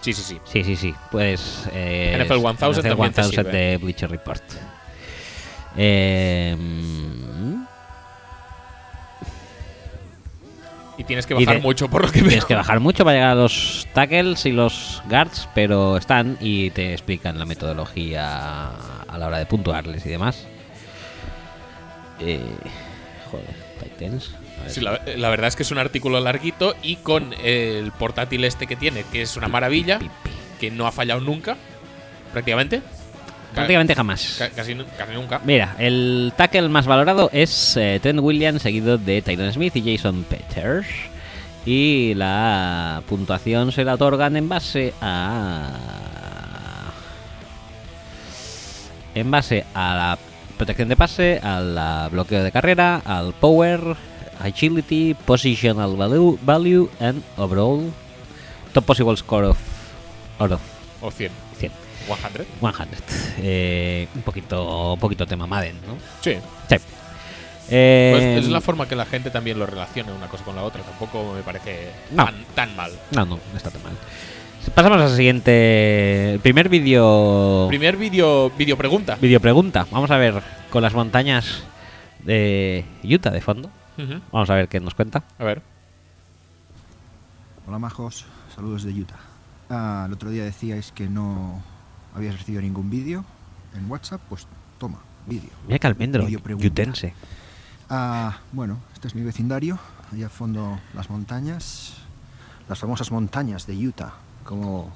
Sí, sí, sí. Sí, sí, sí. Pues. Eh, NFL 1000 también te sirve. de Bleacher Report. Eh, Y tienes que bajar de- mucho por lo que veo. tienes que bajar mucho para llegar a los tackles y los guards, pero están y te explican la metodología a la hora de puntuarles y demás. Eh, joder, Titans. Sí, la, la verdad es que es un artículo larguito y con el portátil este que tiene, que es una maravilla, que no ha fallado nunca, prácticamente. Ca- Prácticamente jamás. ca- casi, nu- casi nunca. Mira, el tackle más valorado es eh, Trent Williams, seguido de Tyron Smith y Jason Peters. Y la puntuación se la otorgan en base a. En base a la protección de pase, al bloqueo de carrera, al power, agility, positional value, value and overall. Top possible score of, out of O 100. 100. 100. 100. Eh, un poquito un poquito tema Madden, ¿no? Sí. Sí. Eh, Pues es la forma que la gente también lo relaciona una cosa con la otra. Tampoco me parece No. tan, tan mal. No, no, no está tan mal. Pasamos al siguiente. El primer vídeo. Primer vídeo vídeo pregunta. Vídeo pregunta. Vamos a ver con las montañas de Utah de fondo. Vamos a ver qué nos cuenta. A ver. Hola majos, saludos de Utah. Ah, el otro día decíais que no habías recibido ningún vídeo en WhatsApp, pues toma, vídeo. Mira que almendro, yutense. Ah, bueno, este es mi vecindario, allá al fondo las montañas, las famosas montañas de Utah, como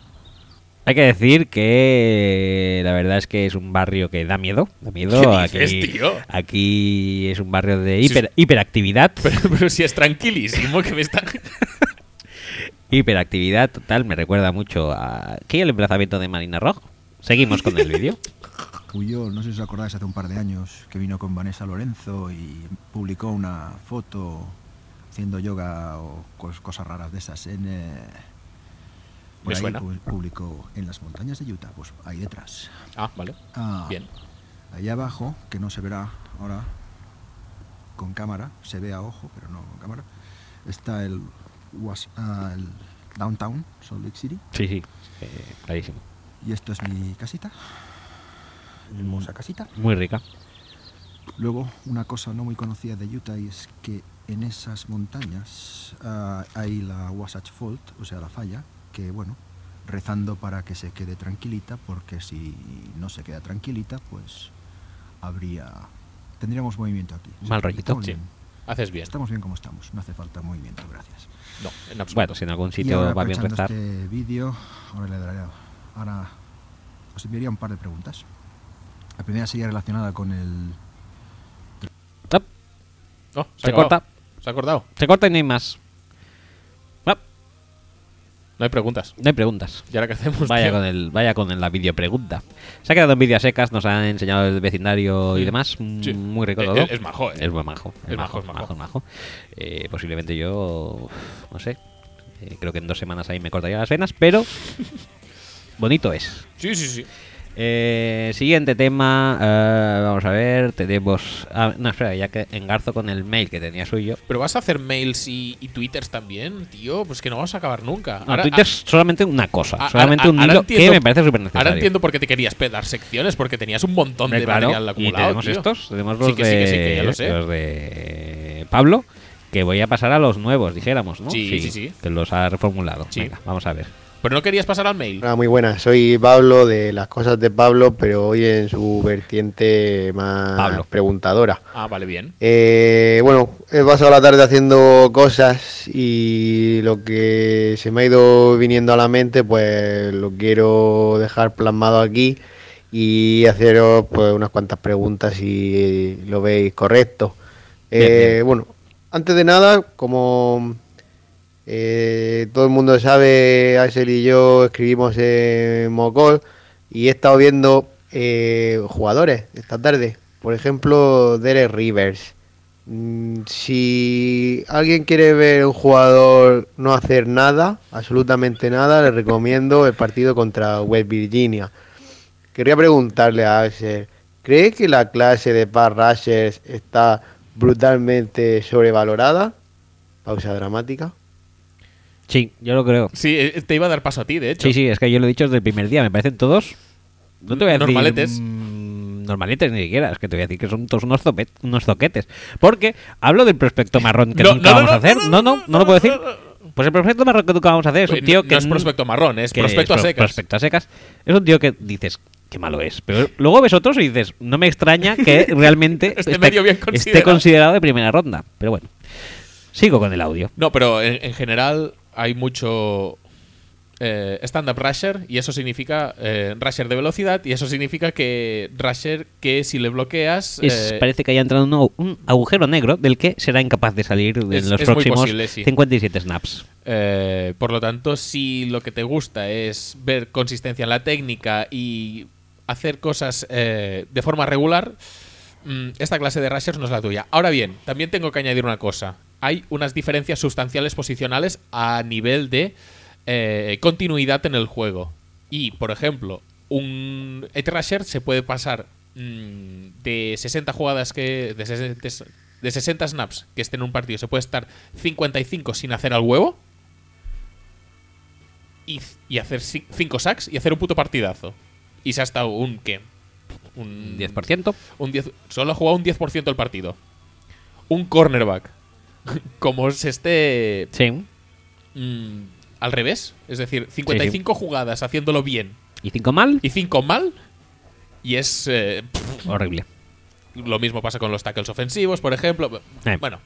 Hay que decir que la verdad es que es un barrio que da miedo. Da miedo. ¿Qué aquí, dices, tío? aquí es un barrio de hiper- hiperactividad. <laughs> Pero, pero si es tranquilísimo que me está. <laughs> Hiperactividad total. Me recuerda mucho a. ¿Qué el emplazamiento de Marina Rojo? Seguimos con el vídeo. <laughs> Huyó, no sé si os acordáis, hace un par de años que vino con Vanessa Lorenzo y publicó una foto haciendo yoga o cos- cosas raras de esas en... eh, por ahí suena. pu- publicó en las montañas de Utah, pues ahí detrás. Ah, vale. Ah, Bien. Allá abajo, que no se verá ahora con cámara, se ve a ojo, pero no con cámara, está el, was- ah, el Downtown, Salt Lake City. Sí, sí. eh, clarísimo. Y esto es mi casita. Hermosa casita. Muy rica. Luego, una cosa no muy conocida de Utah y es que en esas montañas ah, hay la Wasatch Fault, o sea, la falla, que bueno, rezando para que se quede tranquilita, porque si no se queda tranquilita, pues habría. tendríamos movimiento aquí. O sea, Mal rollito. Estamos Sí. bien, Haces bien. estamos bien como estamos, no hace falta movimiento, gracias. No, en absoluto. Bueno, si en algún Y sitio ahora, va bien rezar. este vídeo, ahora le daré. Ahora os enviaría un par de preguntas. La primera sería relacionada con el Oh, Se corta. Se ha acordado. Se corta y no hay más. No hay preguntas. no hay preguntas. ¿Y ahora qué hacemos? Vaya tío? con, el, vaya con la video pregunta. Se ha quedado en vídeos secas, nos han enseñado el vecindario y demás. Mm, Sí. Muy rico Eh, todo. eh, es majo, eh. Es buen majo. Es majo, es majo. majo. Eh, posiblemente yo, no sé, eh, creo que en dos semanas ahí me cortaría las venas, pero bonito es. Sí, sí, sí. Eh, siguiente tema, eh, vamos a ver, tenemos... ah, no, espera, ya que engarzo con el mail que tenía suyo. Pero vas a hacer mails y, y twitters también, tío. Pues que no vamos a acabar nunca. No, Twitter es solamente una cosa, a- solamente a- un hilo que me parece súper necesario. Ahora entiendo por qué te querías pegar secciones, porque tenías un montón Hombre, de claro, material y acumulado. tenemos tío. estos, tenemos los Sí que de, sí, que sí, que ya lo sé. los de Pablo, que voy a pasar a los nuevos, dijéramos, ¿no? Sí, sí, sí. Que los ha reformulado. Venga, vamos a ver. Pero no querías pasar al mail. Muy buenas. Soy Pablo de las cosas de Pablo, pero hoy en su vertiente más Pablo. preguntadora. Ah, vale, bien. Eh, bueno, he pasado la tarde haciendo cosas y lo que se me ha ido viniendo a la mente, pues lo quiero dejar plasmado aquí y haceros pues unas cuantas preguntas si lo veis correcto. Bien, Eh, bien. Bueno, antes de nada, como eh, todo el mundo sabe, Axel y yo escribimos en Mocol y he estado viendo eh, jugadores esta tarde. Por ejemplo, Derek Rivers. Mm, Si alguien quiere ver un jugador no hacer nada, absolutamente nada, le recomiendo el partido contra West Virginia. Quería preguntarle a Axel, ¿cree que la clase de pass rushers está brutalmente sobrevalorada? Pausa dramática. Sí, yo lo creo. Sí, eh, te iba a dar paso a ti, de hecho. Sí, sí, es que yo lo he dicho desde el primer día. Me parecen todos. No te voy a decir. Normaletes. mm, normaletes ni siquiera. Es que te voy a decir que son todos unos, zopet- unos zoquetes. Porque hablo del prospecto marrón que No, nunca no, no, vamos a no, hacer. no, No, no, no, no, lo puedo decir. Pues el prospecto marrón que nunca vamos a hacer es un Oye, tío no que. es prospecto marrón, es prospecto a secas. Prospecto a secas. Es un tío que dices. Qué malo es. Pero luego ves otros y dices, no me extraña que <laughs> realmente Esté medio bien esté considerado. considerado de primera ronda. Pero bueno, sigo con el audio. No, pero en, en general hay mucho eh, stand-up rusher y eso significa eh, rusher de velocidad y eso significa que rusher que si le bloqueas Es- eh, parece que haya entrado un, agujero negro del que será incapaz de salir en Es- los es próximos posible, sí. 57 snaps. Eh, por lo tanto, si lo que te gusta es ver consistencia en la técnica y hacer cosas de forma regular, mm, esta clase de rushers no es la tuya. Ahora bien, también tengo que añadir una cosa. Hay unas diferencias sustanciales posicionales a nivel de eh, continuidad en el juego. Y, por ejemplo, un edge rusher se puede pasar mm, de 60 jugadas que... De 60, de 60 snaps que esté en un partido, se puede estar 55 sin hacer al huevo y, y hacer 5 sacks y hacer un puto partidazo. Y se ha estado un ¿qué? Un 10%. Un 10, solo ha jugado un 10% del partido. Un cornerback. <laughs> Como se esté Sí. mm, al revés, es decir, 55 jugadas haciéndolo bien ¿Y 5 mal? y 5 mal. Y es eh, pff, Horrible. lo mismo pasa con los tackles ofensivos, por ejemplo. Eh. Bueno,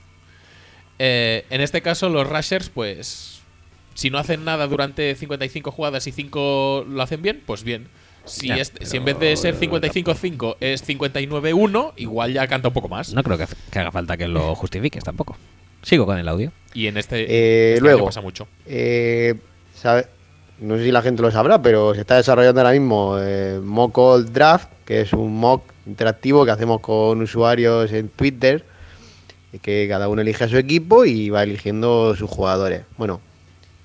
eh, en este caso los rushers, pues, si no hacen nada durante 55 jugadas y 5 lo hacen bien, pues bien. Si, Ya, es- si en vez de ser 55-5 es 59-1, igual ya canta un poco más. No creo que, que haga falta que lo justifiques tampoco. Sigo con el audio. Y en este, Eh, este luego. año pasa mucho. Eh, sabe- no sé si la gente lo sabrá, pero se está desarrollando ahora mismo eh, Mock All Draft, que es un mock interactivo que hacemos con usuarios en Twitter, y que cada uno elige a su equipo y va eligiendo sus jugadores. Bueno,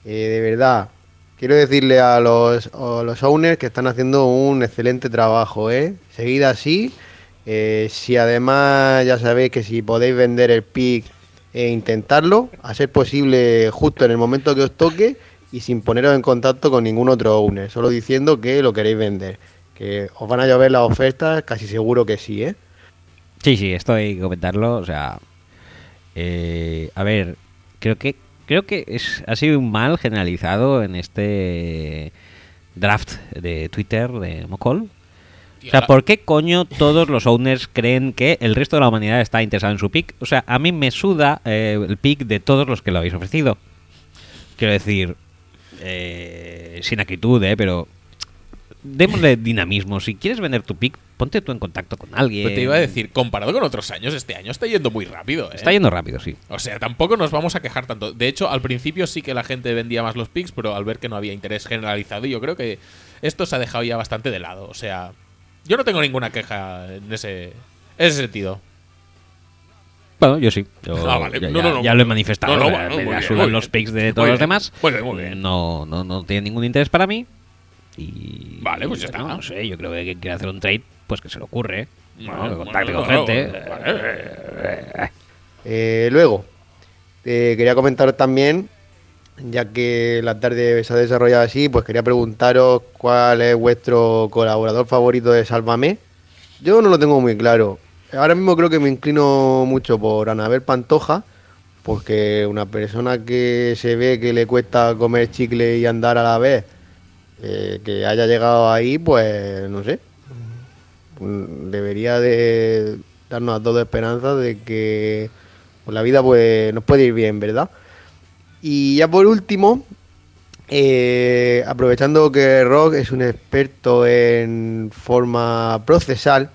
eh, de verdad, quiero decirle a los, a los owners que están haciendo un excelente trabajo, ¿eh? Seguid así. Eh, si además ya sabéis que si podéis vender el pick e intentarlo, a ser posible justo en el momento que os toque y sin poneros en contacto con ningún otro owner, solo diciendo que lo queréis vender. Que os van a llover las ofertas, casi seguro que sí, ¿eh? Sí, sí, esto hay que comentarlo. O sea, eh, a ver, creo que creo que es, ha sido un mal generalizado en este draft de Twitter de Mocol. O sea, ¿por qué coño todos los owners creen que el resto de la humanidad está interesado en su pick? O sea, a mí me suda eh, el pick de todos los que lo habéis ofrecido. Quiero decir, eh, sin acritud, ¿eh? Pero démosle dinamismo. Si quieres vender tu pick, ponte tú en contacto con alguien. Pero te iba a decir, comparado con otros años, este año está yendo muy rápido. ¿eh? Está yendo rápido, sí. O sea, tampoco nos vamos a quejar tanto. De hecho, al principio sí que la gente vendía más los picks, pero al ver que no había interés generalizado, yo creo que esto se ha dejado ya bastante de lado. O sea, yo no tengo ninguna queja en ese, en ese sentido. Bueno, yo sí. Yo Ah, vale. Ya, No, ya- no, no. ya lo he manifestado. No, me bien, los picks de Muy todos los bien, demás. muy bien, muy bien. No, no, no tiene ningún interés para mí. Y. Vale, pues ya está. No sé, yo creo que quien quiere hacer un trade, pues que se le ocurre. Bueno, Bueno, que contacte bueno, con gente. vale. Eh, luego, eh, quería comentaros también, ya que la tarde se ha desarrollado así, pues quería preguntaros cuál es vuestro colaborador favorito de Sálvame. Yo no lo tengo muy claro. Ahora mismo creo que me inclino mucho por Anabel Pantoja, porque una persona que se ve que le cuesta comer chicle y andar a la vez, eh, que haya llegado ahí, pues no sé, mm, debería de darnos a todos esperanza de que la vida pues, nos puede ir bien, ¿verdad? Y ya por último, eh, aprovechando que Rock es un experto en forma procesal,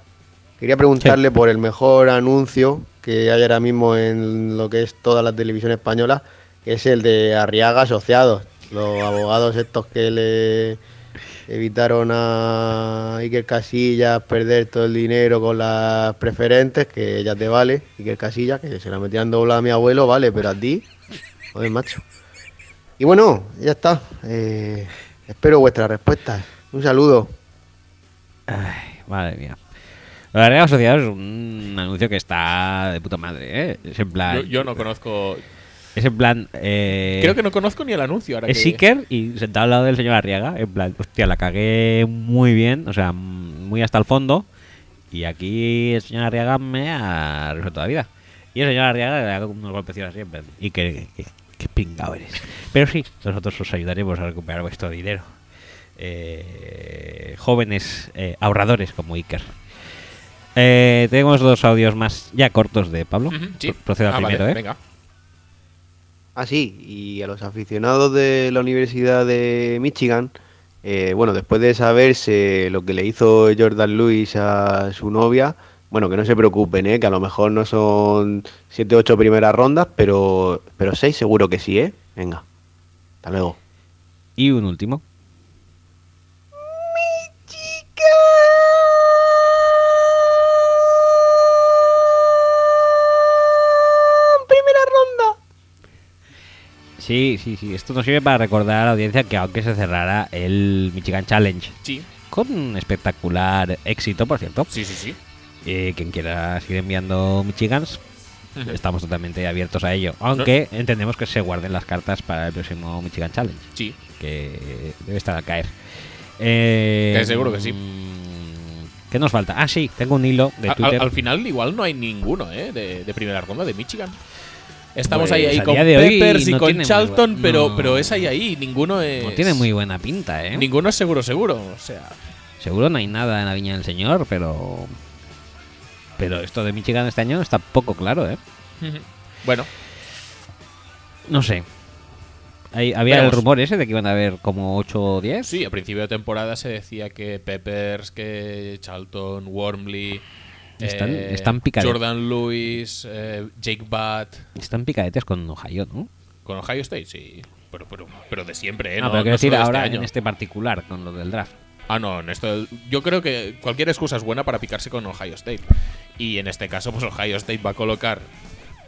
quería preguntarle por el mejor anuncio que hay ahora mismo en lo que es toda la televisión española, que es el de Arriaga Asociados, los abogados estos que le Evitaron a Iker Casillas perder todo el dinero con las preferentes, que ya te vale. Iker Casillas, que se la metían doblada a mi abuelo, vale, pero a ti, joder, macho. Y bueno, ya está. Eh, espero vuestras respuestas. Un saludo. Ay, madre mía. La Real Sociedad es un anuncio que está de puta madre, ¿eh? Es en plan. Yo, yo no conozco. Es en plan. Eh, Creo que no conozco ni el anuncio ahora. Es que- Iker y sentado al lado del señor Arriaga. En plan, hostia, la cagué muy bien, o sea, muy hasta el fondo. Y aquí el señor Arriaga me ha resuelto la vida. Y el señor Arriaga le da unos golpecitos así, en plan, Iker, qué, qué pingado eres. Pero sí, nosotros os ayudaremos a recuperar vuestro dinero. Eh, jóvenes eh, ahorradores como Iker. Eh, tenemos dos audios más ya cortos de Pablo. Ujú, sí. Procedo al Ah, vale, primero, ¿eh? Venga. Ah, sí, y a los aficionados de la Universidad de Michigan, eh, bueno, después de saberse lo que le hizo Jordan Lewis a su novia, bueno, que no se preocupen, ¿eh? que a lo mejor no son 7 8 primeras rondas, pero, pero 6 seguro que sí, ¿eh? Venga, hasta luego. Y un último. Primera ronda. Sí, sí, sí. Esto nos sirve para recordar a la audiencia que aunque se cerrara el Michigan Challenge Sí, con un espectacular éxito, por cierto, sí, sí. sí. Eh, quien quiera seguir enviando Michigans, estamos totalmente abiertos a ello. Aunque entendemos que se guarden las cartas para el próximo Michigan Challenge, Sí. que debe estar al caer. Eh, Que seguro que sí. mm, ¿Qué nos falta? Ah, sí, tengo un hilo de Twitter. Al, al final, igual no hay ninguno, ¿eh? De, de primera ronda de Michigan. Estamos Pues, ahí, ahí a con Peppers y no con Charlton, pero, no. pero es ahí, ahí. Ninguno es. No tiene muy buena pinta, ¿eh? Ninguno es seguro, seguro. O sea. Seguro no hay nada en la Viña del Señor, pero. Pero esto de Michigan este año está poco claro, ¿eh? <laughs> Bueno, No sé. Había Veremos. el rumor ese de que iban a haber como 8 o 10. sí, a principio de temporada se decía que Peppers, que Charlton, Wormley. Están- eh, están picadetes. Jordan Lewis, eh, Jake Butt. Están picadetes con Ohio, ¿no? Con Ohio State, sí. Pero, pero, pero de siempre, ¿eh? no, No, pero quiero no decir de ahora este en este particular, con lo del draft. Ah, no, en esto. Yo creo que cualquier excusa es buena para picarse con Ohio State. Y en este caso, pues Ohio State va a colocar,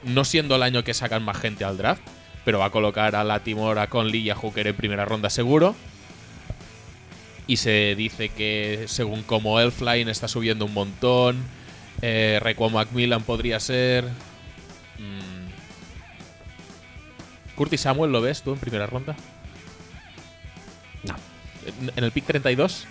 no siendo el año que sacan más gente al draft, pero va a colocar a Latimore, a Conley y a Hooker en primera ronda seguro. Y se dice que según como Elfline está subiendo un montón, eh, Raekwon Macmillan podría ser. mm, Curtis Samuel, ¿lo ves tú en primera ronda? No. ¿En, el pick 32?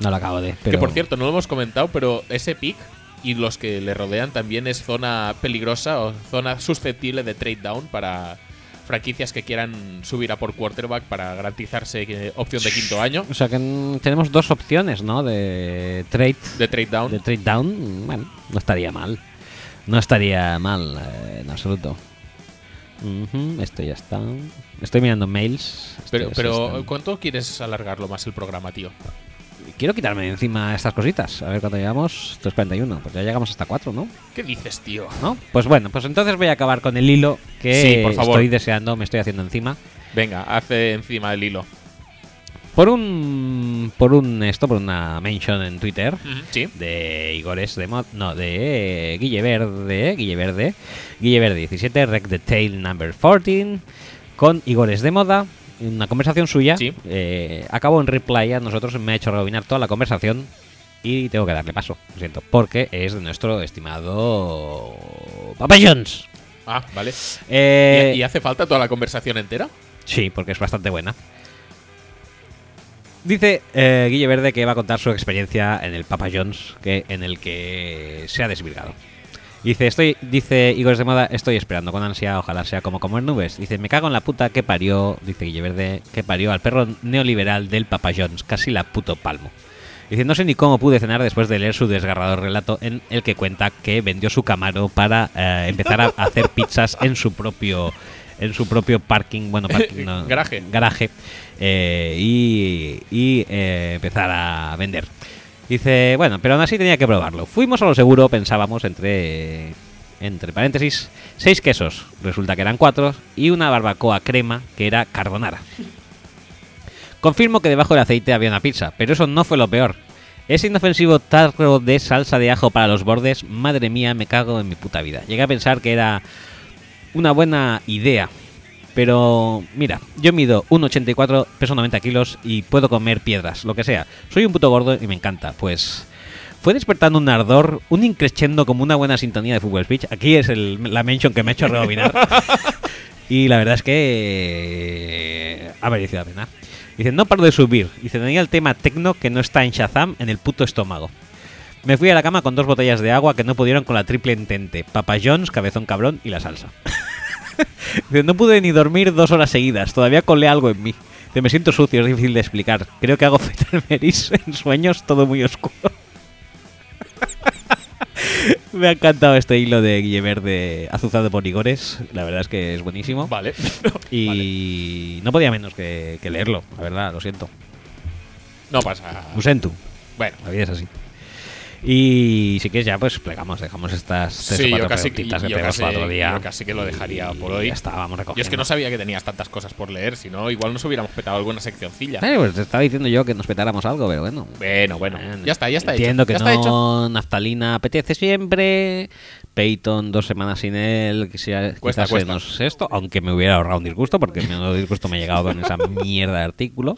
No lo acabo de. Que Pero por cierto, no lo hemos comentado, pero ese pick y los que le rodean también es zona peligrosa o zona susceptible de trade down para franquicias que quieran subir a por quarterback para garantizarse que- opción de quinto año O sea que tenemos dos opciones, ¿no? De trade. de trade down. De trade down. Bueno, no estaría mal. No estaría mal eh, en absoluto. Esto ya está. Estoy mirando mails. Pero. ¿cuánto quieres alargarlo más el programa, tío? Quiero quitarme de encima estas cositas. A ver cuánto llegamos. 3.41. Pues ya llegamos hasta 4, ¿no? ¿Qué dices, tío? ¿No? Pues bueno, pues entonces voy a acabar con el hilo que Sí, por favor. estoy deseando, me estoy haciendo encima. Venga, hace encima del hilo. Por un. Por un. Esto, por una mention en Twitter. Sí. de Igores de Mod, no, de Guille Verde, Guille Verde, Guille Verde 17, Rec the Tail number 14, con Igores de Moda, una conversación suya, Sí. eh, acabo en reply a nosotros, me ha hecho rebobinar toda la conversación y tengo que darle paso, lo siento, porque es de nuestro estimado Papa Jones. Ah, vale. Eh, ¿Y, y hace falta toda la conversación entera? Sí, porque es bastante buena. Dice eh, Guille Verde que va a contar su experiencia en el Papa John's, que, en el que se ha desvirgado. Dice, estoy, dice Igor de Moda, estoy esperando con ansia, ojalá sea como comer nubes. Dice, me cago en la puta que parió, dice Guille Verde, que parió al perro neoliberal del Papa John's, casi la puto palmo. Dice, no sé ni cómo pude cenar después de leer su desgarrador relato en el que cuenta que vendió su Camaro para eh, empezar a <laughs> hacer pizzas en su propio en su propio parking, bueno, parking, <laughs> no, Garaje. garaje eh, y, y, eh, empezar a vender. Dice, bueno, pero aún así tenía que probarlo. Fuimos a lo seguro, pensábamos, entre entre paréntesis, seis quesos. Resulta que eran cuatro y una barbacoa crema que era carbonara. Confirmo que debajo del aceite había una pizza, pero eso no fue lo peor. Ese inofensivo tarro de salsa de ajo para los bordes, madre mía, me cago en mi puta vida. Llegué a pensar que era una buena idea. Pero mira, yo mido 1,84, peso 90 kilos y puedo comer piedras, lo que sea. Soy un puto gordo y me encanta. Pues fue despertando un ardor, un increchendo como una buena sintonía de Fútbol Speech. Aquí es el- la mention que me ha hecho rebobinar. <laughs> y la verdad es que eh, ha merecido la pena. Dice, no paro de subir. Dice, tenía el tema tecno que no está en Shazam en el puto estómago. Me fui a la cama con dos botellas de agua que no pudieron con la triple entente. Papa John's, cabezón cabrón y la salsa. No pude ni dormir dos horas seguidas. Todavía colé algo en mí. Me siento sucio, es difícil de explicar. Creo que hago fetalmeris <laughs> en sueños, todo muy oscuro. <laughs> me ha encantado este hilo de Guille Verde azuzado por Igores. La verdad es que es buenísimo. Vale. <laughs> Y no podía menos que, que leerlo, la verdad, lo siento. No pasa. Bueno. La vida es así. Y si quieres ya, pues plegamos, dejamos estas tres o Sí, yo cuatro casi, preguntitas que yo casi- para otro día. yo casi que lo dejaría por hoy. Ya está, vamos Yo recogiendo. es que no sabía que tenías tantas cosas por leer, si no, igual nos hubiéramos petado alguna seccioncilla. Eh, pues te estaba diciendo yo que nos petáramos algo, pero bueno. Bueno, bueno. Ya está, ya está Entiendo hecho. que ya no, hecho. Naftalina apetece siempre. Peyton dos semanas sin él, quizá- Cuesta, quizás cuesta. nos esto, aunque me hubiera ahorrado un disgusto, porque menudo disgusto me ha llegado con esa mierda de artículo.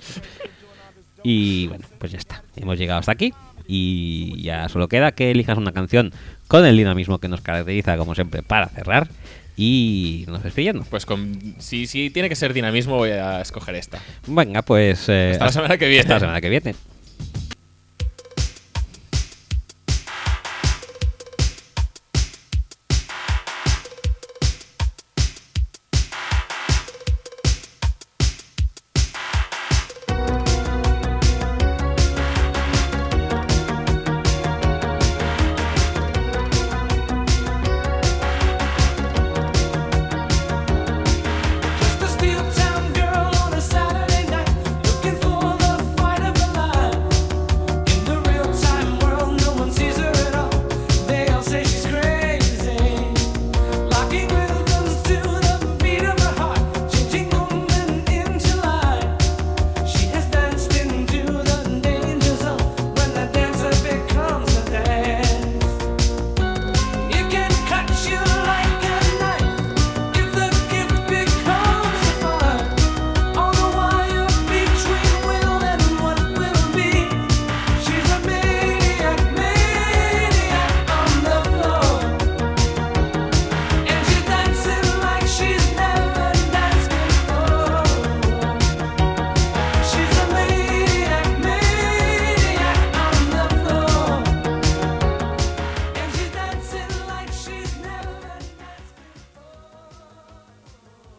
Y bueno, pues ya está. Hemos llegado hasta aquí. Y ya solo queda que elijas una canción con el dinamismo que nos caracteriza, como siempre, para cerrar. Y nos despillamos. Pues con, si, si tiene que ser dinamismo, voy a escoger esta. Venga, pues. eh, Hasta la semana que viene. Hasta la semana que viene.